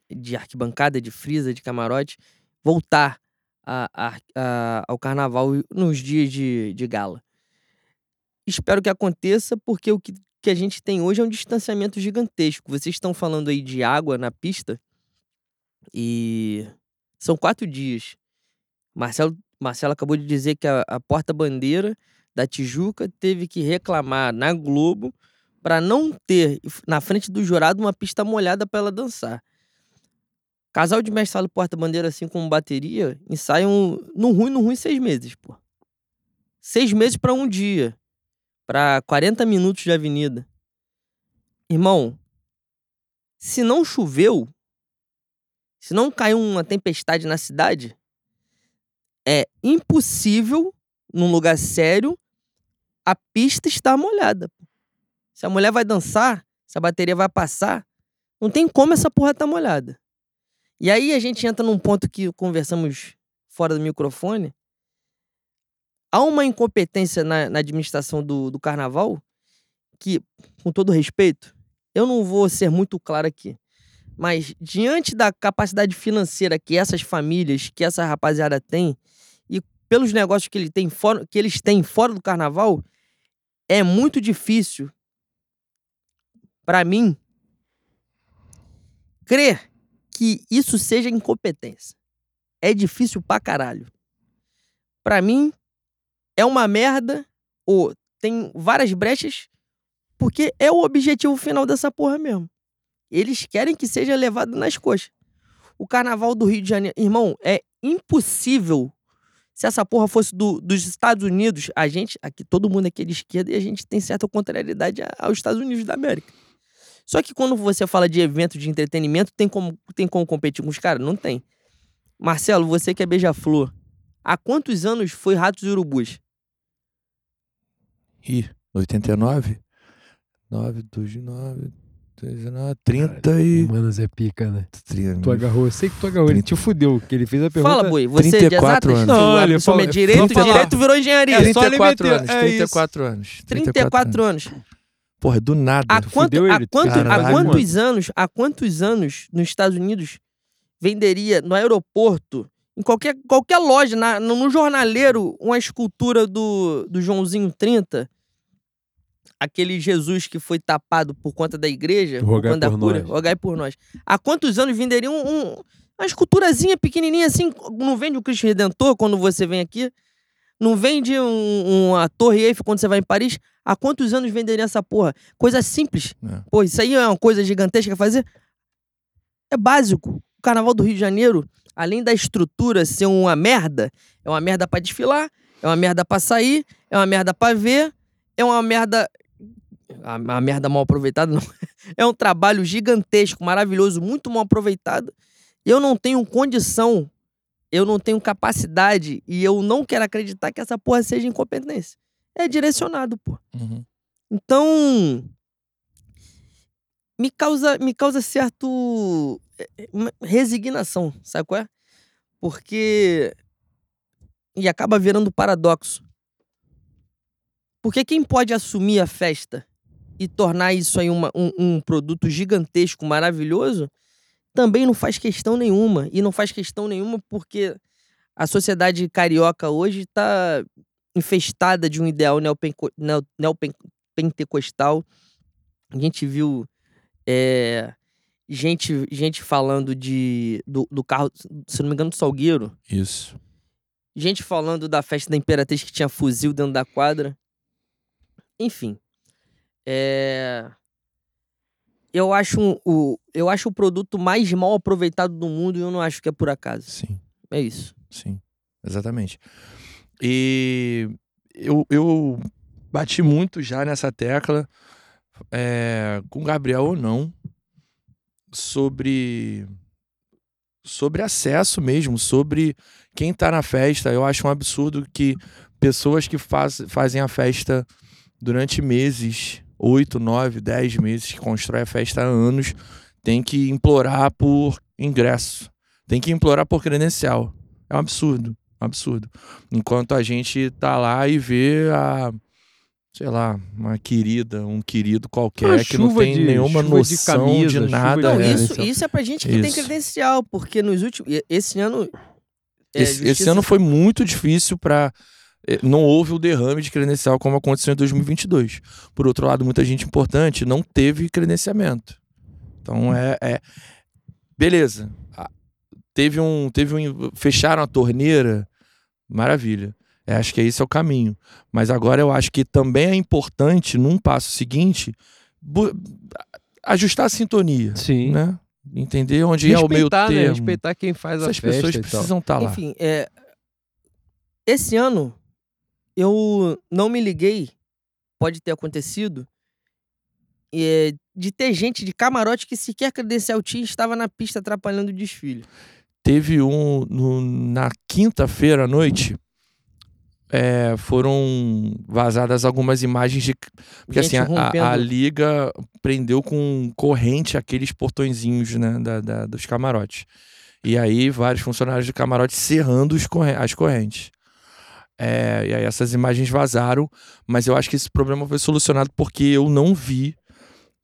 de arquibancada, de frisa, de camarote, voltar a- a- a- ao carnaval nos dias de, de gala. Espero que aconteça, porque o que, que a gente tem hoje é um distanciamento gigantesco. Vocês estão falando aí de água na pista e são quatro dias. Marcelo, Marcelo acabou de dizer que a, a porta-bandeira da Tijuca teve que reclamar na Globo para não ter na frente do jurado uma pista molhada para ela dançar. Casal de mestre sala porta-bandeira, assim como bateria, ensaiam no ruim, no ruim, seis meses, pô. Seis meses para um dia. Para 40 minutos de avenida. Irmão, se não choveu, se não caiu uma tempestade na cidade, é impossível, num lugar sério, a pista estar molhada. Se a mulher vai dançar, se a bateria vai passar, não tem como essa porra estar molhada. E aí a gente entra num ponto que conversamos fora do microfone. Há uma incompetência na, na administração do, do carnaval que, com todo respeito, eu não vou ser muito claro aqui. Mas diante da capacidade financeira que essas famílias, que essa rapaziada tem, e pelos negócios que, ele tem fora, que eles têm fora do carnaval, é muito difícil para mim crer que isso seja incompetência. É difícil pra caralho. Pra mim, é uma merda, ou tem várias brechas, porque é o objetivo final dessa porra mesmo. Eles querem que seja levado nas coxas. O carnaval do Rio de Janeiro. Irmão, é impossível. Se essa porra fosse do- dos Estados Unidos, a gente, aqui todo mundo aqui é de esquerda e a gente tem certa contrariedade aos Estados Unidos da América. Só que quando você fala de evento de entretenimento, tem como, tem como competir com os caras? Não tem. Marcelo, você que é beija-flor, há quantos anos foi Ratos e Urubus? Ih, 89? 9, 2, 9, 19, 30 e. Mano, Zé Pica, né? 30. Tu agarrou, eu sei que tu agarrou. Ele te fudeu, que ele fez a pergunta. Fala, Boi, você é de 34 exatas? anos. Não, ele é fala- sobre direito, direito virou engenharia. É, só ele 34 meteu- anos, é 34 anos. 34 anos. Porra, do nada. Há, Tu quanto, fudeu há, ele, quanto- há caralho, quantos anos, há quantos anos nos Estados Unidos venderia no aeroporto, em qualquer, qualquer loja, na, no, no jornaleiro, uma escultura do, do Joãozinho 30? Aquele Jesus que foi tapado por conta da igreja, por Rogai da por cura, nós. rogai por nós. Há quantos anos venderia um, um- uma esculturazinha pequenininha assim? Não vende o Cristo Redentor quando você vem aqui? Não vende um, uma Torre Eiffel quando você vai em Paris? Há quantos anos venderia essa porra? Coisa simples. É. Pô, isso aí é uma coisa gigantesca fazer? É básico. O Carnaval do Rio de Janeiro, além da estrutura ser uma merda, é uma merda pra desfilar, é uma merda pra sair, é uma merda pra ver, é uma merda. A, a merda mal aproveitada, não. É um trabalho gigantesco, maravilhoso, muito mal aproveitado. Eu não tenho condição, eu não tenho capacidade e eu não quero acreditar que essa porra seja incompetência. É direcionado, pô. Uhum. Então, me causa, me causa certo eh, uma resignação, sabe qual é? Porque e acaba virando paradoxo. Porque quem pode assumir a festa e tornar isso aí uma- um, um produto gigantesco, maravilhoso, também não faz questão nenhuma. E não faz questão nenhuma porque a sociedade carioca hoje está infestada de um ideal neopentecostal. A gente viu é, gente, gente falando de, do, do carro, se não me engano, do Salgueiro. Isso. Gente falando da festa da Imperatriz que tinha fuzil dentro da quadra. Enfim. É... Eu acho um- o eu acho o produto mais mal aproveitado do mundo e eu não acho que é por acaso. Sim. É isso. sim, exatamente. E eu, eu bati muito já nessa tecla, é, com o Gabriel ou não, sobre sobre acesso mesmo, sobre quem tá na festa. Eu acho um absurdo que pessoas que faz, fazem a festa durante meses, oito, nove, dez meses, que constroem a festa há anos, tem que implorar por ingresso, tem que implorar por credencial. É um absurdo, um absurdo. Enquanto a gente tá lá e vê a sei lá, uma querida, um querido qualquer Uma que não tem de- nenhuma noção de, camisa, de nada. Não, isso, então. isso é pra gente que tem Isso. credencial, porque nos últimos. Esse ano. é, Esse, esse ano foi muito difícil para não houve o derrame de credencial como aconteceu em 2022. Por outro lado, muita gente importante não teve credenciamento. Então é, é- beleza. Teve um, teve um, fecharam a torneira, maravilha. É, acho que esse é o caminho. Mas agora eu acho que também é importante, num passo seguinte, bu- ajustar a sintonia, Sim. né? Entender onde é o meio Respeitar, né? termo. Respeitar quem faz a Essas festa pessoas e tal. precisam estar lá. Enfim, é, esse ano eu não me liguei, pode ter acontecido, é, de ter gente de camarote que sequer credencial tinha estava na pista atrapalhando o desfile. Teve um no- na quinta-feira à noite. é, foram vazadas algumas imagens de. Porque Gente assim, a- a, liga prendeu com corrente aqueles portõezinhos né, da, da- dos camarotes. E aí, vários funcionários de camarote serrando as correntes. É, e aí, essas imagens vazaram, mas eu acho que esse problema foi solucionado porque eu não vi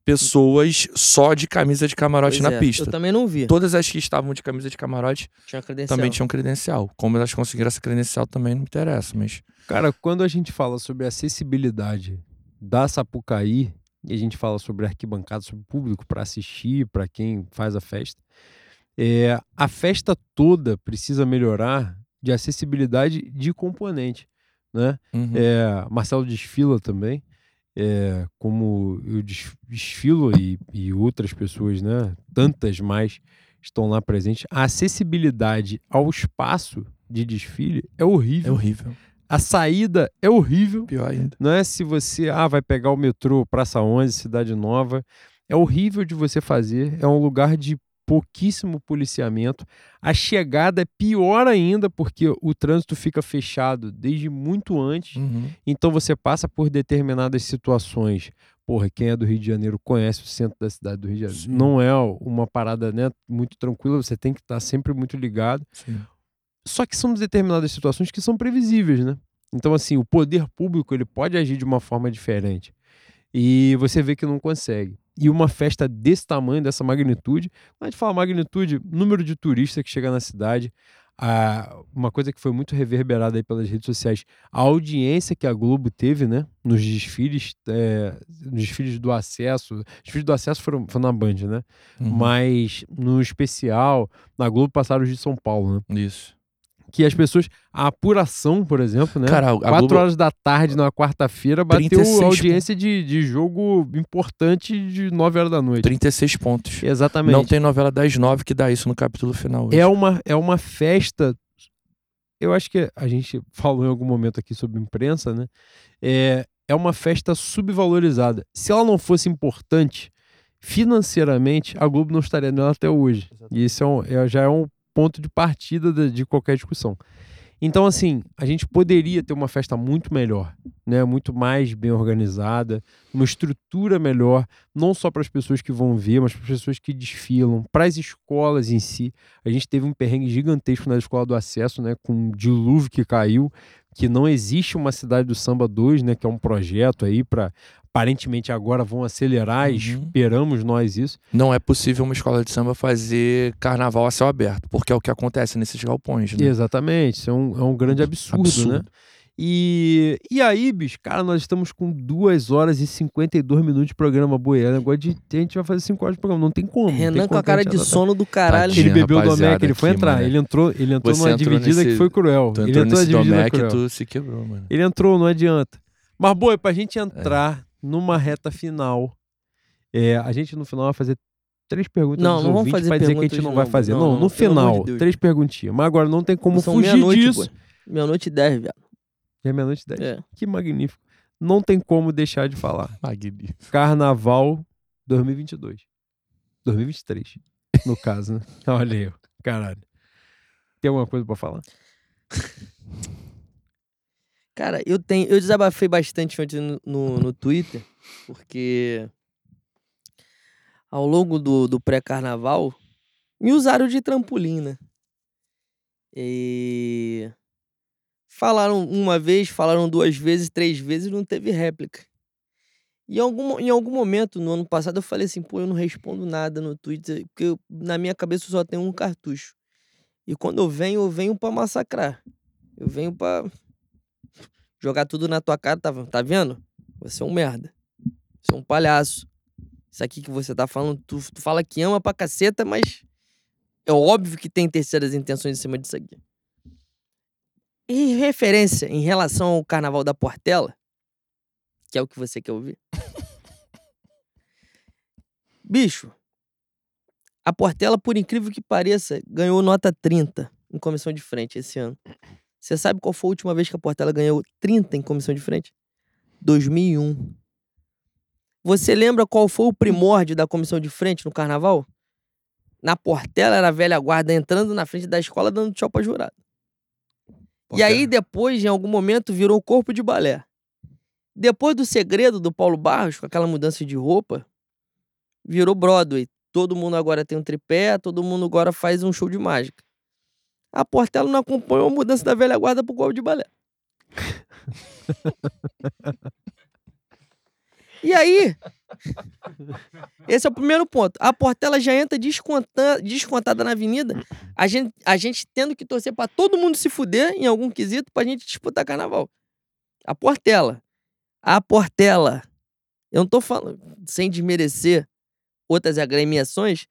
pessoas só de camisa de camarote Pois na é, pista. Eu também não vi. Todas as que estavam de camisa de camarote Tinha credencial. também tinham credencial. Como elas conseguiram essa credencial também não me interessa, mas Cara, quando a gente fala sobre acessibilidade da Sapucaí, e a gente fala sobre arquibancada, sobre público para assistir, para quem faz a festa, é, a festa toda precisa melhorar de acessibilidade de componente, né? uhum. É, Marcelo desfila também, é, como eu des- desfilo e, e outras pessoas, né? Tantas mais estão lá presentes. A acessibilidade ao espaço de desfile é é horrível. horrível. A saída é horrível. Pior ainda. Não é se você ah, vai pegar o metrô Praça 11, Cidade Nova. É horrível de você fazer. É um lugar de pouquíssimo policiamento. A chegada é pior ainda, porque o trânsito fica fechado desde muito antes. Uhum. Então você passa por determinadas situações. Porra, quem é do Rio de Janeiro conhece o centro da cidade do Rio de Janeiro. Sim. Não é uma parada né, muito tranquila, você tem que estar sempre muito ligado. Sim. Só que são determinadas situações que são previsíveis, né? Então, assim, o poder público ele pode agir de uma forma diferente. E você vê que não consegue. E uma festa desse tamanho, dessa magnitude, quando a gente fala magnitude, número de turistas que chega na cidade, a, uma coisa que foi muito reverberada aí pelas redes sociais, a audiência que a Globo teve, né? Nos desfiles, é, nos desfiles do acesso. Os desfiles do acesso foram, foram na Band, né? Uhum. Mas no especial, na Globo passaram os de São Paulo, né? Isso. Que as pessoas. A apuração, por exemplo, né? Cara, Quatro Globo- horas da tarde na quarta-feira bateu 36 audiência de, de jogo importante de 9 horas da noite. 36 pontos. Exatamente. Não tem novela das nove que dá isso no capítulo final. hoje. É uma, é uma festa. Eu acho que a gente falou em algum momento aqui sobre imprensa, né? É, é uma festa subvalorizada. Se ela não fosse importante financeiramente, a Globo não estaria nela até hoje. E isso é um- é- já é um ponto de partida de, qualquer discussão. Então, assim, a gente poderia ter uma festa muito melhor, né? Muito mais bem organizada, uma estrutura melhor, não só para as pessoas que vão ver, mas para as pessoas que desfilam, para as escolas em si. A gente teve um perrengue gigantesco na escola do acesso, né? Com um dilúvio que caiu, que não existe uma cidade do samba 2, né? Que é um projeto aí para aparentemente agora vão acelerar, Uhum. esperamos nós isso. Não é possível uma escola de samba fazer carnaval a céu aberto, porque é o que acontece nesses galpões, né? Exatamente, isso é um, é um grande absurdo, Absurdo. né? E, e aí, bicho, cara, nós estamos com 2 horas e 52 minutos de programa boiando. Agora de, a gente vai fazer 5 horas de programa. Não tem como. não tem Renan com como a cara de sono do caralho. Ele Tadinho, bebeu do rapaziada, Domec, ele foi aqui, entrar. mano. Ele entrou, ele entrou Você numa entrou dividida nesse- que foi cruel. Tu Ele entrou entrou na nesse dividida Domec, cruel. tu se quebrou, mano. Ele entrou, não adianta. Mas, boi, pra gente É. entrar numa reta final, é, a gente no final vai fazer três perguntas Não, não vamos fazer pra dizer que a gente perguntas não de vai fazer. Não, Não, não, no de final, Deus. três perguntinhas. Mas agora não tem como São fugir disso. Meia-noite e dez, viado. É meia-noite e dez. É. Que magnífico. Não tem como deixar de falar. Magnífico. Carnaval 2022. 2023, no caso, né? Olha aí, ó. caralho. Tem alguma coisa pra falar? Cara, eu tenho. Eu desabafei bastante ontem no, no, no Twitter, porque ao longo do, do pré-carnaval me usaram de trampolim, né? E falaram uma vez, falaram duas vezes, três vezes, não teve réplica. E em algum, em algum momento, no ano passado, eu falei assim, pô, eu não respondo nada no Twitter, porque eu- na minha cabeça só tenho um cartucho. E quando eu venho, eu venho pra massacrar. Eu venho pra jogar tudo na tua cara, tá, tá vendo? Você é um merda. Você é um palhaço. Isso aqui que você tá falando, tu, tu fala que ama pra caceta, mas é óbvio que tem terceiras intenções em cima disso aqui. Em referência, em relação ao carnaval da Portela, que é o que você quer ouvir. Bicho, a Portela, por incrível que pareça, ganhou nota 30 em comissão de frente esse ano. Você sabe qual foi a última vez que a Portela ganhou 30 em comissão de frente? 2001. Você lembra qual foi o primórdio da comissão de frente no carnaval? Na Portela era a velha guarda entrando na frente da escola dando tchau pra jurado. E aí depois, em algum momento, virou o corpo de balé. Depois do segredo do Paulo Barros, com aquela mudança de roupa, virou Broadway. Todo mundo agora tem um tripé, todo mundo agora faz um show de mágica. A Portela não acompanhou a mudança da velha guarda pro corpo de balé. E aí, esse é o primeiro ponto. A Portela já entra desconta- descontada na avenida, a gente, a gente tendo que torcer pra todo mundo se fuder em algum quesito pra gente disputar carnaval. A Portela. A Portela. Eu não tô falando sem desmerecer outras agremiações,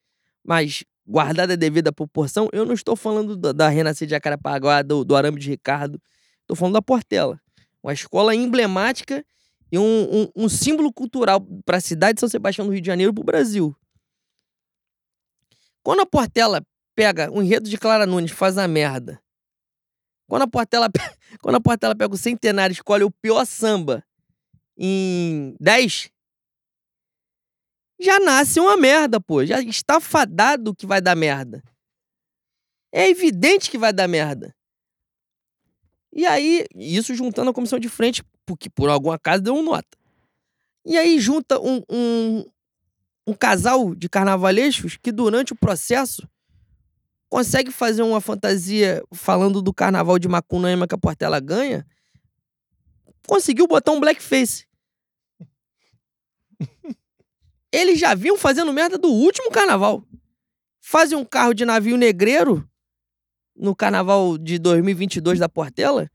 mas guardada a devida proporção, eu não estou falando da, da Renascer de Acarapaguá, do, do Arame de Ricardo. Estou falando da Portela. Uma escola emblemática e um, um, um símbolo cultural para a cidade de São Sebastião do Rio de Janeiro para o Brasil. Quando a Portela pega o enredo de Clara Nunes, faz a merda. Quando a Portela, pe- quando a Portela pega o centenário escolhe o pior samba em 10, já nasce uma merda, pô. Já está fadado que vai dar merda. É evidente que vai dar merda. E aí, isso juntando a comissão de frente, porque por algum acaso deu um nota. E aí junta um, um, um casal de carnavalescos que durante o processo consegue fazer uma fantasia falando do carnaval de Macunaíma que a Portela ganha, conseguiu botar um blackface. Eles já vinham fazendo merda do último carnaval. Fazem um carro de navio negreiro no carnaval de 2022 da Portela,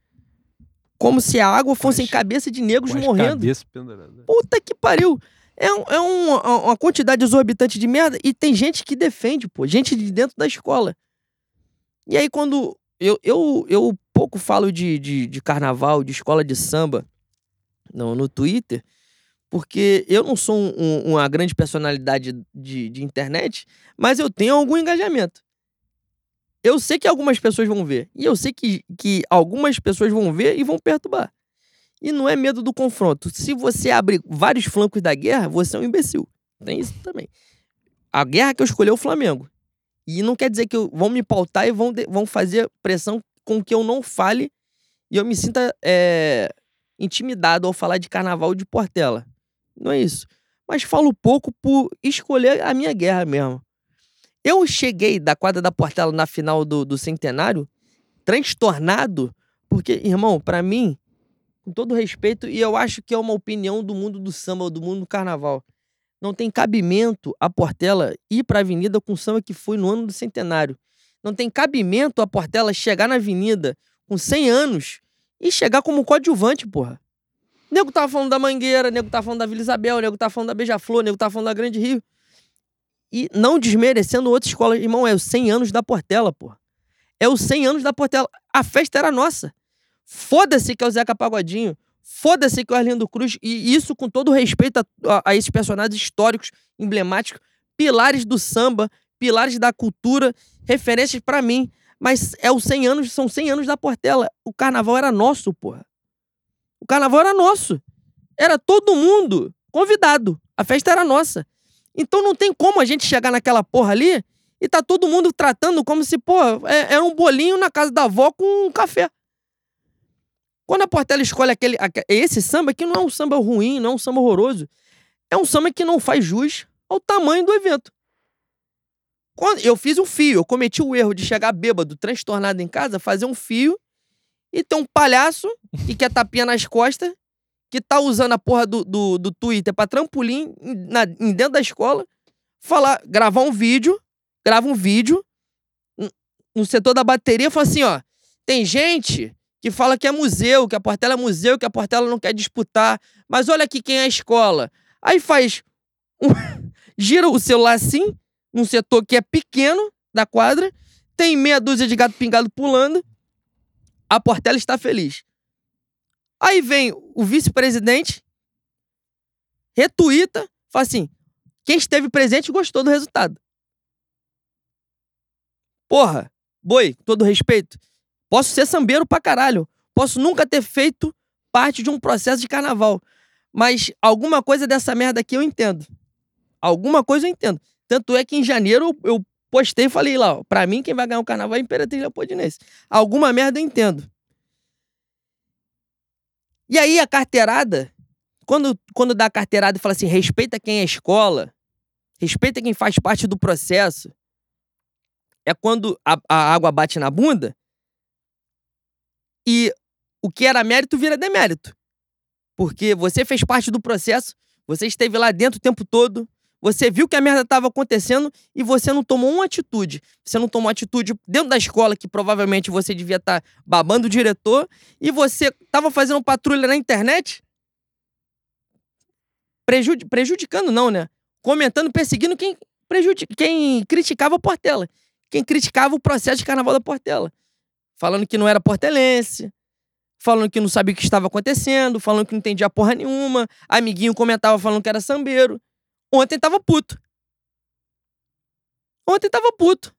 como se a água fosse em cabeça de negros morrendo. cabeças penduradas. Puta que pariu. É, um- é um- uma quantidade exorbitante de merda e tem gente que defende, pô. Gente de dentro da escola. E aí, quando. Eu, eu, eu pouco falo de, de, de carnaval, de escola de samba no, no Twitter, porque eu não sou um- um- uma grande personalidade de, de internet, mas eu tenho algum engajamento. Eu sei que algumas pessoas vão ver. E eu sei que, que algumas pessoas vão ver e vão perturbar. E não é medo do confronto. Se você abre vários flancos da guerra, você é um imbecil. Tem isso também. A guerra que eu escolhi é o Flamengo. E não quer dizer que eu- vão me pautar e vão, de- vão fazer pressão com que eu não fale e eu me sinta é, intimidado ao falar de carnaval de Portela. Não é isso. Mas falo pouco por escolher a minha guerra mesmo. Eu cheguei da quadra da Portela na final do, do centenário transtornado, porque, irmão, pra mim, com todo respeito, e eu acho que é uma opinião do mundo do samba, do mundo do carnaval. Não tem cabimento a Portela ir pra avenida com o samba que foi no ano do centenário. Não tem cabimento a Portela chegar na avenida com 100 anos e chegar como coadjuvante, porra. Nego tava falando da Mangueira, nego tava falando da Vila Isabel, nego tava falando da Beija-Flor, nego tava falando da Grande Rio. E não desmerecendo outra escola. Irmão, é os 100 anos da Portela, porra. É os 100 anos da Portela. A festa era nossa. Foda-se que é o Zeca Pagodinho. Foda-se que é o Arlindo Cruz. E isso com todo respeito a, a- a esses personagens históricos, emblemáticos. pilares do samba, pilares da cultura, referências pra mim. Mas é os 100 anos, são 100 anos da Portela. O carnaval era nosso, porra. O carnaval era nosso. Era todo mundo convidado. A festa era nossa. Então não tem como a gente chegar naquela porra ali e tá todo mundo tratando como se, pô, é- era um bolinho na casa da avó com um café. Quando a Portela escolhe aquele, aque- esse samba, que não é um samba ruim, não é um samba horroroso, é um samba que não faz jus ao tamanho do evento. Quando eu fiz um fio, eu cometi o erro de chegar bêbado, transtornado em casa, fazer um fio e ter um palhaço que quer tapinha nas costas, que tá usando a porra do, do, do Twitter pra trampolim na- em dentro da escola, falar, gravar um vídeo, grava um vídeo no setor da bateria, fala assim, ó, tem gente que fala que é museu, que a Portela é museu, que a Portela não quer disputar, mas olha aqui quem é a escola. Aí faz um- gira o celular assim, num setor que é pequeno da quadra, tem meia dúzia de gato pingado pulando, a Portela está feliz. Aí vem o vice-presidente, retuita, fala assim: quem esteve presente gostou do resultado. Porra, boi, com todo respeito, posso ser sambeiro pra caralho. Posso nunca ter feito parte de um processo de carnaval. Mas alguma coisa dessa merda aqui eu entendo. Alguma coisa eu entendo. Tanto é que em janeiro eu postei e falei lá, ó, pra mim quem vai ganhar o carnaval é a Imperatriz Leopoldinense. Alguma merda eu entendo. E aí a carteirada, quando, quando dá a carteirada e fala assim, respeita quem é escola, respeita quem faz parte do processo, é quando a, a água bate na bunda e o que era mérito vira demérito. Porque você fez parte do processo, você esteve lá dentro o tempo todo, você viu que a merda estava acontecendo e você não tomou uma atitude. Você não tomou atitude dentro da escola, que provavelmente você devia estar babando o diretor, e você estava fazendo patrulha na internet, prejudi- prejudicando, não, né? Comentando, perseguindo quem, prejudi- quem criticava a Portela. Quem criticava o processo de carnaval da Portela. Falando que não era portelense, falando que não sabia o que estava acontecendo, falando que não entendia porra nenhuma. Amiguinho comentava falando que era sambeiro. Ontem tava puto. Ontem tava puto.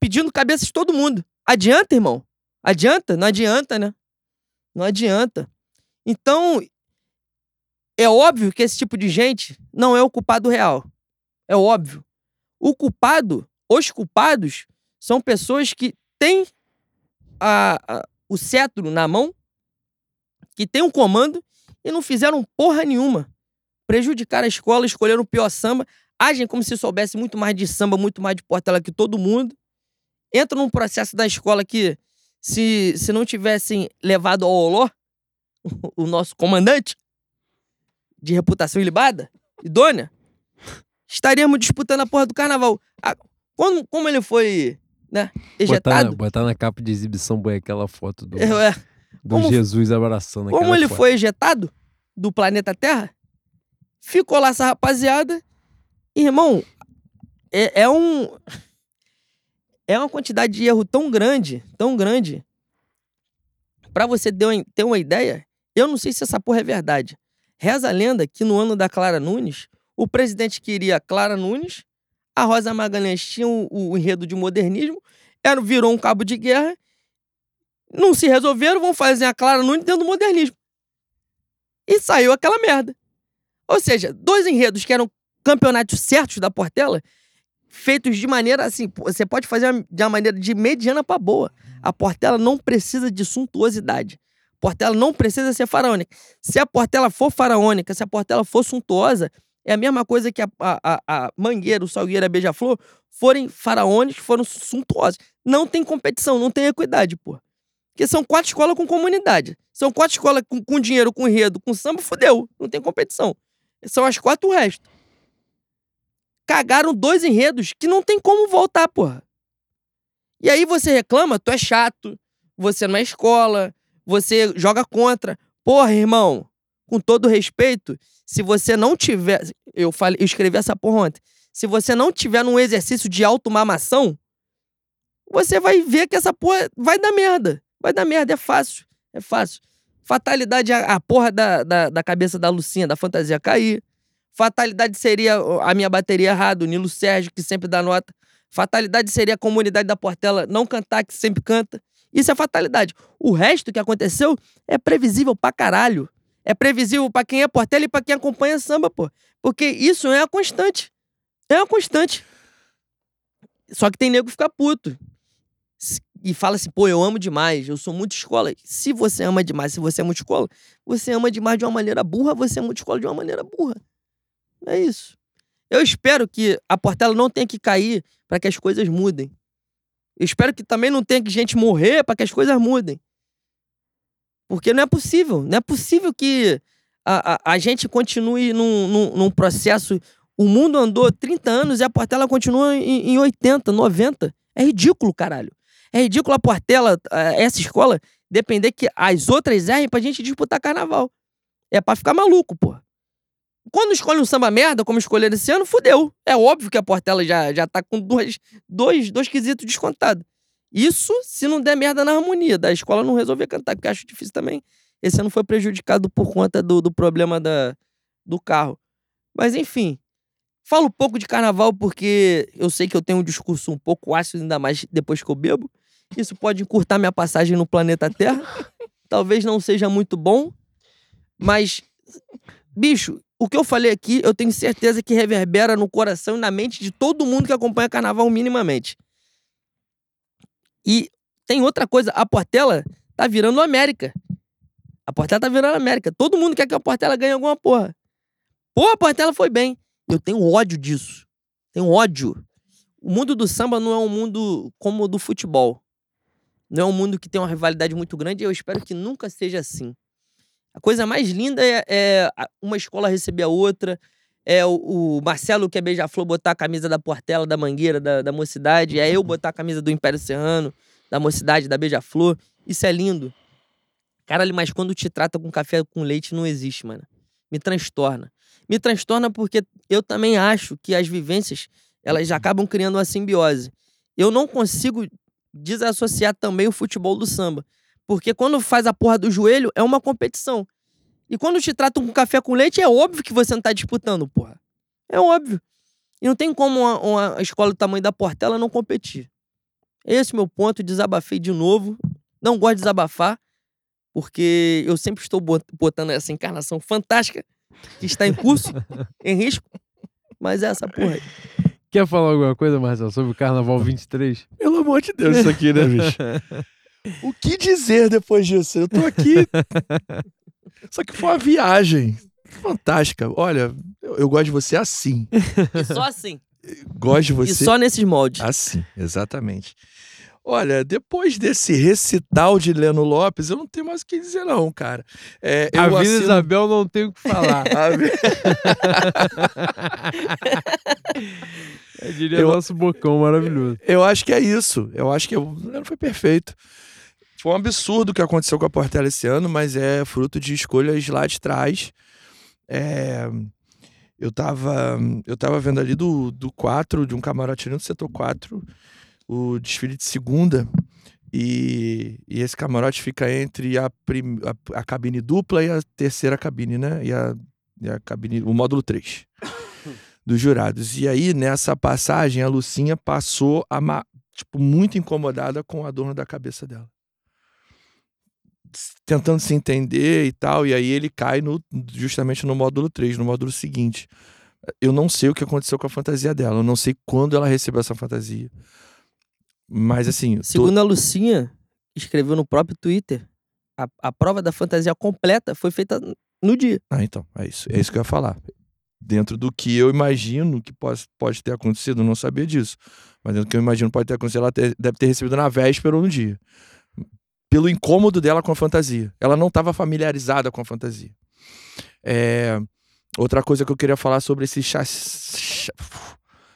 Pedindo cabeça de todo mundo. Adianta, irmão? Adianta? Não adianta, né? Não adianta. Então, é óbvio que esse tipo de gente não é o culpado real. É óbvio. O culpado, os culpados, são pessoas que têm a- a- o cetro na mão, que têm um comando e não fizeram porra nenhuma. Prejudicaram a escola, escolheram o pior samba, agem como se soubesse muito mais de samba, muito mais de portela que todo mundo. Entram num processo da escola que, se, se não tivessem levado ao Oló, o nosso comandante de reputação ilibada, idônea, estaríamos disputando a porra do carnaval. Ah, como, como ele foi, né, Botar na, ejetado. botar na capa de exibição, boy, aquela foto do, É, do como- Jesus abraçando Como ele foto. foi ejetado do planeta Terra, ficou lá essa rapaziada. Irmão, é, é um. É uma quantidade de erro tão grande, tão grande. Pra você ter uma ideia, eu não sei se essa porra é verdade. Reza a lenda que no ano da Clara Nunes, o presidente queria Clara Nunes, a Rosa Magalhães tinha o, o enredo de modernismo, era, virou um cabo de guerra, não se resolveram, vão fazer a Clara Nunes dentro do modernismo. E saiu aquela merda. Ou seja, dois enredos que eram campeonatos certos da Portela, feitos de maneira assim, você pode fazer de uma maneira de mediana pra boa. A Portela não precisa de suntuosidade. A Portela não precisa ser faraônica. Se a Portela for faraônica, se a Portela for suntuosa, é a mesma coisa que a, a, a, a Mangueira, o Salgueira, a Beija-Flor forem faraônicos, foram suntuosos. Não tem competição, não tem equidade, pô. Porque são quatro escolas com comunidade. São quatro escolas com, com dinheiro, com enredo, com samba, fudeu. Não tem competição. São as quatro o resto. Cagaram dois enredos que não tem como voltar, porra. E aí você reclama, tu é chato, você não é escola, você joga contra. Porra, irmão, com todo respeito, se você não tiver. Eu, falei, eu escrevi essa porra ontem. Se você não tiver num exercício de automamação, você vai ver que essa porra vai dar merda. Vai dar merda, é fácil. É fácil. Fatalidade é a, porra da, da, da cabeça da Lucinha, da fantasia cair. Fatalidade seria a minha bateria errada, o Nilo Sérgio, que sempre dá nota. Fatalidade seria a comunidade da Portela não cantar, que sempre canta. Isso é fatalidade. O resto que aconteceu é previsível pra caralho. É previsível pra quem é Portela e pra quem acompanha samba, pô. Porque isso é a constante. É uma constante. Só que tem nego que fica puto. E fala assim, pô, eu amo demais, eu sou muito escola. Se você ama demais, se você é muito escola, você ama demais de uma maneira burra, você é muito escola de uma maneira burra. É isso. Eu espero que a Portela não tenha que cair para que as coisas mudem. Eu espero que também não tenha que gente morrer para que as coisas mudem. Porque não é possível. Não é possível que a, a, a gente continue num, num, num processo. O mundo andou 30 anos e a Portela continua em, em 80, 90. É ridículo, caralho. É ridículo a Portela, essa escola, depender que as outras errem pra gente disputar carnaval. É pra ficar maluco, pô. Quando escolhe um samba merda, como escolheram esse ano, fudeu. É óbvio que a Portela já, já tá com dois, dois, dois quesitos descontados. Isso se não der merda na harmonia, da escola não resolver cantar, porque acho difícil também. Esse ano foi prejudicado por conta do, do problema da, do carro. Mas enfim, falo pouco de carnaval porque eu sei que eu tenho um discurso um pouco ácido, ainda mais depois que eu bebo. Isso pode encurtar minha passagem no planeta Terra. Talvez não seja muito bom, mas, bicho, o que eu falei aqui, eu tenho certeza que reverbera no coração e na mente de todo mundo que acompanha carnaval minimamente. E tem outra coisa, a Portela tá virando América. A Portela tá virando América. Todo mundo quer que a Portela ganhe alguma porra. Pô, a Portela foi bem. Eu tenho ódio disso. Tenho ódio. O mundo do samba não é um mundo como o do futebol. Não é um mundo que tem uma rivalidade muito grande e eu espero que nunca seja assim. A coisa mais linda é, é uma escola receber a outra, é o, o Marcelo, que é beija-flor, botar a camisa da Portela, da Mangueira, da, da Mocidade, é eu botar a camisa do Império Serrano, da Mocidade, da Beija-Flor. Isso é lindo. Caralho, mas quando te trata com café com leite, não existe, mano. Me transtorna. Me transtorna porque eu também acho que as vivências, elas acabam criando uma simbiose. Eu não consigo desassociar também o futebol do samba. Porque quando faz a porra do joelho, é uma competição. E quando te tratam com café com leite, é óbvio que você não tá disputando, porra. É óbvio. E não tem como uma, uma escola do tamanho da Portela não competir. Esse é o meu ponto, desabafei de novo. Não gosto de desabafar, porque eu sempre estou bot- botando essa encarnação fantástica que está em curso, em risco. Mas é essa porra aí. Quer falar alguma coisa, Marcelo, sobre o Carnaval 23? Pelo amor de Deus, isso aqui, né, bicho? O que dizer depois disso? Eu tô aqui. Só que foi uma viagem fantástica. Olha, eu, eu gosto de você assim. E só assim. Gosto de E você só nesses moldes. assim, exatamente. Olha, depois desse recital de Leno Lopes, eu não tenho mais o que dizer, não, cara. É, eu a Vila assino- Isabel não tem o que falar. Eu diria Eu- nosso bocão maravilhoso. Eu acho que é isso. Eu acho que o Leno foi perfeito. Foi um absurdo o que aconteceu com a Portela esse ano, mas é fruto de escolhas lá de trás. É, Eu tava, eu tava vendo ali do, do 4, de um camarote no setor 4, o desfile de segunda. E, e esse camarote fica entre a, prim- a, a cabine dupla e a terceira cabine, né? E a, e a cabine, o módulo 3 dos jurados. E aí, nessa passagem, a Lucinha passou a tipo, muito incomodada com o adorno da cabeça dela. Tentando se entender e tal, e aí ele cai no, justamente no módulo 3, no módulo seguinte. Eu não sei o que aconteceu com a fantasia dela, eu não sei quando ela recebeu essa fantasia. Mas assim, Segundo a Lucinha, escreveu no próprio Twitter, a, a prova da fantasia completa foi feita no dia. Ah, então, é isso. É isso que eu ia falar. Dentro do que eu imagino que pode, pode ter acontecido, eu não sabia disso. Mas dentro do que eu imagino pode ter acontecido, ela te- deve ter recebido na véspera ou no dia. Pelo incômodo dela com a fantasia. Ela não estava familiarizada com a fantasia. É, Outra coisa que eu queria falar sobre esse chassi.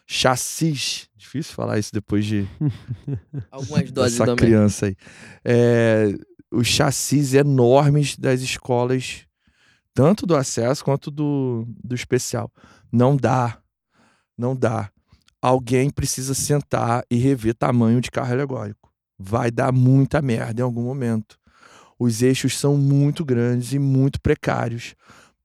Chassis. Difícil falar isso depois de Algumas doses essa também. criança aí. É, os chassis enormes das escolas, tanto do acesso quanto do, do especial. Não dá. Não dá. Alguém precisa sentar e rever tamanho de carro alegórico. Vai dar muita merda em algum momento. Os eixos são muito grandes e muito precários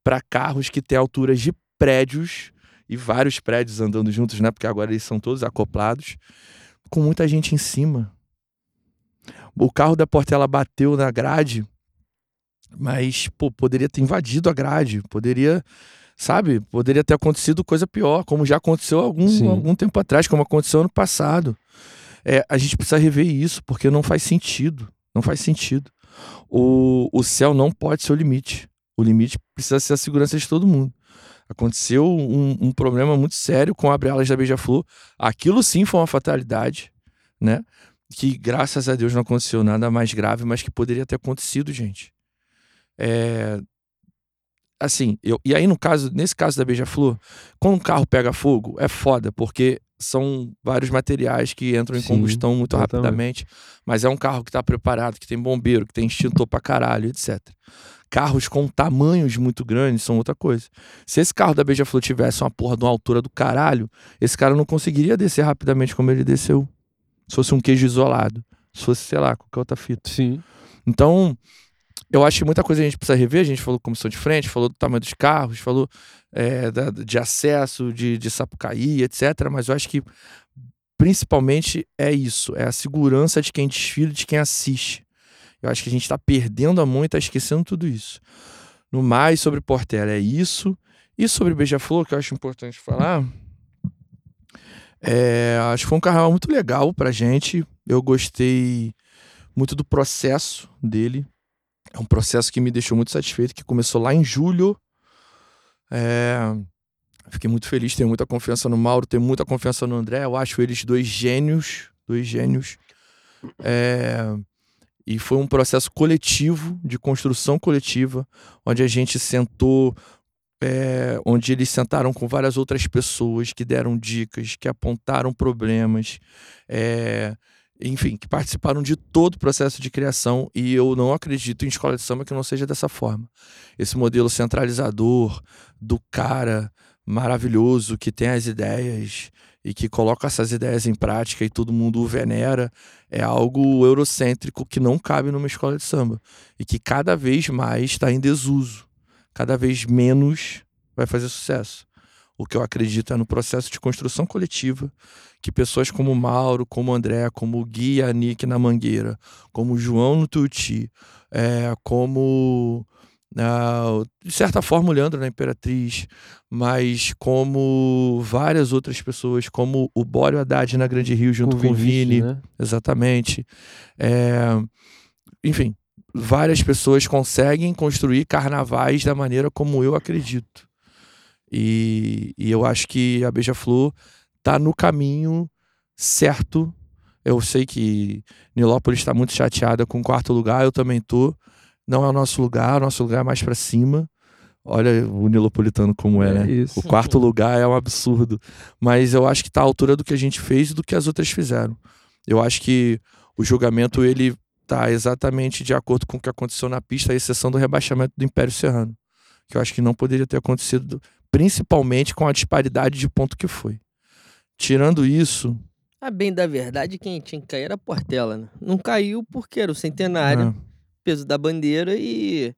para carros que têm alturas de prédios e vários prédios andando juntos, né? Porque agora eles são todos acoplados, com muita gente em cima. O carro da Portela bateu na grade, mas pô, poderia ter invadido a grade, poderia, sabe? Poderia ter acontecido coisa pior, como já aconteceu algum, Sim. algum tempo atrás, como aconteceu ano passado. É, a gente precisa rever isso, porque não faz sentido. Não faz sentido. O, o céu não pode ser o limite. O limite precisa ser a segurança de todo mundo. Aconteceu um, um problema muito sério com a Abre-Alas da Beija-Flor. Aquilo sim foi uma fatalidade, né? Que graças a Deus não aconteceu nada mais grave, mas que poderia ter acontecido, gente. É, Assim, eu, e aí no caso, nesse caso da Beija-Flor, quando um carro pega fogo, é foda, porque são vários materiais que entram em Sim, combustão muito exatamente. rapidamente, mas é um carro que tá preparado, que tem bombeiro, que tem extintor pra caralho, etc. Carros com tamanhos muito grandes são outra coisa. Se esse carro da Beija-Flor tivesse uma porra de uma altura do caralho, esse cara não conseguiria descer rapidamente como ele desceu. Se fosse um queijo isolado. Se fosse, sei lá, qualquer outra fita. Sim. Então, eu acho que muita coisa a gente precisa rever. A gente falou comissão de frente, falou do tamanho dos carros, falou é, da- de acesso, de, de Sapucaí, etc. Mas eu acho que principalmente é isso: é a segurança de quem desfila e de quem assiste. Eu acho que a gente está perdendo a mão e está esquecendo tudo isso. No mais, sobre Portela, é isso. E sobre Beija-Flor, que eu acho importante falar. é, acho que foi um carnaval muito legal pra gente. Eu gostei muito do processo dele. É um processo que me deixou muito satisfeito, que começou lá em julho. É, Fiquei muito feliz, tenho muita confiança no Mauro, tenho muita confiança no André. Eu acho eles dois gênios, dois gênios. É, E foi um processo coletivo, de construção coletiva, onde a gente sentou, é, onde eles sentaram com várias outras pessoas que deram dicas, que apontaram problemas, é, enfim, que participaram de todo o processo de criação. E eu não acredito em escola de samba que não seja dessa forma. Esse modelo centralizador do cara maravilhoso que tem as ideias e que coloca essas ideias em prática e todo mundo o venera, é algo eurocêntrico que não cabe numa escola de samba e que cada vez mais está em desuso, cada vez menos vai fazer sucesso. O que eu acredito é no processo de construção coletiva que pessoas como Mauro, como André, como Gui e Nick na Mangueira, como João no Tuti, é, como ah, de certa forma o Leandro na Imperatriz, mas como várias outras pessoas, como o Bório Haddad na Grande Rio junto com o Vinícius, Vini, né? exatamente. É, enfim, várias pessoas conseguem construir carnavais da maneira como eu acredito. E, e eu acho que a Beija-Flor tá no caminho certo. Eu sei que Nilópolis está muito chateada com o quarto lugar, eu também tô. Não é o nosso lugar, o nosso lugar é mais para cima. Olha o Nilopolitano como é, É né? isso. O quarto lugar é um absurdo. Mas eu acho que tá à altura do que a gente fez e do que as outras fizeram. Eu acho que o julgamento ele tá exatamente de acordo com o que aconteceu na pista, à exceção do rebaixamento do Império Serrano. Que eu acho que não poderia ter acontecido, principalmente com a disparidade de ponto que foi. Tirando isso. A bem da verdade, quem tinha que cair era a Portela, né? Não caiu porque era o centenário, né, peso da bandeira e.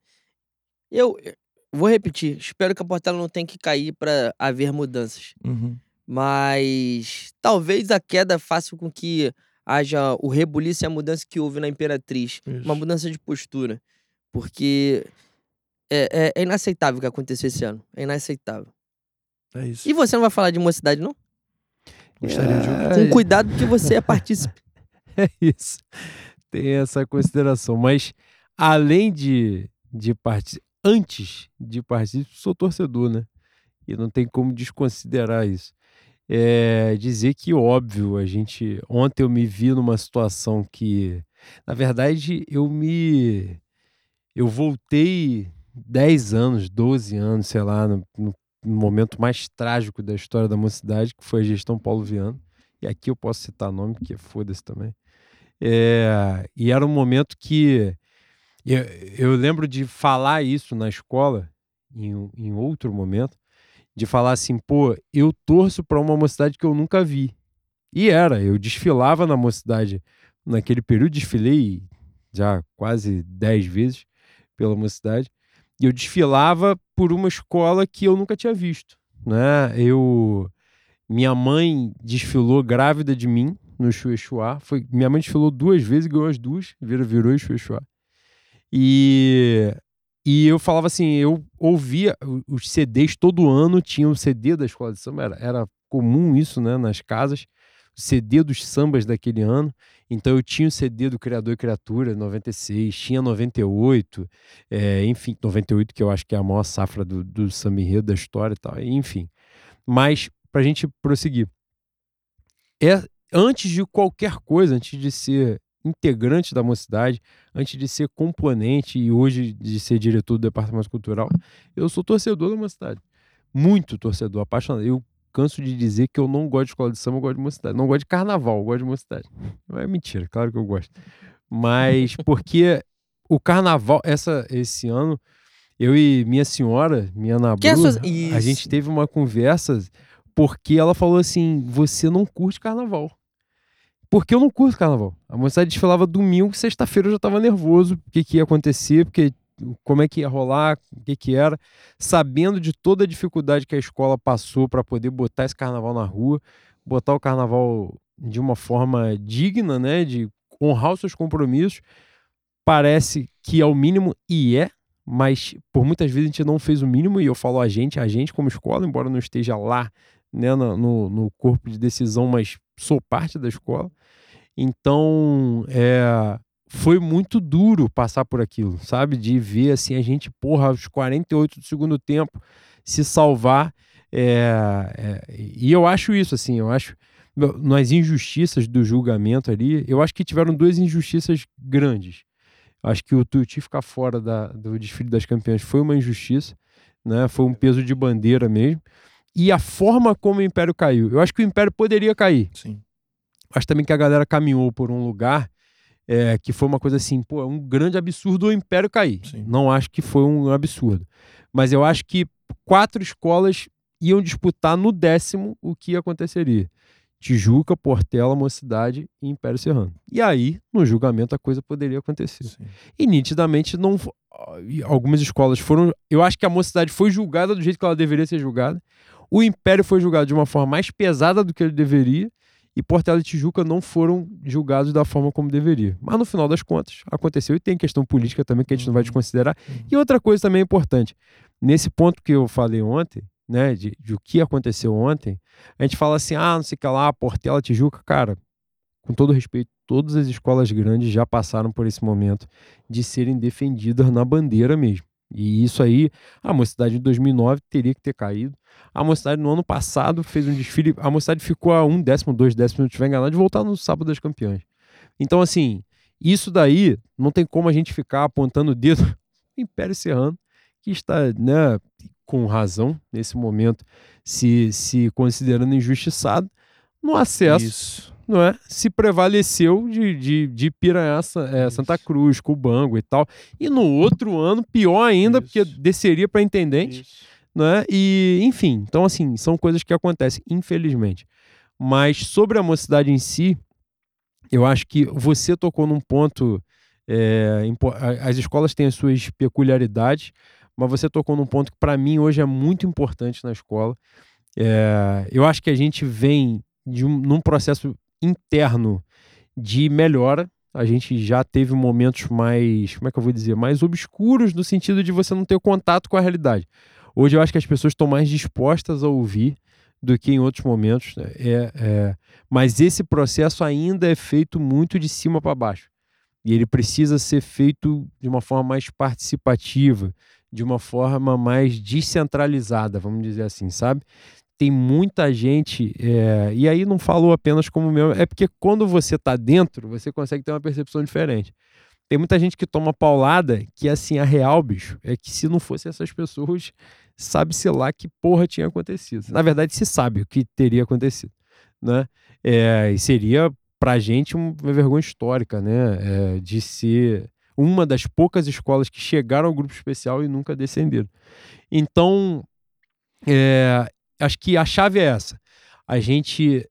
Eu eu vou repetir, espero que a Portela não tenha que cair para haver mudanças. uhum. Mas talvez a queda faça com que haja o rebuliço e a mudança que houve na Imperatriz. Isso. Uma mudança de postura. Porque é, é- é inaceitável o que aconteceu esse ano. É inaceitável. É isso. E você não vai falar de mocidade, não? Gostaria de. Com cuidado, porque você é partícipe. É isso. Tem essa consideração. Mas, além de, de participar, antes de participar, sou torcedor, né? E não tem como desconsiderar isso. É dizer que, óbvio, a gente. Ontem eu me vi numa situação que. Na verdade, eu me. Eu voltei 10 anos, 12 anos, sei lá, no, no momento mais trágico da história da mocidade, que foi a gestão Paulo Viana. E aqui eu posso citar nome, porque foda-se também. É, e era um momento que eu, eu lembro de falar isso na escola, em, em outro momento, de falar assim, pô, eu torço para uma mocidade que eu nunca vi. E era, eu desfilava na mocidade naquele período, desfilei já quase 10 vezes pela mocidade, e eu desfilava por uma escola que eu nunca tinha visto. né? Eu minha mãe desfilou grávida de mim no Xuexuá. Foi minha mãe desfilou duas vezes, ganhou as duas, virou virou Xuexuá. E e eu falava assim, eu ouvia os CDs todo ano, tinha o CD da escola de samba, era, era comum isso, né, nas casas. CD dos sambas daquele ano. Então eu tinha o CD do Criador e Criatura, 96, tinha 98, é, enfim, 98 que eu acho que é a maior safra do, do samba enredo da história e tal, enfim. Mas, para a gente prosseguir, é, antes de qualquer coisa, antes de ser integrante da mocidade, antes de ser componente e hoje de ser diretor do departamento cultural, eu sou torcedor da mocidade. Muito torcedor, apaixonado. Eu canso de dizer que eu não gosto de escola de samba, eu gosto de mocidade. Não gosto de carnaval, eu gosto de mocidade. Não é mentira, claro que eu gosto. Mas porque o carnaval, essa, esse ano, eu e minha senhora, minha Ana Que Bru, sua- a gente teve uma conversa porque ela falou assim: você não curte carnaval. Porque eu não curto carnaval. A mocidade desfilava domingo, sexta-feira eu já tava nervoso, o que, que ia acontecer, porque como é que ia rolar, o que, que era, sabendo de toda a dificuldade que a escola passou para poder botar esse carnaval na rua, botar o carnaval de uma forma digna, né, de honrar os seus compromissos. Parece que é o mínimo e é, mas por muitas vezes a gente não fez o mínimo e eu falo a gente, a gente como escola, embora não esteja lá, né, no, no corpo de decisão, mas sou parte da escola. Então, é, foi muito duro passar por aquilo, sabe? De ver assim a gente, porra, aos 48 do segundo tempo se salvar. é, é, e eu acho isso, assim, eu acho nas injustiças do julgamento ali, eu acho que tiveram duas injustiças grandes. Acho que o Tuti ficar fora da- do desfile das campeãs foi uma injustiça, né? Foi um peso de bandeira mesmo. E a forma como o Império caiu. Eu acho que o Império poderia cair Sim. acho também que a galera caminhou por um lugar é, que foi uma coisa assim, pô, é um grande absurdo o Império cair. Sim. Não acho que foi um absurdo. Mas eu acho que quatro escolas iam disputar no décimo o que aconteceria. Tijuca, Portela, Mocidade e Império Serrano. E aí, no julgamento, a coisa poderia acontecer. Sim. E nitidamente não. Algumas escolas foram. Eu acho que a mocidade foi julgada do jeito que ela deveria ser julgada. O Império foi julgado de uma forma mais pesada do que ele deveria. E Portela e Tijuca não foram julgados da forma como deveria. Mas no final das contas, aconteceu. E tem questão política também que a gente não vai Uhum. desconsiderar. Uhum. E outra coisa também importante. Nesse ponto que eu falei ontem, né, de, de o que aconteceu ontem, a gente fala assim, ah, não sei o que lá, Portela, Tijuca, cara, com todo respeito, todas as escolas grandes já passaram por esse momento de serem defendidas na bandeira mesmo. E isso aí, a Mocidade de 2009 teria que ter caído. A Mocidade no ano passado fez um desfile, a Mocidade ficou a um décimo, dois décimos, não estiver enganado, de voltar no Sábado das Campeãs. Então, assim, isso daí não tem como a gente ficar apontando o dedo no Império Serrano, que está, né, com razão, nesse momento, se, se considerando injustiçado, no acesso Isso. Não é? Se prevaleceu de, de, de Piranha, é, Santa. Cruz, Cubango e tal. E no outro ano, pior ainda, porque Isso. desceria para intendente, Isso. não é? E, enfim, então, assim, são coisas que acontecem, infelizmente. Mas sobre a mocidade em si, eu acho que você tocou num ponto. é, as escolas têm as suas peculiaridades, mas você tocou num ponto que, para mim, hoje é muito importante na escola. É, eu acho que a gente vem de um, num processo interno de melhora. A gente já teve momentos mais, como é que eu vou dizer, mais obscuros no sentido de você não ter contato com a realidade. Hoje eu acho que as pessoas estão mais dispostas a ouvir do que em outros momentos. né? É, é, mas esse processo ainda é feito muito de cima para baixo. E ele precisa ser feito de uma forma mais participativa, de uma forma mais descentralizada, vamos dizer assim, sabe? Tem muita gente, é, e aí não falou apenas como meu, é porque quando você tá dentro, você consegue ter uma percepção diferente. Tem muita gente que toma paulada que, assim, a real, bicho, é que se não fosse essas pessoas, sabe-se lá que porra tinha acontecido. Na verdade, se sabe o que teria acontecido, né? É, e seria, pra gente, um- uma vergonha histórica, né? É, de ser uma das poucas escolas que chegaram ao grupo especial e nunca descenderam. Então, é, acho que a chave é essa. A gente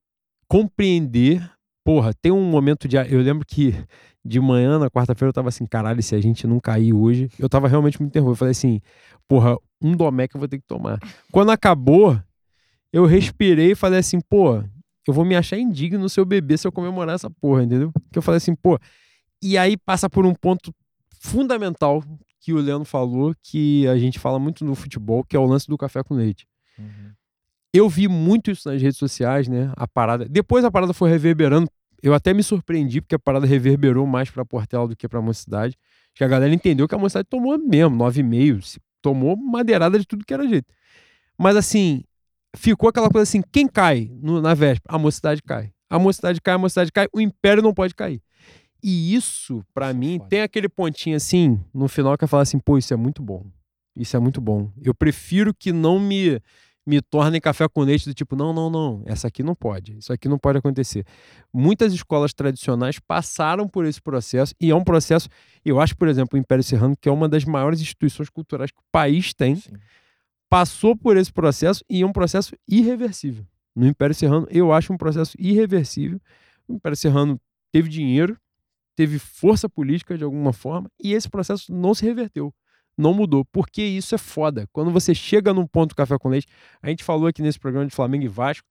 compreender. Porra, tem um momento de. Eu lembro que de manhã, na quarta-feira, eu tava assim, caralho, se a gente não cair hoje, eu tava realmente muito nervoso. Eu falei assim, porra, um domé que eu vou ter que tomar. Quando acabou, eu respirei e falei assim, pô, eu vou me achar indigno no seu bebê se eu comemorar essa porra, entendeu? Que eu falei assim, pô. E aí passa por um ponto fundamental que o Leandro falou, que a gente fala muito no futebol, que é o lance do café com leite. Uhum. Eu vi muito isso nas redes sociais, né? A parada. Depois a parada foi reverberando. Eu até me surpreendi, porque a parada reverberou mais pra Portela do que pra Mocidade. Que a galera entendeu que a Mocidade tomou mesmo, 9,5. se Tomou madeirada de tudo que era jeito. Mas assim, ficou aquela coisa assim: quem cai no- na véspera? A Mocidade cai. A Mocidade cai, a Mocidade cai. O Império não pode cair. E isso, pra Isso é mim, foda. tem aquele pontinho assim, no final, que eu falo assim: pô, isso é muito bom. Isso é muito bom. Eu prefiro que não me me tornem café com leite do tipo, não, não, não, essa aqui não pode, isso aqui não pode acontecer. Muitas escolas tradicionais passaram por esse processo e é um processo, eu acho, por exemplo, o Império Serrano, que é uma das maiores instituições culturais que o país tem, Sim. passou por esse processo e é um processo irreversível. No Império Serrano, eu acho um processo irreversível. O Império Serrano teve dinheiro, teve força política de alguma forma e esse processo não se reverteu não mudou, porque isso é foda. Quando você chega num ponto café com leite, a gente falou aqui nesse programa de Flamengo e Vasco,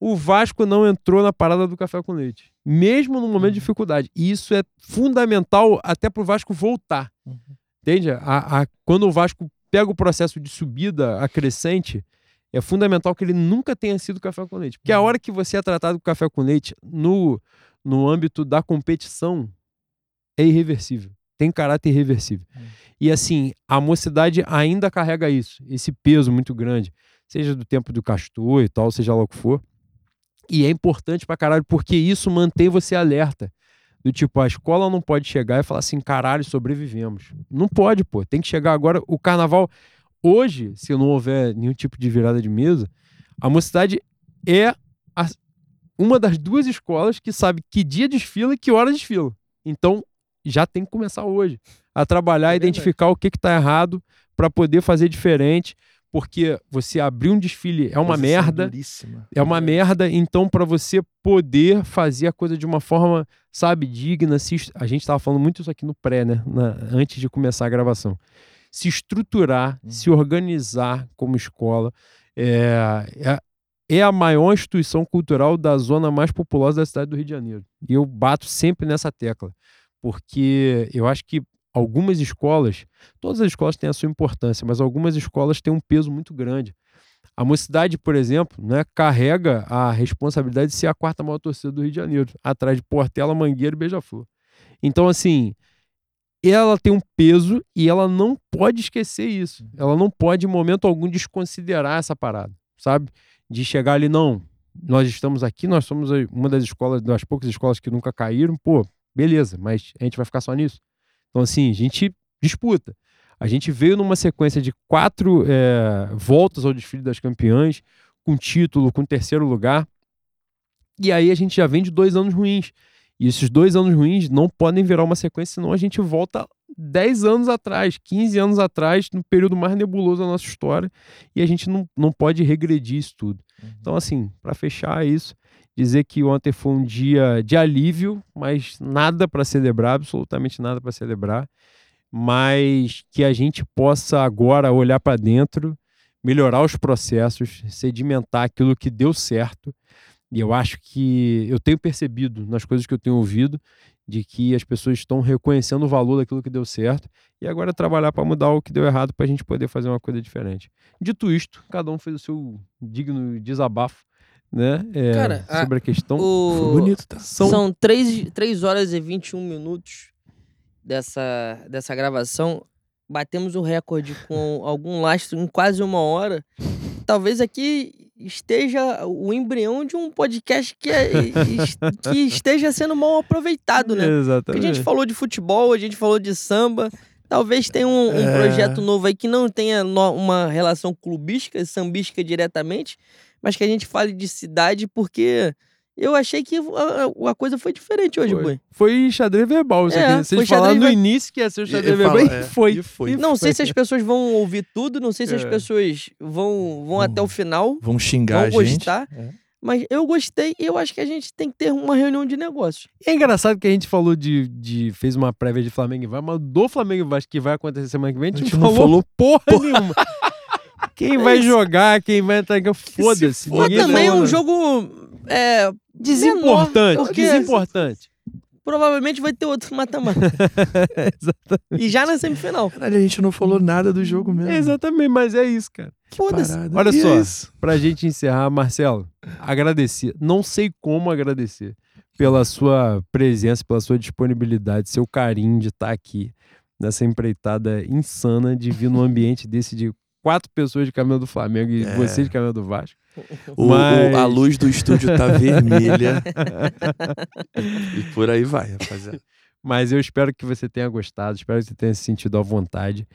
o Vasco não entrou na parada do café com leite, mesmo no momento de dificuldade. E isso é fundamental até pro Vasco voltar. Uhum. Entende? A, a- quando o Vasco pega o processo de subida acrescente, é fundamental que ele nunca tenha sido café com leite. Porque a Uhum. hora que você é tratado com café com leite no, no âmbito da competição, é irreversível. Tem caráter irreversível. Uhum. E assim, a mocidade ainda carrega isso, esse peso muito grande, seja do tempo do Castor e tal, seja lá o que for. E é importante pra caralho, porque isso mantém você alerta. Do tipo, a escola não pode chegar e falar assim, caralho, sobrevivemos. Não pode, pô. Tem que chegar agora. O carnaval, hoje, se não houver nenhum tipo de virada de mesa, a mocidade é a- uma das duas escolas que sabe que dia desfila e que hora desfila. Então, já tem que começar hoje a trabalhar, É identificar o que que tá errado para poder fazer diferente, porque você abrir um desfile é uma Posição merda. duríssima. É uma merda, então para você poder fazer a coisa de uma forma, sabe, digna, se a gente tava falando muito isso aqui no pré, né, na- antes de começar a gravação. Se estruturar, Uhum. se organizar como escola, é, é, é a maior instituição cultural da zona mais populosa da cidade do Rio de Janeiro. E eu bato sempre nessa tecla, porque eu acho que algumas escolas, todas as escolas têm a sua importância, mas algumas escolas têm um peso muito grande. A Mocidade, por exemplo, né, carrega a responsabilidade de ser a quarta maior torcida do Rio de Janeiro, atrás de Portela, Mangueira e Beija-Flor. Então, assim, ela tem um peso e ela não pode esquecer isso. Ela não pode, em momento algum, desconsiderar essa parada, sabe? De chegar ali, não, nós estamos aqui, nós somos uma das escolas, das poucas escolas que nunca caíram, pô, beleza, mas a gente vai ficar só nisso. Então, assim, a gente disputa. A gente veio numa sequência de quatro eh, voltas ao desfile das campeãs, com título, com terceiro lugar. E aí a gente já vem de dois anos ruins. E esses dois anos ruins não podem virar uma sequência, senão a gente volta 10 anos atrás, 15 anos atrás, no período mais nebuloso da nossa história. E a gente não, não pode regredir isso tudo. Então, assim, para fechar isso, dizer que ontem foi um dia de alívio, mas nada para celebrar, absolutamente nada para celebrar, mas que a gente possa agora olhar para dentro, melhorar os processos, sedimentar aquilo que deu certo. E eu acho que eu tenho percebido nas coisas que eu tenho ouvido de que as pessoas estão reconhecendo o valor daquilo que deu certo e agora trabalhar para mudar o que deu errado para a gente poder fazer uma coisa diferente. Dito isto, cada um fez o seu digno desabafo, né? é, Cara, a- sobre a questão. O- bonito, tá? São, São 3, três horas e 21 minutos dessa, dessa gravação. Batemos o recorde com algum lastro em quase uma hora. Talvez aqui esteja o embrião de um podcast que, é- que esteja sendo mal aproveitado, né? Porque a Exatamente. gente falou de futebol, a gente falou de samba. Talvez tenha um, um É. projeto novo aí que não tenha no- uma relação clubística, sambística diretamente, mas que a gente fale de cidade, porque eu achei que a, a coisa foi diferente hoje, Foi. Boi. Foi xadrez verbal isso É, aqui. foi Vocês falaram no início que ia ser o E- xadrez e verbal fala- e é, foi. e foi. Não sei se as pessoas vão ouvir tudo, não sei se as É. pessoas vão, vão até o final, Vão xingar vão a gente. gostar. É. Mas eu gostei e eu acho que a gente tem que ter uma reunião de negócios. É engraçado que a gente falou de, de. fez uma prévia de Flamengo e Vasco, mas do Flamengo e Vasco que vai acontecer semana que vem, a gente, A gente não não falou porra nenhuma. Quem vai jogar, quem vai entrar foda-se. foda, também é um jogo é, desimportante. menor, porque Desimportante. provavelmente vai ter outro mata-mata. Exatamente. e já na semifinal. Caralho, a gente não falou nada do jogo mesmo. Exatamente, mas é isso, cara. Foda-se. Olha E só. é isso. Pra gente encerrar, Marcelo, agradecer. Não sei como agradecer pela sua presença, pela sua disponibilidade, seu carinho de estar aqui nessa empreitada insana de vir num ambiente desse de quatro pessoas de camisa do Flamengo e É. você de camisa do Vasco. O- Mas- o- a luz do estúdio tá vermelha. e por aí vai, rapaziada. Mas eu espero que você tenha gostado, espero que você tenha se sentido à vontade.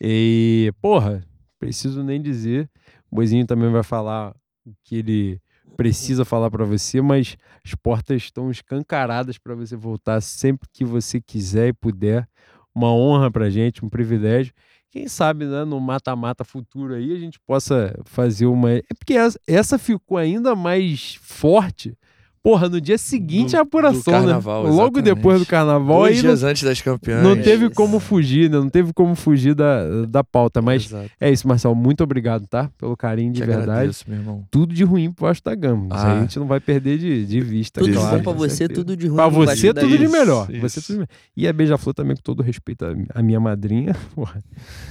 E, porra, preciso nem dizer. O Boizinho também vai falar o que ele precisa falar pra você, mas as portas estão escancaradas pra você voltar sempre que você quiser e puder. Uma honra pra gente, um privilégio. Quem sabe, né, no mata-mata futuro aí, a gente possa fazer uma. É porque essa, ficou ainda mais forte. Porra, no dia seguinte Do- a apuração, do carnaval, né? Logo exatamente. depois do carnaval, Dois aí não, dias antes das campeãs. não teve Isso. como fugir, né? Não teve como fugir da, da pauta. Mas Exato. é isso, Marcelo. Muito obrigado, tá? Pelo carinho de Te verdade. agradeço, meu irmão. Tudo de ruim pro Vasco da Gama. Isso aí Ah. a gente não vai perder de, de vista. Tudo de claro, bom pra você, certeza. tudo de ruim Pra pro você, tudo de melhor. Isso, Você tudo de melhor. E a Beija-Flor também, com todo respeito à à minha madrinha, porra,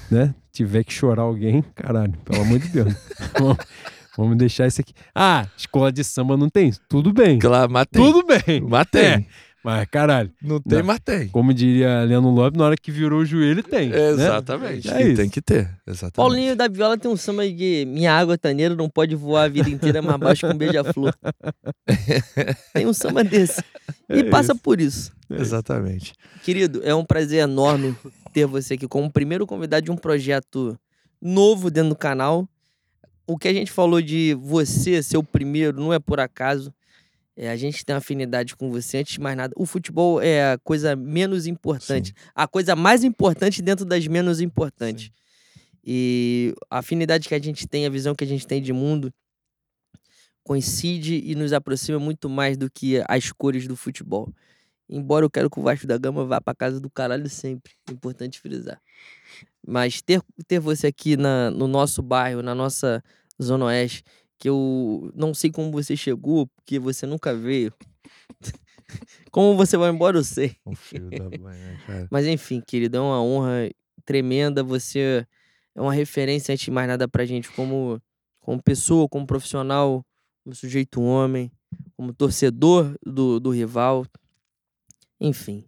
né? Tiver que chorar alguém, caralho, pelo amor de Deus. vamos, deixar isso aqui. Ah, escola de samba não tem? Tudo bem. Claro, matei. Tudo bem. Matei. É. Mas, caralho, Não tem, Não. mas tem. como diria Leandro Lopes, na hora que virou o joelho, tem. né? Exatamente. É E isso. tem que ter. Exatamente. Paulinho da Viola tem um samba de Minha água taneira não pode voar a vida inteira mais baixo que um beija-flor. tem um samba desse. E É passa isso. por isso. Exatamente. Querido, é um prazer enorme ter você aqui como primeiro convidado de um projeto novo dentro do canal. O que a gente falou de você ser o primeiro não é por acaso. É, a gente tem afinidade com você. Antes de mais nada, o futebol é a coisa menos importante. A coisa mais importante dentro das menos importantes. E a afinidade que a gente tem, a visão que a gente tem de mundo coincide e nos aproxima muito mais do que as cores do futebol. Embora eu quero que o Vasco da Gama vá pra casa do caralho sempre. É importante frisar. Mas ter, ter você aqui na, no nosso bairro, na nossa Zona Oeste, que eu não sei como você chegou, porque você nunca veio. como você vai embora, eu sei. Cara? Mas enfim, querido, é uma honra tremenda. Você é uma referência, antes de mais nada, pra gente, como, como pessoa, como profissional, como sujeito homem, como torcedor do, do rival. Enfim.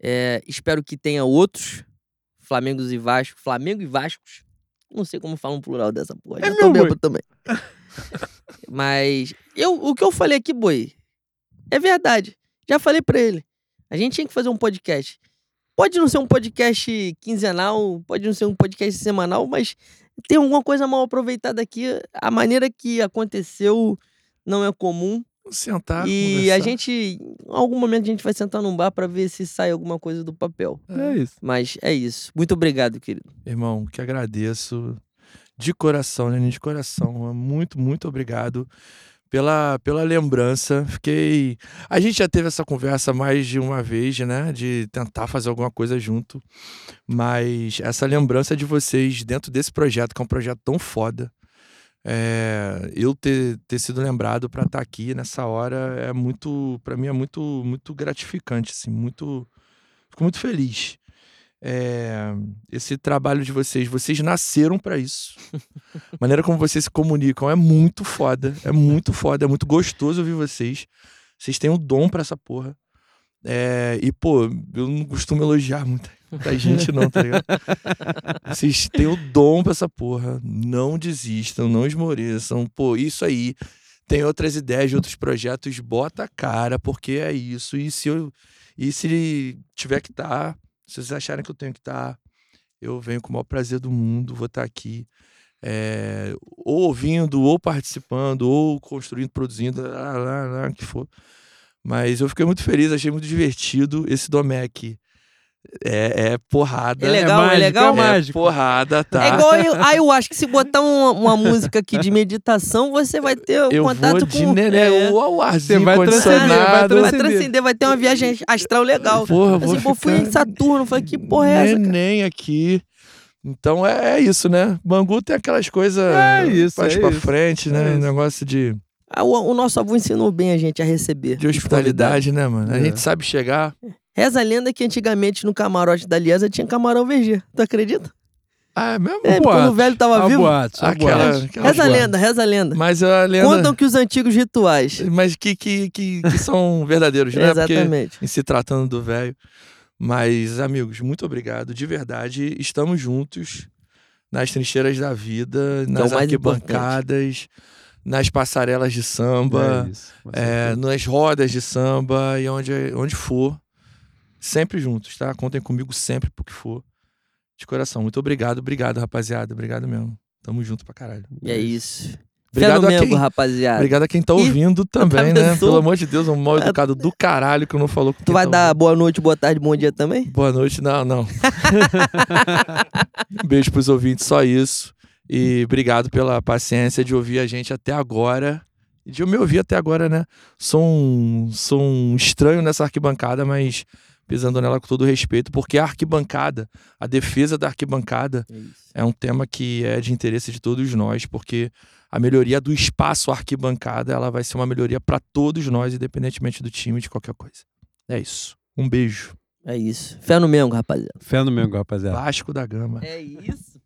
É, espero que tenha outros Flamengos e Vasco. Flamengo e Vascos. Não sei como fala um plural dessa porra. É Já meu, boi. também. Mas eu, o que eu falei aqui, boi, é verdade. Já falei pra ele. A gente tinha que fazer um podcast. Pode não ser um podcast quinzenal, pode não ser um podcast semanal, mas tem alguma coisa mal aproveitada aqui. A maneira que aconteceu não é comum. Sentar, e a conversar. gente, em algum momento, a gente vai sentar num bar pra ver se sai alguma coisa do papel. É isso. Mas é isso. Muito obrigado, querido. Irmão, que agradeço de coração, né? De coração. Muito, muito obrigado pela, pela lembrança. Fiquei. A gente já teve essa conversa mais de uma vez, né? De tentar fazer alguma coisa junto. Mas essa lembrança de vocês dentro desse projeto, que é um projeto tão foda. É, eu ter, ter sido lembrado para estar aqui nessa hora é muito, para mim é muito, muito gratificante, assim, muito, fico muito feliz. É, esse trabalho de vocês, vocês nasceram para isso. A maneira como vocês se comunicam é muito foda, é muito foda, é muito gostoso ouvir vocês. Vocês têm um dom para essa porra. É, e, pô, eu não costumo elogiar muita, muita gente, não, tá ligado? Vocês têm o dom pra essa porra. Não desistam, não esmoreçam. Pô, isso aí. Tem outras ideias de outros projetos, bota a cara, porque é isso. E se eu. E se tiver que estar, se vocês acharem que eu tenho que estar, eu venho com o maior prazer do mundo, vou estar aqui. é, ou ouvindo, ou participando, ou construindo, produzindo, lá, lá, lá, que for. Mas eu fiquei muito feliz, achei muito divertido. Esse Domec é, é porrada. É legal, é mágico, legal. é mágico. porrada, tá? É igual eu, aí eu acho que se botar uma, uma música aqui de meditação, você vai ter um eu contato vou de com. né, É. o o arzinho Você vai transcender, vai condicionado. Vai transcender. transcender, vai ter uma viagem astral legal. Porra, eu vou Assim, pô, fui ficar em Saturno, falei, que porra é essa, neném aqui. Então é, é isso, né? Bangu tem aquelas coisas É isso, mais é pra isso. frente, né? É isso. Negócio de, Ah, O, o nosso avô ensinou bem a gente a receber. de os hospitalidade, né, mano? A É. gente sabe chegar. Reza a lenda que antigamente no camarote da Liesa tinha camarão VG. Tu acredita? Ah, é mesmo? É, porque quando o velho tava Há vivo. boatos, há Aquela, aquela Reza a lenda, reza a lenda. Mas a lenda. Contam que os antigos rituais. Mas que, que, que, que são verdadeiros, né? Porque Exatamente. em se tratando do velho. Mas, amigos, muito obrigado. De verdade, estamos juntos nas trincheiras da vida, nas é mais arquibancadas, nas passarelas de samba, É isso, é, nas rodas de samba e onde, onde for. Sempre juntos, tá? Contem comigo sempre pro que for. De coração. Muito obrigado, obrigado, rapaziada. Obrigado mesmo. Tamo junto pra caralho. E é isso. Obrigado a quem- rapaziada. Obrigado a quem tá ouvindo também, né? Pelo amor de Deus, um mal educado do caralho que não falou com Tu vai tá dar ouvindo. boa noite, boa tarde, bom dia também? Boa noite, não, não. um beijo pros ouvintes, só isso. E obrigado pela paciência de ouvir a gente até agora. E de me ouvir até agora, né? Sou um, sou um estranho nessa arquibancada, mas pisando nela com todo respeito, porque a arquibancada, a defesa da arquibancada, é um tema que é de interesse de todos nós, porque a melhoria do espaço arquibancada, ela vai ser uma melhoria para todos nós, independentemente do time, de qualquer coisa. É isso. Um beijo. É isso. Fé no Mengo, rapaziada. Fé no Mengo, rapaziada. Vasco da Gama. É isso.